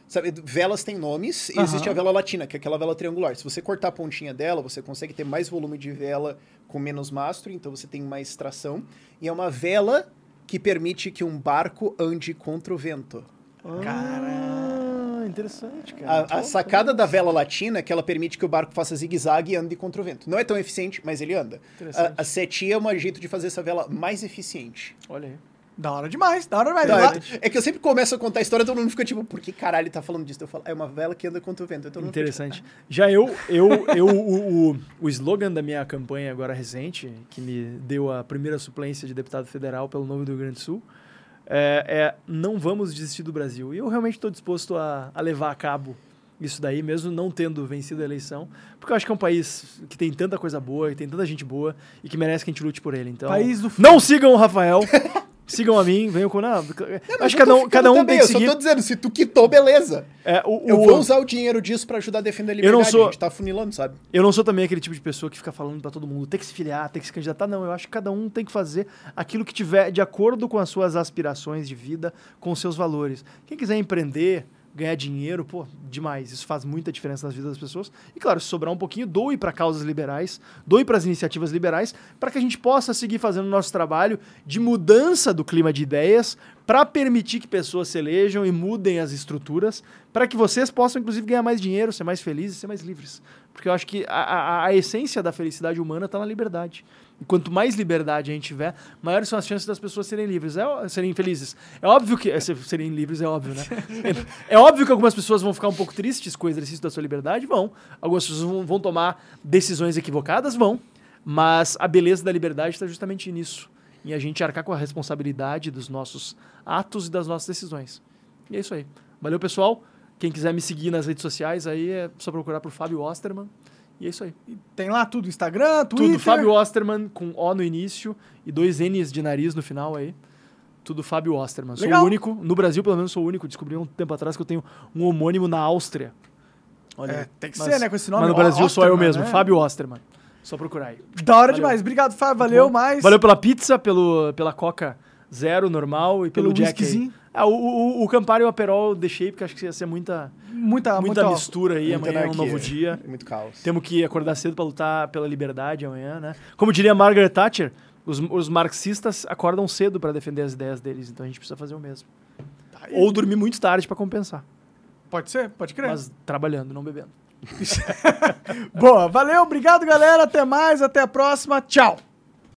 Sabe, velas têm nomes e Aham. existe a vela latina, que é aquela vela triangular. Se você cortar a pontinha dela, você consegue ter mais volume de vela com menos mastro, então você tem mais tração. E é uma vela que permite que um barco ande contra o vento. Ah, interessante, cara. A, a sacada da vela latina é que ela permite que o barco faça zigue-zague e ande contra o vento. Não é tão eficiente, mas ele anda. A, a setia é um jeito de fazer essa vela mais eficiente. Olha aí. Da hora demais, da hora demais. Não, Lá- é, é que eu sempre começo a contar a história, todo mundo fica tipo, por que caralho ele tá falando disso? Eu falo, é uma vela que anda contra o vento. Então não Interessante. Já eu, eu, eu o, o, o slogan da minha campanha agora recente, que me deu a primeira suplência de deputado federal pelo Novo do Rio Grande do Sul, é, é não vamos desistir do Brasil. E eu realmente estou disposto a, a levar a cabo isso daí, mesmo não tendo vencido a eleição, porque eu acho que é um país que tem tanta coisa boa, que tem tanta gente boa e que merece que a gente lute por ele. Então, País do não sigam o Rafael, sigam a mim, venham com... Não, acho que cada um, cada um tem que Eu seguir... só tô dizendo, se tu quitou, beleza. É, o, Eu o- vou usar o dinheiro disso pra ajudar a defender a Eu liberdade. não sou- A gente tá funilando, sabe? Eu não sou também aquele tipo de pessoa que fica falando pra todo mundo, tem que se filiar, tem que se candidatar. Não, eu acho que cada um tem que fazer aquilo que tiver de acordo com as suas aspirações de vida, com os seus valores. Quem quiser empreender, ganhar dinheiro, pô, demais. Isso faz muita diferença nas vidas das pessoas. E claro, se sobrar um pouquinho, doe para causas liberais, doe para as iniciativas liberais, para que a gente possa seguir fazendo o nosso trabalho de mudança do clima de ideias, para permitir que pessoas se elejam e mudem as estruturas, para que vocês possam, inclusive, ganhar mais dinheiro, ser mais felizes, ser mais livres. Porque eu acho que a, a, a essência da felicidade humana está na liberdade. E quanto mais liberdade a gente tiver, maiores são as chances das pessoas serem livres, é, serem felizes. É óbvio que. é, ser- serem livres é óbvio, né? É, é óbvio que algumas pessoas vão ficar um pouco tristes com o exercício da sua liberdade, vão. Algumas pessoas vão, vão tomar decisões equivocadas, vão. Mas a beleza da liberdade está justamente nisso. Em a gente arcar com a responsabilidade dos nossos atos e das nossas decisões. E é isso aí. Valeu, pessoal. Quem quiser me seguir nas redes sociais aí é só procurar por Fábio Osterman. E é isso aí. Tem lá tudo, Instagram, Twitter. Tudo Fábio Osterman com O no início e dois N's de nariz no final aí. Tudo Fábio Osterman. Sou Legal. o único, no Brasil pelo menos sou o único. Descobri um tempo atrás que eu tenho um homônimo na Áustria. Olha, É, tem que Mas- ser, né, com esse nome. Mas no Brasil sou eu mesmo, né? Fábio Osterman. Só procurar aí. Da hora Valeu. demais. Obrigado, Fábio. Valeu, mais. Valeu pela pizza, pelo, pela Coca Zero normal e pelo, Pelo Jack. Ah, o, o, o Campari e o Aperol deixei porque acho que ia ser muita, Muita, muita muita mistura aí. Muita Amanhã é um anarquia. novo dia. Muito caos. Temos que acordar cedo para lutar pela liberdade amanhã, né? Como diria Margaret Thatcher, os, os marxistas acordam cedo para defender as ideias deles, então a gente precisa fazer o mesmo. Ou dormir muito tarde para compensar, Pode ser? Pode crer. mas trabalhando, não bebendo. Boa, valeu, obrigado, galera. Até mais, até a próxima. Tchau.